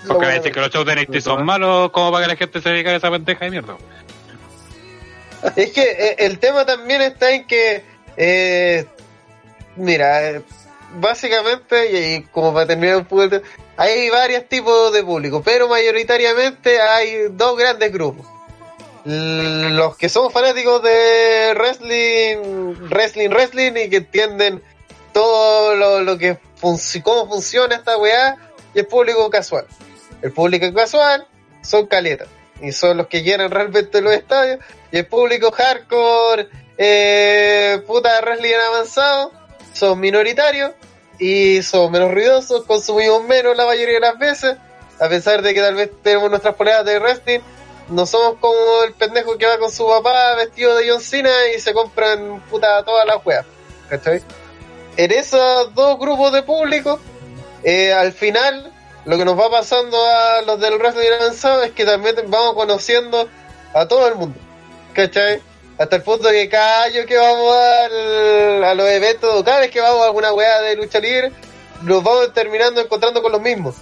Speaker 4: Porque me dicen que los shows de NXT son malos, como para que la gente se dedique a esa pendeja de mierda.
Speaker 2: Es que eh, el tema también está en que, eh, mira, eh, básicamente, y como para terminar un poco, hay varios tipos de público, pero mayoritariamente hay dos grandes grupos los que son fanáticos de wrestling, wrestling, wrestling y que entienden todo lo, que cómo funciona esta weá y el público casual. El público casual son caletas y son los que llenan realmente los estadios y el público hardcore, eh, puta wrestling avanzado, son minoritarios y son menos ruidosos, consumimos menos la mayoría de las veces, a pesar de que tal vez tenemos nuestras poleras de wrestling no somos como el pendejo que va con su papá vestido de John Cena y se compran puta todas las weas. ¿Cachai? En esos dos grupos de público, eh, al final, lo que nos va pasando a los del wrestling avanzado es que también vamos conociendo a todo el mundo. ¿Cachai? Hasta el punto que cada año que vamos a, a los eventos, cada vez que vamos a alguna wea de lucha libre, nos vamos terminando encontrando con los mismos.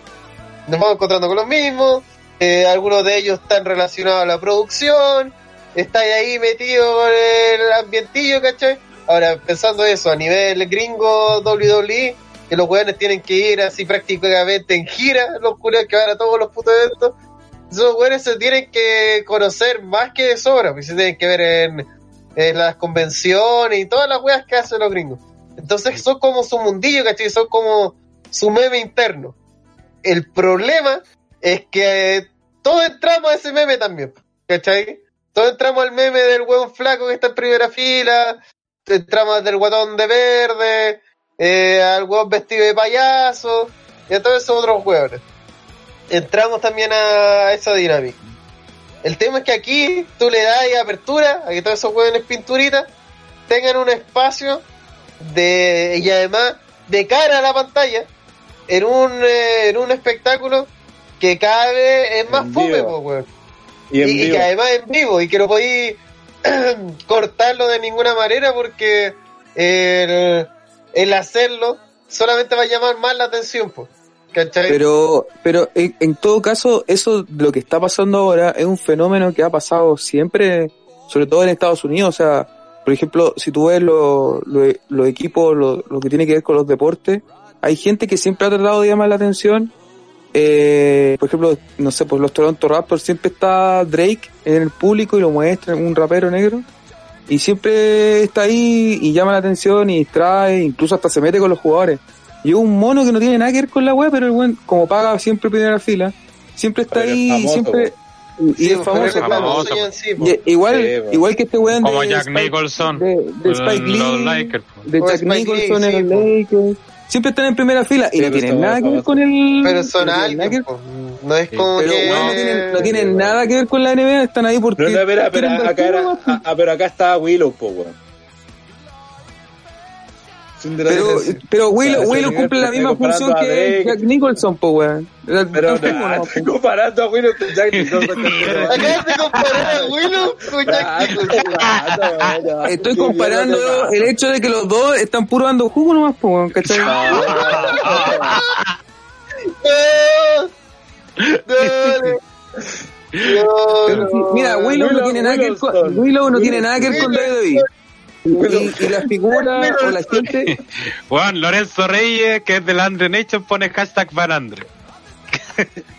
Speaker 2: Nos vamos encontrando con los mismos, eh, algunos de ellos están relacionados a la producción, está ahí metido con el ambientillo, ¿cachai? Ahora, pensando eso, a nivel gringo WWE, que los weones tienen que ir así prácticamente en gira, los culiados que van a todos los putos eventos, esos weones se tienen que conocer más que de sobra, pues se tienen que ver en, en las convenciones y todas las weas que hacen los gringos. Entonces son como su mundillo, ¿cachai? Son como su meme interno. El problema es que todos entramos a ese meme también, ¿cachai? Todos entramos al meme del hueón flaco que está en primera fila, entramos del guatón de verde, eh, al hueón vestido de payaso, y a todos esos otros hueones. Entramos también a esa dinámica. El tema es que aquí tú le das apertura a que todos esos hueones pinturitas tengan un espacio de y además de cara a la pantalla en un, eh, en un espectáculo que cada vez es más fome, Y, que además en vivo y que no podéis cortarlo de ninguna manera porque el, el, hacerlo solamente va a llamar más la atención, pues.
Speaker 5: Pero, pero en, todo caso, eso lo que está pasando ahora es un fenómeno que ha pasado siempre, sobre todo en Estados Unidos. O sea, por ejemplo, si tú ves los lo, equipos, lo, lo, que tiene que ver con los deportes, hay gente que siempre ha tratado de llamar la atención eh, por ejemplo, no sé, pues los Toronto Raptors siempre está Drake en el público y lo muestra, un rapero negro. Y siempre está ahí y llama la atención y distrae, incluso hasta se mete con los jugadores. Y es un mono que no tiene nada que ver con la web, pero el buen, como paga siempre primera fila, siempre está ahí y siempre... Y, es famoso, igual, igual que este weón
Speaker 4: como Jack Nicholson.
Speaker 5: de, Spike Lee, de Jack Nicholson en los Lakers siempre están en primera fila y no tienen nada que ver con el.
Speaker 2: Pero son alguien, no es como
Speaker 5: pero,
Speaker 2: que...
Speaker 5: no, tienen, no tienen nada que ver con la NBA, están ahí porque.
Speaker 3: Pero, pero, pero acá, era, ah, pero acá está Willow, po, weón.
Speaker 5: Pero, pero Willow, Willow cumple la misma función que Jack Nicholson, po, weón.
Speaker 3: Pero no, estoy comparando a Willow con Jack Nicholson.
Speaker 2: Acabas de comparar a Willow con Jack Nicholson.
Speaker 5: Estoy comparando el hecho de que los dos están puro dando jugo nomás, po, weón, ¿cachai?
Speaker 2: Dale.
Speaker 5: mira, Willow no tiene nada que ver con Willow no tiene nada que ver con WWE. Y, la figura o la gente.
Speaker 4: Juan Lorenzo Reyes, que es del Andre Nation, pone hashtag Van Andre.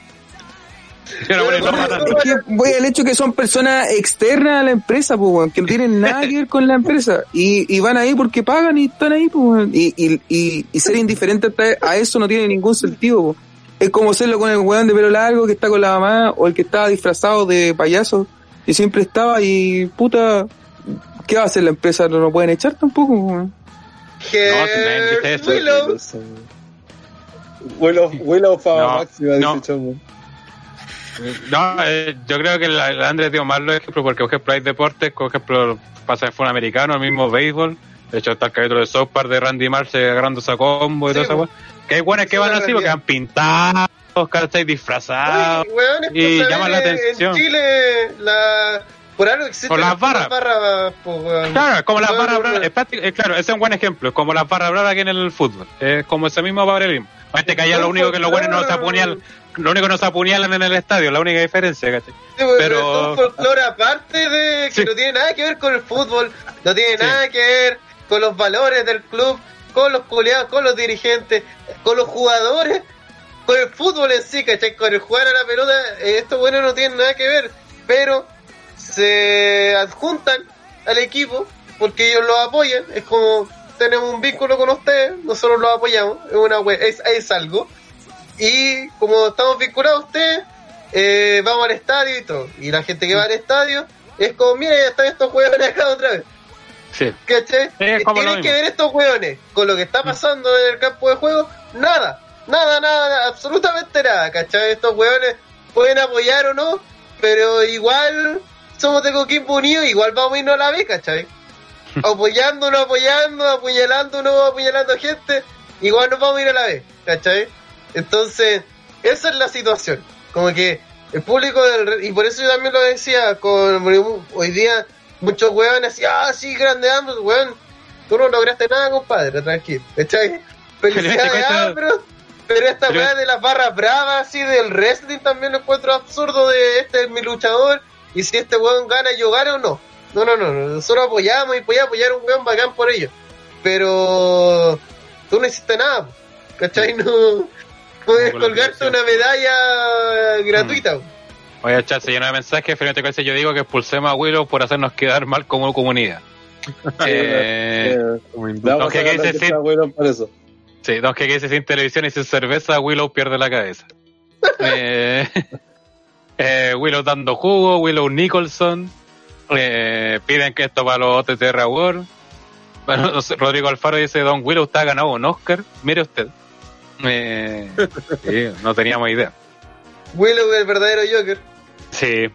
Speaker 5: voy al hecho que son personas externas a la empresa, pues, que no tienen nada que ver con la empresa. Y, y van ahí porque pagan y están ahí, pues, y, y, y, ser indiferente a eso no tiene ningún sentido. Es como serlo con el weón de pelo largo que está con la mamá o el que está disfrazado de payaso y siempre estaba y puta, ¿Qué va a hacer la empresa? No lo pueden echar tampoco.
Speaker 2: Que
Speaker 3: no, Willow. Willow, Willow fama máxima,
Speaker 4: no. No, eh, yo creo que la, la Andrés dio mal los ejemplos porque, por ejemplo, hay deportes, por ejemplo, pasa de fútbol americano, el mismo béisbol. De hecho, está el capítulo de South Park de Randy Marce agarrando esa combo y sí, todo eso. Que hay buenos que van así porque han pintado, ¿cachai? Disfrazados. y llaman la atención.
Speaker 2: En Chile, la por algo
Speaker 4: existen las barras.
Speaker 2: pues,
Speaker 4: claro, como las barras bravas. Eh, claro, ese es un buen ejemplo. Como las barras bravas aquí en el fútbol. Es como ese mismo paralelismo. Este que allá lo único que los buenos no se apuñalan, lo único que no se apuñalan en el estadio, la única diferencia, ¿cachai?
Speaker 2: Sí, pero es un folclore aparte de que no tiene nada que ver con el fútbol, no tiene nada que ver con los valores del club, con los culiados, con los dirigentes, con los jugadores, con el fútbol en sí, ¿cachai? Con el jugar a la pelota, eh, esto bueno no tiene nada que ver, pero se adjuntan al equipo porque ellos lo apoyan, es como tenemos un vínculo con ustedes, nosotros los apoyamos, es una es, es algo. Y como estamos vinculados a ustedes, eh, vamos al estadio y todo. Y la gente que va al estadio es como, mira, ya están estos hueones acá otra vez.
Speaker 4: Sí.
Speaker 2: ¿Cachai? Tienen que ver estos hueones con lo que está pasando en el campo de juego, nada, nada, nada, absolutamente nada, ¿cachai? Estos hueones pueden apoyar o no, pero igual somos de Coquimbo Unido, igual vamos a irnos a la vez, ¿cachai? Apoyándonos, apoyando, apuñalándonos, apuñalando gente, igual nos vamos a ir a la vez, ¿cachai? Entonces, esa es la situación. Como que el público del... Y por eso yo también lo decía, con hoy día muchos weones decían, ah, sí, grande ambos, weón. Tú no lograste nada, compadre, tranquilo, ¿cachai? Felicidades, ah, pero... Pero esta weá de las barras bravas, así del wrestling, también lo encuentro absurdo de este es mi luchador. Y si este weón gana, yo gano o no. No, no, no, nosotros apoyamos y voy a apoyar a un weón bacán por ello. Pero tú no hiciste nada, ¿cachai? No puedes colgarte una medalla gratuita.
Speaker 4: Voy a echar, se llena de mensajes, frente a yo digo que expulsemos a Willow por hacernos quedar mal como comunidad. eh, que dice sin. Sí, no, que dice sin televisión y sin cerveza, Willow pierde la cabeza. eh, eh, Willow dando jugo, Willow Nicholson, eh, piden que esto para los OTTR Award. Bueno, Rodrigo Alfaro dice, Don Willow está ganado un Oscar. Mire usted. Eh, no teníamos idea.
Speaker 2: Willow el verdadero Joker.
Speaker 4: Sí.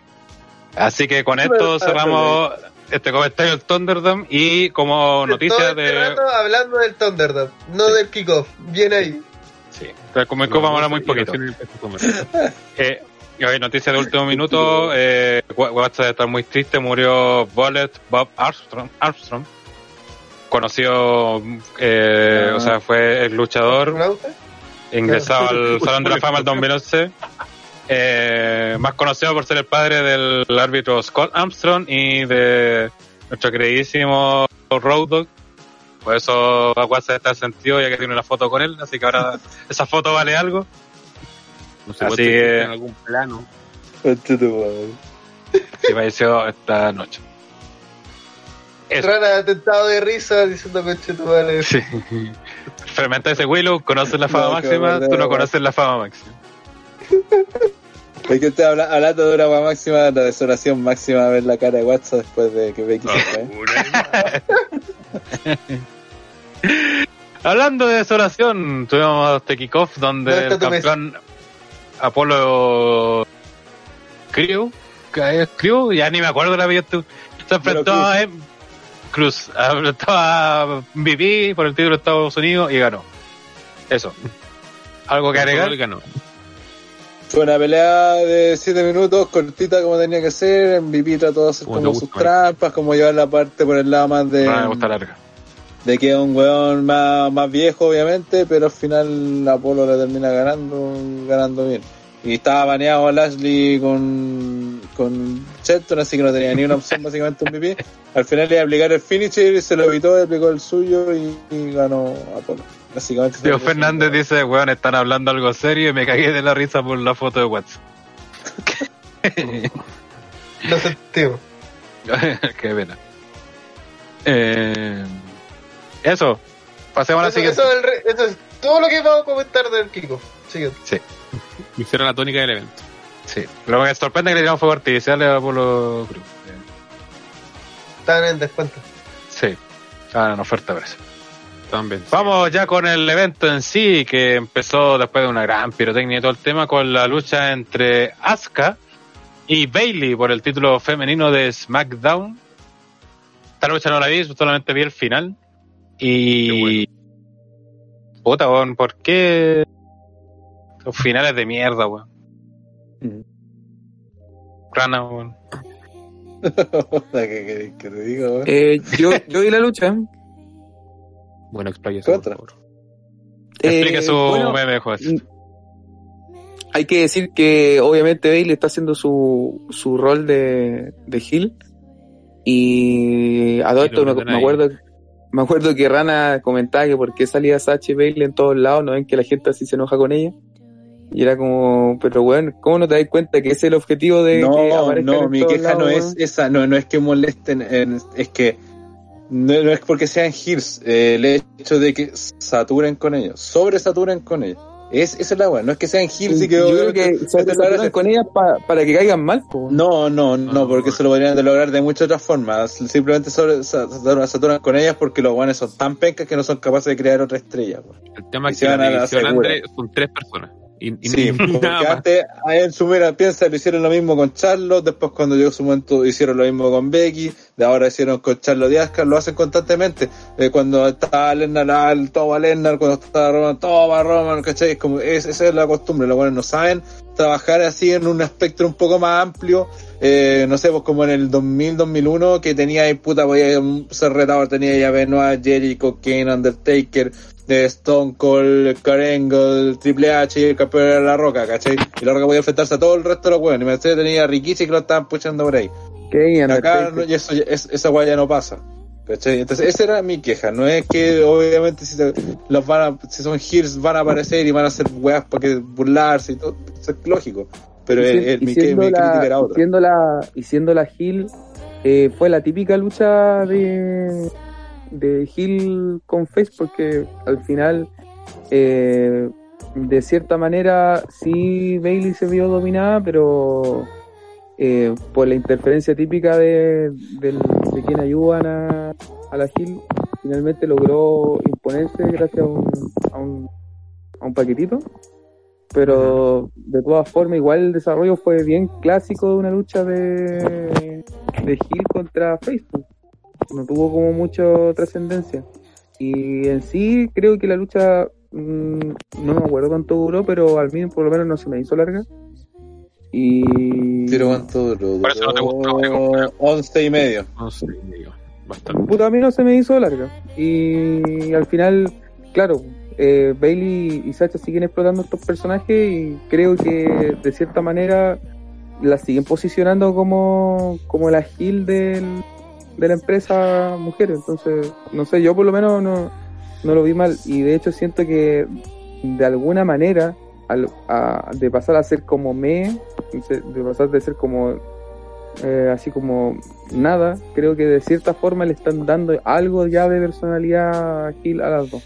Speaker 4: Así que con esto cerramos este comentario del Thunderdome y como noticia
Speaker 2: este de... hablando del Thunderdome, no del kickoff. Bien ahí.
Speaker 4: Sí, como el no, vamos a hablar muy poquito. eh, hoy noticia de último minuto, eh, WhatsApp está muy triste, murió Bullet Bob Armstrong, Armstrong conocido, eh, o sea, fue el luchador, ingresado al Salón de la Fama en 2011, eh, más conocido por ser el padre del árbitro Scott Armstrong y de nuestro queridísimo Road Dog. Por eso WhatsApp está sentido ya que tiene una foto con él, así que ahora esa foto vale algo. No sé Así que... en algún plano. Sí, falleció esta noche.
Speaker 2: Rana atentado de risa diciendo coche tu madre. Sí.
Speaker 4: Fermenta ese Willow, conoces la fama máxima, tú no conoces la fama máxima.
Speaker 3: Es que estoy habla, hablando de una fama máxima, la desolación máxima ver la cara de WhatsApp después de que Becky se
Speaker 4: fue. Hablando de desolación, tuvimos este kickoff donde el campeón Apolo Crew, Crew, ya ni me acuerdo la vida. Se enfrentó a Cruz, enfrentó a MVP por el título de Estados Unidos y ganó. Eso. ¿Algo que agregar? Ganó.
Speaker 3: Fue una pelea de 7 minutos, cortita como tenía que ser. MVP trató de hacer como, sus trampas, como llevar la parte por el lado más de.
Speaker 4: me gusta larga.
Speaker 3: De que es un weón más, más viejo, obviamente, pero al final Apolo le termina ganando, ganando bien. Y estaba baneado Lashley con, con Shelton, así que no tenía ni una opción básicamente un MVP. Al final le iba a aplicar el finisher, se lo evitó, le aplicó el suyo y, ganó Apolo.
Speaker 4: Básicamente. Tío Fernández dice, weón, están hablando algo serio y me cagué de la risa por la foto de WhatsApp.
Speaker 2: Lo sentimos.
Speaker 4: Qué pena. Eh, eso. Pasemos a la siguiente.
Speaker 2: Eso, es todo lo que vamos a comentar del Kiko. Siguiente.
Speaker 4: Sí. Hicieron la tónica del evento. Sí. Lo que me sorprende es que le dieron fuego artificial a Apolo Cruz.
Speaker 2: Estaban en descuento.
Speaker 4: Sí. Estaban en oferta, parece. También. Vamos ya con el evento en sí, que empezó después de una gran pirotecnia y todo el tema, con la lucha entre Asuka y Bailey por el título femenino de SmackDown. Esta lucha no la vi, solamente vi el final. Y. Puta, ¿por qué los finales de mierda, weón? Rana, weón.
Speaker 3: ¿Qué, qué, te digo, weón?
Speaker 5: Eh, yo, yo vi la lucha.
Speaker 4: Bueno, explique su, Explique su bueno, meme, mm,
Speaker 5: Hay que decir que obviamente Bailey está haciendo su, su rol de, de Hill. Y a todo esto me, acuerdo me acuerdo que Rana comentaba que por qué salía Sachi Bailey en todos lados, no ven que la gente así se enoja con ella. Y era como, pero bueno, ¿cómo no te das cuenta que ese es el objetivo de
Speaker 3: no, que No, mi queja no es esa, no, no es que molesten, es que no, es porque sean heels, eh, el hecho de que saturen con ellos, sobresaturen con ellos. Es, esa es la weá, no es que sean heels y que...
Speaker 5: Yo creo que saturen con ellas para que caigan mal.
Speaker 3: No, no, no, porque eso lo podrían lograr de muchas otras formas. Simplemente sobre, saturan, con ellas porque los guanes son tan pencas que no son capaces de crear otra estrella.
Speaker 4: El tema es que la son tres personas.
Speaker 3: Y, sí, porque antes en su mera piensa lo hicieron lo mismo con Charlotte, después cuando llegó su momento hicieron lo mismo con Becky, de ahora hicieron con Charlotte Ascar, lo hacen constantemente. Eh, cuando está Lennart, toma Lennart, cuando está Roman, toma Roman, ¿cachai? Es como, es, esa es la costumbre, los cuales no saben trabajar así en un espectro un poco más amplio, eh, no sé, pues como en el 2000, 2001, que tenía ahí puta, podía ser retador, tenía ya Benoit, Jericho, Kane, Undertaker, de Stone Cold, Karengo, Triple H y el campeón de la Roca, ¿cachai? Y la Roca podía enfrentarse a todo el resto de los weones. Y Mercedes tenía a Rikichi que lo estaban puchando por ahí. ¿Qué? Acá no, eso, esa guay ya no pasa. ¿Cachai? Entonces, esa era mi queja. No es que, obviamente, si, los van a, si son heels, van a aparecer y van a hacer weas para que burlarse y todo. Eso es lógico. Pero el, mi, crítica era otra.
Speaker 5: Siendo la, y siendo la heel, eh, fue la típica lucha de, de heel con Face, porque al final, eh, de cierta manera, sí Bailey se vio dominada, pero eh, por la interferencia típica de, quien ayudan a, la Gil, finalmente logró imponerse gracias a un, a un, paquetito. Pero de todas formas, igual el desarrollo fue bien clásico de una lucha de, de Gil contra Facebook. No tuvo como mucha trascendencia. Y en sí, creo que la lucha, mm, no me acuerdo cuánto duró, pero al menos por lo menos no se me hizo larga. Y.
Speaker 3: Pero cuánto duró. Por eso no te gustó, 11 y medio. 11 y
Speaker 5: medio. Bastante. Puta, a mí no se me hizo larga. Y al final, claro, eh, Bailey y Sacha siguen explotando estos personajes y creo que de cierta manera las siguen posicionando como, como la Gil del, de la empresa mujer. Entonces, no sé, yo por lo menos no, no lo vi mal. Y de hecho siento que de alguna manera de pasar a ser como me, de pasar de ser como eh, así como nada, creo que de cierta forma le están dando algo ya de personalidad a Gil a las dos.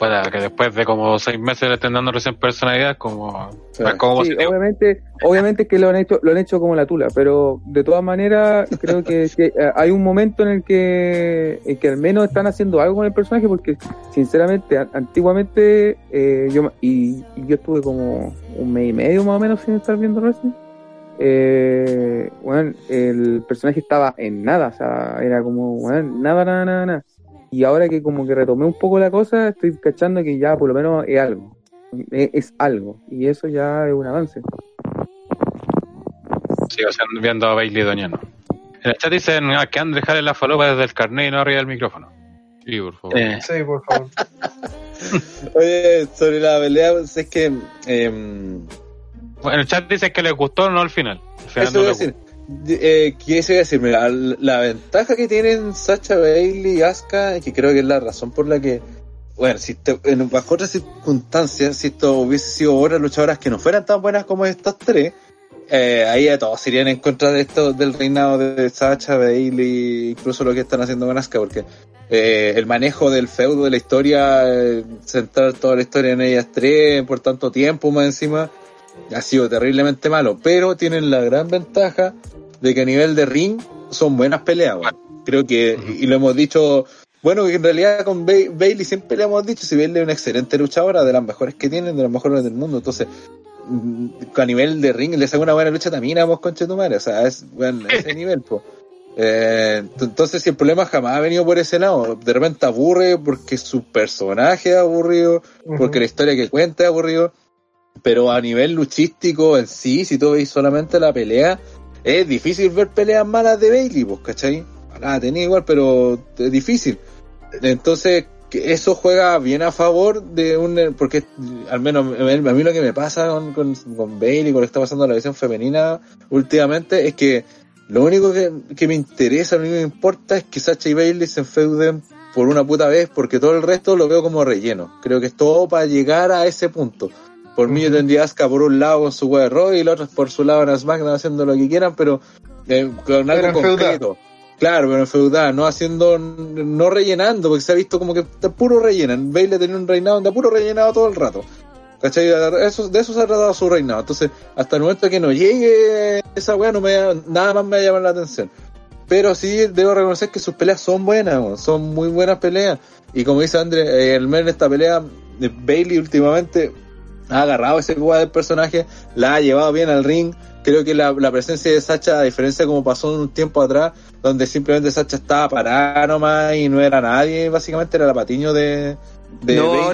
Speaker 4: Para que después de como seis meses le estén dando recién personalidad, como,
Speaker 5: como obviamente, obviamente que lo han hecho, lo han hecho como la tula, pero de todas maneras creo que, eh, hay un momento en el que, en que al menos están haciendo algo con el personaje, porque sinceramente, antiguamente eh, yo y, yo estuve como un mes y medio más o menos sin estar viendo wrestling. Eh, bueno, el personaje estaba en nada, o sea, era como, bueno, nada, nada, nada, nada. Y ahora que como que retomé un poco la cosa, estoy cachando que ya por lo menos es algo. Es, algo. Y eso ya es un avance.
Speaker 4: Sigo viendo a Bailey Doñano. En el chat dicen ah, que Andrés jale la falopa desde el carnet y no arriba del micrófono. Sí, por favor. Eh.
Speaker 2: Sí, por favor.
Speaker 3: Oye, sobre la pelea, pues, es que... Eh,
Speaker 4: en el chat dicen que les gustó, no al final.
Speaker 3: eso decir eh, quise decir, la ventaja que tienen Sacha Bailey y Asuka, que creo que es la razón por la que, bueno, si en, bajo otras circunstancias, si esto hubiese sido otras luchadoras que no fueran tan buenas como estas tres, eh, ahí todos irían en contra de esto del reinado de Sacha Bailey, incluso lo que están haciendo con Asuka, porque eh, el manejo del feudo de la historia, eh, centrar toda la historia en ellas tres por tanto tiempo más encima, ha sido terriblemente malo, pero tienen la gran ventaja de que a nivel de ring son buenas peleas, Creo que, y lo hemos dicho, bueno, que en realidad con Bailey siempre le hemos dicho, si Bailey es una excelente luchadora, de las mejores que tienen, de las mejores del mundo, entonces, mm, a nivel de ring le saca una buena lucha también a vos con Chetumare, o sea, es, bueno, ese nivel, pues. entonces, si el problema jamás ha venido por ese lado, de repente aburre porque su personaje es aburrido, porque la historia que cuenta es aburrido, pero a nivel luchístico en sí, si tú veis solamente la pelea, es difícil ver peleas malas de Bailey, pues, ¿cachai? La tenía igual, pero es difícil. Entonces, eso juega bien a favor de un, porque al menos a mí lo que me pasa con, con, Bailey, con lo que está pasando en la visión femenina últimamente, es que lo único que, que me interesa, lo único que me importa es que Sacha y Bailey se enfeuden por una puta vez, porque todo el resto lo veo como relleno. Creo que es todo para llegar a ese punto. Por mí yo tendría Asuka por un lado con su web de Roy y los otros por su lado en SmackDown haciendo lo que quieran, pero eh, con algo concreto. Claro, pero en feudal, no haciendo, no rellenando, porque se ha visto como que puro rellenan. Bailey tenía un reinado donde puro rellenado todo el rato. ¿Cachai? Eso, de eso se ha tratado su reinado. Entonces, hasta el momento que no llegue esa weá, no me, nada más me llama la atención. Pero sí debo reconocer que sus peleas son buenas, son muy buenas peleas. Y como dice André, eh, el men en esta pelea, de Bailey últimamente ha agarrado ese juego del personaje, la ha llevado bien al ring. Creo que la, presencia de Sacha, a diferencia de como pasó un tiempo atrás, donde simplemente Sacha estaba parada nomás y no era nadie, básicamente era la patiño de, de no,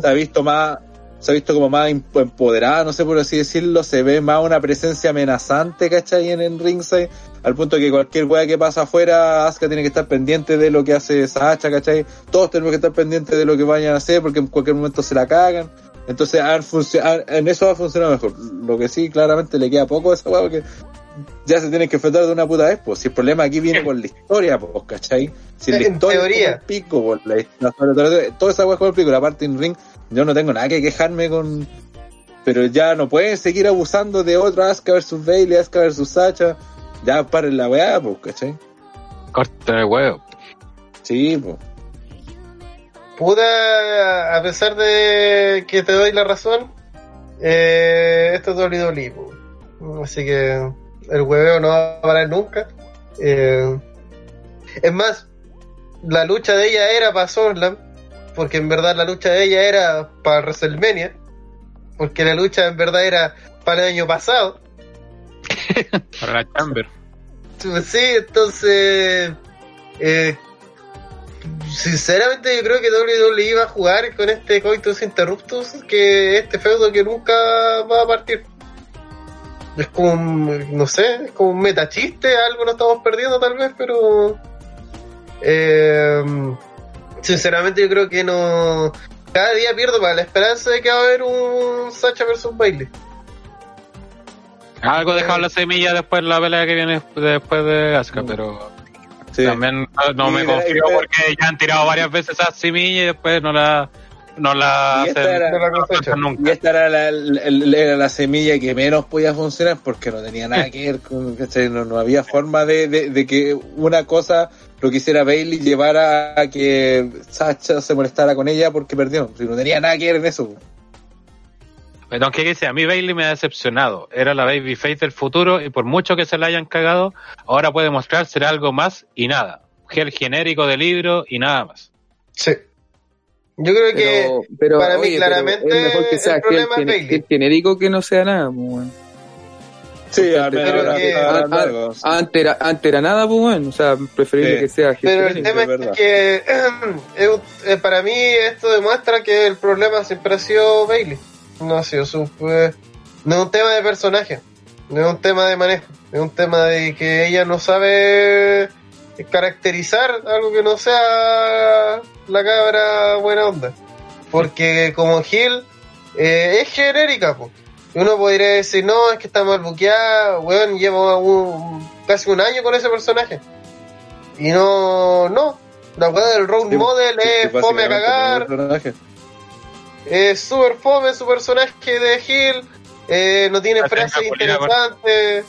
Speaker 3: se ha visto más se ha visto como más empoderada, no sé por así decirlo, se ve más una presencia amenazante, ¿cachai? En, en ringside, al punto que cualquier weá que pasa afuera, Asuka tiene que estar pendiente de lo que hace Sacha, ¿cachai? Todos tenemos que estar pendientes de lo que vayan a hacer porque en cualquier momento se la cagan. Entonces, en eso va a funcionar mejor. Lo que sí, claramente le queda poco a esa weá porque ya se tiene que enfrentar de una puta vez, pues. Si el problema aquí viene por la historia, pues, ¿cachai? Si la historia
Speaker 2: teoría.
Speaker 3: pico, por la, toda esa weá con el pico, la parte en ring, yo no tengo nada que quejarme con. Pero ya no pueden seguir abusando de otro Asuka versus Bailey, Asuka versus Sacha. Ya paren la weá, pues, ¿cachai?
Speaker 4: Corta el huevo.
Speaker 3: Sí, pues.
Speaker 2: Puta, a pesar de que te doy la razón, eh, esto es WWE, pues. Así que el hueveo no va a parar nunca. Eh, es más, la lucha de ella era para porque en verdad la lucha de ella era para WrestleMania, porque la lucha en verdad era para el año pasado.
Speaker 4: para la Chamber.
Speaker 2: Sí, entonces, eh, sinceramente yo creo que WWE iba a jugar con este coitus interruptus, que este feudo que nunca va a partir es como no sé, es como un metachiste, algo lo estamos perdiendo tal vez, pero eh, sinceramente yo creo que no, cada día pierdo para la esperanza de que va a haber un Sacha versus Bailey.
Speaker 4: Algo dejado la semilla después de la pelea que viene después de Asuka, mm. También no, me confío porque ya han tirado varias veces esa semilla y después no la no la
Speaker 3: y esta era, Y esta era la, semilla que menos podía funcionar porque no tenía nada que ver con, no, no, había forma de, de, que una cosa lo que hiciera Bailey llevara a que Sacha se molestara con ella porque perdió. no tenía nada que ver en eso.
Speaker 4: Pero aunque dice, a mí Bailey me ha decepcionado. Era la baby face del futuro y por mucho que se la hayan cagado, ahora puede mostrar ser algo más y nada. Gel genérico de libro y nada más.
Speaker 2: Sí. Yo creo que pero, para mí claramente es mejor que sea el problema
Speaker 5: que, genérico que no sea nada, pues, bueno.
Speaker 3: Sí, pero que,
Speaker 5: antes, era, antes era nada, pues bueno, o sea, preferible que sea
Speaker 2: Pero el tema es, que eh, para mí esto demuestra que el problema siempre ha sido Bailey. No ha sido su pues, no es un tema de personaje, no es un tema de manejo, es un tema de que ella no sabe caracterizar algo que no sea la cabra buena onda. Porque como Gil eh, es genérica, uno podría decir, no, es que está mal buqueada, weón, lleva casi un año con ese personaje. Y no, no, la weá del role model es fome a cagar. Es super fome su personaje de Gil, eh, no tiene frases interesantes,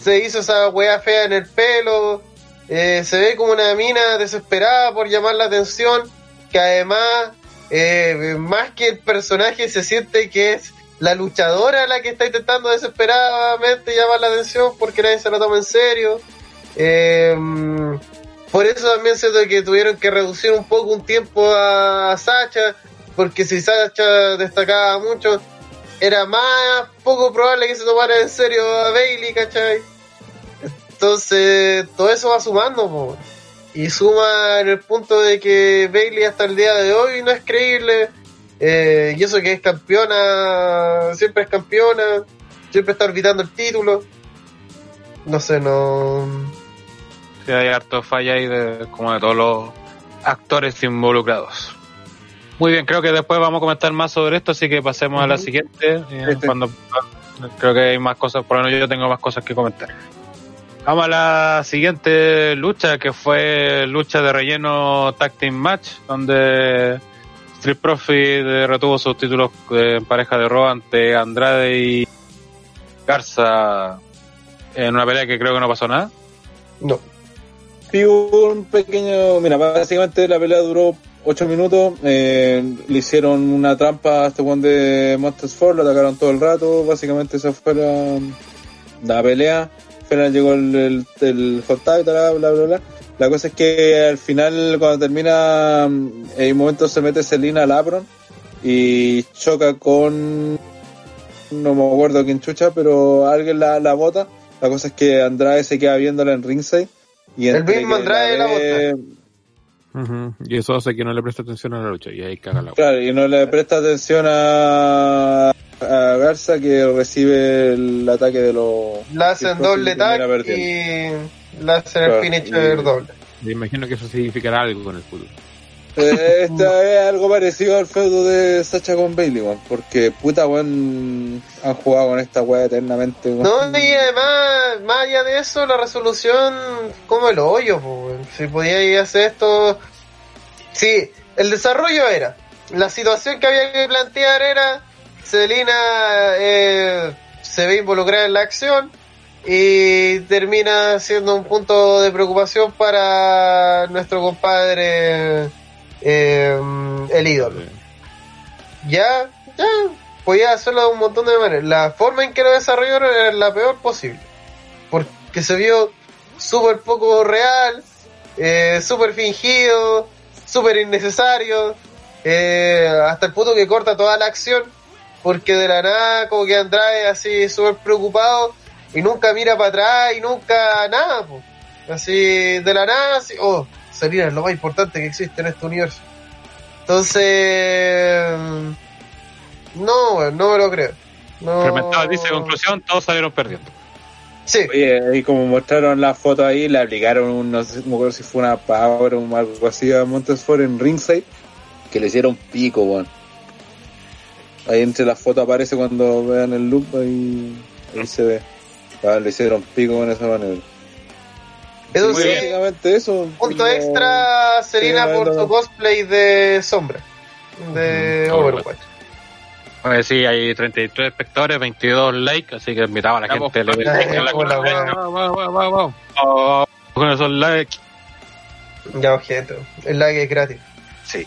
Speaker 2: se hizo esa weá fea en el pelo, eh, se ve como una mina desesperada por llamar la atención, que además, eh, más que el personaje, se siente que es la luchadora la que está intentando desesperadamente llamar la atención porque nadie se lo toma en serio. Eh, por eso también siento que tuvieron que reducir un poco un tiempo a Sacha, porque si Sacha destacaba mucho, era más poco probable que se tomara en serio a Bailey, ¿cachai? Entonces, todo eso va sumando, y suma en el punto de que Bailey hasta el día de hoy no es creíble. Eh, y eso que es campeona, siempre es campeona, siempre está orbitando el título. No sé, no.
Speaker 4: Sí, hay harto falla ahí de, como de todos los actores involucrados. Muy bien, creo que después vamos a comentar más sobre esto, así que pasemos a la siguiente. Este. Cuando, creo que hay más cosas, por lo menos yo tengo más cosas que comentar. Vamos a la siguiente lucha, que fue lucha de relleno Tag Team Match, donde Street Profit retuvo sus títulos en pareja de Raw ante Andrade y Garza en una pelea que creo que no pasó nada.
Speaker 2: No.
Speaker 3: Sí, un pequeño. Mira, básicamente la pelea duró 8 minutos. Eh, le hicieron una trampa a este one de Monsters 4, lo atacaron todo el rato. Básicamente esa fue la, la pelea final llegó el, el, hot tag, bla, bla, bla, bla. La cosa es que al final, cuando termina, mm, en un momento se mete Selina al Apron y choca con. No me acuerdo quién chucha, pero alguien la, la bota. La cosa es que Andrade se queda viéndola en ringside.
Speaker 2: Y el mismo Andrade la, bota.
Speaker 1: Y eso hace que no le preste atención a la lucha y ahí caga la
Speaker 3: Claro, y no le presta atención a, a Garza que recibe el ataque de los...
Speaker 2: La hacen doble tag y la hacen el finisher doble.
Speaker 1: Me imagino que eso significará algo con el futuro.
Speaker 3: Eh, esta es algo parecido al feudo de Sacha con Bailey, porque puta, weón, han jugado con esta weá eternamente.
Speaker 2: No, y además, más allá de eso, la resolución, como el hoyo, si podía hacer esto. Sí, el desarrollo era, la situación que había que plantear era, Selina eh, se ve involucrada en la acción y termina siendo un punto de preocupación para nuestro compadre eh, el ídolo. Ya, ya, podía hacerlo de un montón de maneras. La forma en que lo desarrolló era la peor posible. Porque se vio súper poco real, eh, súper fingido, súper innecesario, eh, hasta el punto que corta toda la acción, porque de la nada como que Andrade así súper preocupado y nunca mira para atrás y nunca nada, así de la nada, así, oh, Selina es lo más importante que existe en este universo. Entonces, no, no me lo creo.
Speaker 4: No... dice conclusión, todos salieron perdiendo.
Speaker 3: Sí. y como mostraron la foto ahí, le aplicaron un, no sé si fue una power o algo así a Montesford en ringside, que le hicieron pico, weón. Ahí entre las fotos aparece cuando vean el loop, ahí, ahí se ve. Ah, le hicieron pico con esa manera.
Speaker 2: Eso sí, eso. Punto extra, Serena por su cosplay de sombra. De Overwatch.
Speaker 4: Pues sí, hay 33 espectadores, 22 likes, así que invitaba a la gente. Le con esos likes.
Speaker 2: Ya, objeto. El like es gratis.
Speaker 4: Sí.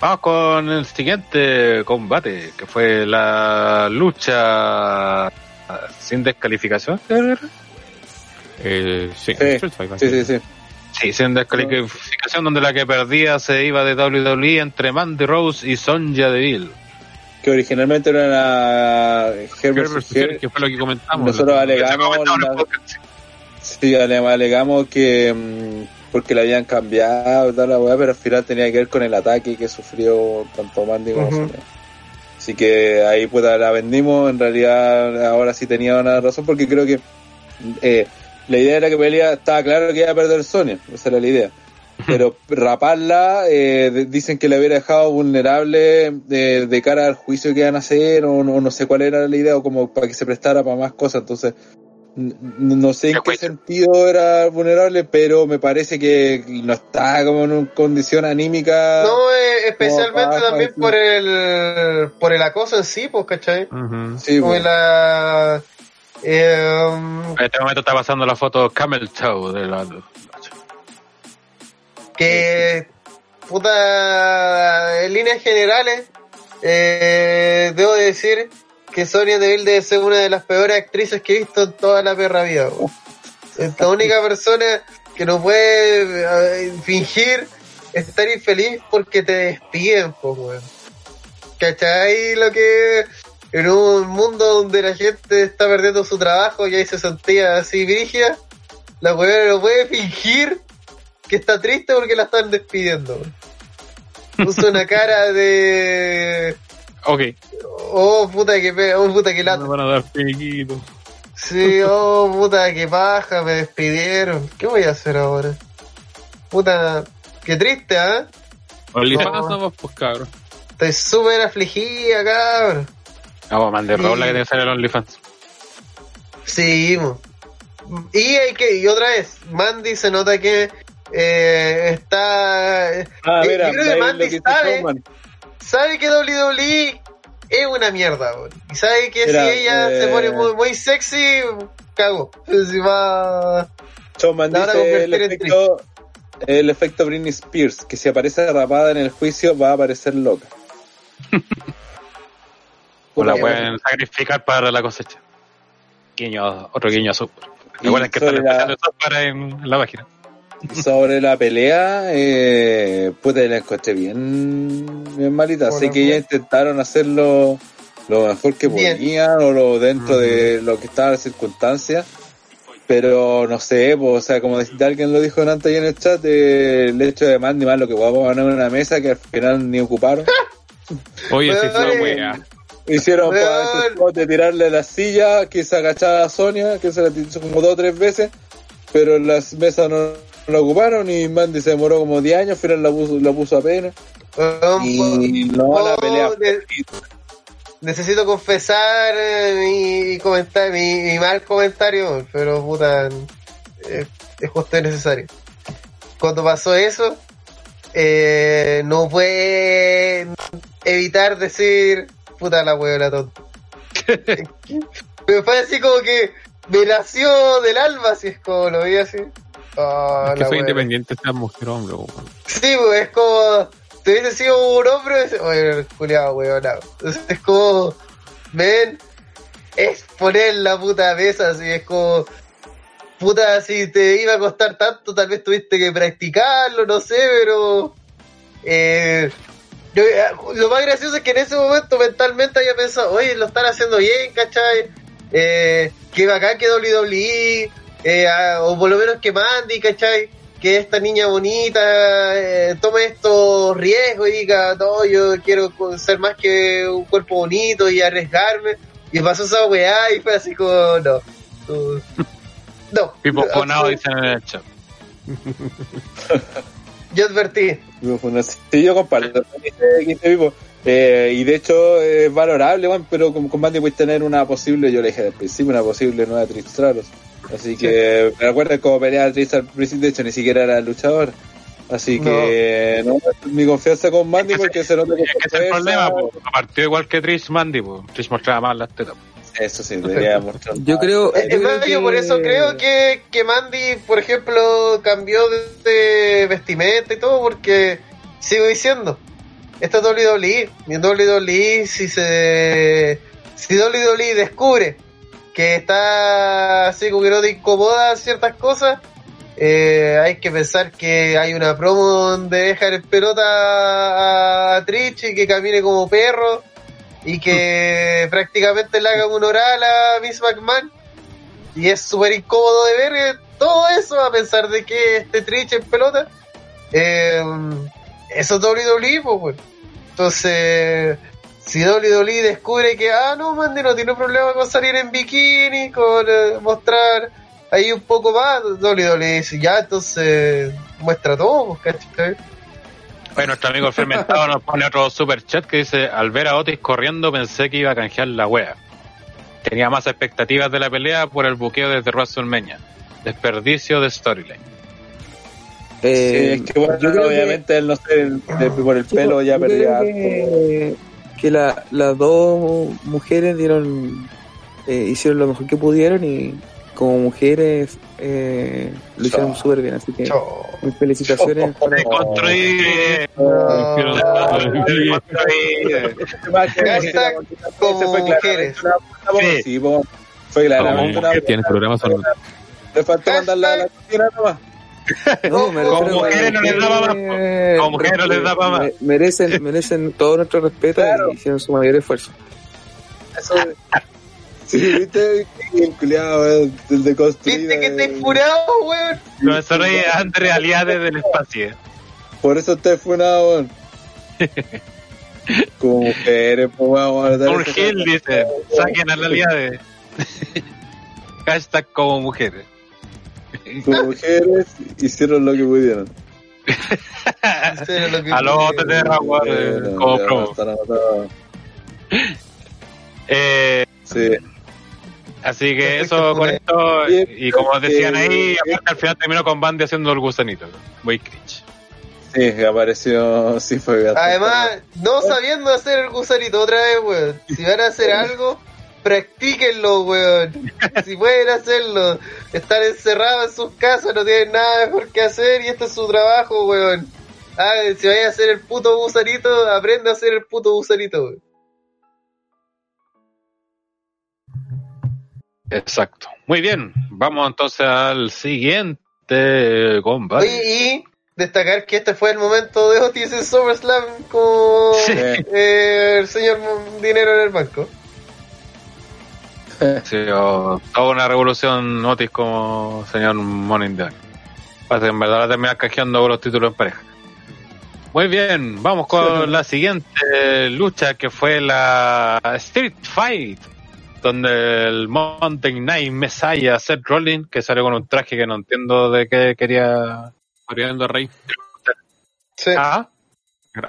Speaker 4: Vamos con el siguiente combate, que fue la lucha sin descalificación.
Speaker 1: Eh, sí,
Speaker 3: sí, sí,
Speaker 4: sí, sin descalificación donde la que perdía se iba de WWE entre Mandy Rose y Sonja Deville.
Speaker 3: Que originalmente era la
Speaker 1: que fue lo que comentamos.
Speaker 3: Nosotros alegamos, sí, alegamos que mm, porque la habían cambiado toda la weá, pero al final tenía que ver con el ataque que sufrió tanto Mandy como Sonja. Así que ahí pues la vendimos, en realidad ahora sí tenía una razón porque creo que eh, la idea era que pelea, estaba claro que iba a perder Sonia, esa era la idea. Pero raparla, eh, dicen que le hubiera dejado vulnerable eh, de cara al juicio que iban a hacer, o no, sé cuál era la idea, o como para que se prestara para más cosas. Entonces, no sé en qué sentido era vulnerable, pero me parece que no está como en una condición anímica.
Speaker 2: No, eh, especialmente también por el por el acoso en sí, pues, ¿cachai? Sí, como pues. la
Speaker 4: eh, en este momento está pasando la foto Camel Toe de la
Speaker 2: que puta en líneas generales eh, debo decir que Sonia Deville debe ser una de las peores actrices que he visto en toda la perra vida es la única persona que no puede eh, fingir estar infeliz porque te despiden pues ¿cachai? lo que en un mundo donde la gente está perdiendo su trabajo y ahí se sentía así brígida, la weá no puede fingir que está triste porque la están despidiendo. Puso una cara de.
Speaker 4: Ok.
Speaker 2: Oh puta que oh puta que lata.
Speaker 1: Me van a dar piquito.
Speaker 2: Sí, oh puta que paja, me despidieron. ¿Qué voy a hacer ahora? Puta, qué triste, ¿ah? ¿eh?
Speaker 1: OnlyFans pues cabrón.
Speaker 2: Estoy súper afligida, cabrón.
Speaker 4: Vamos, Mandy sí. la que tiene que ser el OnlyFans.
Speaker 2: Sí, y hay que, y otra vez, Mandy se nota que eh, está.
Speaker 3: Ah, eh, mira, yo creo que
Speaker 2: Mandy sabe, sabe que WWE es una mierda, y sabe que si ella se pone muy, muy sexy, cago. Si va.
Speaker 3: Showman dice el efecto, el efecto Britney Spears, que si aparece rapada en el juicio va a aparecer loca.
Speaker 4: O la pueden sacrificar para la cosecha. otro guiño azul. Recuerden que están la... para en, la página.
Speaker 3: Sobre la pelea, eh, puede la encontré bien, bien malita. sé que ya intentaron hacerlo lo mejor que podían o lo dentro de lo que estaba la circunstancia. Pero no sé, pues, o sea, como alguien lo dijo antes ahí en el chat, eh, el hecho de más ni más lo que a poner en una mesa que al final ni ocuparon.
Speaker 1: Oye, si fue wea.
Speaker 3: Hicieron para de tirarle la silla que se agachaba a Sonia, que se la tiró como dos o tres veces, pero las mesas no la ocuparon y Mandy se demoró como 10 años, al final la puso, la puso apenas. y no la pelea.
Speaker 2: necesito confesar eh, mi, comentar, mi, mal comentario, pero puta, eh, es justo y necesario. Cuando pasó eso, eh, no puede evitar decir, puta la hueá tonta. me fue así como que me nació del alma, si es como lo vi así.
Speaker 1: Oh, es que soy independiente, esta mujer hombre,
Speaker 2: Sí, pues es como si hubiese sido un hombre, oye, culiado, weón. Es como, ven, es poner la puta mesa, así es como, puta, si te iba a costar tanto, tal vez tuviste que practicarlo, no sé, pero. Eh, eh, lo más gracioso es que en ese momento mentalmente había pensado, oye, lo están haciendo bien, ¿cachai? Eh, que bacán que WWE, eh, o por lo menos que Mandy, ¿cachai? que esta niña bonita eh, tome estos riesgos y diga, no, yo quiero ser más que un cuerpo bonito y arriesgarme. Y pasó esa weá y fue así como, no. no.
Speaker 4: Pipo Ponado dicen en el chat.
Speaker 2: yo advertí.
Speaker 3: Sí, yo comparto. Eh, y de hecho es valorable, pero con, Bandy puedes tener una posible, yo le dije al principio, una posible nueva Tristraros. Así que me acuerdo cómo peleaba Tristan de hecho ni siquiera era luchador. Así que no, mi confianza con Mandy porque se nota que
Speaker 4: es, que es el problema, pues, partió igual que Trish Mandy, pues. Trish mostraba más las tetas.
Speaker 3: Eso sí, debería mostrar.
Speaker 5: Yo creo,
Speaker 2: yo, creo que... por eso creo que, que Mandy, por ejemplo, cambió de vestimenta y todo, porque sigo diciendo, esto es WWE, y en WWE si se si WWE descubre que está así como que no te incomoda ciertas cosas, eh, hay que pensar que hay una promo donde dejan en pelota a, Trish y que camine como perro y que prácticamente le haga un oral a Miss McMahon y es súper incómodo de ver eh, todo eso a pesar de que este Trish en pelota eh, eso es WWE pues entonces si Dolly descubre que, ah, no, Mandy no tiene problema con salir en bikini, con eh, mostrar ahí un poco más, Dolly dice, ya, entonces muestra todo, ¿cachai?
Speaker 4: Bueno, nuestro amigo Fermentado nos pone otro super chat que dice, al ver a Otis corriendo pensé que iba a canjear la wea. Tenía más expectativas de la pelea por el buqueo desde WrestleMania. Desperdicio de storyline.
Speaker 3: Eh, sí, es que bueno, obviamente él no sé, por el pelo ya perdía
Speaker 5: que la, las dos mujeres dieron eh, hicieron lo mejor que pudieron y como mujeres eh, lo hicieron súper bien así que mis felicitaciones.
Speaker 4: Para...
Speaker 2: como mujeres.
Speaker 3: sí. Fue claramente
Speaker 1: tienes programas
Speaker 3: te falta mandar la, la nomás.
Speaker 4: No, como mujeres no les daba más. Como mujeres no les daba más.
Speaker 5: Merecen, merecen todo nuestro respeto y hicieron su mayor esfuerzo.
Speaker 3: Eso. Sí, viste, bien culiado, weón, el de construir.
Speaker 2: Viste que estáis furado, weón.
Speaker 4: Profesor Andre Aliade del espacio.
Speaker 3: Por eso estáis furado, weón. Como mujeres, pues weón.
Speaker 4: Por Gil dice, saquen a la Aliade. Hashtag como mujeres.
Speaker 3: Como mujeres hicieron lo que pudieron.
Speaker 4: A los TTR, como promo. Eh,
Speaker 3: sí.
Speaker 4: Así que eso con esto, y como decían ahí, al final terminó con Bandy haciendo el gusanito. Muy cringe.
Speaker 3: Sí, apareció, sí fue
Speaker 2: Además, no sabiendo hacer el gusanito otra vez, weón. Si van a hacer algo, practíquenlo, weón. Si pueden hacerlo, estar encerrados en sus casas, no tienen nada mejor que hacer y este es su trabajo, weón. Ah, si vais a hacer el puto gusanito, aprende a hacer el puto gusanito, weón.
Speaker 4: Exacto. Muy bien, vamos entonces al siguiente combate.
Speaker 2: y destacar que este fue el momento de Otis en SummerSlam con eh, el señor Dinero en el banco.
Speaker 4: sí, o toda una revolución Otis como señor Morning Parece que en verdad la termina cajeando los títulos en pareja. Muy bien, vamos con la siguiente lucha que fue la Street Fight, donde el Mountain Knight Messiah Seth Rollins, que salió con un traje que no entiendo de qué quería.
Speaker 1: Parodiando a Rey.
Speaker 2: Sí.
Speaker 4: Ah,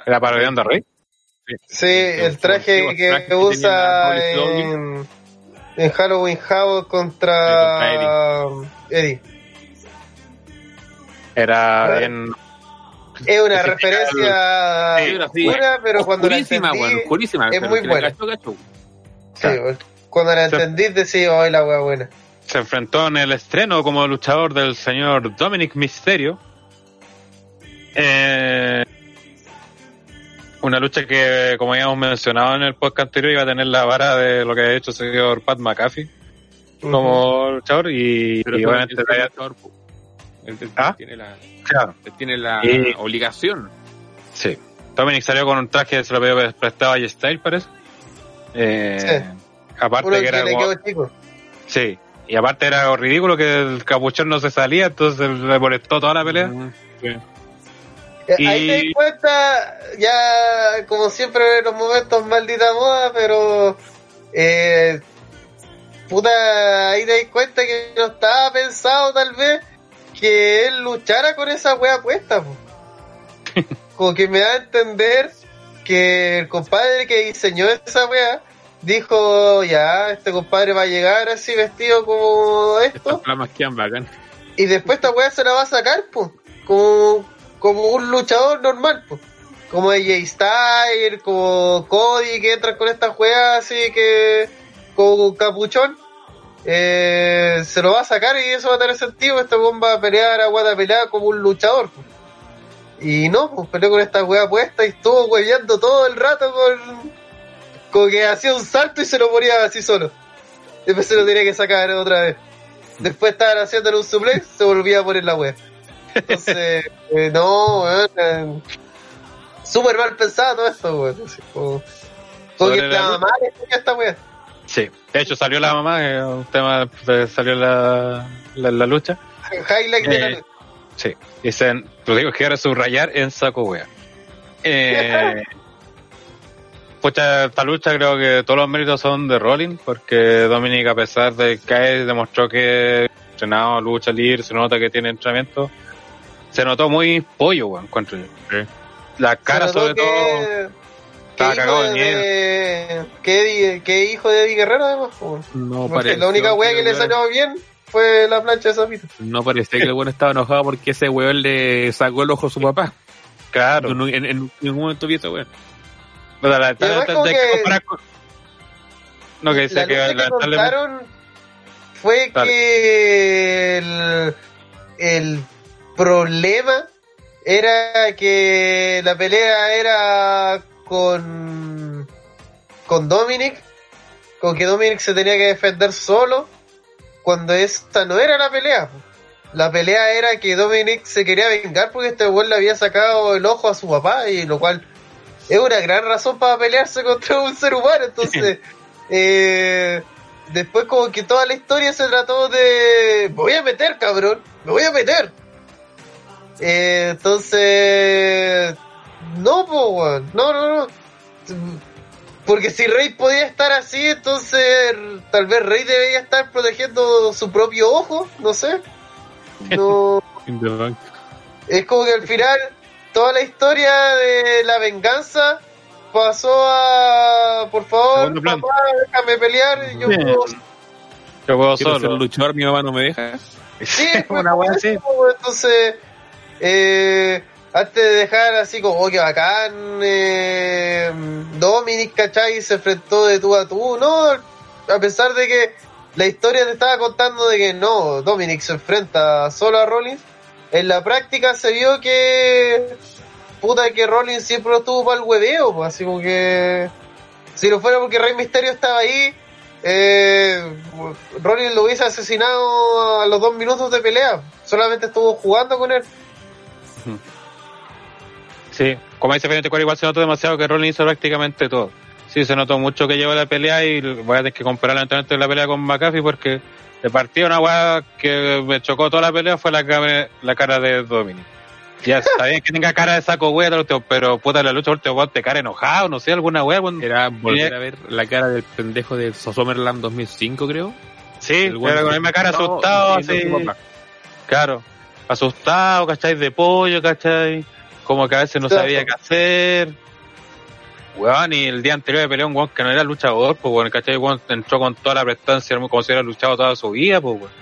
Speaker 4: ¿era parodiando a Rey?
Speaker 2: Sí, el traje que, usa en, en, Halloween Havoc contra Eddie.
Speaker 4: Era bien
Speaker 2: es una referencia pura, pero cuando la entendí, es muy buena. Sí, cuando la entendí decís, hoy la wea buena.
Speaker 4: Se enfrentó en el estreno como luchador del señor Dominic Mysterio. Eh, una lucha que, como habíamos mencionado en el podcast anterior, iba a tener la vara de lo que ha hecho el señor Pat McAfee como luchador y, y obviamente...
Speaker 1: ¿Ah? tiene la, claro. tiene la obligación.
Speaker 4: Sí. Dominic salió con un traje que se lo había prestado a Style, parece. Eh, sí. Aparte que era. Sí. Y aparte era ridículo que el capuchón no se salía, entonces le molestó toda la pelea.
Speaker 2: sí. Y... Ahí te di cuenta, ya como siempre en los momentos maldita moda, pero eh, puta, ahí te di cuenta que no estaba pensado tal vez que él luchara con esa wea puesta. Como que me da a entender que el compadre que diseñó esa wea dijo, ya, este compadre va a llegar así vestido como esto. Y después esta wea se la va a sacar, pues, como, como un luchador normal, pues. Como AJ Styles, como Cody que entra con esta wea así que, como capuchón eh, se lo va a sacar y eso va a tener sentido. Este bomba va a pelear a guata pelea como un luchador. Y no, pues peleó con esta wea puesta y estuvo hueveando todo el rato con, con que hacía un salto y se lo ponía así solo. Después se lo tenía que sacar otra vez. Después estaban haciéndole un suplex, se volvía a poner la wea. Entonces, eh, no, weón. Súper mal pensado todo esto, weón. Como, como que estaba mal esta wea.
Speaker 4: Sí, de hecho salió la mamá, que un tema, salió la, la, lucha.
Speaker 2: Highlight de la eh, lucha.
Speaker 4: Sí, dicen, lo digo que era subrayar en saco wea. Eh, pucha, esta lucha creo que todos los méritos son de Rolling, porque Dominic a pesar de caer demostró que entrenado lucha libre, se nota que tiene entrenamiento. Se notó muy pollo, weón, encuentro yo. La cara sobre todo estaba cagado de
Speaker 2: miedo. ¿Qué, hijo de Eddie Guerrero además? No parece. La única wea que le salió bien fue la plancha de Zapito.
Speaker 1: No parecía que el weón estaba enojado porque ese weón le sacó el ojo a su papá.
Speaker 4: Claro.
Speaker 1: En, en, ningún momento vi ese weón.
Speaker 2: Que, no, que decía que, que contaron fue que el, el problema era que la pelea era con, con Dominic, con que Dominic se tenía que defender solo, cuando esta no era la pelea. La pelea era que Dominic se quería vengar porque este weón le había sacado el ojo a su papá, y lo cual es una gran razón para pelearse contra un ser humano. Entonces, eh, después como que toda la historia se trató de, me voy a meter, cabrón, me voy a meter. Eh, entonces, no, po, No, no, no. Porque si Rey podía estar así, entonces tal vez Rey debería estar protegiendo su propio ojo, no sé. No. es como que al final toda la historia de la venganza pasó a por favor, papá, déjame pelear, yo puedo,
Speaker 1: yo puedo solo. luchar, mi mamá no me deja.
Speaker 2: Sí, una buena entonces eh antes de dejar así como, oh, que bacán, eh, Dominic, ¿cachai? Se enfrentó de tú a tú, ¿no? A pesar de que la historia te estaba contando de que no, Dominic se enfrenta solo a Rollins, en la práctica se vio que, puta, que Rollins siempre lo tuvo para el hueveo, así como que, si no fuera porque Rey Misterio estaba ahí, eh, Rollins lo hubiese asesinado a los dos minutos de pelea, solamente estuvo jugando con él.
Speaker 4: Sí, como dice Felipe igual se nota demasiado que Rollins hizo prácticamente todo. sí se notó mucho que llevó la pelea y voy a tener que comparar lamentablemente la pelea con McAfee porque de partida una weá que me chocó toda la pelea fue la, la cara de Dominic. Ya está bien que tenga cara de saco wea, pero puta la lucha último te cara enojado, no sé, alguna wea.
Speaker 1: Era volver a ver la cara del pendejo de Sosomerland 2005, creo.
Speaker 4: Sí, era con la misma cara asustado, así. Claro, asustado, ¿cachai? De pollo, ¿cachai? Como que a veces no sabía qué hacer. Weón, y el día anterior de peleó un weón que no era luchador, pues weón, ¿cachai? Weón entró con toda la prestancia como si hubiera luchado toda su vida, pues weón.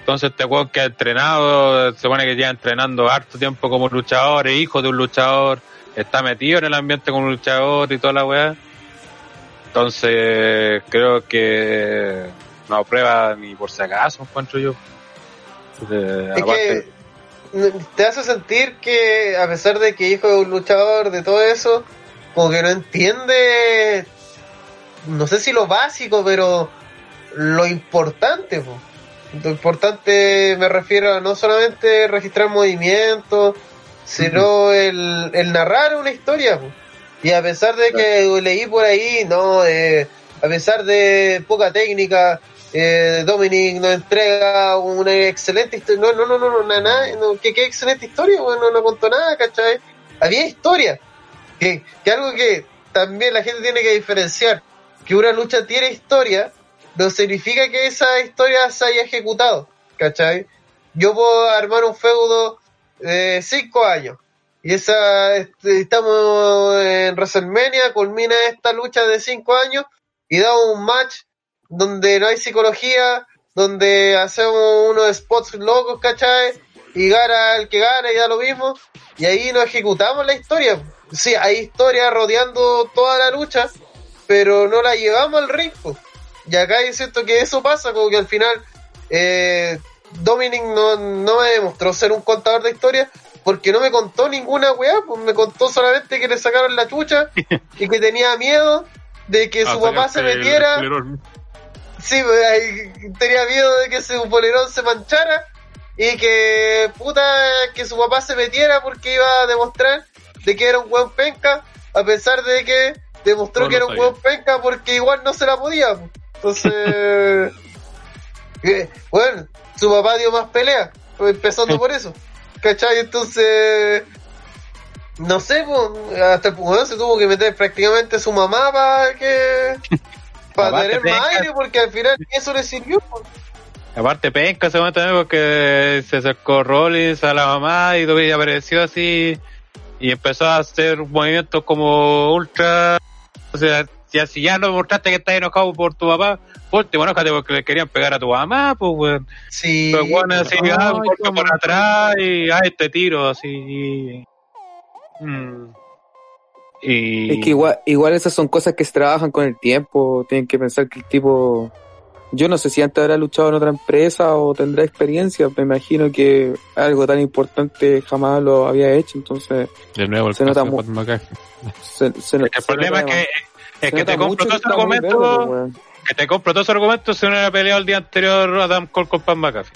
Speaker 4: Entonces este weón que ha entrenado, se supone que lleva entrenando harto tiempo como luchador, es hijo de un luchador, está metido en el ambiente como luchador y toda la weá. Entonces creo que no aprueba ni por si acaso, encuentro yo.
Speaker 2: es que te hace sentir que a pesar de que hijo de un luchador, de todo eso, como que no entiende, no sé si lo básico, pero lo importante. pues lo importante me refiero a no solamente registrar movimientos, sino el, el, narrar una historia. Y a pesar de que leí por ahí, no, eh, a pesar de poca técnica, eh, Dominic nos entrega una excelente historia. No, no, no, no, no, nada, no, que qué excelente historia, bueno, no contó nada, ¿cachai? Había historia. Que, algo que también la gente tiene que diferenciar, que una lucha tiene historia no significa que esa historia se haya ejecutado, ¿cachai? Yo puedo armar un feudo de cinco años y esa este, estamos en WrestleMania, culmina esta lucha de cinco años y da un match donde no hay psicología, donde hacemos unos spots locos, ¿cachai? Y gana el que gana y da lo mismo. Y ahí no ejecutamos la historia. Sí, hay historia rodeando toda la lucha, pero no la llevamos al ritmo. Y acá es cierto que eso pasa, como que al final eh, Dominic no, no me demostró ser un contador de historias porque no me contó ninguna weá, pues me contó solamente que le sacaron la chucha y que tenía miedo de que su papá se metiera. Sí, pues, tenía miedo de que su polerón se manchara y que puta que su papá se metiera porque iba a demostrar de que era un buen penca, a pesar de que demostró que era un buen penca porque igual no se la podía. Pues. Entonces, bueno, su papá dio más pelea, empezando por eso. ¿Cachai? Entonces, no sé, hasta el punto se tuvo que meter prácticamente su mamá para que. para tener más aire, porque al final eso le sirvió.
Speaker 4: Aparte, penca se también porque se acercó Rollins a la mamá y todavía apareció así y empezó a hacer movimientos como ultra. O sea, si, si ya no mostraste que estás enojado por tu papá, ponte enojate porque le querían pegar a tu mamá, pues, weón.
Speaker 2: Sí.
Speaker 4: Pues, bueno, así, ah, por atrás y, ah, este tiro, así. Mm. Y...
Speaker 5: Es que igual, igual esas son cosas que se trabajan con el tiempo, tienen que pensar que el tipo... Yo no sé si antes habrá luchado en otra empresa o tendrá experiencia, me imagino que algo tan importante jamás lo había hecho, entonces...
Speaker 1: De nuevo el
Speaker 4: se nota mucho. el problema es que es que te compro todo ese argumento. Que te compro todos esos argumentos si no era peleado el día anterior Adam Cole con Pan McAfee.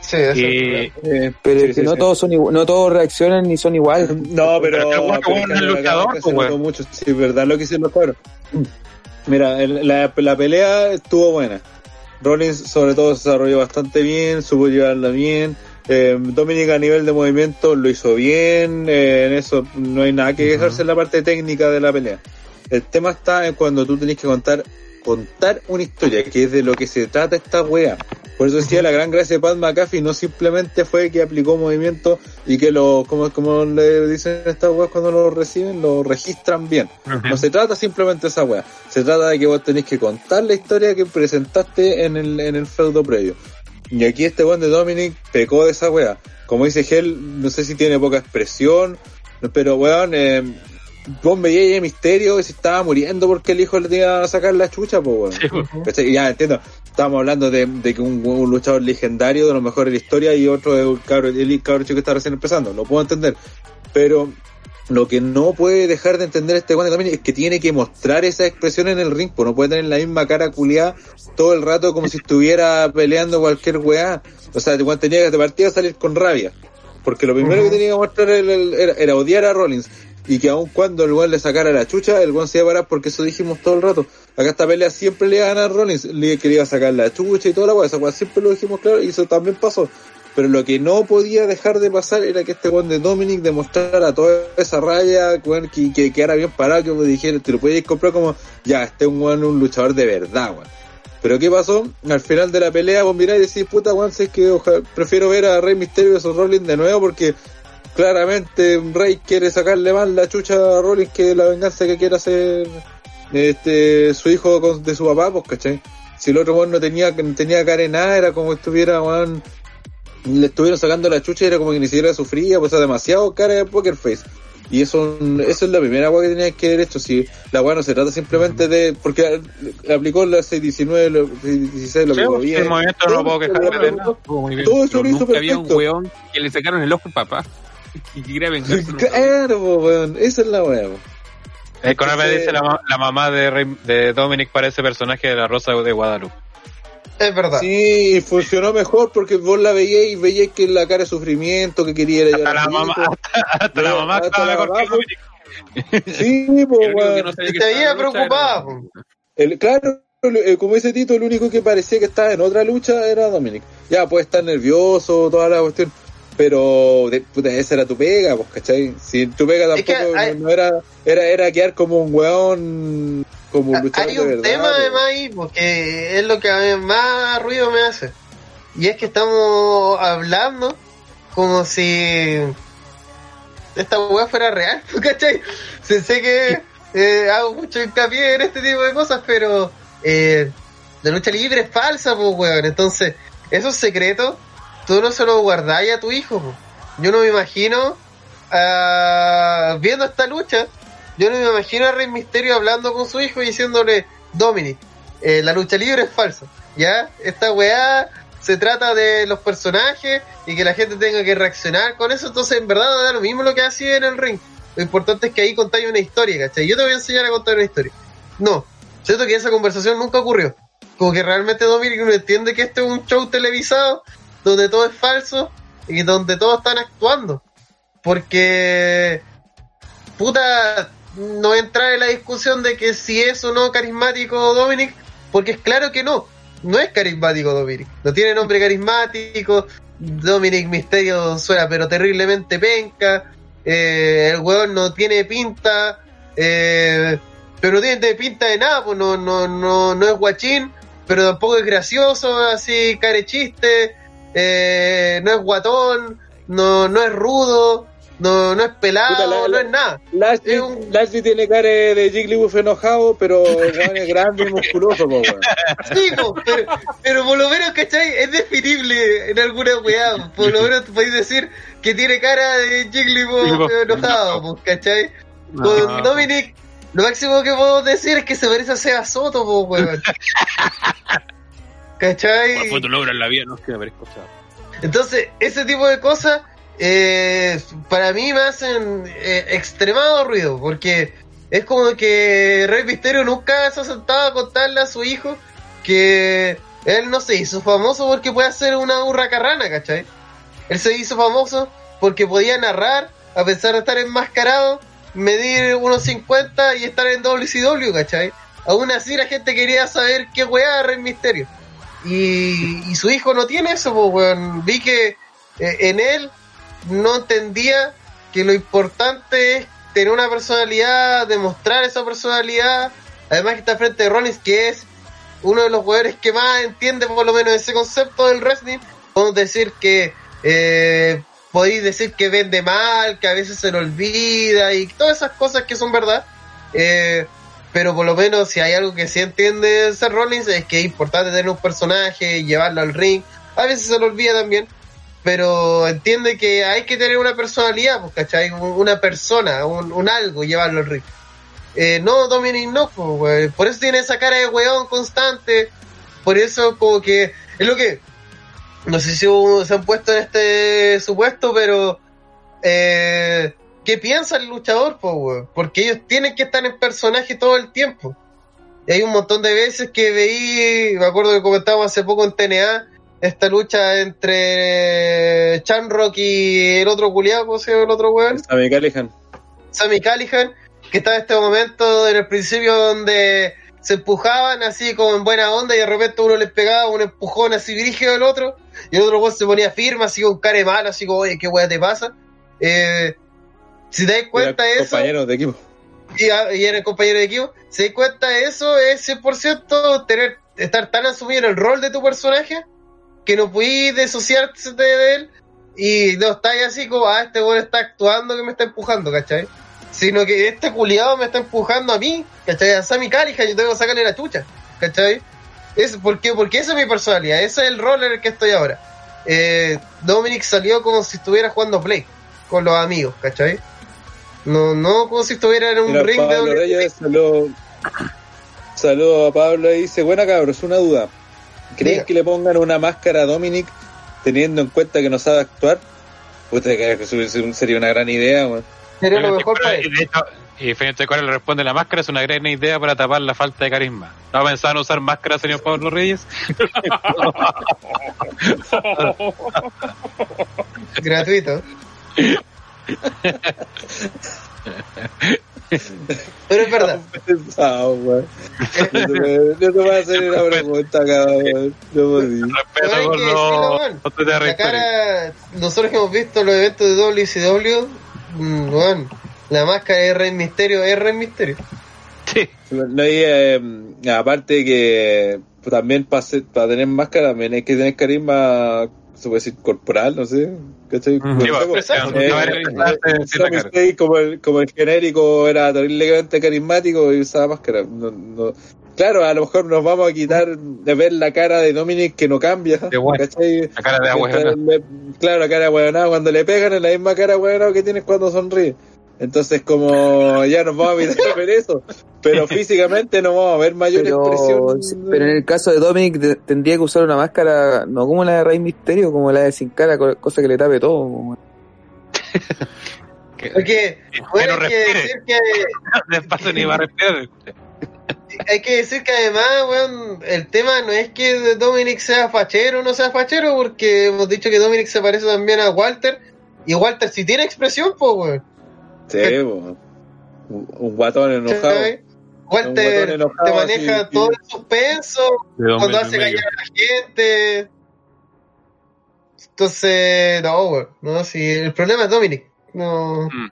Speaker 5: Sí, y, eh, pero es que no todos son no todos reaccionan ni son iguales.
Speaker 3: No, pero, pero, es luchador, pues, mucho, sí, verdad lo que hicieron los cabros. Mira, la, la pelea estuvo buena. Rollins sobre todo se desarrolló bastante bien, supo llevarla bien. Eh, Dominic a nivel de movimiento lo hizo bien, eh, en eso no hay nada que quejarse en la parte técnica de la pelea. El tema está en cuando tú tenés que contar contar una historia, que es de lo que se trata esta wea. Por eso decía, la gran gracia de Pat McAfee no simplemente fue que aplicó movimiento y que lo, como, como le dicen estas weas cuando lo reciben, lo registran bien. No se trata simplemente de esa wea. Se trata de que vos tenés que contar la historia que presentaste en el, en el feudo previo. Y aquí este weón de Dominic pecó de esa wea. Como dice Hell, no sé si tiene poca expresión, pero weón, eh, vos veías el misterio y se estaba muriendo porque el hijo le tenía a sacar la chucha, pues, Ya entiendo, estamos hablando de, que un, luchador legendario de lo mejor de la historia y otro de un cabro, el cabro chico que está recién empezando, lo puedo entender. Pero lo que no puede dejar de entender este guante también es que tiene que mostrar esa expresión en el ring, pues no puede tener la misma cara culiada todo el rato como si estuviera peleando cualquier weá. O sea, cuando tenía que de partida salir con rabia. Porque lo primero que tenía que mostrar era, odiar a Rollins y que aun cuando el weón le sacara la chucha, el weón se iba a parar porque eso dijimos todo el rato. Acá esta pelea siempre le iba a ganar Rollins, le quería sacar la chucha y toda la weá, esa siempre lo dijimos claro y eso también pasó. Pero lo que no podía dejar de pasar era que este weón de Dominic demostrara toda esa raya, weón, que, que quedara bien parado, que me dijera, te lo podías comprar como, ya, este es un weón, un luchador de verdad, weón. Pero ¿qué pasó? Al final de la pelea vos mirás y decís, puta weón, es que prefiero ver a Rey Mysterio y Rollins de nuevo porque claramente Rey quiere sacarle más la chucha a Rollins que la venganza que quiere hacer este su hijo de su papá, pues cachai. Si el otro weón no tenía, no tenía cara en nada, era como estuviera weón, le estuvieron sacando la chucha y era como que ni siquiera sufría, pues era demasiado cara de poker face. Y eso, eso es la primera weá que tenía que haber hecho. Si la weá no se trata simplemente de. Porque aplicó la 619, la 616, lo aplicó bien.
Speaker 1: momento no puedo quejarme Todo eso lo hizo perfecto. había un weón que le sacaron el ojo al papá. Y que quería
Speaker 3: Claro, weón. Esa es la weá,
Speaker 4: eh, con me dice la, la mamá de, de Dominic para ese personaje de la Rosa de Guadalupe.
Speaker 2: Es verdad.
Speaker 3: Sí, funcionó mejor porque vos la veías y veías que la cara de sufrimiento que quería
Speaker 4: ir hasta, la mamá, hasta, la mamá hasta la mamá
Speaker 3: Sí, pues, bueno.
Speaker 2: Te había preocupado.
Speaker 3: El, claro, eh, como dice Tito, el único que parecía que estaba en otra lucha era Dominic. Ya, puede estar nervioso, toda la cuestión. Pero de, puta, esa era tu pega, pues, ¿cachai? Si tu pega tampoco no, era, era, era quedar como un weón como
Speaker 2: un Hay un tema además ahí, porque es lo que a mí más ruido me hace. Y es que estamos hablando como si esta weá fuera real, ¿cachai? sé que eh, hago mucho hincapié en este tipo de cosas, pero eh, la lucha libre es falsa, pues weón. Entonces, esos secretos, tú no se los guardáis a tu hijo. Yo no me imagino uh, viendo esta lucha yo no me imagino a Rey Misterio hablando con su hijo y diciéndole, Dominic, eh, la lucha libre es falsa, ¿ya? Esta weá se trata de los personajes y que la gente tenga que reaccionar con eso, entonces en verdad da lo mismo lo que hacía en el ring. Lo importante es que ahí contáis una historia, ¿cachai? Yo te voy a enseñar a contar una historia. No, siento que esa conversación nunca ocurrió. Como que realmente Dominic no entiende que este es un show televisado donde todo es falso y donde todos están actuando. Porque, puta, no entrar en la discusión de que si es o no carismático Dominic, porque es claro que no, no es carismático Dominic, no tiene nombre carismático, Dominic Misterio suena pero terriblemente penca, eh, el weón no tiene pinta, eh, pero no tiene pinta de nada, pues no, no, no, no es guachín, pero tampoco es gracioso, así carechiste, eh, no es guatón, no, no es rudo, no, no es pelado, no es nada.
Speaker 3: Lashley, tiene cara de Jigglypuff enojado, pero es grande y musculoso, po,
Speaker 2: Sí, pero, pero, por lo menos, ¿cachai? Es definible en alguna weá. Por lo menos podéis decir que tiene cara de Jigglypuff enojado, ¿cachai? Con Dominic, lo máximo que puedo decir es que se parece a Seba Soto, po, weón. ¿Cachai?
Speaker 1: Logro en la vida, no es que me parezca
Speaker 2: Entonces, ese tipo de cosas eh, para mí me hacen eh, extremado ruido, porque es como que Rey Misterio nunca se ha sentado a contarle a su hijo que él no se hizo famoso porque puede hacer una burra carrana, ¿cachai? Él se hizo famoso porque podía narrar, a pesar de estar enmascarado, medir unos 50 y estar en WCW, ¿cachai? Aún así la gente quería saber qué weá Rey Misterio. Y, su hijo no tiene eso, pues, weón. Vi que eh, en él no entendía que lo importante es tener una personalidad, demostrar esa personalidad. Además que está frente de Rollins, que es uno de los jugadores que más entiende por lo menos ese concepto del wrestling. Podemos decir que eh, podéis decir que vende mal, que a veces se lo olvida y todas esas cosas que son verdad. Eh, pero por lo menos si hay algo que sí entiende ser Rollins es que es importante tener un personaje, llevarlo al ring. A veces se lo olvida también pero entiende que hay que tener una personalidad, pues, ¿cachai? Una persona, un, algo, llevarlo al ring. Eh, no, Dominic no, pues, por eso tiene esa cara de weón constante, por eso como que, es lo que, no sé si se han puesto en este supuesto, pero, eh, ¿qué piensa el luchador, pues, Porque ellos tienen que estar en personaje todo el tiempo. Y hay un montón de veces que veí, me acuerdo que comentábamos hace poco en TNA, esta lucha entre Chanrock y el otro culiado, ¿cómo se llama el otro weón?
Speaker 3: Sami Callihan.
Speaker 2: Sammy Callihan, que estaba en este momento en el principio donde se empujaban así como en buena onda y de repente uno les pegaba un empujón así dirigido al otro y el otro se ponía firme así con cara de mal, así como, oye, qué weá te pasa. Eh, si te das cuenta de eso...
Speaker 3: Compañeros de equipo.
Speaker 2: Y, y eres compañero de equipo. Si te das cuenta de eso, es 100% tener, estar tan asumido en el rol de tu personaje que no puedes disociarte de él y no estáis así como, ah, este weón está actuando que me está empujando, ¿cachai? Sino que este culiado me está empujando a mí, ¿cachai? A Sammy Callihan, yo tengo que sacarle la chucha, ¿cachai? Es porque, porque esa es mi personalidad, ese es el rol en el que estoy ahora. Eh, Dominic salió como si estuviera jugando Play con los amigos, ¿cachai? No, no como si estuviera en un ring
Speaker 3: de Reyes saludo, a Pablo y dice, buena cabros, una duda. ¿Creen que le pongan una máscara a Dominic teniendo en cuenta que no sabe actuar? Usted cree que sería una gran idea,
Speaker 2: Sería lo mejor para
Speaker 4: él. Y Felipe Cuál le responde, la máscara es una gran idea para tapar la falta de carisma. ¿No pensaban usar máscara, señor Pablo Reyes?
Speaker 2: Gratuito. Pero es verdad.
Speaker 3: Pensado, güey. No te voy a hacer una pregunta, cabrón. No
Speaker 4: Respeto por los...
Speaker 2: La cara, nosotros que hemos visto los eventos de WCW, bueno, la máscara es Rey Misterio, es Rey Misterio.
Speaker 3: Sí. No, y, eh, aparte que también para, para tener máscara también hay que tener carisma se puede decir corporal, no sé. ¿Cachai? como, el, como el genérico era terriblemente carismático y usaba máscara. No, no. Claro, a lo mejor nos vamos a quitar de ver la cara de Dominic que no cambia.
Speaker 4: ¿cachai? La cara de
Speaker 3: abuela. Claro, la cara de cuando le pegan en la misma cara abuela que tienes cuando sonríe. Entonces, como ya nos vamos a evitar ver eso, pero físicamente no vamos a ver mayor expresión.
Speaker 5: Pero en el caso de Dominic tendría que usar una máscara, no como la de Rey Misterio, como la de Sin Cara, cosa que le tape todo.
Speaker 2: Porque bueno, hay que decir que.
Speaker 4: Despacio ni va a respirar.
Speaker 2: Hay que decir que además, weón, el tema no es que Dominic sea fachero o no sea fachero, porque hemos dicho que Dominic se parece también a Walter, y Walter si tiene expresión, pues, weón.
Speaker 3: Sí, un, guatón enojado.
Speaker 2: Walter te maneja todo el suspenso cuando hace callar a la gente. Entonces, no, no, si el problema es Dominic. No. Mm.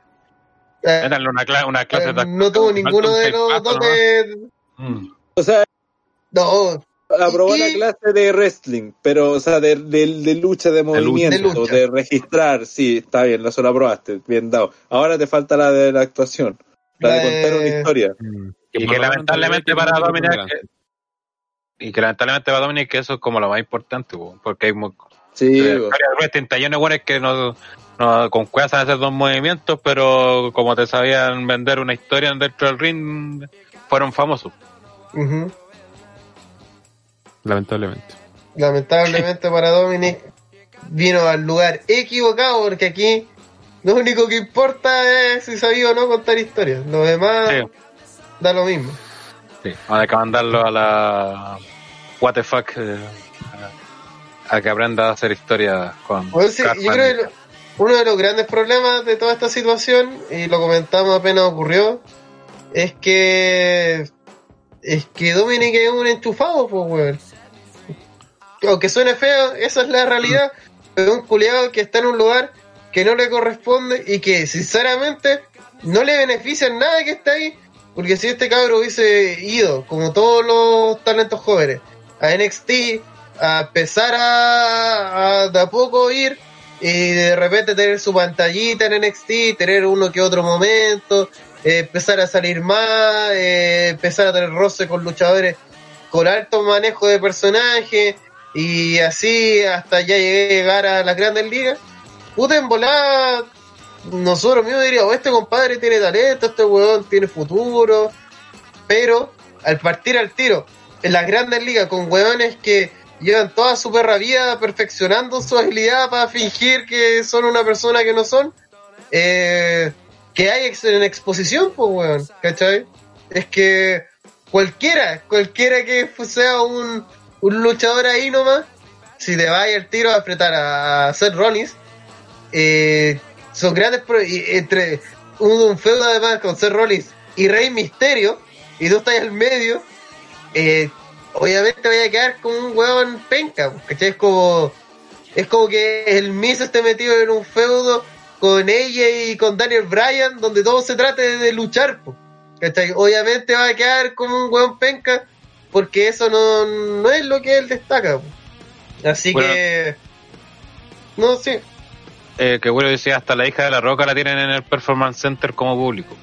Speaker 4: Eh, una, una clase
Speaker 2: eh, No tuvo ninguno de los dos de.
Speaker 3: Mm. O sea.
Speaker 2: No,
Speaker 3: aprobó la clase de wrestling, pero, o sea, de, de, lucha, de movimiento, de, registrar, sí, está bien, eso lo aprobaste, bien dado. Ahora te falta la de la actuación, la, de contar una historia.
Speaker 4: Mm. Y que lamentablemente para Dominic, y que lamentablemente para Dominic eso es como lo más importante, porque hay
Speaker 3: sí,
Speaker 4: tallones buenos que no, no con cuevas hacer dos movimientos, pero como te sabían vender una historia dentro del ring, fueron famosos.
Speaker 1: Lamentablemente.
Speaker 2: Lamentablemente para Dominic vino al lugar equivocado porque aquí lo único que importa es si sabía o no contar historias. Lo demás da lo mismo.
Speaker 4: Sí, hay que mandarlo a la What the fuck eh, a que aprenda a hacer historia con.
Speaker 2: yo creo que uno de los grandes problemas de toda esta situación, y lo comentamos apenas ocurrió, es que es que Dominic es un enchufado, pues, weón aunque suene feo, esa es la realidad. Es un culiado que está en un lugar que no le corresponde y que sinceramente no le beneficia en nada que esté ahí. Porque si este cabro hubiese ido, como todos los talentos jóvenes, a NXT, a empezar a, de a poco ir y de repente tener su pantallita en NXT, tener uno que otro momento, eh, empezar a salir más, eh, empezar a tener roce con luchadores con alto manejo de personaje, y así hasta ya llegar a las grandes ligas. Puta en volada, nosotros mismos diríamos, este compadre tiene talento, este weón tiene futuro, pero al partir al tiro en las grandes ligas con weones que llevan toda su perra vida perfeccionando su habilidad para fingir que son una persona que no son, eh, que hay en exposición, pues weón, ¿cachai? Es que cualquiera, cualquiera que sea un, un luchador ahí nomás, si le va el tiro a apretar a Seth Rollins, eh, son grandes entre un, feudo además con Seth Rollins y Rey Misterio, y tú estás al medio, eh, obviamente vaya a quedar como un huevón penca, ¿cachai? Es como, es como que el Miz esté metido en un feudo con ella y con Daniel Bryan, donde todo se trate de luchar, ¿cachai? Obviamente va a quedar como un huevón penca, porque eso no, no es lo que él destaca. Así que... No, sí.
Speaker 4: Eh, que bueno decía, hasta la hija de la roca la tienen en el Performance Center como público.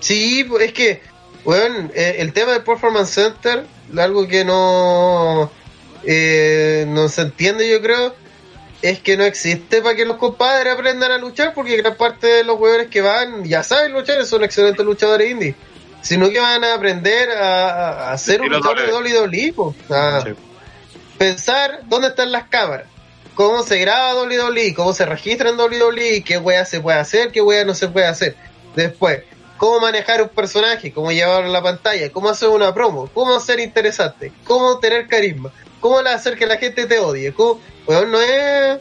Speaker 2: Sí, es que, bueno, eh, el tema del Performance Center, algo que no, eh, no se entiende yo creo, es que no existe para que los compadres aprendan a luchar, porque gran parte de los huevones que van ya saben luchar, son excelentes luchadores indie, sino que van a aprender a, hacer un luchador de WWE, a pensar dónde están las cámaras cómo se graba WWE, cómo se registra en WWE, qué wea se puede hacer, qué wea no se puede hacer. Después, cómo manejar un personaje, cómo llevarlo a la pantalla, cómo hacer una promo, cómo ser interesante, cómo tener carisma, cómo hacer que la gente te odie, cómo, no es,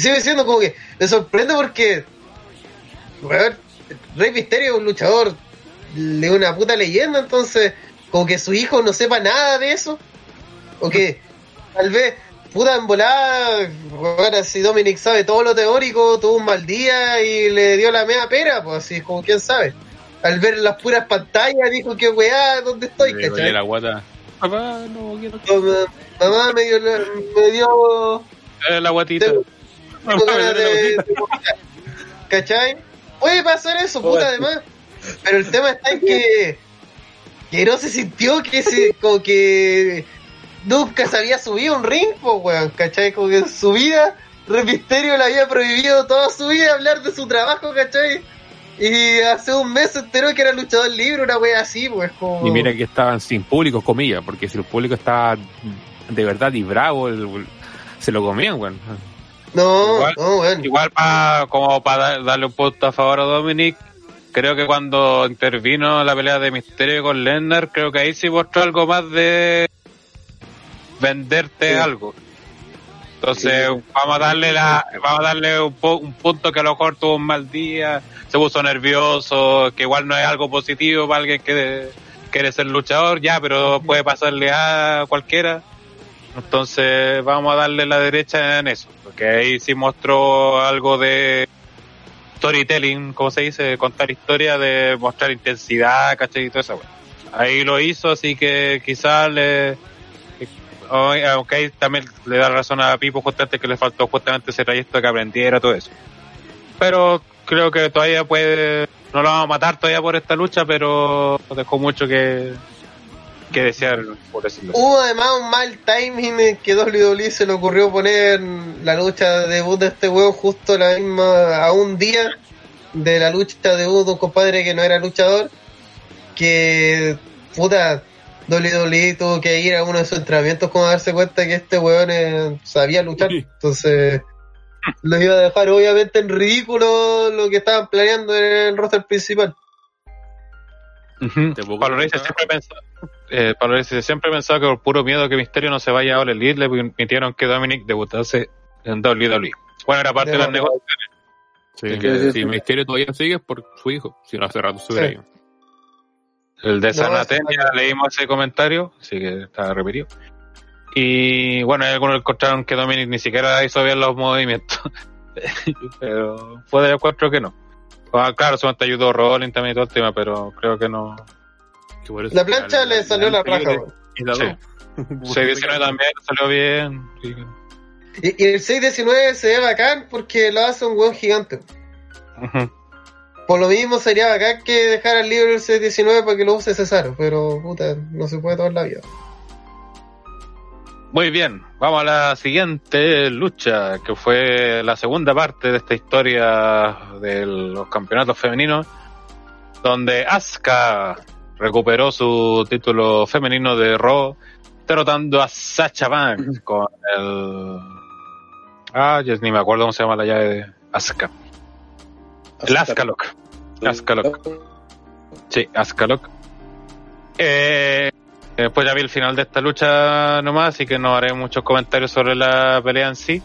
Speaker 2: sigue diciendo como que me sorprende porque, Rey Misterio es un luchador de una puta leyenda, entonces, como que su hijo no sepa nada de eso, o que tal vez puta en volada, bueno, si Dominic sabe todo lo teórico, tuvo un mal día y le dio la media pera, pues así como quién sabe. Al ver las puras pantallas dijo que weá, ¿dónde estoy?
Speaker 4: Me la guata.
Speaker 2: Papá, no quiero. mamá me dio, me dio
Speaker 4: eh, la guatita.
Speaker 2: ¿Cachai? Puede pasar eso, puta, además. Pero el tema está en que que no se sintió que se como que nunca se había subido un ring, pues, weón, ¿cachai? Como que en su vida, Repisterio le había prohibido toda su vida hablar de su trabajo, ¿cachai? Y hace un mes se enteró que era luchador libre, una wea así, pues como...
Speaker 1: Y mira que estaban sin público, comillas, porque si el público estaba de verdad y bravo, se lo comían, weón.
Speaker 2: No, igual, no, weón.
Speaker 4: Igual para, como para darle un punto a favor a Dominic, creo que cuando intervino la pelea de Misterio con Lennart, creo que ahí sí mostró algo más de venderte algo. Entonces, vamos a darle la, vamos a darle un, un, punto que a lo mejor tuvo un mal día, puso nervioso, que igual no es algo positivo para alguien que quiere ser luchador, ya, pero puede pasarle a cualquiera. Entonces, vamos a darle la derecha en eso, porque ahí sí mostró algo de storytelling, como se dice, contar historia, de mostrar intensidad, ¿cachai? Y todo eso. Ahí lo hizo, así que quizás le aunque ahí también le da razón a Pipo justamente que le faltó justamente ese trayecto que aprendiera todo eso. Pero creo que todavía puede, no lo vamos a matar todavía por esta lucha, pero dejó mucho que, que desear, por decirlo
Speaker 2: Hubo además un mal timing que WWE se le ocurrió poner la lucha de debut de este huevo justo la misma, a un día de la lucha de debut de un compadre que no era luchador, que puta WWE tuvo que ir a uno de sus entrenamientos como darse cuenta que este weón eh, sabía luchar. Entonces, los iba a dejar obviamente en ridículo lo que estaban planeando en el roster principal.
Speaker 4: Pablo siempre pensó, eh, siempre pensaba que por puro miedo que Misterio no se vaya a All Elite le permitieron que Dominic debutase en WWE. Bueno, era parte de, las negociaciones.
Speaker 1: Sí, si Misterio todavía sigue es por su hijo, si no hace rato se hubiera
Speaker 4: el de Sanatenia, leímos ese comentario, así que está repetido. Y bueno, hay algunos encontraron que Dominic ni siquiera hizo bien los movimientos. pero fue de cuatro que no. Ah, claro, solamente ayudó Rolling también y todo el tema, pero creo que no.
Speaker 2: La plancha le salió la raja.
Speaker 4: Sí. 619 también salió bien.
Speaker 2: Y, y, el 619 se ve bacán porque lo hace un buen gigante. Por lo mismo sería bacán que dejar el libro el C19 para que lo use Cesaro, pero puta, no se puede toda la vida.
Speaker 4: Muy bien, vamos a la siguiente lucha, que fue la segunda parte de esta historia de los campeonatos femeninos, donde Asuka recuperó su título femenino de Raw, derrotando a Sacha Banks con el... Ah, ya ni me acuerdo cómo se llama la llave de Asuka. El Ascalok. Ascalok. Sí, Ascalok. Eh, después ya vi el final de esta lucha nomás, así que no haré muchos comentarios sobre la pelea en sí.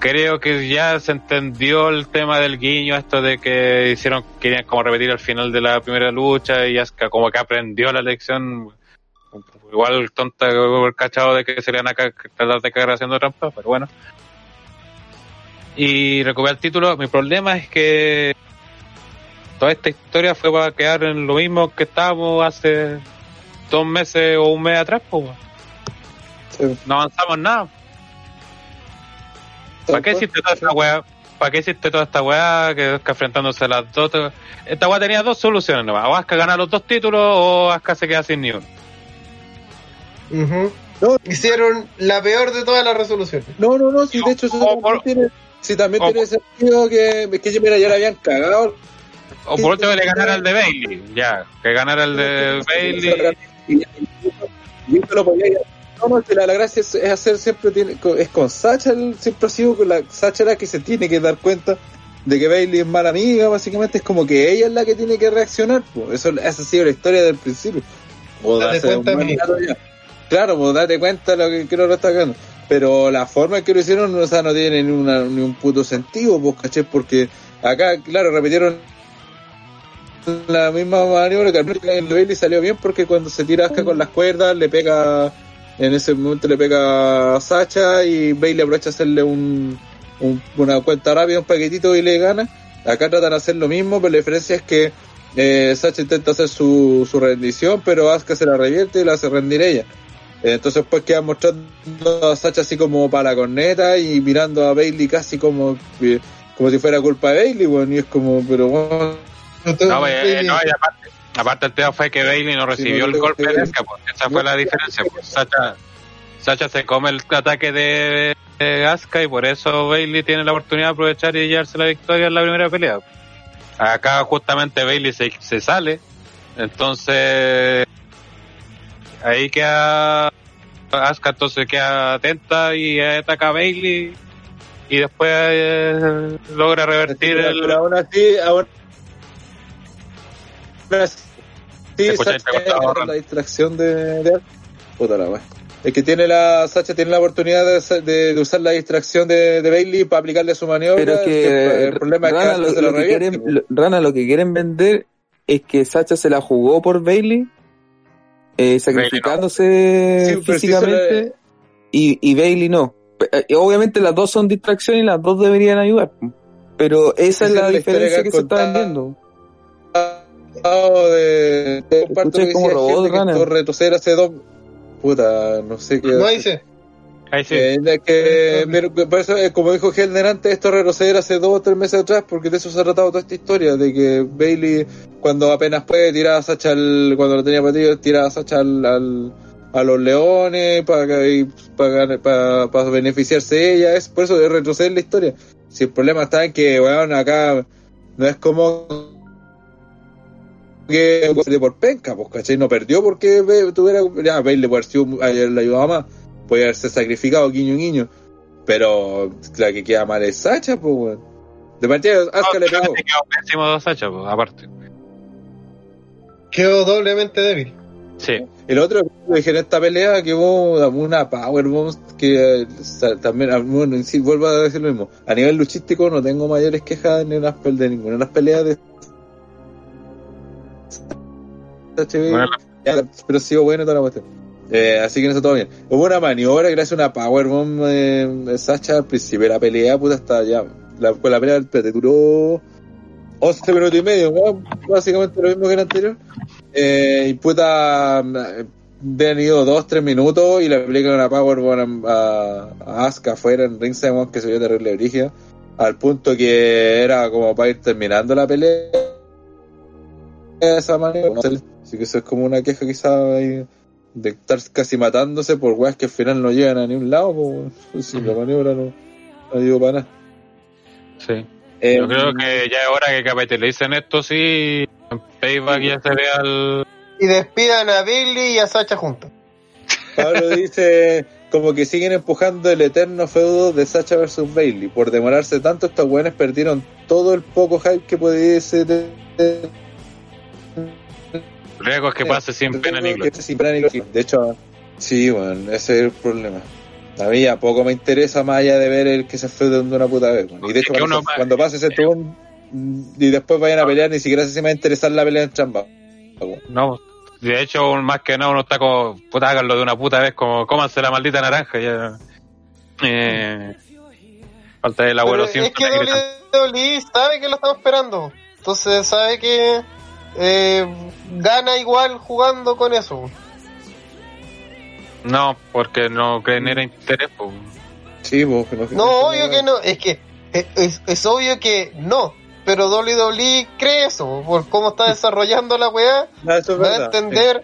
Speaker 4: creo que ya se entendió el tema del guiño, esto de que hicieron, querían como repetir al final de la primera lucha y Asuka como que aprendió la lección. Igual tonta el cachado de que se le van a tratar de cagar haciendo trampa, pero bueno. Y recuperar el título, mi problema es que toda esta historia fue para quedar en lo mismo que estábamos hace dos meses o un mes atrás, pues. No avanzamos nada. ¿Para qué hiciste toda esta weá? ¿Para qué hiciste toda esta weá que, que enfrentándose a las dos? Esta weá tenía dos soluciones nomás. O Asuka gana los dos títulos o Asuka se queda sin ni uno.
Speaker 2: hicieron la peor de todas las resoluciones.
Speaker 3: No, no, no, si de hecho eso también tiene, si también tiene sentido que, que mira, ya la habían cagado.
Speaker 4: O por último le ganara el de Bailey, ya, que ganara el de Bailey. Y, y,
Speaker 3: lo podía no, la, gracia es, hacer siempre tiene, es con Sacha, siempre ha sido con la Sacha la que se tiene que dar cuenta de que Bailey es mala amiga, básicamente es como que ella es la que tiene que reaccionar, eso esa ha sido la historia del principio.
Speaker 2: date cuenta
Speaker 3: Claro, pues date cuenta lo que quiero destacar. Pero la forma en que lo hicieron o sea, no tiene ni, una, ni un puto sentido, pues, caché, porque acá, claro, repitieron la misma maniobra que el Bailey salió bien porque cuando se tira acá con las cuerdas le pega en ese momento le pega a Sacha y Bailey aprovecha hacerle un, una cuenta rápida, un paquetito y le gana. Acá tratan de hacer lo mismo, pero la diferencia es que eh, Sacha intenta hacer su, su rendición, pero Asuka se la revierte y la hace rendir ella. entonces pues queda mostrando a Sacha así como para la corneta y mirando a Bailey casi como, como si fuera culpa de Bailey, bueno, y es como, pero bueno...
Speaker 4: No, eh, no, y aparte, Aparte el tema fue que Bailey no recibió el golpe de Asuka, pues, esa fue la diferencia. Pues. Sacha, Sacha se come el ataque de, de Asuka y por eso Bailey tiene la oportunidad de aprovechar y llevarse la victoria en la primera pelea. Acá justamente Bailey se, se sale, entonces ahí queda Asuka entonces queda atenta y ataca a Bailey y después eh, logra revertir el...
Speaker 3: Pero aún así, aún Sí, Sacha la distracción de, de... Puta la Es que tiene la Sacha tiene la oportunidad de, usar la distracción de, Bailey para aplicarle su maniobra.
Speaker 5: Pero que, el problema Rana, es que, lo, que quieren, Rana lo que quieren vender es que Sacha se la jugó por Bailey, eh, sacrificándose físicamente, y, y Bailey no. Eh, obviamente las dos son distracciones y las dos deberían ayudar. Pero esa, es la, diferencia que se está vendiendo
Speaker 3: de, de parte de como robot, que retroceder hace dos puta no sé qué
Speaker 2: no dice
Speaker 4: Ahí sí. Eh,
Speaker 3: que, por eso, eh, como dijo Helder antes, esto retroceder hace dos o tres meses atrás, porque de eso se ha tratado toda esta historia, de que Bailey, cuando apenas puede, tirar a Sacha, al, cuando lo tenía partido, tirar a Sacha al, a los leones para para, para, para beneficiarse de ella, es por eso de retroceder la historia. Si el problema está en que, bueno, acá no es como que de por penca, pues, ¿cachai? No perdió porque tuviera, ya, Bale le sido, le ayudaba más, puede haberse sacrificado guiño guiño, pero la que queda mal es Sacha, pues, weón. De partida, Asuka le pegó.
Speaker 4: Quedó pésimo Sacha, pues, aparte.
Speaker 2: Quedó doblemente débil.
Speaker 4: Sí.
Speaker 3: El otro que dije en esta pelea que hubo una powerbomb que también, ah, bueno, sí, vuelvo a decir lo mismo. A nivel luchístico no tengo mayores quejas de ninguna de las peleas de pero sigo bueno toda la cuestión. Eh, así que no está todo bien. Hubo una maniobra gracias a una powerbomb eh, Sacha al principio de la pelea, puta, hasta ya. La, pues la pelea te duró 11 minutos y medio, básicamente lo mismo que el anterior. Eh, y puta, han ido 2-3 minutos y le aplican una powerbomb a, a Asuka afuera en ringside, que se vio terrible origen al punto que era como para ir terminando la pelea de esa manera. Así que eso es como una queja quizá de estar casi matándose por weas que al final no llegan a ningún lado, pues, si la maniobra no, no digo para nada.
Speaker 4: Sí. Eh, Yo creo que ya es hora que capitalicen esto, sí, en Payback ya se vea al...
Speaker 2: Y despidan a Billy y a Sacha juntos.
Speaker 3: Pablo dice como que siguen empujando el eterno feudo de Sacha versus Bailey. Por demorarse tanto, estos weones perdieron todo el poco hype que pudiese tener
Speaker 4: Luego es que pase sin pena ni gloria.
Speaker 3: De hecho, sí, bueno, ese es el problema. A mí ya poco me interesa más allá de ver el que se fue de una puta vez. Y de hecho, cuando, pase ese turno y después vayan a pelear, ni siquiera si me va a interesar la pelea en chamba.
Speaker 4: No, de hecho, más que nada uno está como, puta, háganlo de una puta vez, como cómanse la maldita naranja. Ya. Eh, falta el abuelo
Speaker 2: siempre. Es que WWE sabe que lo estamos esperando. Entonces sabe que eh, gana igual jugando con eso.
Speaker 4: No, porque no genera interés.
Speaker 3: Sí, vos,
Speaker 2: no, no obvio que no. Es que es, es obvio que no pero WWE cree eso, por cómo está desarrollando la weá, va a entender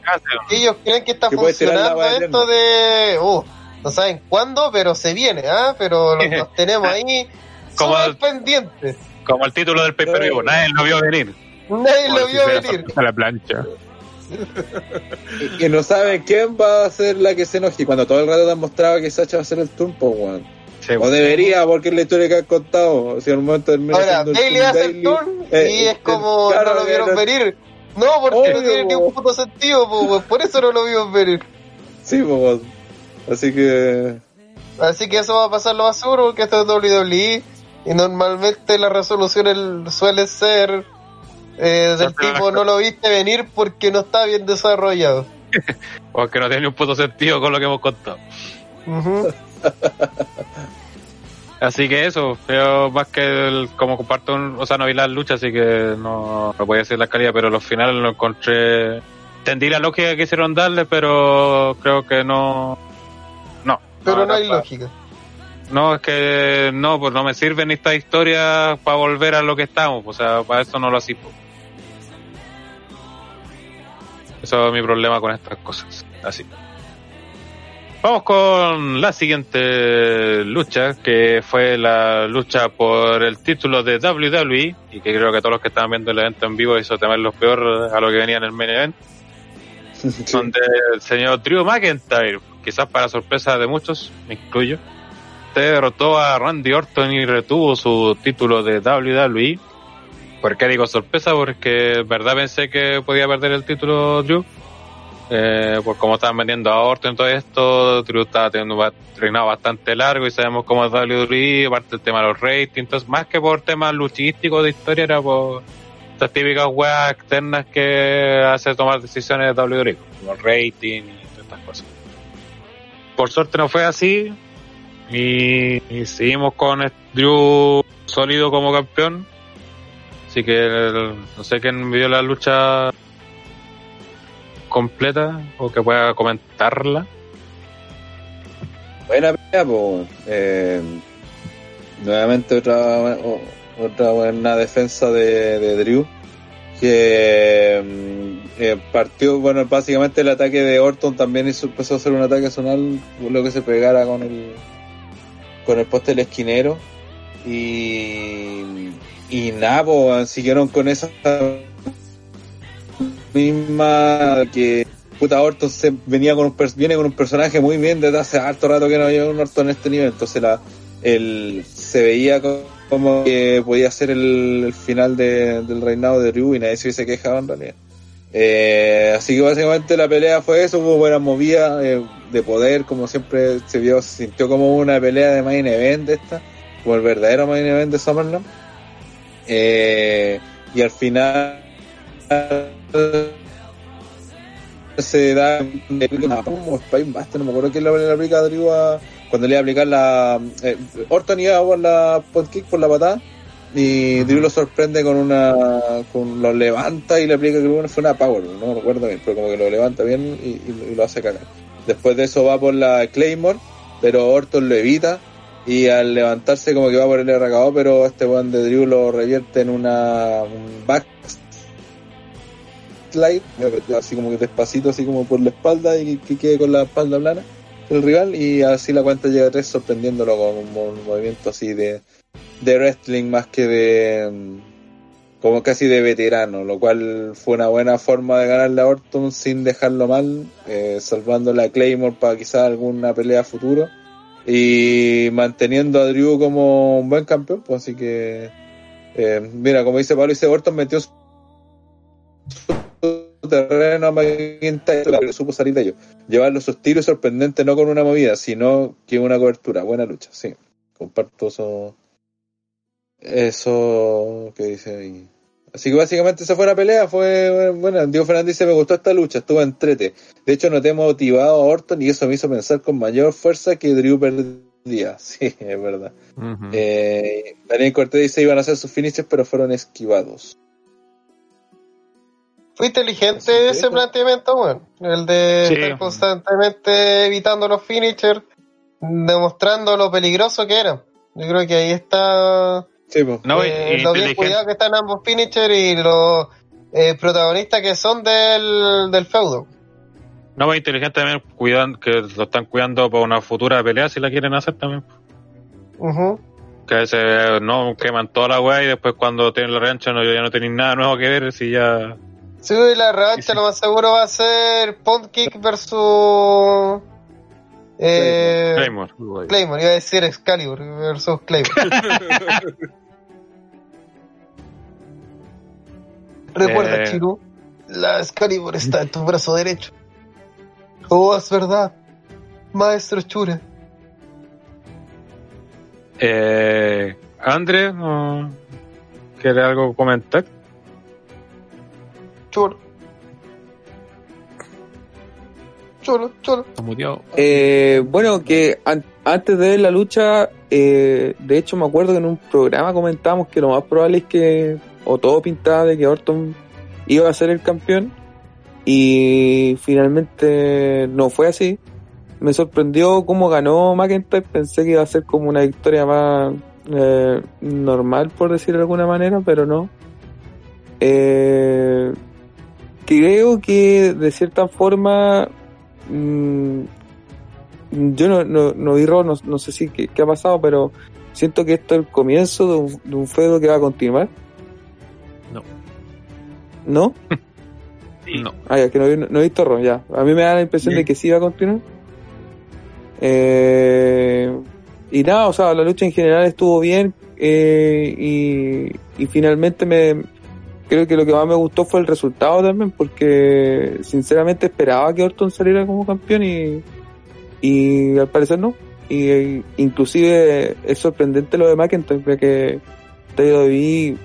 Speaker 2: que ellos creen que está funcionando esto de, uh, no saben cuándo, pero se viene, ¿ah? Pero los, tenemos ahí como pendientes.
Speaker 4: Como el título del pay nadie lo vio venir.
Speaker 2: Nadie lo vio venir.
Speaker 4: A la plancha.
Speaker 3: y que no sabe quién va a ser la que se enoje. Cuando todo el rato te han mostrado que Sacha va a ser el turno, weón o debería, porque es la historia que has contado. Si al momento
Speaker 2: del Ahora, Bailey hace el turn eh, y es como no lo vieron venir. No, porque no tiene ningún puto sentido, por eso no lo vieron venir.
Speaker 3: Sí, pues. Así que.
Speaker 2: Así que eso va a pasar lo más seguro, porque esto es WWE. Y normalmente la resolución suele ser eh, del tipo no lo viste venir porque no está bien desarrollado.
Speaker 4: porque no tiene un puto sentido con lo que hemos contado. Así que eso, pero más que el, como comparto, o sea, no vi las luchas, así que no, no podía decir la calidad, pero los finales lo encontré. Entendí la lógica que quisieron darle, pero creo que no. No.
Speaker 2: Pero no, hay lógica.
Speaker 4: No, es que no, pues no me sirven estas historias para volver a lo que estamos, o sea, para eso no lo hacía. Eso es mi problema con estas cosas, así. Vamos con la siguiente lucha, que fue la lucha por el título de WWE, y que creo que todos los que estaban viendo el evento en vivo hizo temer los peor a lo que venía en el main event, donde el señor Drew McIntyre, quizás para sorpresa de muchos, me incluyo, derrotó a Randy Orton y retuvo su título de WWE. ¿Por qué digo sorpresa? Porque verdad pensé que podía perder el título Drew eh, por cómo estaban vendiendo a Orton todo esto, Drew estaba teniendo un reinado bastante largo y sabemos cómo es WWE, aparte del tema de los ratings, entonces más que por temas luchísticos de historia era por estas típicas weas externas que hace tomar decisiones de WWE, como el rating y todas estas cosas. Por suerte no fue así y, seguimos con Drew sólido como campeón, así que no sé quién vio la lucha completa o que pueda comentarla.
Speaker 3: Buena pelea, pues. Eh, nuevamente otra otra buena defensa de, de Drew que mm, eh, partió, bueno, básicamente el ataque de Orton también hizo, empezó a hacer un ataque zonal, lo que se pegara con el con el poste del esquinero y y nada, pues, siguieron con esa misma que puta Orton se venía con un viene con un personaje muy bien desde hace harto rato que no había un Orton en este nivel. Entonces la el se veía como que podía ser el, final del reinado de Ryu y nadie se quejado en realidad. Eh, así que básicamente la pelea fue eso hubo buena movida eh, de poder como siempre se vio se sintió como una pelea de main event esta como el verdadero main event de SummerSlam eh, y al final se da como Spine no me acuerdo quién le aplica a Drew cuando le iba a aplicar la eh, Orton iba a jugar la por la patada y Drew lo sorprende con una con lo levanta y le aplica que fue una power no recuerdo bien pero como que lo levanta bien y, lo hace cagar. Después de eso va por la Claymore pero Orton lo evita y al levantarse como que va por el RKO pero este buen de Drew lo revierte en una un back slide, así como que despacito, así como por la espalda y que, quede con la espalda plana el rival y así la cuenta llega a tres sorprendiéndolo con un, movimiento así de, de wrestling más que de como casi de veterano, lo cual fue una buena forma de ganarle a Orton sin dejarlo mal, eh, salvando la Claymore para quizás alguna pelea futuro y manteniendo a Drew como un buen campeón, pues así que eh, mira, como dice Pablo, dice Orton metió terreno a McIntyre, supo salir de ello. Llevarlo sus tiros sorprendente no con una movida, sino que una cobertura. Buena lucha, sí. Comparto eso. Eso que dice ahí. Así que básicamente esa fue la pelea, fue bueno, Diego Fernández dice me gustó esta lucha, estuvo entrete. De hecho nos hemos motivado a Orton y eso me hizo pensar con mayor fuerza que Drew perdía. Sí, es verdad. eh, Daniel Cortés dice iban a hacer sus finishes pero fueron esquivados.
Speaker 2: Fue inteligente ese planteamiento, bueno, el de estar constantemente evitando los finishers, demostrando lo peligroso que era. Yo creo que ahí está Sí, pues. no, eh, lo bien cuidado que están ambos finishers y los eh, protagonistas que son del, del feudo.
Speaker 4: No, muy inteligente también cuidan, que lo están cuidando para una futura pelea si la quieren hacer también. Que se no queman toda la weá y después cuando tienen la revancha no, ya no tienen nada nuevo que ver si ya.
Speaker 2: Sí, la revancha lo más seguro va a ser Pond Kick versus. Eh, Claymore. Claymore, iba a decir Excalibur versus Claymore. Recuerda, eh... la Excalibur está en tu brazo derecho. Oh, es verdad, maestro Chure.
Speaker 4: Eh, André, ¿quiere algo comentar?
Speaker 2: Chulo. Chulo, chulo.
Speaker 5: Eh, bueno, que antes de la lucha, eh, de hecho me acuerdo que en un programa comentábamos que lo más probable es que o todo pintaba de que Orton iba a ser el campeón y finalmente no fue así. Me sorprendió cómo ganó McIntyre, pensé que iba a ser como una victoria más eh, normal, por decir de alguna manera, pero no. Eh, creo que de cierta forma mm, yo no, no, no vi no, no, sé si qué, ha pasado, pero siento que esto es el comienzo de un, de un feudo que va a continuar ¿No?
Speaker 4: No.
Speaker 5: Ah, ya, que no, he visto Ron, ya. A mí me da la impresión de que sí va a continuar. Eh, y nada, o sea, la lucha en general estuvo bien eh, y, y, finalmente me creo que lo que más me gustó fue el resultado también porque sinceramente esperaba que Orton saliera como campeón y, y al parecer no. Y e, inclusive es sorprendente lo de McIntyre que vi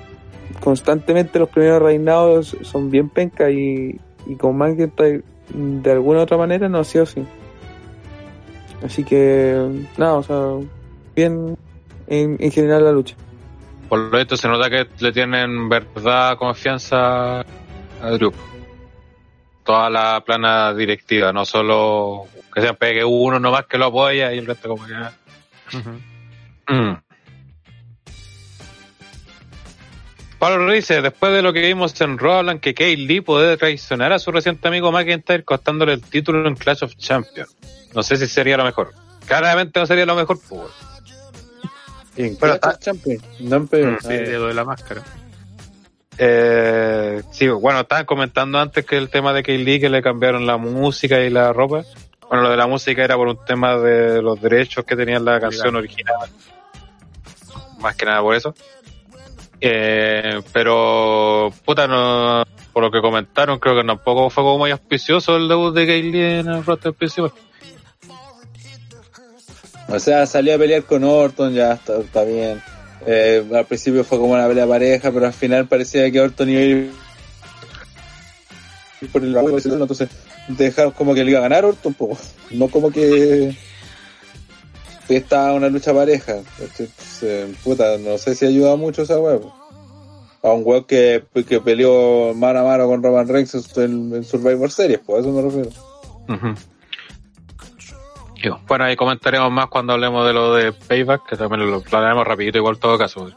Speaker 5: constantemente los primeros reinados son bien penca y, y con McIntyre de alguna otra manera no ha sido así. Así que, nada, o sea, bien en, en general la lucha.
Speaker 4: Por lo tanto, se nota que le tienen verdad confianza al grupo. Toda la plana directiva, no solo que se pegue uno nomás que lo apoya y el resto como que... Pablo dice, después de lo que vimos en Raw, hablan que Kay Lee puede traicionar a su reciente amigo McIntyre costándole el título en Clash of Champions. No sé si sería lo mejor. Claramente no sería lo mejor, pues.
Speaker 3: En Clash of Champions, no mm,
Speaker 4: sí, de lo de la máscara. Eh, sí, bueno, estaban comentando antes que el tema de Kay Lee, que le cambiaron la música y la ropa. Bueno, lo de la música era por un tema de los derechos que tenía la canción original. Más que nada por eso. Eh, pero, puta, no, por lo que comentaron, creo que tampoco fue como muy auspicioso el debut de Gayle en el roster principal.
Speaker 3: O sea, salió a pelear con Orton, ya está, bien. Eh, al principio fue como una pelea pareja, pero al final parecía que Orton iba a ir por el entonces dejaron como que le iba a ganar Orton, poco. no como que está una lucha pareja. puta, no sé si ayuda mucho esa huevo. A un huevo que, que peleó mano a mano con Roman Reigns en, Survivor Series, pues a eso me refiero.
Speaker 4: Bueno, ahí comentaremos más cuando hablemos de lo de Payback, que también lo hablaremos rapidito igual todo caso,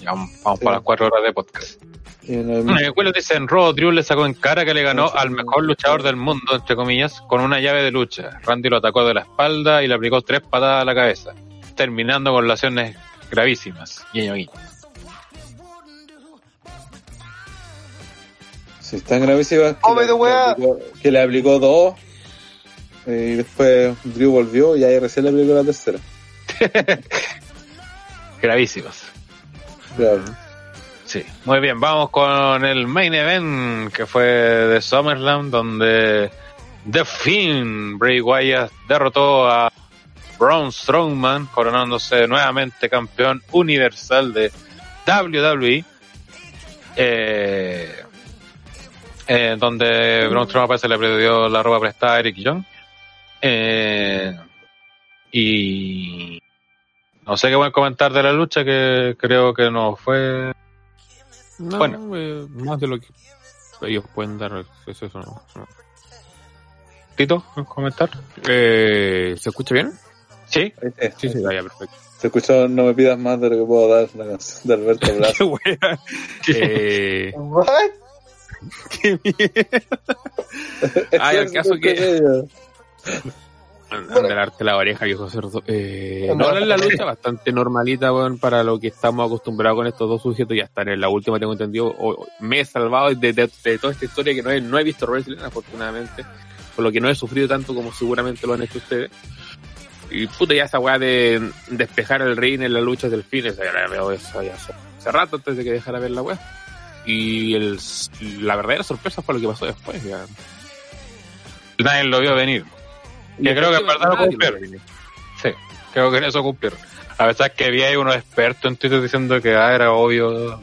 Speaker 4: ya vamos para las cuatro horas de podcast. El dice en Raw, Drew le sacó en cara que le ganó al mejor luchador del mundo, entre comillas, con una llave de lucha. Randy lo atacó de la espalda y le aplicó tres patadas a la cabeza, terminando con lesiones gravísimas. Guiño, guiño.
Speaker 3: Si están gravísimas que, le aplicó, dos y después Drew volvió y ahí recién le aplicó la tercera.
Speaker 4: Gravísimas.
Speaker 3: Claro.
Speaker 4: Sí, muy bien, vamos con el main event que fue de SummerSlam, donde The Finn, Bray Wyatt, derrotó a Braun Strowman, coronándose nuevamente campeón universal de WWE. Eh, eh, donde Braun Strowman se le perdió la ropa prestada a Eric Young. Eh, y no sé qué voy a comentar de la lucha, que creo que no fue.
Speaker 1: Bueno, eh, más de lo que ellos pueden dar. Es eso, no.
Speaker 4: Tito, comentar?
Speaker 1: Eh, ¿Se escucha bien?
Speaker 4: Sí.
Speaker 1: Sí, sí, vaya, perfecto.
Speaker 3: Se escuchó No me pidas más de lo que puedo dar, la canción de Alberto Blas.
Speaker 1: Qué buena. Eh,
Speaker 2: ¿What?
Speaker 1: qué mierda. Ay, al caso que. Andarte la oreja, viejo cerdo. Eh, no, la lucha bastante normalita, weón, para lo que estamos acostumbrados con estos dos sujetos. Ya estar en la última, tengo entendido. O, me he salvado de, de, de, toda esta historia que no he, no he visto wrestling, afortunadamente. Por lo que no he sufrido tanto como seguramente lo han hecho ustedes. Y puta, ya esa weá de despejar el ring en las luchas del fin, esa ya la veo eso ya hace, hace rato antes de que dejara ver la weá. Y el, la verdadera sorpresa fue lo que pasó después, ya.
Speaker 4: Nadie lo vio venir. Que creo que en verdad lo cumplieron. Sí, creo que en eso cumplieron. A pesar que había ahí unos expertos en Twitter diciendo que ah, era obvio.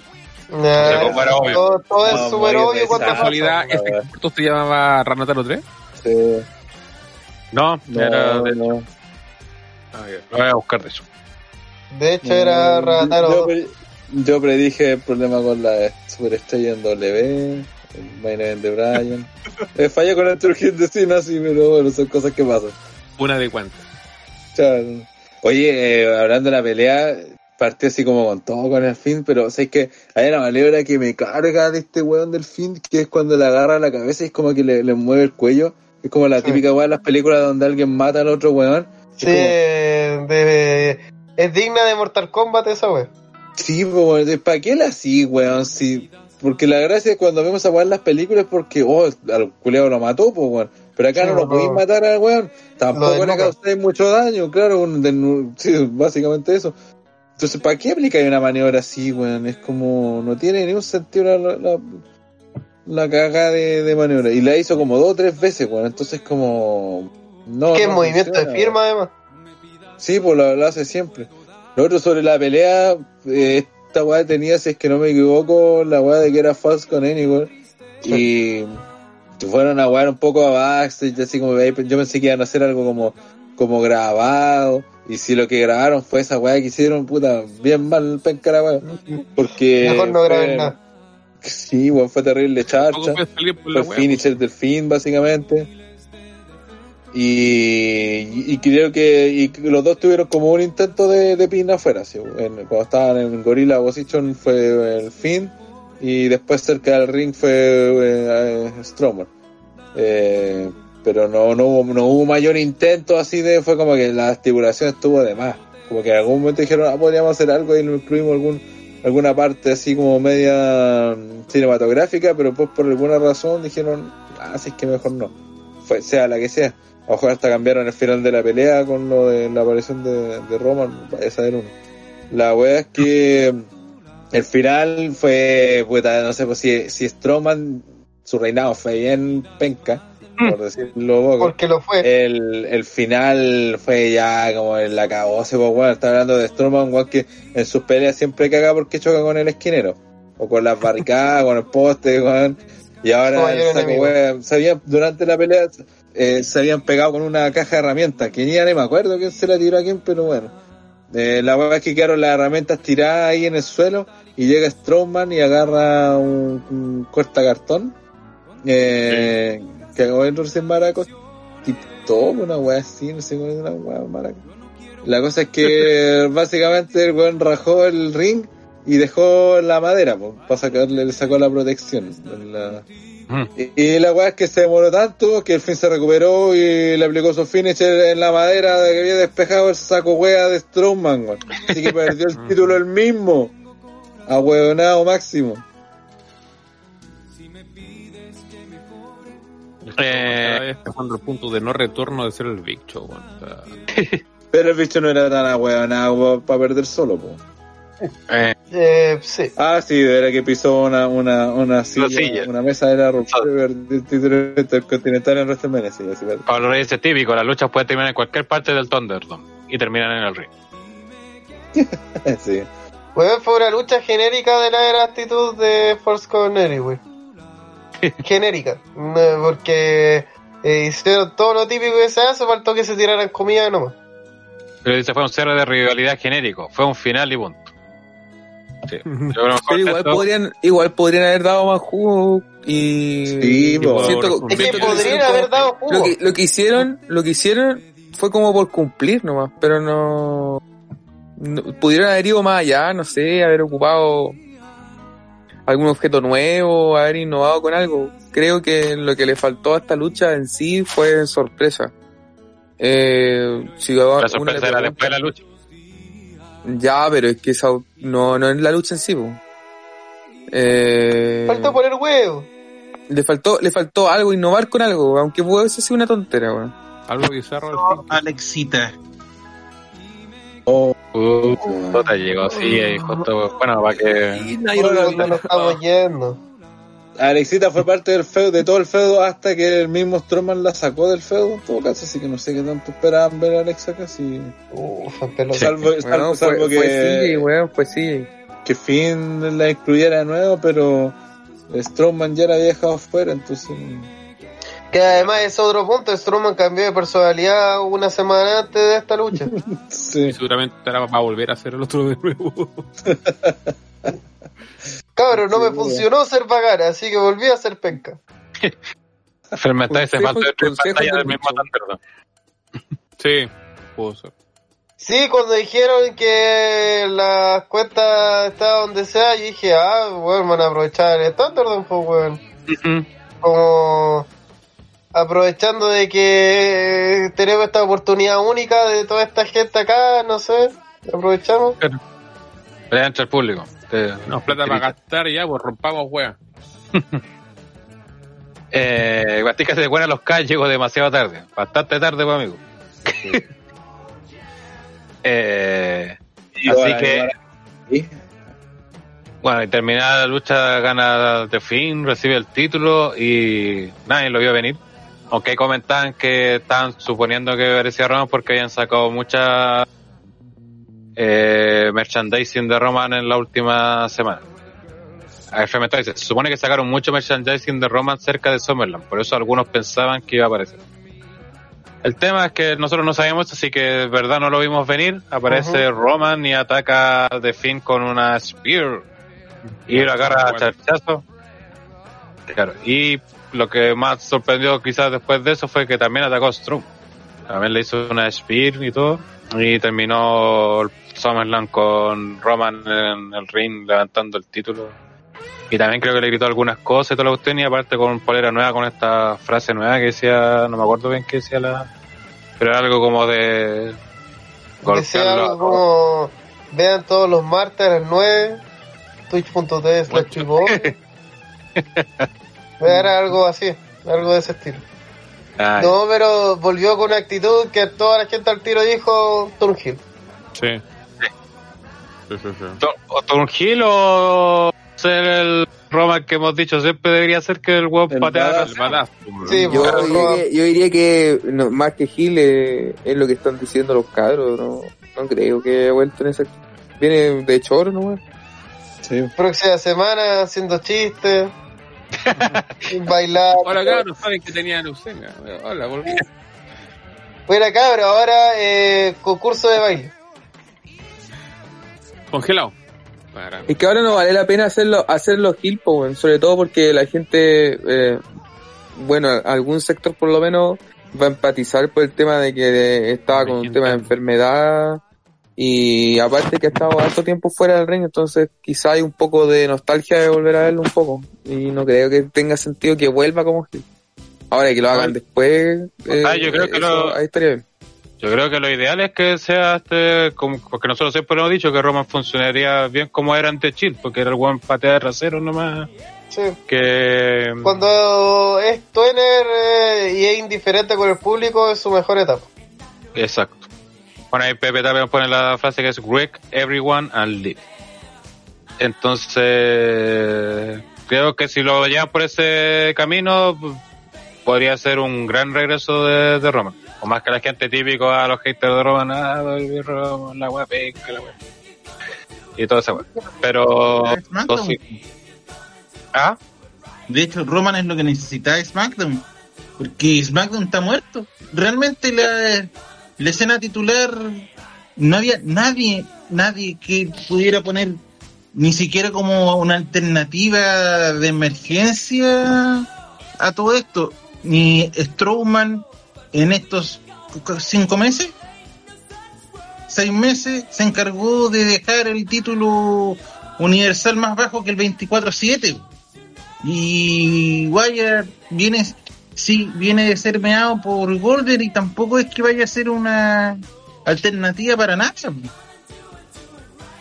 Speaker 2: Nah,
Speaker 4: cómo era obvio.
Speaker 2: Todo, todo es
Speaker 3: No,
Speaker 2: súper obvio cuando
Speaker 1: casualidad, este experto se llamaba Ranataro 3.
Speaker 3: Sí.
Speaker 4: No,
Speaker 3: No,
Speaker 4: era de...
Speaker 3: no.
Speaker 4: Ah, Lo voy a buscar de hecho.
Speaker 2: De hecho, era
Speaker 3: Yo,
Speaker 2: Rataro.
Speaker 3: pre- yo predije el problema con la superestrella en W, el main event de Brian. Eh, fallé con el de Cena, sí, pero bueno, son cosas que pasan.
Speaker 1: Una de cuántas.
Speaker 3: Chao. Oye, eh, hablando de la pelea, partió así como con todo con el fin, pero sabes que hay una maniobra que me carga de este weón del fin, que es cuando le agarra la cabeza y es como que le, le mueve el cuello. Es como la
Speaker 2: Sí.
Speaker 3: típica weá de las películas donde alguien mata al otro weón. Es
Speaker 2: Sí,
Speaker 3: como-
Speaker 2: de, es digna de Mortal Kombat esa wey.
Speaker 3: Sí, pues, ¿para qué la así, weón? Sí, porque la gracia es cuando vemos a weón en las películas es porque, oh, al culeado lo mató, pues, weón. Pero acá
Speaker 2: Sí,
Speaker 3: no lo
Speaker 2: no.
Speaker 3: podéis matar al weón. Tampoco le causáis mucho daño, claro. un- de- sí, básicamente eso. Entonces, ¿para qué aplicáis una maniobra así, weón? Es como, no tiene ningún sentido la, la, la, la cagada de, de maniobra. Y la hizo como dos o tres veces, weón. Entonces, como, no. no
Speaker 2: movimiento de firma además.
Speaker 3: Sí, pues lo, lo hace siempre. Lo otro sobre la pelea, eh, esta weá tenía, si es que no me equivoco, la weá de que era false con Anywhere. Y fueron a wear un poco a backstage, así como yo pensé que iban a hacer algo como, como grabado. Y si lo que grabaron fue esa weá que hicieron, puta, bien mal penca la weá. Porque.
Speaker 2: Mejor no
Speaker 3: fue-
Speaker 2: graben nada.
Speaker 3: Sí, weón, fue terrible charcha. Fue el finisher del fin, básicamente. Y, creo que y los dos tuvieron como un intento de, de pin afuera. ¿sí? Cuando estaban en Gorilla Position fue el fin. Y después cerca del ring fue eh, Stromer. Eh, pero no, no, no hubo mayor intento así de. Fue como que la estipulación estuvo de más. Como que en algún momento dijeron, ah, podríamos hacer algo y lo incluimos algún, alguna parte así como media mm, cinematográfica, pero pues por alguna razón dijeron, ah, así es que mejor no. Sea la que sea. Mejor hasta cambiaron el final de la pelea con lo de la aparición de, de Roman, vaya a saber uno. La wea es que el final fue, puta, no sé pues, si, si Strowman, su reinado fue bien penca, por decirlo poco.
Speaker 2: Porque lo fue.
Speaker 3: El, el final fue ya como el la se pues bueno, está hablando de Strowman, igual que en sus peleas siempre caga porque choca con el esquinero. O con las barricadas, con el poste, weón. Y ahora el saco, se habían- durante la pelea eh, se habían pegado con una caja de herramientas, que ni ya ni me acuerdo quién se la tiró a quién, pero bueno. Eh, la weá es que quedaron las herramientas tiradas ahí en el suelo y llega Strowman y agarra un, un cortacartón eh, que acabó de recién maracos todo una weá así, no sé cómo es una weá maraca. La cosa es que básicamente el weón rajó el ring y dejó la madera, pues, para sacarle, le sacó la protección. La-
Speaker 4: Mm.
Speaker 3: y, y la weá es que se demoró tanto que el fin se recuperó y le aplicó su finisher en la madera de que había despejado el saco wea de Strowman, weón. Así que perdió el título el mismo. A huevonado máximo.
Speaker 4: Eh,
Speaker 1: pasando el punto de no retorno de ser el Big Show, weón. O sea,
Speaker 3: Pero el bicho no era tan ahueonado para perder solo, po.
Speaker 2: Eh. eh. sí.
Speaker 3: Ah, sí, era que pisó una, una, una silla, una mesa de la intercontinental en WrestleMania, sí,
Speaker 4: así Para los reyes es típico, las luchas pueden terminar en cualquier parte del Thunderdome y terminan en el ring.
Speaker 2: sí. Pues fue una lucha genérica de la actitud de Force Corner, güey. genérica. Porque eh, hicieron todo lo típico que se hace, faltó que se tiraran comida nomás.
Speaker 4: Pero dice fue un cierre de rivalidad genérico, fue un final y punto.
Speaker 5: Sí. igual podrían, igual podrían haber dado más jugo y,
Speaker 2: sí, siento, es que podrían haber dado jugo.
Speaker 5: Lo que, lo que hicieron, lo que hicieron fue como por cumplir nomás, pero no, no pudieron haber ido más allá, no sé, haber ocupado algún objeto nuevo, haber innovado con algo. Creo que lo que le faltó a esta lucha en sí fue sorpresa.
Speaker 4: Eh, si la sorpresa era después de la lucha.
Speaker 5: Ya, pero es que esa, no, no es la lucha en sí.
Speaker 2: Eh, faltó poner huevo.
Speaker 5: Le faltó, le faltó algo, innovar con algo, aunque puede ser una tontera, weón.
Speaker 1: Algo bizarro.
Speaker 2: Alexita.
Speaker 4: Oh, uh, te llegó, sí, justo, bueno, para que... Sí,
Speaker 2: no, estamos yendo.
Speaker 3: Alexita fue parte del feudo, de todo el feudo hasta que el mismo Stroman la sacó del feudo, en todo caso, así que no sé qué tanto esperaban ver a Alexa casi. salvo, salvo, salvo que.
Speaker 5: Fue sí,
Speaker 3: Que Finn la incluyera de nuevo, pero Strowman ya la había dejado fuera, entonces.
Speaker 2: Que además es otro punto, Strowman cambió de personalidad una semana antes de esta lucha.
Speaker 1: sí. seguramente era para volver a hacer el otro de nuevo.
Speaker 2: Cabrón, no me funcionó ser vagana, así que volví a ser penca.
Speaker 4: Enfermedad ese falta de tres pantallas del mismo Thunderdome.
Speaker 1: Sí, pudo ser.
Speaker 2: Sí, cuando dijeron que las cuentas estaban donde sea, yo dije, ah, bueno, van a aprovechar el Thunderdome, pues, weón. Como aprovechando de que tenemos esta oportunidad única de toda esta gente acá, no sé, aprovechamos. Pero,
Speaker 4: entre el público.
Speaker 1: Este, no, plata para gastar ya, pues rompamos wea.
Speaker 4: eh, se buena los calles, llegó demasiado tarde. Bastante tarde, pues, amigo. eh, así que. Bueno, y terminada la lucha, gana de fin, recibe el título y nadie lo vio venir. Aunque comentaban que estaban suponiendo que parecía Roma porque habían sacado muchas eh, merchandising de Roman en la última semana. se supone que sacaron mucho merchandising de Roman cerca de Summerland, por eso algunos pensaban que iba a aparecer. El tema es que nosotros no sabíamos, así que de verdad no lo vimos venir. Aparece Roman y ataca de fin con una Spear y lo agarra a charchazo. Claro, y lo que más sorprendió quizás después de eso fue que también atacó a Strong. También le hizo una Spear y todo. Y terminó Summerland con Roman en el ring levantando el título. Y también creo que le gritó algunas cosas y todo lo que usted, y aparte con polera nueva, con esta frase nueva que decía, no me acuerdo bien qué decía la. Pero era algo como de.
Speaker 2: Decía algo como. Vean todos los martes a las 9, twitch.tv slash Era algo así, algo de ese estilo. No, pero volvió con una actitud que toda la gente al tiro dijo Turnhill.
Speaker 1: Sí.
Speaker 4: O Turnhill o ser el Roman que hemos dicho siempre debería ser que el huevo pateara el badass.
Speaker 5: Sí, yo, diría que, yo, diría que, más que Gil eh, es lo que están diciendo los cabros. No, no creo que haya vuelto en esa. Viene de choro, ¿no?
Speaker 2: Sí. Próxima semana haciendo chistes. bailar.
Speaker 1: Hola cabros, saben que tenía leucemia. Hola, volví.
Speaker 2: Bueno cabros, ahora eh, concurso de baile.
Speaker 1: Congelado.
Speaker 5: Es que ahora no vale la pena hacerlo, hacerlo Gil, sobre todo porque la gente, eh, bueno, algún sector por lo menos va a empatizar por el tema de que estaba con un tema de enfermedad y aparte que ha estado harto tiempo fuera del ring, entonces quizá hay un poco de nostalgia de volver a verlo un poco. Y no creo que tenga sentido que vuelva como Gil. Ahora que lo hagan después,
Speaker 4: eh, yo creo que lo, Yo creo que lo ideal es que sea este, como, porque nosotros siempre hemos dicho que Roman funcionaría bien como era ante Chill, porque era el buen patea de rasero nomás. Sí. Que...
Speaker 2: Cuando es Twenner eh, y es indiferente con el público, es su mejor etapa.
Speaker 4: Exacto. Bueno, ahí Pepe también pone la frase que es wreck everyone and live. Entonces, creo que si lo llevan por ese camino, podría ser un gran regreso de, de Roman. O más que la gente típico a los haters de Roman, ah, la web, la web. Y todo eso, Pero.
Speaker 6: ¿Ah? De hecho, Roman es lo que necesita SmackDown. Porque SmackDown está muerto. Realmente la, la escena titular no había nadie, nadie que pudiera poner ni siquiera como una alternativa de emergencia a todo esto. Ni Strowman en estos cinco meses, seis meses, se encargó de dejar el título universal más bajo que el 24-7. Y Wire viene, sí, viene de ser meado por Golder y tampoco es que vaya a ser una alternativa para nada.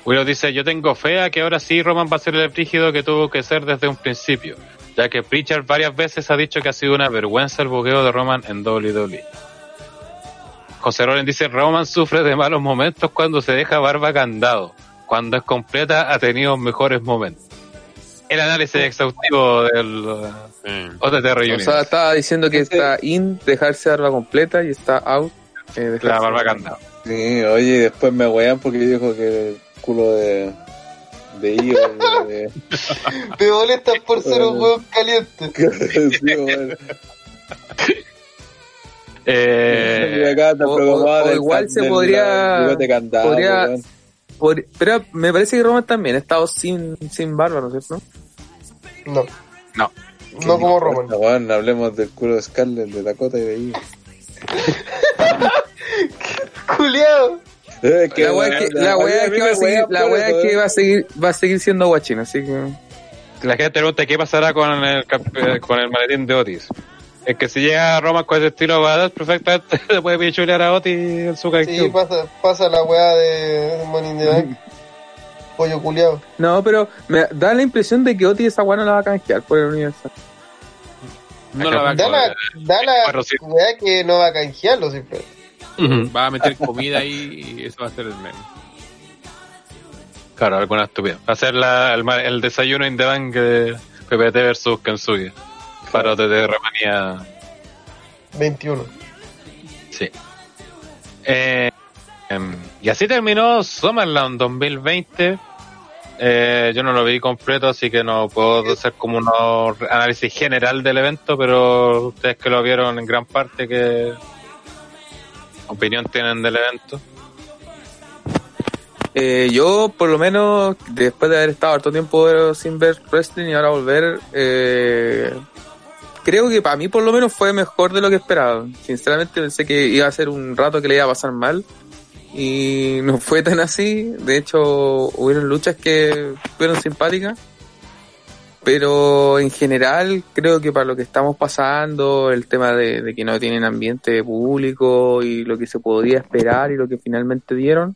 Speaker 4: Willow dice, yo tengo fe a que ahora sí Roman va a ser el rígido que tuvo que ser desde un principio, ya que Pritchard varias veces ha dicho que ha sido una vergüenza el buqueo de Roman en WWE. José Roland dice, Roman sufre de malos momentos cuando se deja barba candado, cuando es completa ha tenido mejores momentos el análisis exhaustivo del mm. OTT
Speaker 5: O sea, estaba diciendo que está in dejarse barba completa y está out
Speaker 4: eh, la barba candado.
Speaker 3: Sí, oye, después me wean porque dijo que el culo de de Ivo de...
Speaker 2: Me molesta por ser un huevo caliente.
Speaker 5: eh, o, igual se podría, podría pero me parece que Roman también ha estado sin, sin barba, ¿no es cierto?
Speaker 2: No.
Speaker 4: No.
Speaker 2: No como Roman.
Speaker 3: Bueno, hablemos del culo de Scarlett, de Dakota y de ahí.
Speaker 2: Culeado.
Speaker 5: Eh, la wea es que, la wea es que va a seguir, la wea es que va a seguir, va a seguir siendo guachín, así que.
Speaker 4: La gente pregunta qué pasará con el, eh, con el maletín de Otis. Es que si llega a Roma con ese estilo badass, perfectamente le puede pichulear a Otis en su
Speaker 2: Sí, pasa, pasa la weá de Money in the Bank. Pollo culiado.
Speaker 5: No, pero me da la impresión de que Otis esa weá no la va a canjear por el universo.
Speaker 2: No la va a Da la, da la weá que no va a canjearlo siempre.
Speaker 1: Va a meter comida ahí y eso va a ser el meme.
Speaker 4: Claro, alguna estupidez. Va a ser la, el, el, desayuno in the bank de PPT versus Kensugi. Parote de Romania
Speaker 2: 21.
Speaker 4: Sí. Eh, em, y así terminó Summerland 2020. Eh, yo no lo vi completo, así que no puedo hacer como un análisis general del evento, pero ustedes que lo vieron en gran parte, ¿qué opinión tienen del evento?
Speaker 5: Eh, yo, por lo menos, después de haber estado harto tiempo sin ver wrestling y ahora volver, eh, creo que para mí por lo menos fue mejor de lo que esperaba. Sinceramente pensé que iba a ser un rato que le iba a pasar mal y no fue tan así. De hecho, hubieron luchas que fueron simpáticas. Pero en general creo que para lo que estamos pasando, el tema de, que no tienen ambiente público y lo que se podía esperar y lo que finalmente dieron,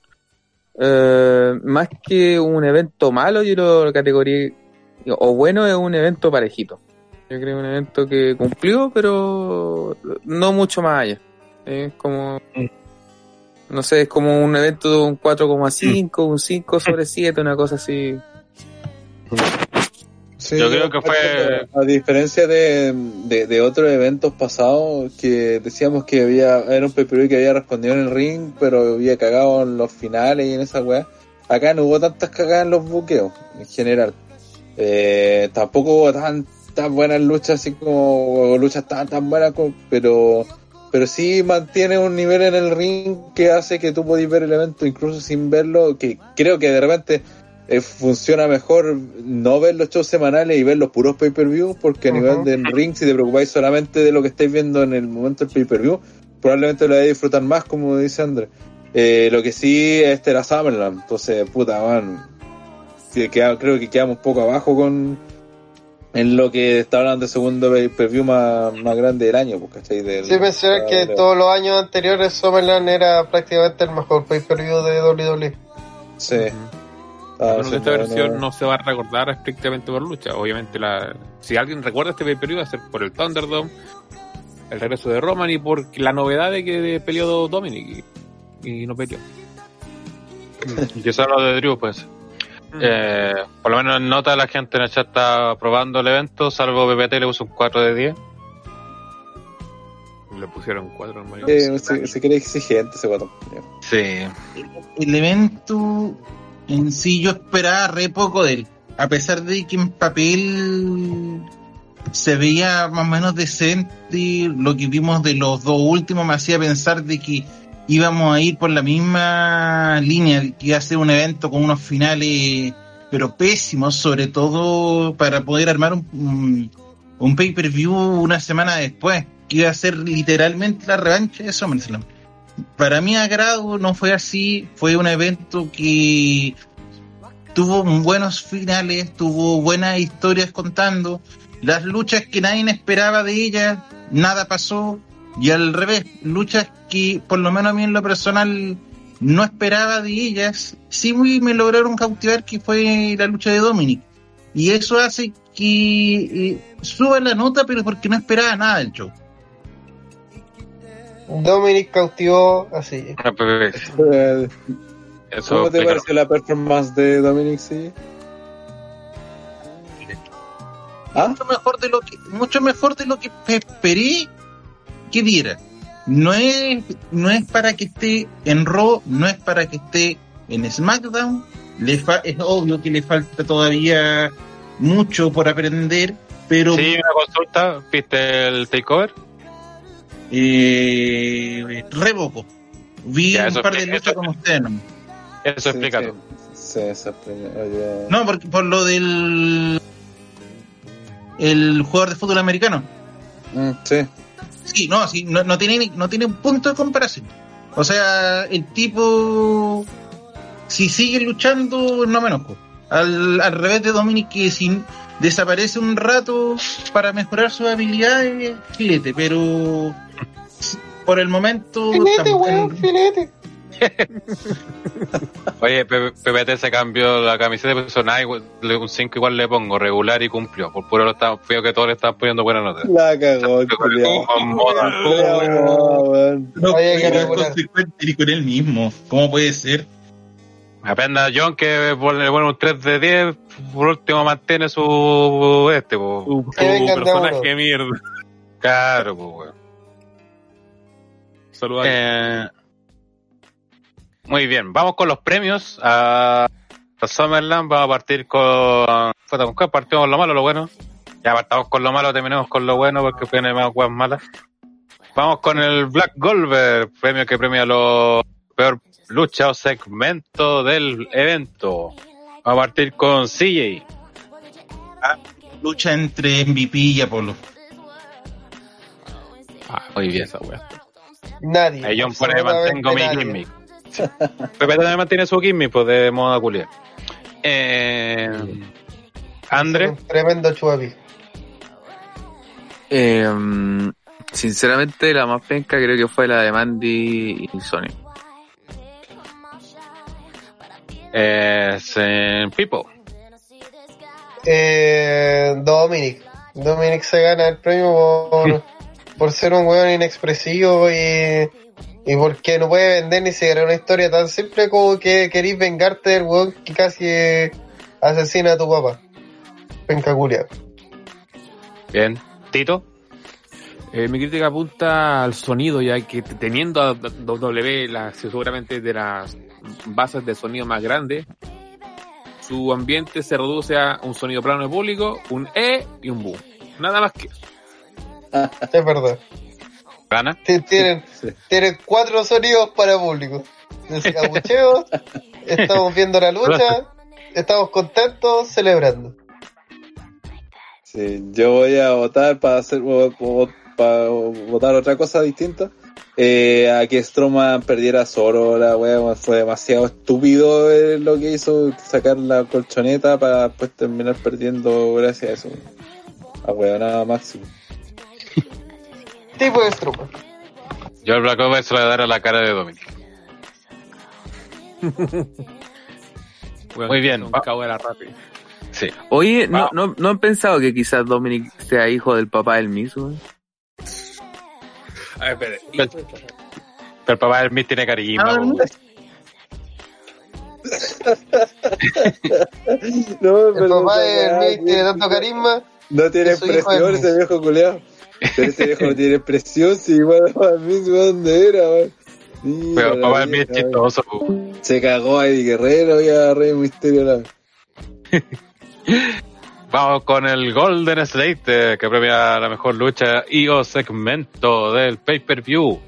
Speaker 5: eh, más que un evento malo, yo lo categoría, o bueno, es un evento parejito. Yo creo un evento que cumplió, pero no mucho más allá. Es como, no sé, es como un evento de un 4,5, un 5 sobre 7, una cosa así.
Speaker 4: Yo creo que fue...
Speaker 3: A diferencia de, de, otros eventos pasados que decíamos que había era un PPV que había respondido en el ring, pero había cagado en los finales y en esa weá. Acá no hubo tantas cagadas en los buqueos, en general. Eh, tampoco hubo tan tan buenas luchas, así como luchas tan, tan buenas, pero, pero sí mantiene un nivel en el ring que hace que tú puedas ver el evento incluso sin verlo, que creo que de repente eh, funciona mejor no ver los shows semanales y ver los puros pay-per-view, porque a nivel del ring, si te preocupáis solamente de lo que estáis viendo en el momento del pay-per-view, probablemente lo vais a disfrutar más, como dice André. Eh, lo que sí, este era Summerland, entonces, puta, man, creo que quedamos un poco abajo con, en lo que está hablando de segundo preview más, más grande del año, pues, ¿cachai? Del,
Speaker 2: sí, mencionar que todos los años anteriores Summerland era prácticamente el mejor pay-per-view de WWE.
Speaker 3: Sí.
Speaker 1: Ah, esta versión no se va a recordar estrictamente por lucha. Obviamente, la, si alguien recuerda este pay-per-view, va a ser por el Thunderdome, el regreso de Roman y por la novedad de que peleó Dominic y, no peleó.
Speaker 4: y que solo de Drew, pues. Eh, por lo menos en nota la gente en el chat está probando el evento, salvo PPT le puso un 4 de 10.
Speaker 1: Le pusieron 4 en
Speaker 3: eh, se, se quiere exigente ese 4.
Speaker 4: Sí.
Speaker 6: El, evento en sí yo esperaba re poco de él. A pesar de que en papel se veía más o menos decente, lo que vimos de los dos últimos me hacía pensar de que íbamos a ir por la misma línea, que iba a ser un evento con unos finales pero pésimos, sobre todo para poder armar un, un, pay-per-view una semana después, que iba a ser literalmente la revancha de SummerSlam. Para mi agrado no fue así, fue un evento que tuvo buenos finales, tuvo buenas historias contando, las luchas que nadie esperaba de ellas, nada pasó, y al revés, luchas que por lo menos a mí en lo personal no esperaba de ellas, sí me lograron cautivar que fue la lucha de Dominic. Y eso hace que eh, suba la nota, pero porque no esperaba nada del show.
Speaker 2: Dominic cautivó así. Ah, pues,
Speaker 3: ¿Cómo te pareció la performance de Dominic? Sí.
Speaker 6: ¿Ah? Mucho mejor de lo que mucho mejor de lo que esperé que diera. No es, no es para que esté en Raw, no es para que esté en SmackDown. Le es obvio que le falta todavía mucho por aprender, pero...
Speaker 4: Sí, una consulta, ¿viste el takeover?
Speaker 6: Eh, revoco. Vi un par de luchas con ustedes. ¿no?
Speaker 4: Eso explica
Speaker 6: No, porque por lo del el jugador de fútbol americano.
Speaker 3: Mm, sí.
Speaker 6: Sí, no, sí, no, no, tiene, no tiene un punto de comparación. O sea, el tipo, si sigue luchando, no me enojo. Al, al revés de Dominic, que si desaparece un rato para mejorar sus habilidades, filete, pero por el momento.
Speaker 2: Filete, weón, filete.
Speaker 4: Oye, PPT se cambió la camiseta de personaje, un 5 igual le pongo, regular y cumplió. Por puro lo está, feo que todos le están poniendo buena nota.
Speaker 3: La cagó,
Speaker 6: No puede consecuente ni con él mismo. ¿Cómo puede ser?
Speaker 4: Apenas John que pone bueno, un 3 de 10, por último mantiene su este, su, personaje mierda. Claro, pues weón. Saludos. Eh, muy bien, vamos con los premios a, Summerland. Vamos a partir con. Partimos con lo malo, lo bueno. Ya partamos con lo malo, terminemos con lo bueno porque viene más cosas malas. Vamos con el Black Goldberg, premio que premia los peor lucha o segmento del evento. Vamos a partir con CJ.
Speaker 6: Ah, lucha entre MVP y Apolo.
Speaker 4: Ah, muy bien esa wea.
Speaker 2: Nadie.
Speaker 4: Ahí yo mantengo mi gimmick. Pepe también mantiene su gimmick pues, de moda culia. Eh, Andre.
Speaker 2: tremendo chuapi.
Speaker 5: Eh, sinceramente, la más penca creo que fue la de Mandy y Sony.
Speaker 4: Eh, Pipo.
Speaker 2: Eh, Dominic. Dominic se gana el premio por, por ser un weón inexpresivo y y porque no puede vender ni siquiera una historia tan simple como que querís vengarte del weón que casi asesina a tu papá. Venga,
Speaker 4: Bien. Tito.
Speaker 1: Eh, mi crítica apunta al sonido, ya que teniendo a W la, seguramente de las bases de sonido más grandes, su ambiente se reduce a un sonido plano de público, un E y un boom. Nada más que eso.
Speaker 2: es verdad. Tienen, tienen cuatro sonidos para público. estamos viendo la lucha, estamos contentos, celebrando.
Speaker 3: Sí, yo voy a votar para hacer para votar otra cosa distinta. Eh, a que Stroman perdiera solo la wea, fue demasiado estúpido eh, lo que hizo, sacar la colchoneta para después terminar perdiendo gracias a eso. A wea, nada máximo
Speaker 2: tipo de Strowman.
Speaker 4: Yo el Black Ops se lo voy a dar a la cara de Dominic. Muy bien. Un
Speaker 1: cabo era rápido.
Speaker 4: Sí.
Speaker 5: Oye, ¿no, no, ¿no han pensado que quizás Dominic sea hijo del papá del mismo?
Speaker 4: A ver, espere. Pero, el papá del Miss tiene cariño. Ah,
Speaker 2: no, el papá de tiene tanto carisma.
Speaker 3: No tiene expresión ese viejo culeado. Pero ese viejo no tiene expresión, si igual a mí dónde era, weón.
Speaker 4: Pero papá es bien chistoso.
Speaker 3: Se cagó a Eddie Guerrero y a Rey Misterio. La...
Speaker 4: Vamos con el Golden Slate que premia la mejor lucha y o segmento del pay-per-view.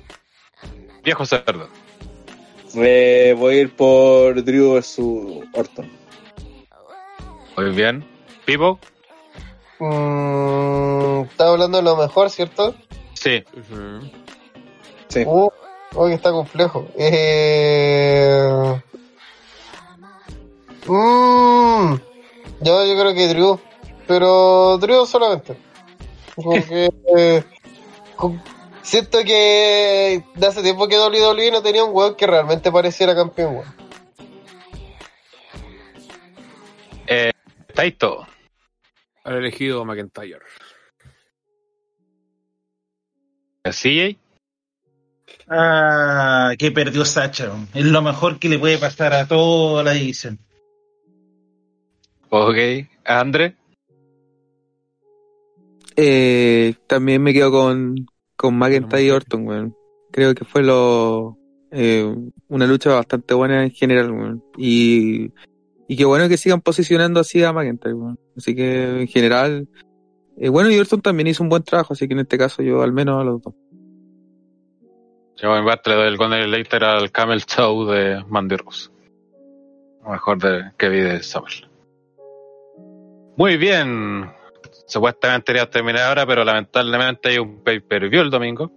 Speaker 4: Viejo cerdo.
Speaker 3: Eh, voy a ir por Drew vs Orton.
Speaker 4: Muy bien. ¿Pipo?
Speaker 2: Mm, Estaba hablando de lo mejor, ¿cierto?
Speaker 4: Sí.
Speaker 2: Sí. Uh, hoy está complejo. Eh... Mm, yo, yo creo que Drew. Pero Drew solamente. Porque eh, siento que de hace tiempo que WWE no tenía un weón que realmente pareciera campeón, weón.
Speaker 4: Eh, Taito.
Speaker 1: Ha elegido McIntyre.
Speaker 4: ¿CJ?
Speaker 6: Ah, que perdió Sacha. Es lo mejor que le puede pasar a toda la división.
Speaker 4: Ok. ¿Andre?
Speaker 5: Eh, también me quedo con, con McIntyre y Orton, weón. Creo que fue lo eh, una lucha bastante buena en general, weón. Y, y qué bueno que sigan posicionando así a McIntyre, weón. Así que en general, eh, bueno, y Orton también hizo un buen trabajo, así que en este caso yo al menos a los dos.
Speaker 4: Yo en parte del Golden Later al Camel Show de Mandy Rose. mejor de, que vi de Samuel. Muy bien, supuestamente iría a terminar ahora, pero lamentablemente hay un pay-per-view el domingo.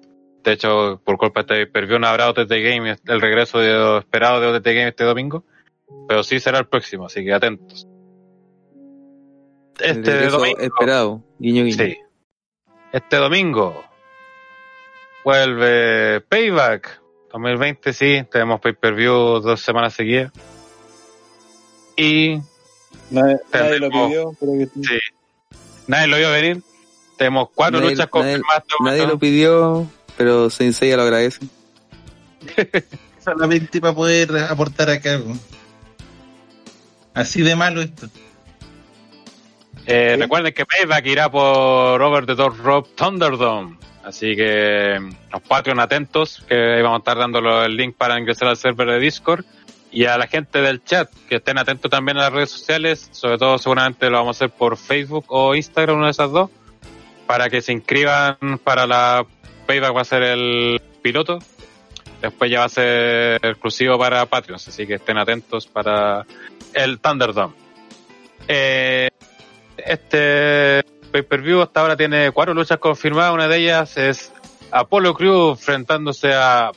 Speaker 4: De hecho, por culpa de este pay-per-view no habrá OTT Game, el regreso de, esperado de OTT Game este domingo. Pero sí será el próximo, así que atentos.
Speaker 5: Este domingo. Esperado, guiño guiño.
Speaker 4: Sí. Este domingo vuelve Payback 2020, sí. Tenemos pay-per-view dos semanas seguidas. Y.
Speaker 3: Nadie, lo pidió, pero que...
Speaker 4: Sí Nadie lo vio venir. Tenemos cuatro luchas confirmadas.
Speaker 5: Nadie lo pidió, pero Sensei lo agradece.
Speaker 6: Solamente para poder aportar acá. Así de malo esto.
Speaker 4: Eh, recuerden que Payback irá por Robert the Dog Rob Thunderdome. Así que los Patreon atentos, que vamos a estar dando el link para ingresar al server de Discord. Y a la gente del chat que estén atentos también a las redes sociales, sobre todo seguramente lo vamos a hacer por Facebook o Instagram, una de esas dos, para que se inscriban para la Payback va a ser el piloto, después ya va a ser exclusivo para Patreons, así que estén atentos para el Thunderdome. Eh, este pay-per-view hasta ahora tiene cuatro luchas confirmadas, una de ellas es Apollo Crew enfrentándose a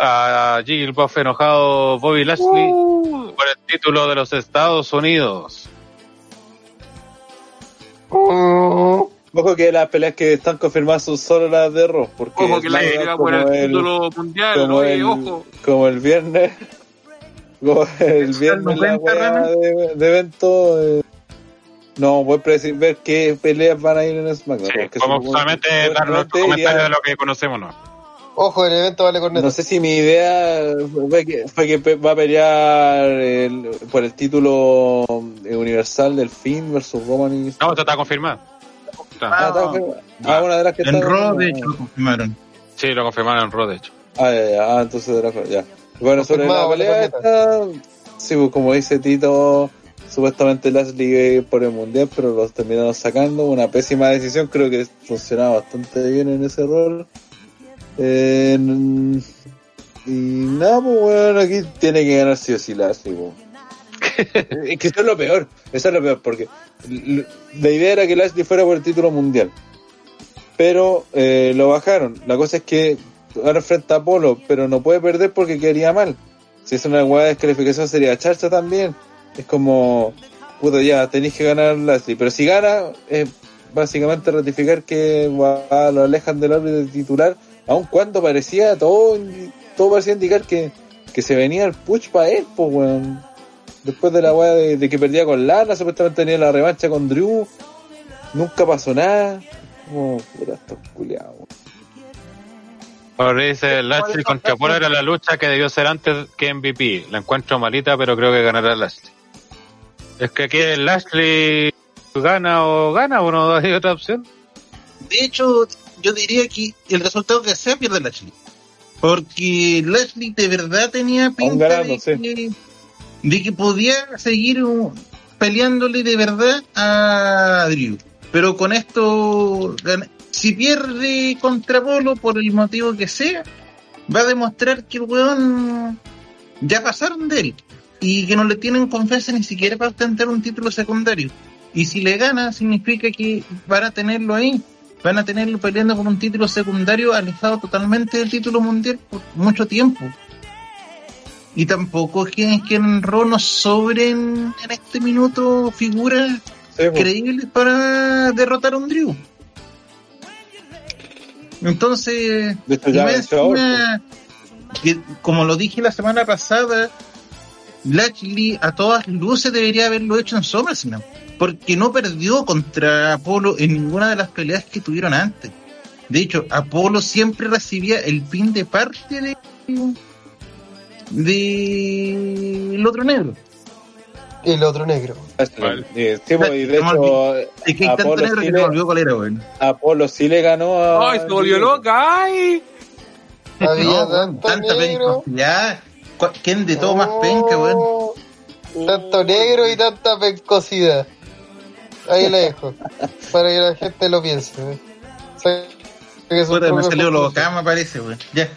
Speaker 4: a Jill Buff enojado Bobby Lashley uh. por el título de los Estados Unidos.
Speaker 3: Uh. Ojo que las peleas que están confirmadas son solo las de Raw. Porque
Speaker 1: ojo que la llega por el, título mundial,
Speaker 3: como
Speaker 1: el,
Speaker 3: ojo. Como el viernes. Como el viernes la de, de, evento. Eh, no, voy a predecir ver qué peleas van a ir en SmackDown.
Speaker 4: Sí, como solamente dar los comentarios de lo que conocemos, ¿no?
Speaker 2: Ojo, el evento vale corneta.
Speaker 3: No sé si mi idea fue que, va a pelear por el título universal del fin versus Roman y...
Speaker 4: No, esto está confirmado.
Speaker 3: Ah, está. Ah, una de las que
Speaker 6: En Raw, de hecho, lo confirmaron.
Speaker 4: Sí, lo confirmaron en Raw, de hecho.
Speaker 3: Ah, ya, ya. Ah, entonces de la ya. Bueno, sobre la pelea esta, sí, pues como dice Tito, supuestamente Lashley por el mundial, pero los terminaron sacando. Una pésima decisión, creo que funcionaba bastante bien en ese rol. Eh, y nada, pues bueno, aquí tiene que ganar sí o sí Lashley, es que eso es lo peor, eso es lo peor, porque la idea era que Lashley fuera por el título mundial. Pero eh, lo bajaron. La cosa es que ahora enfrenta a Polo, pero no puede perder porque quedaría mal. Si es una hueá de descalificación sería Charcha también. Es como, puta, ya, tenéis que ganar Lashley. Pero si gana, es básicamente ratificar que lo alejan del árbitro titular aun cuando parecía todo, todo parecía indicar que, que se venía el push para él, pues weón. Después de la weá de, que perdía con Lana, supuestamente tenía la revancha con Drew, nunca pasó nada. Como, puta, estos culiados.
Speaker 4: Ahora dice Lashley contra era la lucha que debió ser antes que MVP. La encuentro malita, pero creo que ganará Lashley. Es que aquí el Lashley gana o gana o no hay otra opción.
Speaker 6: De hecho, yo diría que el resultado que sea pierde Lashley. Porque Lashley de verdad tenía pinta de, que, de, que, podía seguir peleándole de verdad a Drew. Pero con esto, si pierde contra Polo por el motivo que sea, va a demostrar que el weón ya pasaron de él y que no le tienen confianza ni siquiera para obtener un título secundario. Y si le gana, significa que van a tenerlo ahí, van a tenerlo peleando con un título secundario alejado totalmente del título mundial por mucho tiempo. Y tampoco es que, que en Raw nos sobren en este minuto figuras creíbles para derrotar a un Drew. Entonces, como lo dije la semana pasada, Lashley a todas luces debería haberlo hecho en SummerSlam, porque no perdió contra Apolo en ninguna de las peleas que tuvieron antes. De hecho, Apolo siempre recibía el pin de parte de de el otro negro.
Speaker 2: El otro negro.
Speaker 3: Vale. Sí, pues, y de hecho,
Speaker 6: es que hay tanto negro que me olvidó cuál era, güey.
Speaker 3: Apolo sí le ganó a.
Speaker 1: ¡Ay, se volvió loca! ¡Ay!
Speaker 2: Había no, tanto negro.
Speaker 6: Ya, ¿quién de todo más penca, güey?
Speaker 2: Tanto negro y tanta pencosidad. Ahí la dejo. para que la gente lo piense. ¿eh?
Speaker 6: Puta, me salió lo me parece, güey. Ya.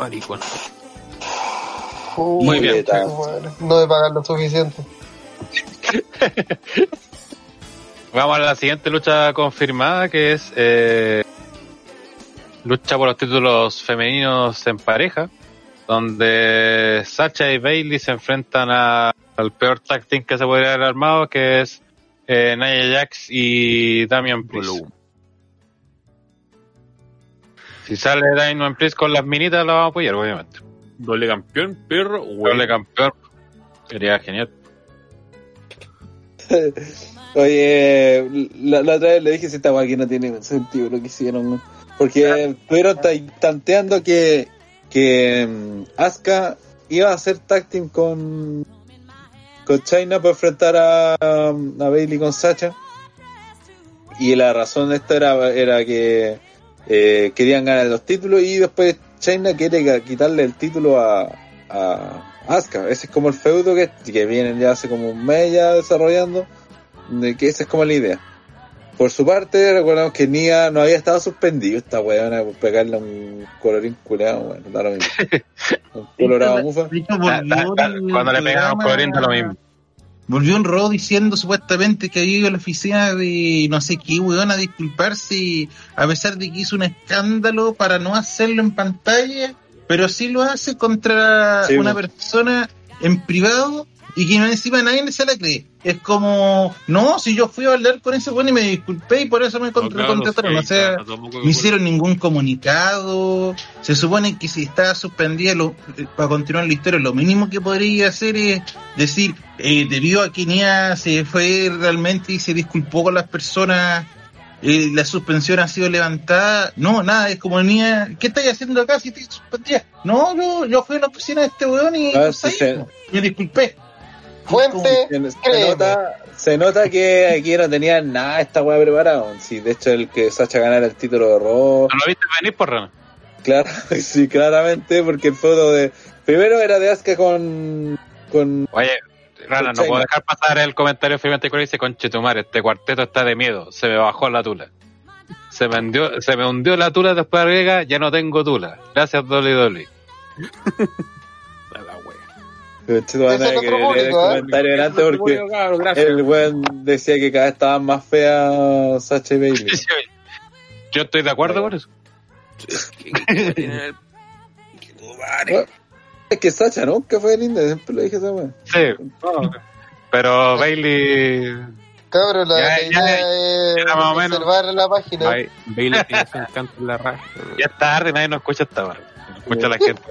Speaker 1: Maricón.
Speaker 2: Muy bien. No de pagar lo suficiente.
Speaker 4: Vamos a la siguiente lucha confirmada que es eh, lucha por los títulos femeninos en pareja, donde Sacha y Bailey se enfrentan a, al peor tag team que se podría haber armado, que es eh, Nia Jax y Damian Priest. Si sale Damian Priest con las minitas, la vamos a apoyar, obviamente.
Speaker 1: Doble campeón, perro.
Speaker 4: Doble campeón. Sería genial.
Speaker 3: Oye, la, otra vez le dije si esta aquí no tiene sentido lo que hicieron. Porque estuvieron tanteando que, que um, Asuka iba a hacer tag team con, con China para enfrentar a, a Bailey con Sacha. Y la razón de esto era, era que eh, querían ganar los títulos y después China quiere quitarle el título a, a Asuka. Ese es como el feudo que, que vienen ya hace como un mes ya desarrollando. De que esa es como la idea. Por su parte, recordamos que Nia no había estado suspendido esta weona por pegarle un colorín culeado, bueno, da lo mismo. un colorado mufa.
Speaker 4: Cuando le pegan un colorín da lo mismo.
Speaker 6: Volvió un Raw diciendo supuestamente que había ido a la oficina de no sé qué weón a disculparse a pesar de que hizo un escándalo para no hacerlo en pantalla, pero sí lo hace contra una persona en privado y que encima nadie se la cree. Es como, no, si yo fui a hablar con ese bueno y me disculpé y por eso me contrataron. o sea, no hicieron ningún comunicado. Se supone que si está suspendida lo, para continuar la historia, lo mínimo que podría hacer es decir, eh, debido a que Nia se fue realmente y se disculpó con las personas eh, la suspensión ha sido levantada. No, nada, es como Nia, ¿qué estáis haciendo acá si te suspendía? No, yo, yo fui a la oficina de este weón y ah, me disculpé.
Speaker 2: Fuente,
Speaker 3: se, nota, se nota que aquí no tenía nada esta weá preparada. Sí, de hecho, el que Sacha ganara el título de Raw.
Speaker 4: ¿No lo viste venir por Rana?
Speaker 3: Claro, sí, claramente, porque el foto de. Primero era de Asuka con. con
Speaker 4: Oye, Rana, no puedo dejar pasar el comentario firmemente que dice: Conchetumar, este cuarteto está de miedo, se me bajó la tula. Se me hundió, se me hundió la tula después de Vega, ya no tengo tula. Gracias, Dolly Dolly.
Speaker 3: comentario porque el buen decía que cada vez estaban más feas Sacha y Bailey.
Speaker 4: Yo estoy de acuerdo con eso.
Speaker 3: Es que Sacha nunca fue linda, siempre lo dije esa
Speaker 4: Sí, pero Bailey.
Speaker 2: Cabrón, la ya, idea es observar la página.
Speaker 1: Bailey tiene su encanto en la radio.
Speaker 4: Ya es tarde, nadie nos escucha hasta ahora escucha la gente.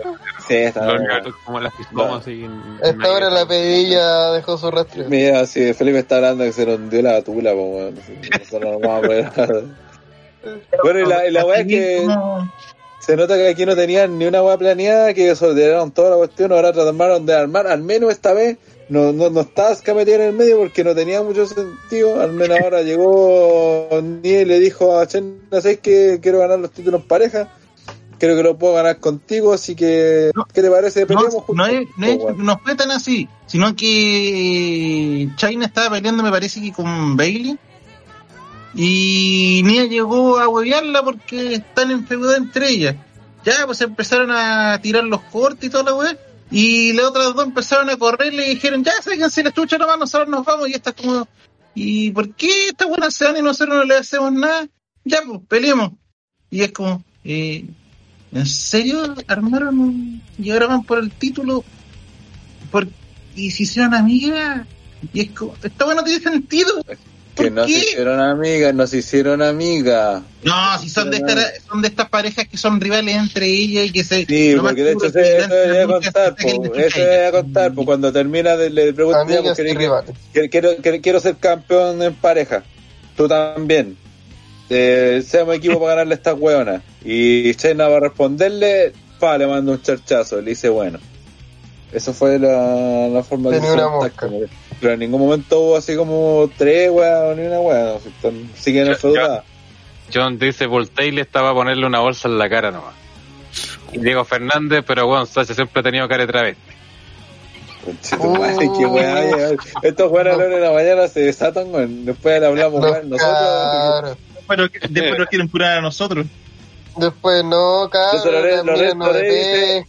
Speaker 3: Sí, está
Speaker 1: Como las pistolas
Speaker 2: Esta hora la pedilla dejó su rastro.
Speaker 3: Mira, si Felipe está hablando que se lo hundió la tula, pues bueno. bueno, y la, y la weá es que. se nota que aquí no tenían ni una hueá planeada, que desordenaron toda la cuestión, ahora trataron de armar, al menos esta vez, no, no, no estás que meter en el medio porque no tenía mucho sentido, al menos ahora llegó Ni y le dijo a Chen, no sé que quiero ganar los títulos pareja, creo que lo puedo ganar contigo, así que, ¿qué te parece?
Speaker 6: No, no, es, no, fue tan así, sino que China estaba peleando, me parece que con Bailey, y Nia llegó a huevearla porque están en feudad entre ellas. Ya, pues empezaron a tirar los cortes y toda la weá. Y las otras dos empezaron a correr y le dijeron, ya, sáquense la estucha nomás, nosotros nos vamos. Y esta como, ¿y por qué esta buena se van y nosotros no le hacemos nada? Ya, pues, peleemos. Y es como, eh, ¿En serio armaron un... y ahora van por el título? Por... Y si hicieron amigas. Y es como, esta bueno tiene sentido.
Speaker 3: Que no se hicieron amigas, no se hicieron amigas.
Speaker 6: No, si son de, estas, son de estas parejas que son rivales entre ellas y que se.
Speaker 3: Sí, porque de hecho eso debería contar, eso debería contar, pues cuando termina de, le pregunto, quiero, quiero, quiero ser campeón en pareja. Tú también eh, seamos equipo para ganarle a estas hueonas. Y Chena va a responderle, pa, le manda un charchazo. Le dice, bueno. Eso fue la, la forma
Speaker 2: de una mosca.
Speaker 3: Pero en ningún momento hubo así como tres weas ni una wea. No, siguen en
Speaker 4: John, John dice, le estaba a ponerle una bolsa en la cara nomás. Y Diego Fernández, pero bueno, Sacha siempre ha tenido cara de travesti.
Speaker 3: Estos weones a la hora de la mañana se desatan, Después le hablamos, nosotros
Speaker 6: después nos quieren curar a nosotros.
Speaker 2: Después no, cabrón.
Speaker 3: Lorenzo, Reyes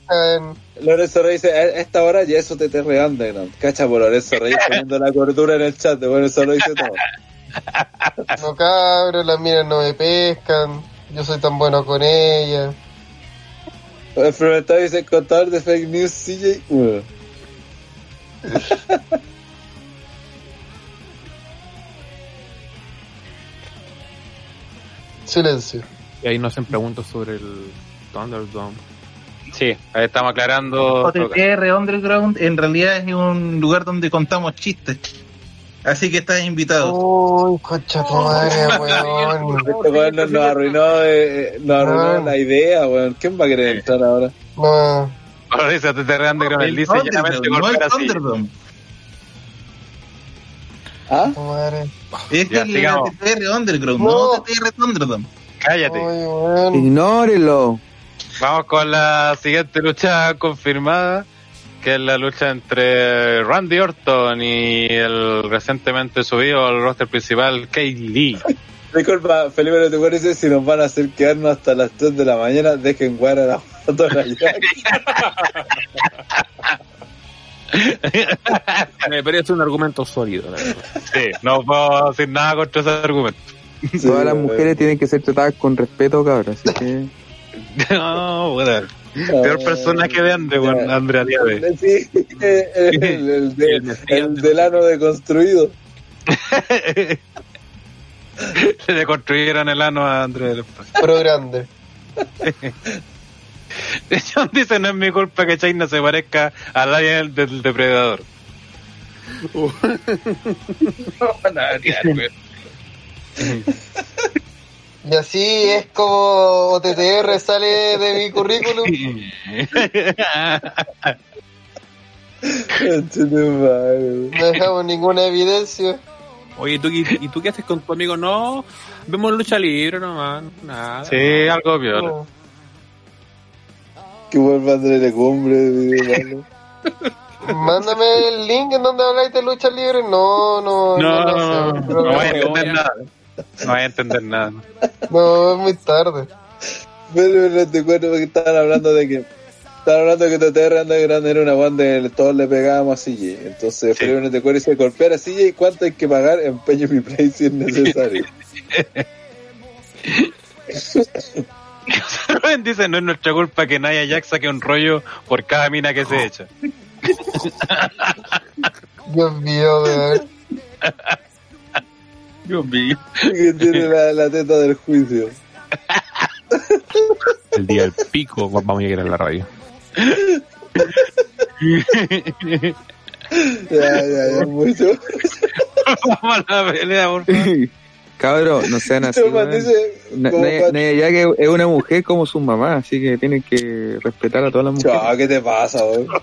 Speaker 3: Lorenzo Reyes dice, a esta hora ya eso te te underground. Cacha por Lorenzo Reyes poniendo la cobertura en el chat. Bueno, eso lo dice todo.
Speaker 2: No, cabrón, las minas no me pescan. Yo soy tan bueno con ellas.
Speaker 3: El Fermentado dice, contador de fake news, CJ.
Speaker 2: Silencio.
Speaker 1: Y ahí nos hacen preguntas sobre el Thunderdome.
Speaker 4: Sí, ahí estamos aclarando.
Speaker 6: OTTR Underground en realidad es un lugar donde contamos chistes. Así que estás invitado.
Speaker 2: Uy, concha tu madre, weón.
Speaker 3: Este weón nos, arruinó, eh, nos arruinó la idea, weón. ¿Quién va a querer entrar ahora?
Speaker 2: No.
Speaker 4: Ahora dice OTTR Underground, él dice llanamente
Speaker 6: Thunderdome.
Speaker 3: ¿Ah?
Speaker 2: Madre.
Speaker 6: Este es el TTR Underground, no, no TTR Thunderdome.
Speaker 4: Cállate.
Speaker 5: Ignórelo.
Speaker 4: Vamos con la siguiente lucha confirmada, que es la lucha entre Randy Orton y el recientemente subido al roster principal, Kay Lee.
Speaker 3: Disculpa, Felipe, ¿no te parece si nos van a hacer quedarnos hasta las 3 de la mañana? Dejen a la foto de la
Speaker 1: Me parece un argumento sólido.
Speaker 4: Sí, no puedo decir nada contra ese argumento.
Speaker 5: Todas las mujeres tienen que ser tratadas con respeto, cabrón. Así que.
Speaker 4: No, bueno. Peor persona que de Andre, bueno, Andrea.
Speaker 3: Sí, el, el, de, el del ano deconstruido.
Speaker 4: Le deconstruyeron el ano a Andrea
Speaker 2: Pro grande.
Speaker 4: John dice, no es mi culpa que China se parezca al alien del depredador.
Speaker 2: y así es como OTTR sale de mi currículum. no dejamos ninguna evidencia.
Speaker 1: Oye, ¿tú, y, tú qué haces con tu amigo? No, vemos lucha libre nomás, nada.
Speaker 4: Sí, algo peor.
Speaker 3: Que vuelva a la cumbre,
Speaker 2: Mándame el link en donde habláis de lucha libre. No, no,
Speaker 4: no. No, no, no, voy a entender nada. No voy a entender nada.
Speaker 2: No, es muy tarde.
Speaker 3: Pero no te cuento porque estaban hablando de que. Estaban hablando de que TTR Underground era una banda en todos le pegábamos a CJ. Entonces, sí. Felipe no te dice: golpear a CJ, ¿cuánto hay que pagar? Empeño mi play si es necesario.
Speaker 4: Dice, no es nuestra culpa que Naya Jack saque un rollo por cada mina que se echa.
Speaker 2: Dios mío, weón.
Speaker 4: Dios mío.
Speaker 3: Que tiene la, la, teta del juicio.
Speaker 1: El día del pico, vamos a llegar a la radio.
Speaker 3: ya, ya, ya, mucho.
Speaker 4: Vamos a la pelea, por favor.
Speaker 5: Cabrón, no sean así. ya que es una mujer como su mamá, así que tienen que respetar a todas las mujeres.
Speaker 3: Chao, ¿qué te pasa,
Speaker 1: mi meta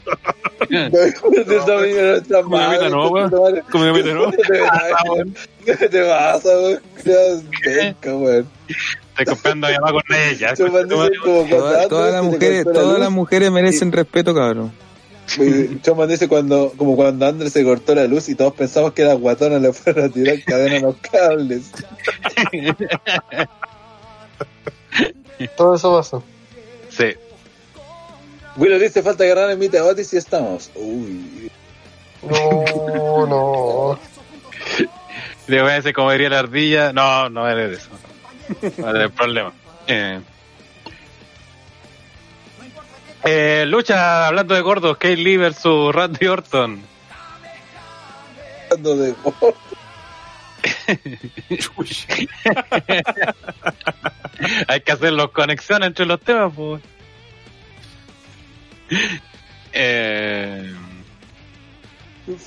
Speaker 1: no, mi meta no.
Speaker 3: ¿Qué te pasa, weón? Venga, weón.
Speaker 4: Estoy copiando allá con ella.
Speaker 5: Todas las mujeres, todas las mujeres merecen respeto, cabrón.
Speaker 3: Choman dice cuando, como cuando Andrés se cortó la luz y todos pensamos que era guatona le fueron a tirar cadena a los cables.
Speaker 2: Todo eso pasó.
Speaker 4: Sí.
Speaker 3: Willow dice falta agarrar en mitad de y estamos. Uy.
Speaker 2: No, no.
Speaker 4: Le voy a decir cómo diría la ardilla. No, no eres eso. No es el problema. Eh. Eh, lucha, hablando de gordos, Kate Lee versus Randy Orton.
Speaker 3: Hablando de
Speaker 4: Hay que hacer los conexiones entre los temas, pues. Eh...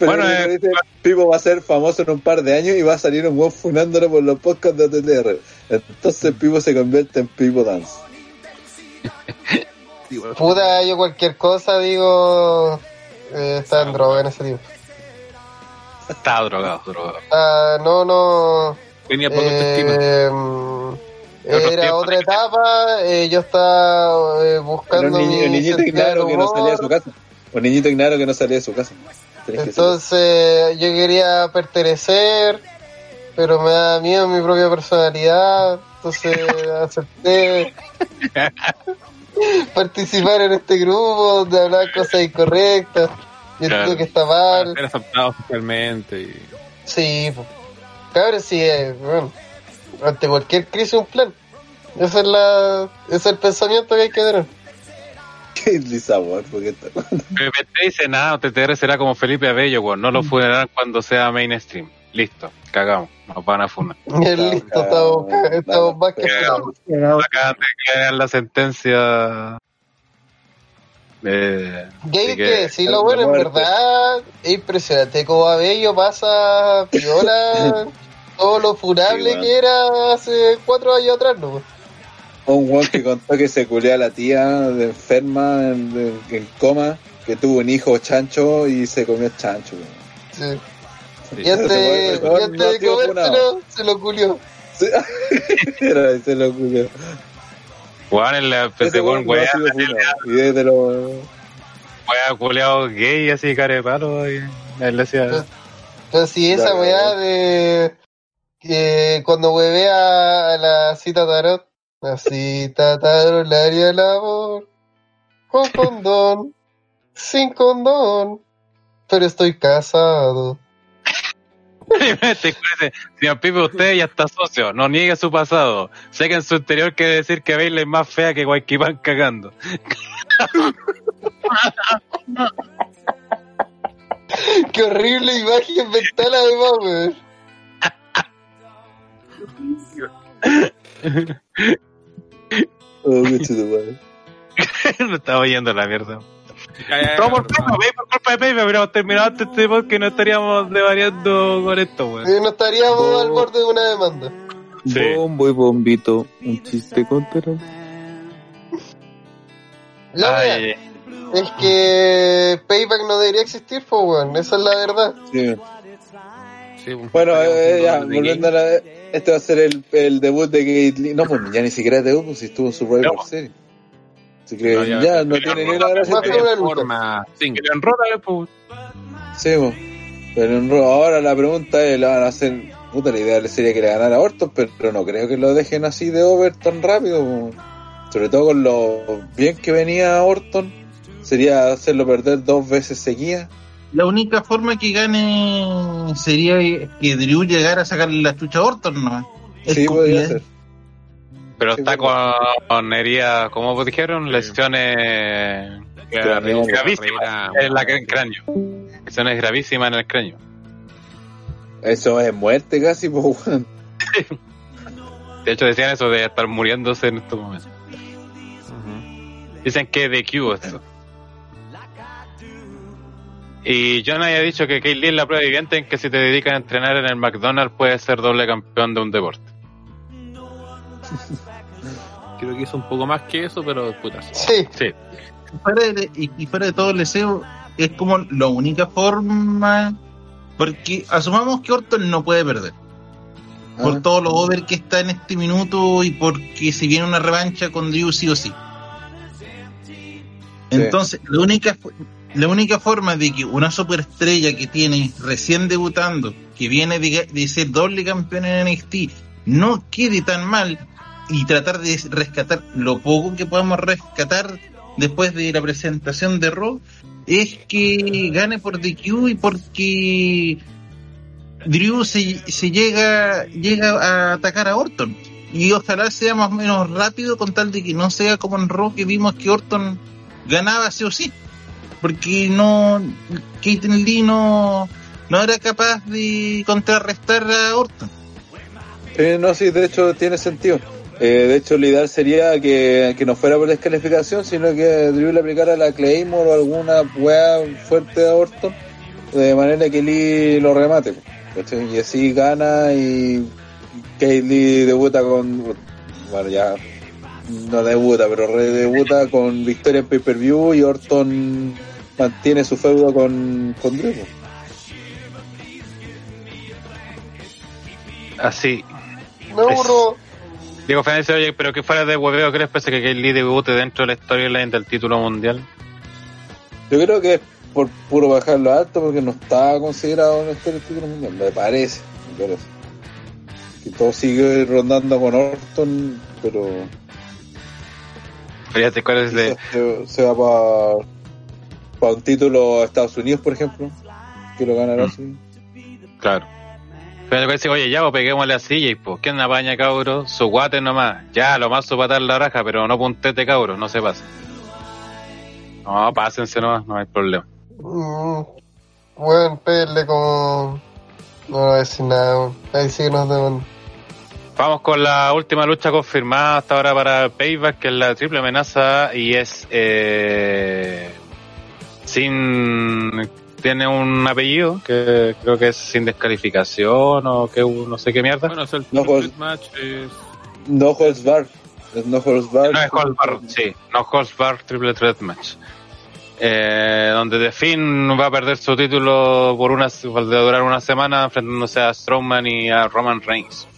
Speaker 3: bueno, eh, Pipo va a ser famoso en un par de años y va a salir un buen funándolo por los podcasts de OTTR. Entonces Pipo se convierte en Pipo Dance.
Speaker 2: Puta, yo cualquier cosa digo. Eh, estaba en droga en ese tiempo.
Speaker 4: Estaba drogado, drogado.
Speaker 2: Ah, no, no.
Speaker 1: Venía por eh,
Speaker 2: Era otra etapa, eh, yo estaba eh, buscando.
Speaker 3: un, niño, niñito ignaro que no salía de su casa. Un niñito ignaro que no salía de su casa.
Speaker 2: Entonces, yo quería pertenecer, pero me da miedo mi propia personalidad. Entonces, acepté. participar en este grupo donde hablar cosas incorrectas y claro. que está mal.
Speaker 1: Ser aceptado oficialmente. Y...
Speaker 2: Sí, pues. cabrón, sí, eh, bueno, ante cualquier crisis un plan. Ese es, la, ese es el pensamiento que hay que tener.
Speaker 3: ¿Qué es porque está...
Speaker 4: te dice nada, TTR será como Felipe Abello, no lo funarán cuando sea mainstream. Listo, cagamos, nos van a funar.
Speaker 2: Listo, estamos, estamos más que funados.
Speaker 4: Acaban de crear la sentencia.
Speaker 2: De, que, que sí, lo bueno, en verdad, es impresionante como Abello pasa piola todo lo furable que era hace cuatro años atrás, ¿no?
Speaker 3: Un weón que contó que se culea a la tía de enferma en, en, coma, que tuvo un hijo chancho y se comió chancho.
Speaker 2: Sí. Y antes, de comérselo, se lo culió.
Speaker 3: se lo culió.
Speaker 4: Juan en la PC con weá.
Speaker 3: Y desde lo.
Speaker 4: Weá culeado gay, así care de palo. Y él decía.
Speaker 2: Pero, pero si esa weá de. Que cuando huevea a la cita tarot. La cita tarot le haría el amor. Con condón. sin condón. Pero estoy casado.
Speaker 4: Señor Pipe, usted ya está socio, no niegue su pasado. Sé que en su interior quiere decir que Bailey es más fea que Guayquipán cagando.
Speaker 2: Qué horrible imagen mental además, weón.
Speaker 3: oh,
Speaker 4: Me estaba oyendo la mierda. Todo por culpa, por culpa de Pepe, hubiéramos terminado antes este podcast que no estaríamos devariando con esto, weón.
Speaker 2: no estaríamos al borde de una demanda.
Speaker 5: Sí. Bombo y bombito, un chiste con
Speaker 2: La verdad es que Payback no debería existir, pues, weón, esa es la verdad.
Speaker 3: Sí. Sí, bueno, eh, ya, volviendo a la, este va a ser el, el debut de Gate Lee. No, pues ya ni siquiera es debut, pues si estuvo en su Rival no. Series. Así que no, ya, ya, no tiene ni una gracia.
Speaker 4: Forma single. En Raw pues.
Speaker 3: Sí, pues. Pero ahora la pregunta es, ¿la van a hacer? Puta, la idea sería que le ganara a Orton, pero no creo que lo dejen así de over tan rápido. Po. Sobre todo con lo bien que venía Orton, sería hacerlo perder dos veces seguidas.
Speaker 6: La única forma que gane sería que Drew llegara a sacarle la chucha a Orton, ¿no?
Speaker 3: Sí, podría ser.
Speaker 4: Pero está con, heridas, como dijeron, lesiones gravísimas en, la, el cráneo. Lesiones gravísimas en el cráneo.
Speaker 3: Eso es muerte casi, pues,
Speaker 4: De hecho, decían eso de estar muriéndose en estos momentos. Dicen que de Q esto. Y John había dicho que Kate Lee es la prueba viviente en que si te dedicas a entrenar en el McDonald's puedes ser doble campeón de un deporte.
Speaker 1: Creo que hizo un poco más que eso, pero puta.
Speaker 6: Sí. sí. y, fuera de todo el deseo, es como la única forma. Porque asumamos que Orton no puede perder. Por ah. todo lo over que está en este minuto y porque si viene una revancha con Drew sí o sí. Entonces, la única la única forma de que una superestrella que tiene recién debutando, que viene de, ser doble campeón en NXT, no quede tan mal y tratar de rescatar lo poco que podamos rescatar después de la presentación de Raw, es que gane por DQ y porque Drew se, se llega, llega a atacar a Orton. Y ojalá sea más o menos rápido con tal de que no sea como en Raw que vimos que Orton ganaba sí o sí porque no Kate Lee no, no era capaz de contrarrestar a Orton.
Speaker 3: no, sí, de hecho tiene sentido. Eh, de hecho, lo ideal sería que, no fuera por descalificación, sino que Drew le aplicara la Claymore o alguna weá fuerte a Orton, de manera que Lee lo remate. Y así gana y Kate Lee debuta con. Bueno, ya no debuta, pero redebuta con victoria en pay-per-view y Orton mantiene su feudo con, con Drew.
Speaker 4: Así.
Speaker 2: Me aburro.
Speaker 4: Diego Fernández, oye, pero que fuera de hueveo, ¿crees pese que Lee debute dentro de la storyline del título mundial?
Speaker 3: Yo creo que es por puro bajarlo alto porque no está considerado en este título mundial, me parece, me parece. Que todo sigue rondando con Orton, pero.
Speaker 4: Fíjate cuál es de.
Speaker 3: Se, va para para un título a Estados Unidos, por ejemplo, que lo ganará mm. así.
Speaker 4: Claro. Pero que dice, oye, ya, pues peguémosle así, y pues, ¿qué una paña, cabro? Su guate nomás. Ya, lo más su patar la raja, pero no puntete, cabro, no se pasa. No, pásense nomás, no hay problema.
Speaker 2: Mm, bueno, pele como... No voy a decir nada, ahí sí que nos deben...
Speaker 4: Vamos con la última lucha confirmada hasta ahora para Payback, que es la triple amenaza y es eh, sin tiene un apellido que creo que es sin descalificación o que no sé qué mierda.
Speaker 1: Bueno, es el no holds, match
Speaker 3: No holds bar. no holds bar.
Speaker 4: No es holds bar, sí. No holds bar triple threat match. Eh, donde The Finn va a perder su título por una de durar una semana enfrentándose a Strowman y a Roman Reigns.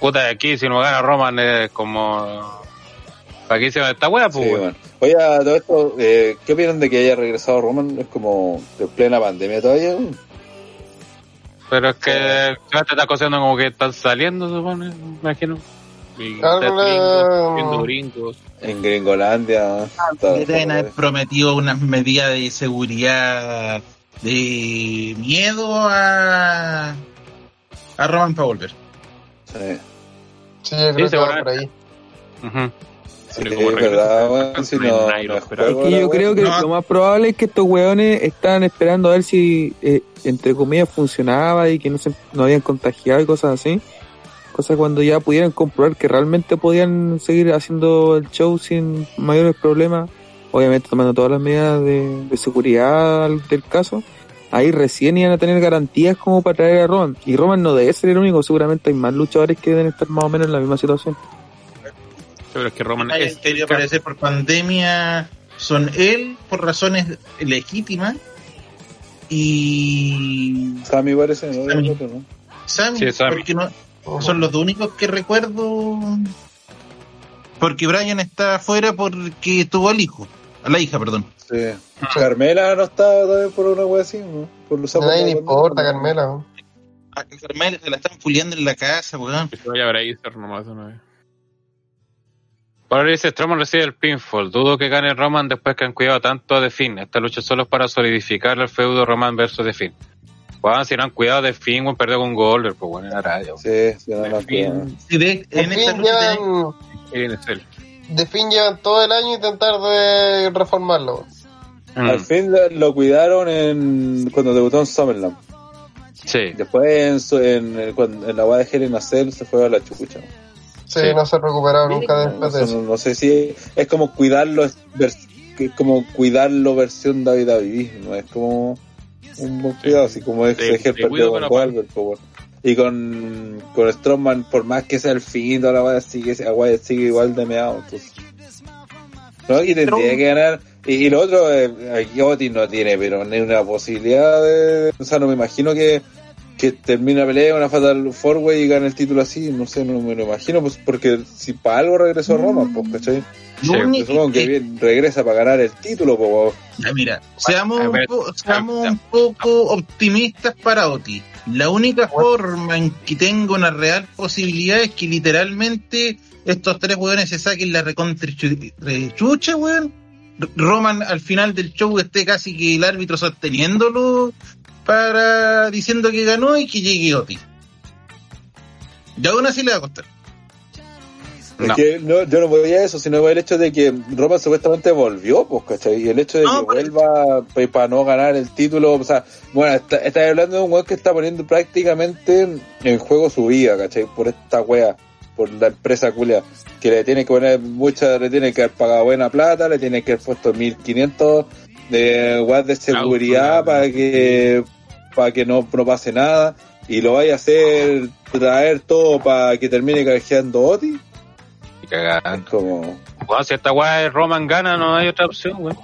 Speaker 4: Puta, de aquí si no gana Roman es como Aquí se va esta wea, pues. bueno.
Speaker 3: Oye, todo esto, eh, ¿qué opinan de que haya regresado Roman? Es como de plena pandemia todavía.
Speaker 4: Pero es que te está cosiendo como que están saliendo, supone, me imagino.
Speaker 3: viendo gringos. En Gringolandia.
Speaker 6: deben haber prometido unas medidas de seguridad de miedo a, a Roman para volver.
Speaker 2: Sí. Sí, creo que va por ahí.
Speaker 5: Sí, yo creo que lo más probable es que estos weones están esperando a ver si, eh, entre comillas, funcionaba y que no se no habían contagiado y cosas así. Cosa cuando ya pudieran comprobar que realmente podían seguir haciendo el show sin mayores problemas, obviamente tomando todas las medidas de, seguridad del caso, ahí recién iban a tener garantías como para traer a Roman. Y Roman no debe ser el único, seguramente hay más luchadores que deben estar más o menos en la misma situación.
Speaker 6: Pero es que Roman es. Que aparecer por pandemia son él por razones legítimas y.
Speaker 3: Sammy parece, ¿no?
Speaker 6: Sammy, porque no, son los únicos que recuerdo. Porque Brian está afuera porque tuvo al hijo, a la hija, perdón.
Speaker 3: Sí. Carmela no está todavía por una wea así, ¿no? Por
Speaker 2: los No, no importa, Carmela. A
Speaker 6: ah, Carmela se la están puliendo en la casa, weón.
Speaker 1: Que se vaya a ver nomás una vez.
Speaker 4: Ahora dice, Strowman recibe el pinfall. Dudo que gane Roman después que han cuidado tanto de Finn. Esta lucha solo es para solidificar el feudo Roman versus de Finn. Juan, si no han cuidado de Finn, bueno, perdió con Goldberg, pues bueno, en la radio.
Speaker 3: Sí, no
Speaker 2: de, en esta lucha llevan, de Finn llevan todo el año intentar de reformarlo.
Speaker 3: Mm. Al fin lo cuidaron en cuando debutó en Summerland.
Speaker 4: Sí.
Speaker 3: Después en, en, en la guay de Helen Cell se fue a la chupucha.
Speaker 2: Sí, no se ha recuperado nunca después de eso.
Speaker 3: No, sé si es como cuidarlo como cuidarlo versión David David, no es como un buen cuidado, así como es ejemplo con Walbert, y con, con Strongman, por más que sea el fin, toda la sigue, sigue igual de meado, entonces. ¿no? Y tendría que ganar. Y, lo otro, eh, Otis no tiene, pero ni una posibilidad de. O sea, no me imagino que, que termine la pelea una Fatal Four Way y gane el título así. No sé, no me lo imagino, pues porque si para algo regresó a Roma, pues, ¿cachai? Sí, supongo que bien, regresa para ganar el título, pues.
Speaker 6: mira, seamos, un, seamos un poco optimistas para Otis. La única forma en que tengo una real posibilidad es que literalmente estos tres weones se saquen la recontrichucha, weón. Roman al final del show esté casi que el árbitro sosteniéndolo para diciendo que ganó y que llegue Oti. Y aún así le va a costar.
Speaker 3: Es que no, yo no voy a eso, sino el hecho de que Roman supuestamente volvió, pues, ¿cachai? Y el hecho de que vuelva pues, para no ganar el título, o sea, bueno, está, está hablando de un weón que está poniendo prácticamente en juego su vida, ¿cachai? Por esta wea por la empresa culia, que le tiene que poner mucha, le tiene que haber pagado buena plata, le tiene que haber puesto 1500 de watts de seguridad para que para que no, no pase nada y lo vaya a hacer traer todo para que termine canjeando Oti.
Speaker 4: Y cagar como si esta weá Roman gana no hay otra opción weón.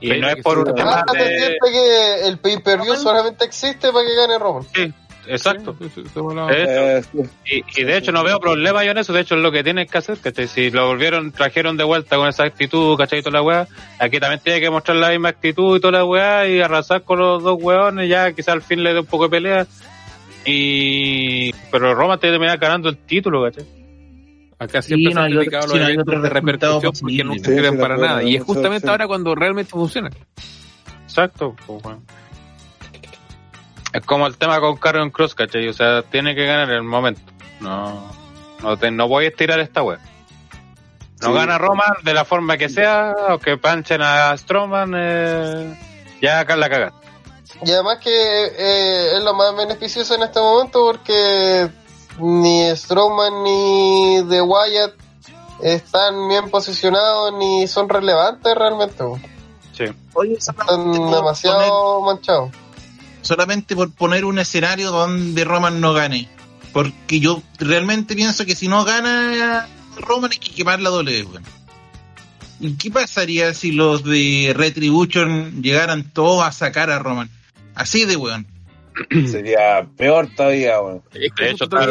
Speaker 4: Y no es por un tema
Speaker 2: de... que el pay per view solamente existe para que gane Roman.
Speaker 4: Sí Exacto. Eh, y, de hecho no veo problema yo en eso, de hecho es lo que tienes que hacer, que si lo volvieron, trajeron de vuelta con esa actitud, ¿cachai? Toda la weá, aquí también tiene que mostrar la misma actitud y toda la weá y arrasar con los dos weones, ya quizá al fin le dé un poco de pelea. Y pero Roma te termina ganando el título, ¿cachai? Acá siempre se han dedicado los eventos de repercusión porque no sirven para nada. Y es justamente ahora cuando realmente funciona. Exacto, pues bueno. Es como el tema con Carrion Cross, ¿cachai? O sea, tiene que ganar en el momento. No, no, no voy a estirar esta web. No gana Roman de la forma que sea, o que panchen a Strowman, eh, ya acá la cagaste.
Speaker 2: Y además que eh, es lo más beneficioso en este momento porque ni Strowman ni The Wyatt están bien posicionados ni son relevantes realmente.
Speaker 4: Sí.
Speaker 2: están demasiado manchados
Speaker 6: solamente por poner un escenario donde Roman no gane. Porque yo realmente pienso que si no gana Roman hay que quemar la doble bueno. ¿Y qué pasaría si los de Retribution llegaran todos a sacar a Roman? Así de weón.
Speaker 3: Sería peor todavía, weón.
Speaker 4: De hecho, tal,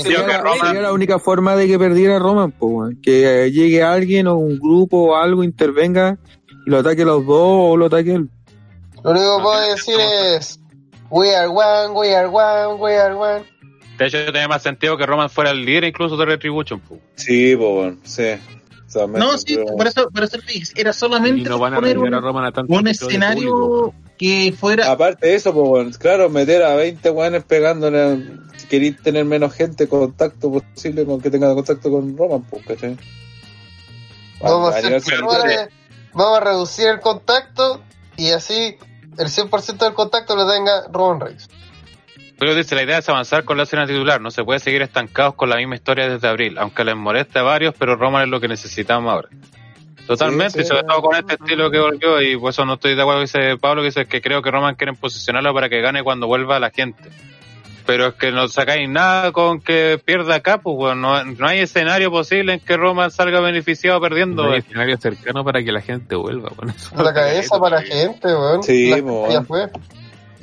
Speaker 5: sería, la única forma de que perdiera Roman, pues, que llegue alguien o un grupo o algo, intervenga y lo ataque los dos o lo ataque él.
Speaker 2: Lo único que puedo decir es We are one, we are one, we are one.
Speaker 4: De hecho, tenía más sentido que Roman fuera el líder incluso de Retribution.
Speaker 3: Sí, pues, sí.
Speaker 6: no, sí, por eso, por eso era solamente poner un, escenario que fuera...
Speaker 3: Aparte de eso, pues, claro, meter a 20 weones pegándole, si queréis tener menos gente, contacto posible con que tenga contacto con Roman, pues, ¿cachai?
Speaker 2: Vamos a, vamos a reducir el contacto y así el 100% del contacto lo tenga Roman Reigns.
Speaker 4: Pero dice, la idea es avanzar con la escena titular, no se puede seguir estancados con la misma historia desde abril, aunque les moleste a varios, pero Roman es lo que necesitamos ahora. Totalmente, y sobre todo con este estilo que volvió, y por eso no estoy de acuerdo con dice Pablo, que dice que creo que Roman quiere posicionarlo para que gane cuando vuelva la gente. Pero es que no sacáis nada con que pierda acá, pues no, no, hay escenario posible en que Roman salga beneficiado perdiendo. No hay escenario cercano para que la gente vuelva. Bueno,
Speaker 2: la cabeza para la gente, weón.
Speaker 3: Sí, ya fue.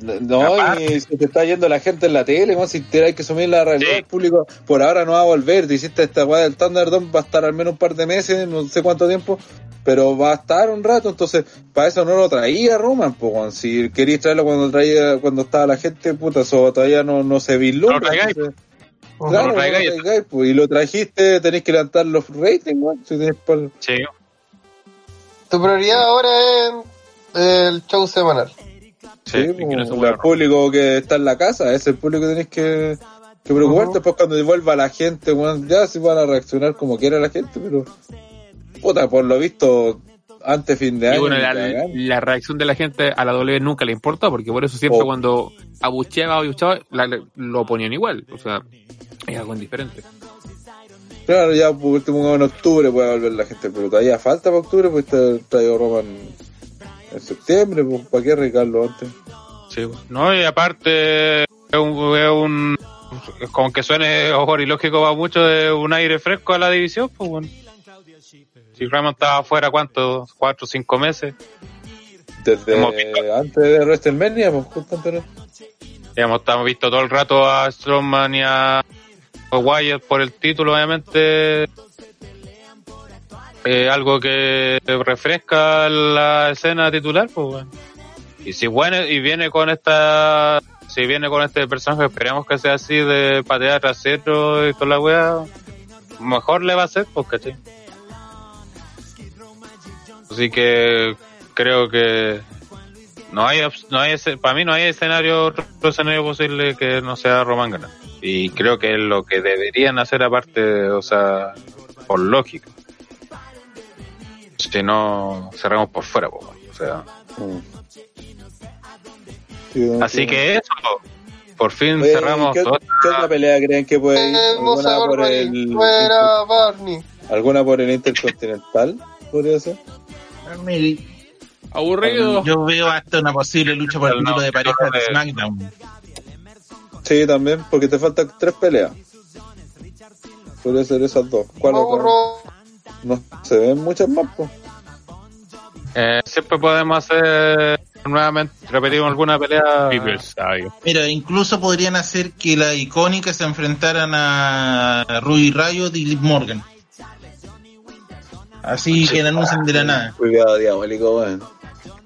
Speaker 3: No, y se te está yendo la gente en la tele, ¿no? si hay que asumir la realidad del público, por ahora no va a volver. Te hiciste esta weá del Thunderdome, va a estar al menos un par de meses, no sé cuánto tiempo, pero va a estar un rato, entonces para eso no lo traía Roman, pues si querías traerlo cuando traía, cuando estaba la gente, puta, eso todavía no, no se vislumbra. Claro, no pues, y lo trajiste, tenés que levantar los ratings, si tenés
Speaker 4: Sí.
Speaker 2: Tu prioridad ahora es el show semanal.
Speaker 3: Sí, pues, el público que está en la casa, es el público que tenés que, que preocuparte, después cuando vuelva la gente, bueno, ya se van a reaccionar como quiera la gente, pero puta, por lo visto, antes fin de año.
Speaker 4: la, reacción de la gente a la W nunca le importa, porque por eso siempre oh. cuando abucheaba o abucheaba, lo ponían igual. O sea, es algo indiferente.
Speaker 3: Claro, ya por último en octubre puede volver la gente, pero todavía falta para octubre, pues está traído Roman en septiembre, pues ¿para qué recarlo antes?
Speaker 4: Sí, no, y aparte es un, es un con que suene ojo y lógico va mucho de un aire fresco a la división, pues bueno. Si Raymond estaba afuera, ¿cuánto? ¿Cuatro o cinco meses?
Speaker 3: Desde antes de WrestleMania, pues justamente.
Speaker 4: Hemos estamos visto todo el rato a Strowman y a Wyatt por el título, obviamente. Eh, algo que refresca la escena titular, pues bueno. Y si bueno, y viene con esta, si viene con este personaje, esperemos que sea así de patear trasero y toda la weá, mejor le va a ser, pues, ¿cachai? Así que creo que no hay, no hay para mí no hay escenario, otro escenario posible que no sea Roman ganando. Y creo que es lo que deberían hacer aparte, o sea, por lógica. Si no, cerramos por fuera, o sea. Así que eso, por fin cerramos.
Speaker 3: ¿qué, ¿Qué otra pelea creen que puede ir? ¿Alguna por el, ¿Alguna por el Intercontinental? ¿Podría ser?
Speaker 6: Aburrido. Yo veo hasta una posible lucha por el título de pareja de SmackDown.
Speaker 3: Sí, también, porque te faltan tres peleas. Puede ser esas dos. ¿Cuál No se ven muchas más,
Speaker 4: eh, siempre podemos hacer nuevamente, repetimos alguna pelea.
Speaker 6: Mira, incluso podrían hacer que la icónica se enfrentaran a Rui Rayo y Liv Morgan. Así que anuncian de la nada.
Speaker 3: Cuidado, diabólico, weón.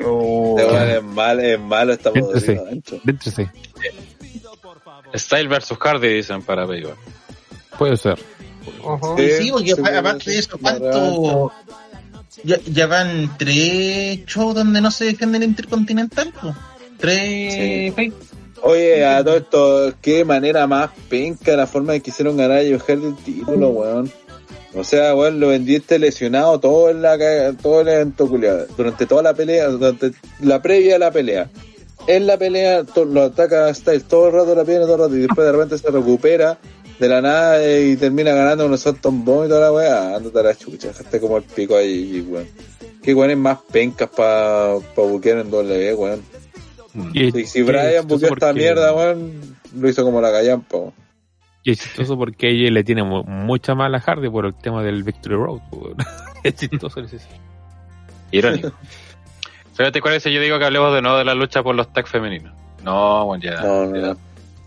Speaker 3: Oh. es malo, es malo, estamos
Speaker 1: dentro. sí.
Speaker 4: Style versus Hardy dicen para Baywatch.
Speaker 1: Puede ser.
Speaker 6: sí, porque aparte de eso, ¿cuánto? Ya, van tres shows donde no se defiende el Intercontinental, Tres.
Speaker 3: Oye, a todo esto, qué manera más penca la forma de que hicieron ganar a Joe Hardy el título, weón. O sea, weón, lo vendiste lesionado todo en la todo el evento culiado. Durante toda la pelea, durante la previa a la pelea. En la pelea lo ataca Styles todo el rato la pierna, todo el rato, y después de repente se recupera de la nada y termina ganando unos Salton Bomb y toda la weá. Ándate a la chucha, dejaste como el pico ahí, weón. Qué weón es más pencas para pa buquear en doble, weón. Y, si, si Brian buqueó esta mierda, weón, lo hizo como la gallampa, weón.
Speaker 1: Y es chistoso porque ella le tiene mucha mala Hardy por el tema del Victory Road. es chistoso ese
Speaker 4: Irónico. Fíjate cuál es yo digo que hablemos de nuevo de la lucha por los tags femeninos. No, bueno, ya. No, no,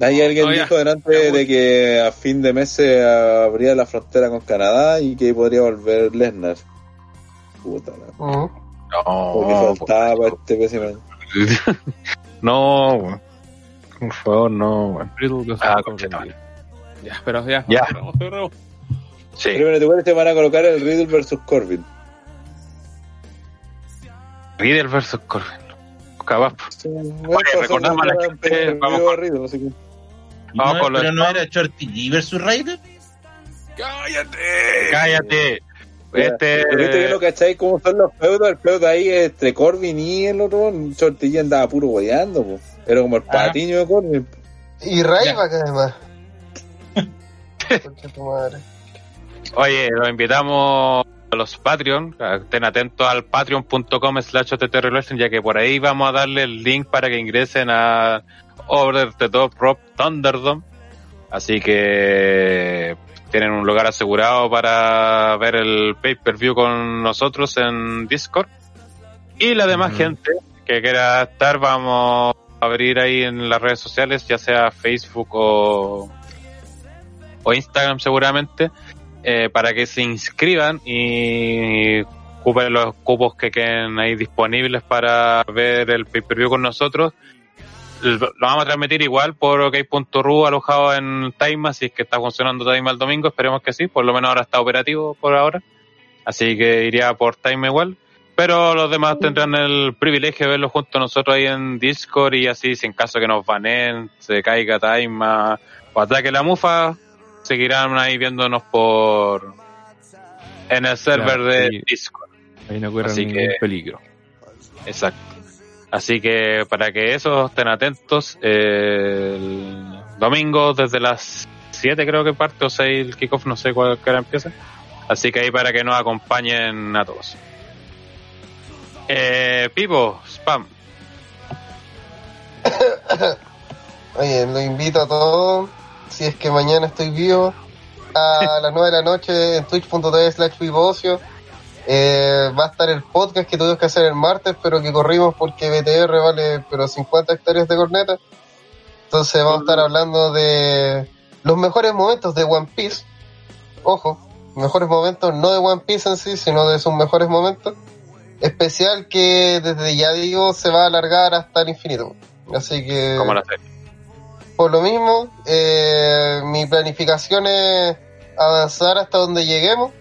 Speaker 3: Ahí alguien dijo delante de que a fin de mes se abría la frontera con Canadá y que podría volver Lesnar. Puta la. No, porque faltaba este pésimo.
Speaker 4: no, por favor, no,
Speaker 1: Ah, ya, pero ya. Ya.
Speaker 3: Sí. Primero, te van a colocar el Riddle versus Corbin.
Speaker 4: Riddle versus Corbin. Capaz. Sí, bueno, recordamos a la gente. Vamos con
Speaker 6: Riddle, así que... Vamos no, con pero no era Shorty G versus Ryder.
Speaker 4: ¡Cállate! ¡Cállate! Este...
Speaker 3: ¿Viste que lo cacháis cómo son los feudos? El feudo ahí entre Corbin y el otro, Shorty G andaba puro guayando, Era como el ah. patiño de Corbin.
Speaker 2: Y Ryback además.
Speaker 4: Oye, los invitamos a los Patreon, estén atentos al patreon.com slash ya que por ahí vamos a darle el link para que ingresen a Over the Top Rob Thunderdome. Así que tienen un lugar asegurado para ver el pay-per-view con nosotros en Discord. Y la demás gente que quiera estar, vamos a abrir ahí en las redes sociales, ya sea Facebook o o Instagram seguramente, eh, para que se inscriban y ocupen los cupos que queden ahí disponibles para ver el pay-per-view con nosotros. Lo vamos a transmitir igual por ok.ru alojado en Time, si es que está funcionando Time el domingo, esperemos que sí, por lo menos ahora está operativo por ahora. Así que iría por Time igual. Pero los demás tendrán el privilegio de verlo junto a nosotros ahí en Discord y así, si en caso que nos banen, se caiga Time o ataque la mufa, seguirán ahí viéndonos por en el server de Discord.
Speaker 1: Ahí no Así que, peligro.
Speaker 4: Exacto. Así que para que eso estén atentos, el domingo desde las 7 creo que parte, o 6 el kickoff, no sé cuál hora empieza. Así que ahí para que nos acompañen a todos. Eh, Pipo, spam.
Speaker 2: Oye, lo invito a todos, si es que mañana estoy vivo, a las 9 de la noche en twitch.tv slash eh, va a estar el podcast que tuvimos que hacer el martes, pero que corrimos porque BTR vale pero 50 hectáreas de corneta. Entonces vamos a estar hablando de los mejores momentos de One Piece. Ojo, mejores momentos no de One Piece en sí, sino de sus mejores momentos. Especial que desde ya digo se va a alargar hasta el infinito. Así que...
Speaker 4: Como la
Speaker 2: Por lo mismo, eh, mi planificación es avanzar hasta donde lleguemos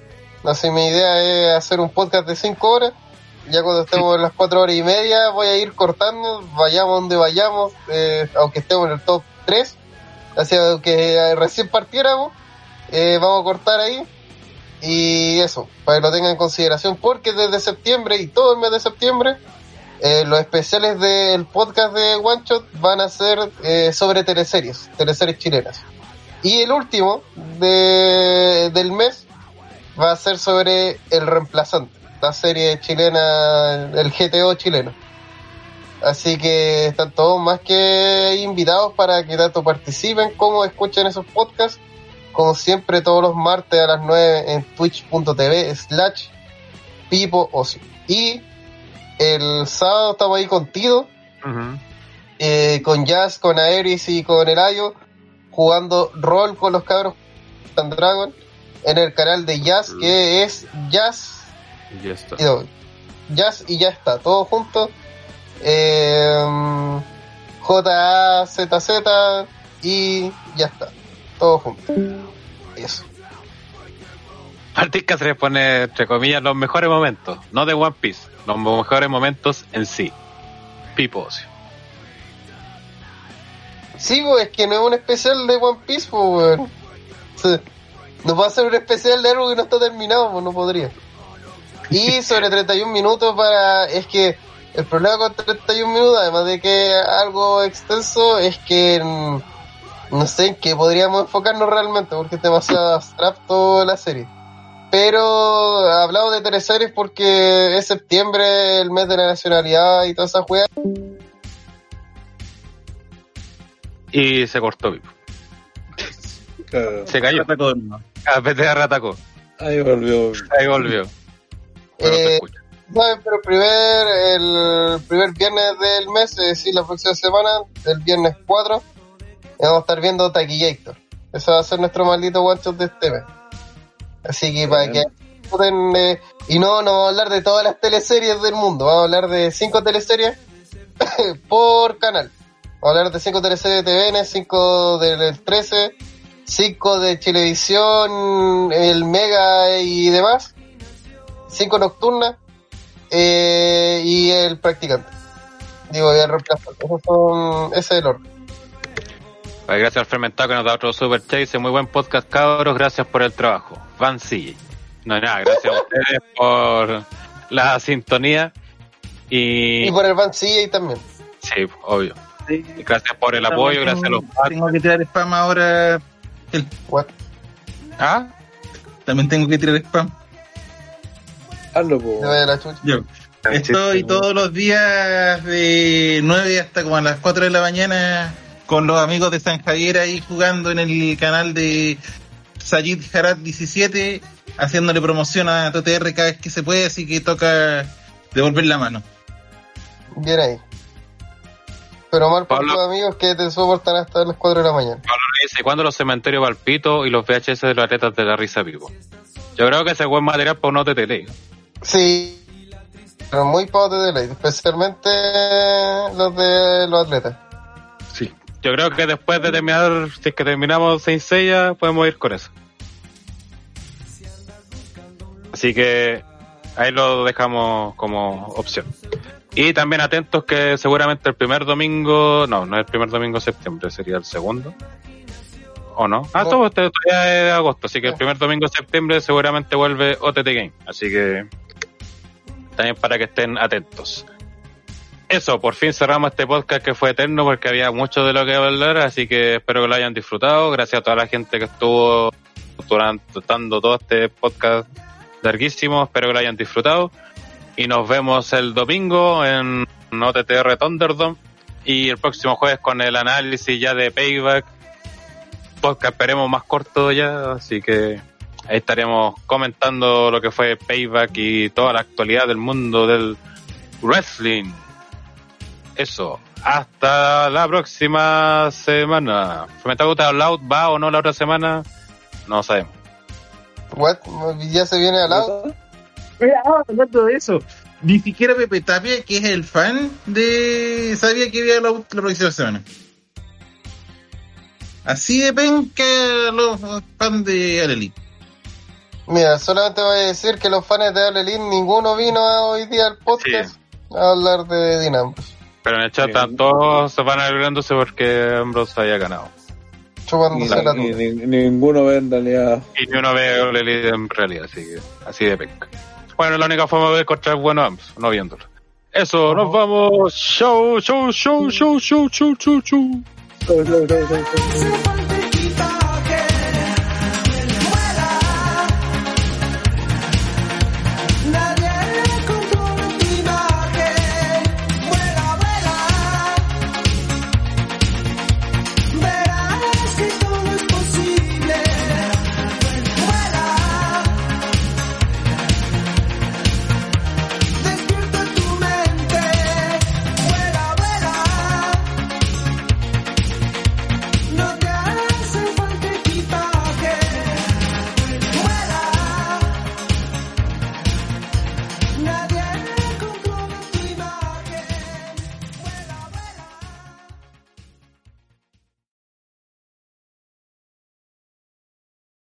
Speaker 2: Así mi idea es hacer un podcast de 5 horas. Ya cuando estemos en las 4 horas y media voy a ir cortando, vayamos donde vayamos, eh, aunque estemos en el top 3. Así que recién partiéramos, eh, vamos a cortar ahí. Y eso, para que lo tengan en consideración, porque desde septiembre y todo el mes de septiembre, eh, los especiales del podcast de One Shot van a ser sobre teleseries, teleseries chilenas. Y el último de, del mes va a ser sobre El Reemplazante, la serie chilena, el GTO chileno. Así que están todos más que invitados para que tanto participen como escuchen esos podcasts. Como siempre, todos los martes a las 9 en twitch.tv slash pipo Y el sábado estamos ahí contigo, eh, con Jazz, con Aeris y con Elayo, jugando rol con los cabros Dragon en el canal de Jazz, que es Jazz.
Speaker 4: Ya está.
Speaker 2: Jazz y ya está, todo junto. Eh, J-A-Z-Z y ya está, todo junto. Eso.
Speaker 4: Martín se pone, entre comillas, los mejores momentos, no de One Piece, los mejores momentos en sí. Pipo.
Speaker 2: Sí, pues es que no es un especial de One Piece, pues, sí. No puedo hacer un especial de algo que no está terminado, pues no podría. Y sobre 31 minutos para... Es que el problema con 31 minutos, además de que algo extenso, es que mm, no sé en qué podríamos enfocarnos realmente, porque es demasiado abstracto la serie. Pero hablado de teleseries porque es septiembre, el mes de la nacionalidad y toda esa juega.
Speaker 4: Y se cortó vivo. Se cayó. A PTR atacó.
Speaker 3: Ahí volvió.
Speaker 4: Ahí volvió.
Speaker 2: Eh, pero primer, el primer viernes del mes, es decir, la próxima semana, el viernes 4, vamos a estar viendo Taquillator. Eso va a ser nuestro maldito one de este mes. Así que para que eh, y no, no vamos a hablar de todas las teleseries del mundo, vamos a hablar de cinco teleseries por canal. Vamos a hablar de cinco teleseries de TVN, cinco del 13, 5 de televisión, el Mega y demás, 5 nocturnas eh, y el practicante. Digo, y el reemplazante. ese es el orden.
Speaker 4: Gracias al fermentado que nos da otro super chase. Muy buen podcast, cabros. Gracias por el trabajo. Van sí. No, nada, gracias a ustedes por la sintonía. Y,
Speaker 2: y por el Van y también.
Speaker 4: Sí, obvio. Gracias por el apoyo, gracias a los
Speaker 6: Tengo que tirar spam ahora el
Speaker 2: What?
Speaker 6: ¿Ah? También tengo que tirar spam.
Speaker 3: Hazlo, po.
Speaker 6: Yo. Estoy todos los días de 9 hasta como a las 4 de la mañana con los amigos de San Javier ahí jugando en el canal de Sayid Harat 17, haciéndole promoción a TTR cada vez que se puede, así que toca devolver la mano.
Speaker 2: Bien ahí. Pero mal por los amigos que te soportan hasta las 4 de la mañana.
Speaker 4: Pablo dice, ¿cuándo los cementerios Valpito y los VHS de los atletas de la risa vivo? Yo creo que ese es buen material para un OTT.
Speaker 2: Sí, pero muy para OTT, especialmente los de los atletas.
Speaker 4: Yo creo que después de terminar, si es que terminamos Saint Seiya, podemos ir con eso. Así que ahí lo dejamos como opción. Y también atentos que seguramente el primer domingo, no, no es el primer domingo de septiembre, sería el segundo. ¿O no? Ah, todo esto todavía es agosto, así que el primer domingo de septiembre seguramente vuelve OTT Game. Así que también para que estén atentos. Eso, por fin cerramos este podcast que fue eterno porque había mucho de lo que hablar, así que espero que lo hayan disfrutado. Gracias a toda la gente que estuvo durante todo este podcast larguísimo, espero que lo hayan disfrutado. Y nos vemos el domingo en OTTR Thunderdome y el próximo jueves con el análisis ya de Payback. Podcast esperemos más corto ya, así que ahí estaremos comentando lo que fue Payback y toda la actualidad del mundo del wrestling. Eso. Hasta la próxima semana. Fermentado Loud va o no la otra semana? No sabemos.
Speaker 2: What? ¿Ya se viene al lado?
Speaker 6: Mira, hablando de eso. Ni siquiera Pepe Tapia, que es el fan de. sabía que había la, la próxima semana. Así de penca los fans de Alelin.
Speaker 2: Mira, solamente voy a decir que los fans de Alelin, ninguno vino hoy día al podcast a hablar de Dinambros.
Speaker 4: Pero en el chat todos se van alegrándose porque Ambrose había ganado.
Speaker 3: ninguno ve en realidad.
Speaker 4: Y ni uno ve a en realidad, así, así de penca. Bueno, la única forma de encontrar bueno Ambrose, no viéndolo. Eso, nos vamos. Show, show, show, show, show, show, show, show.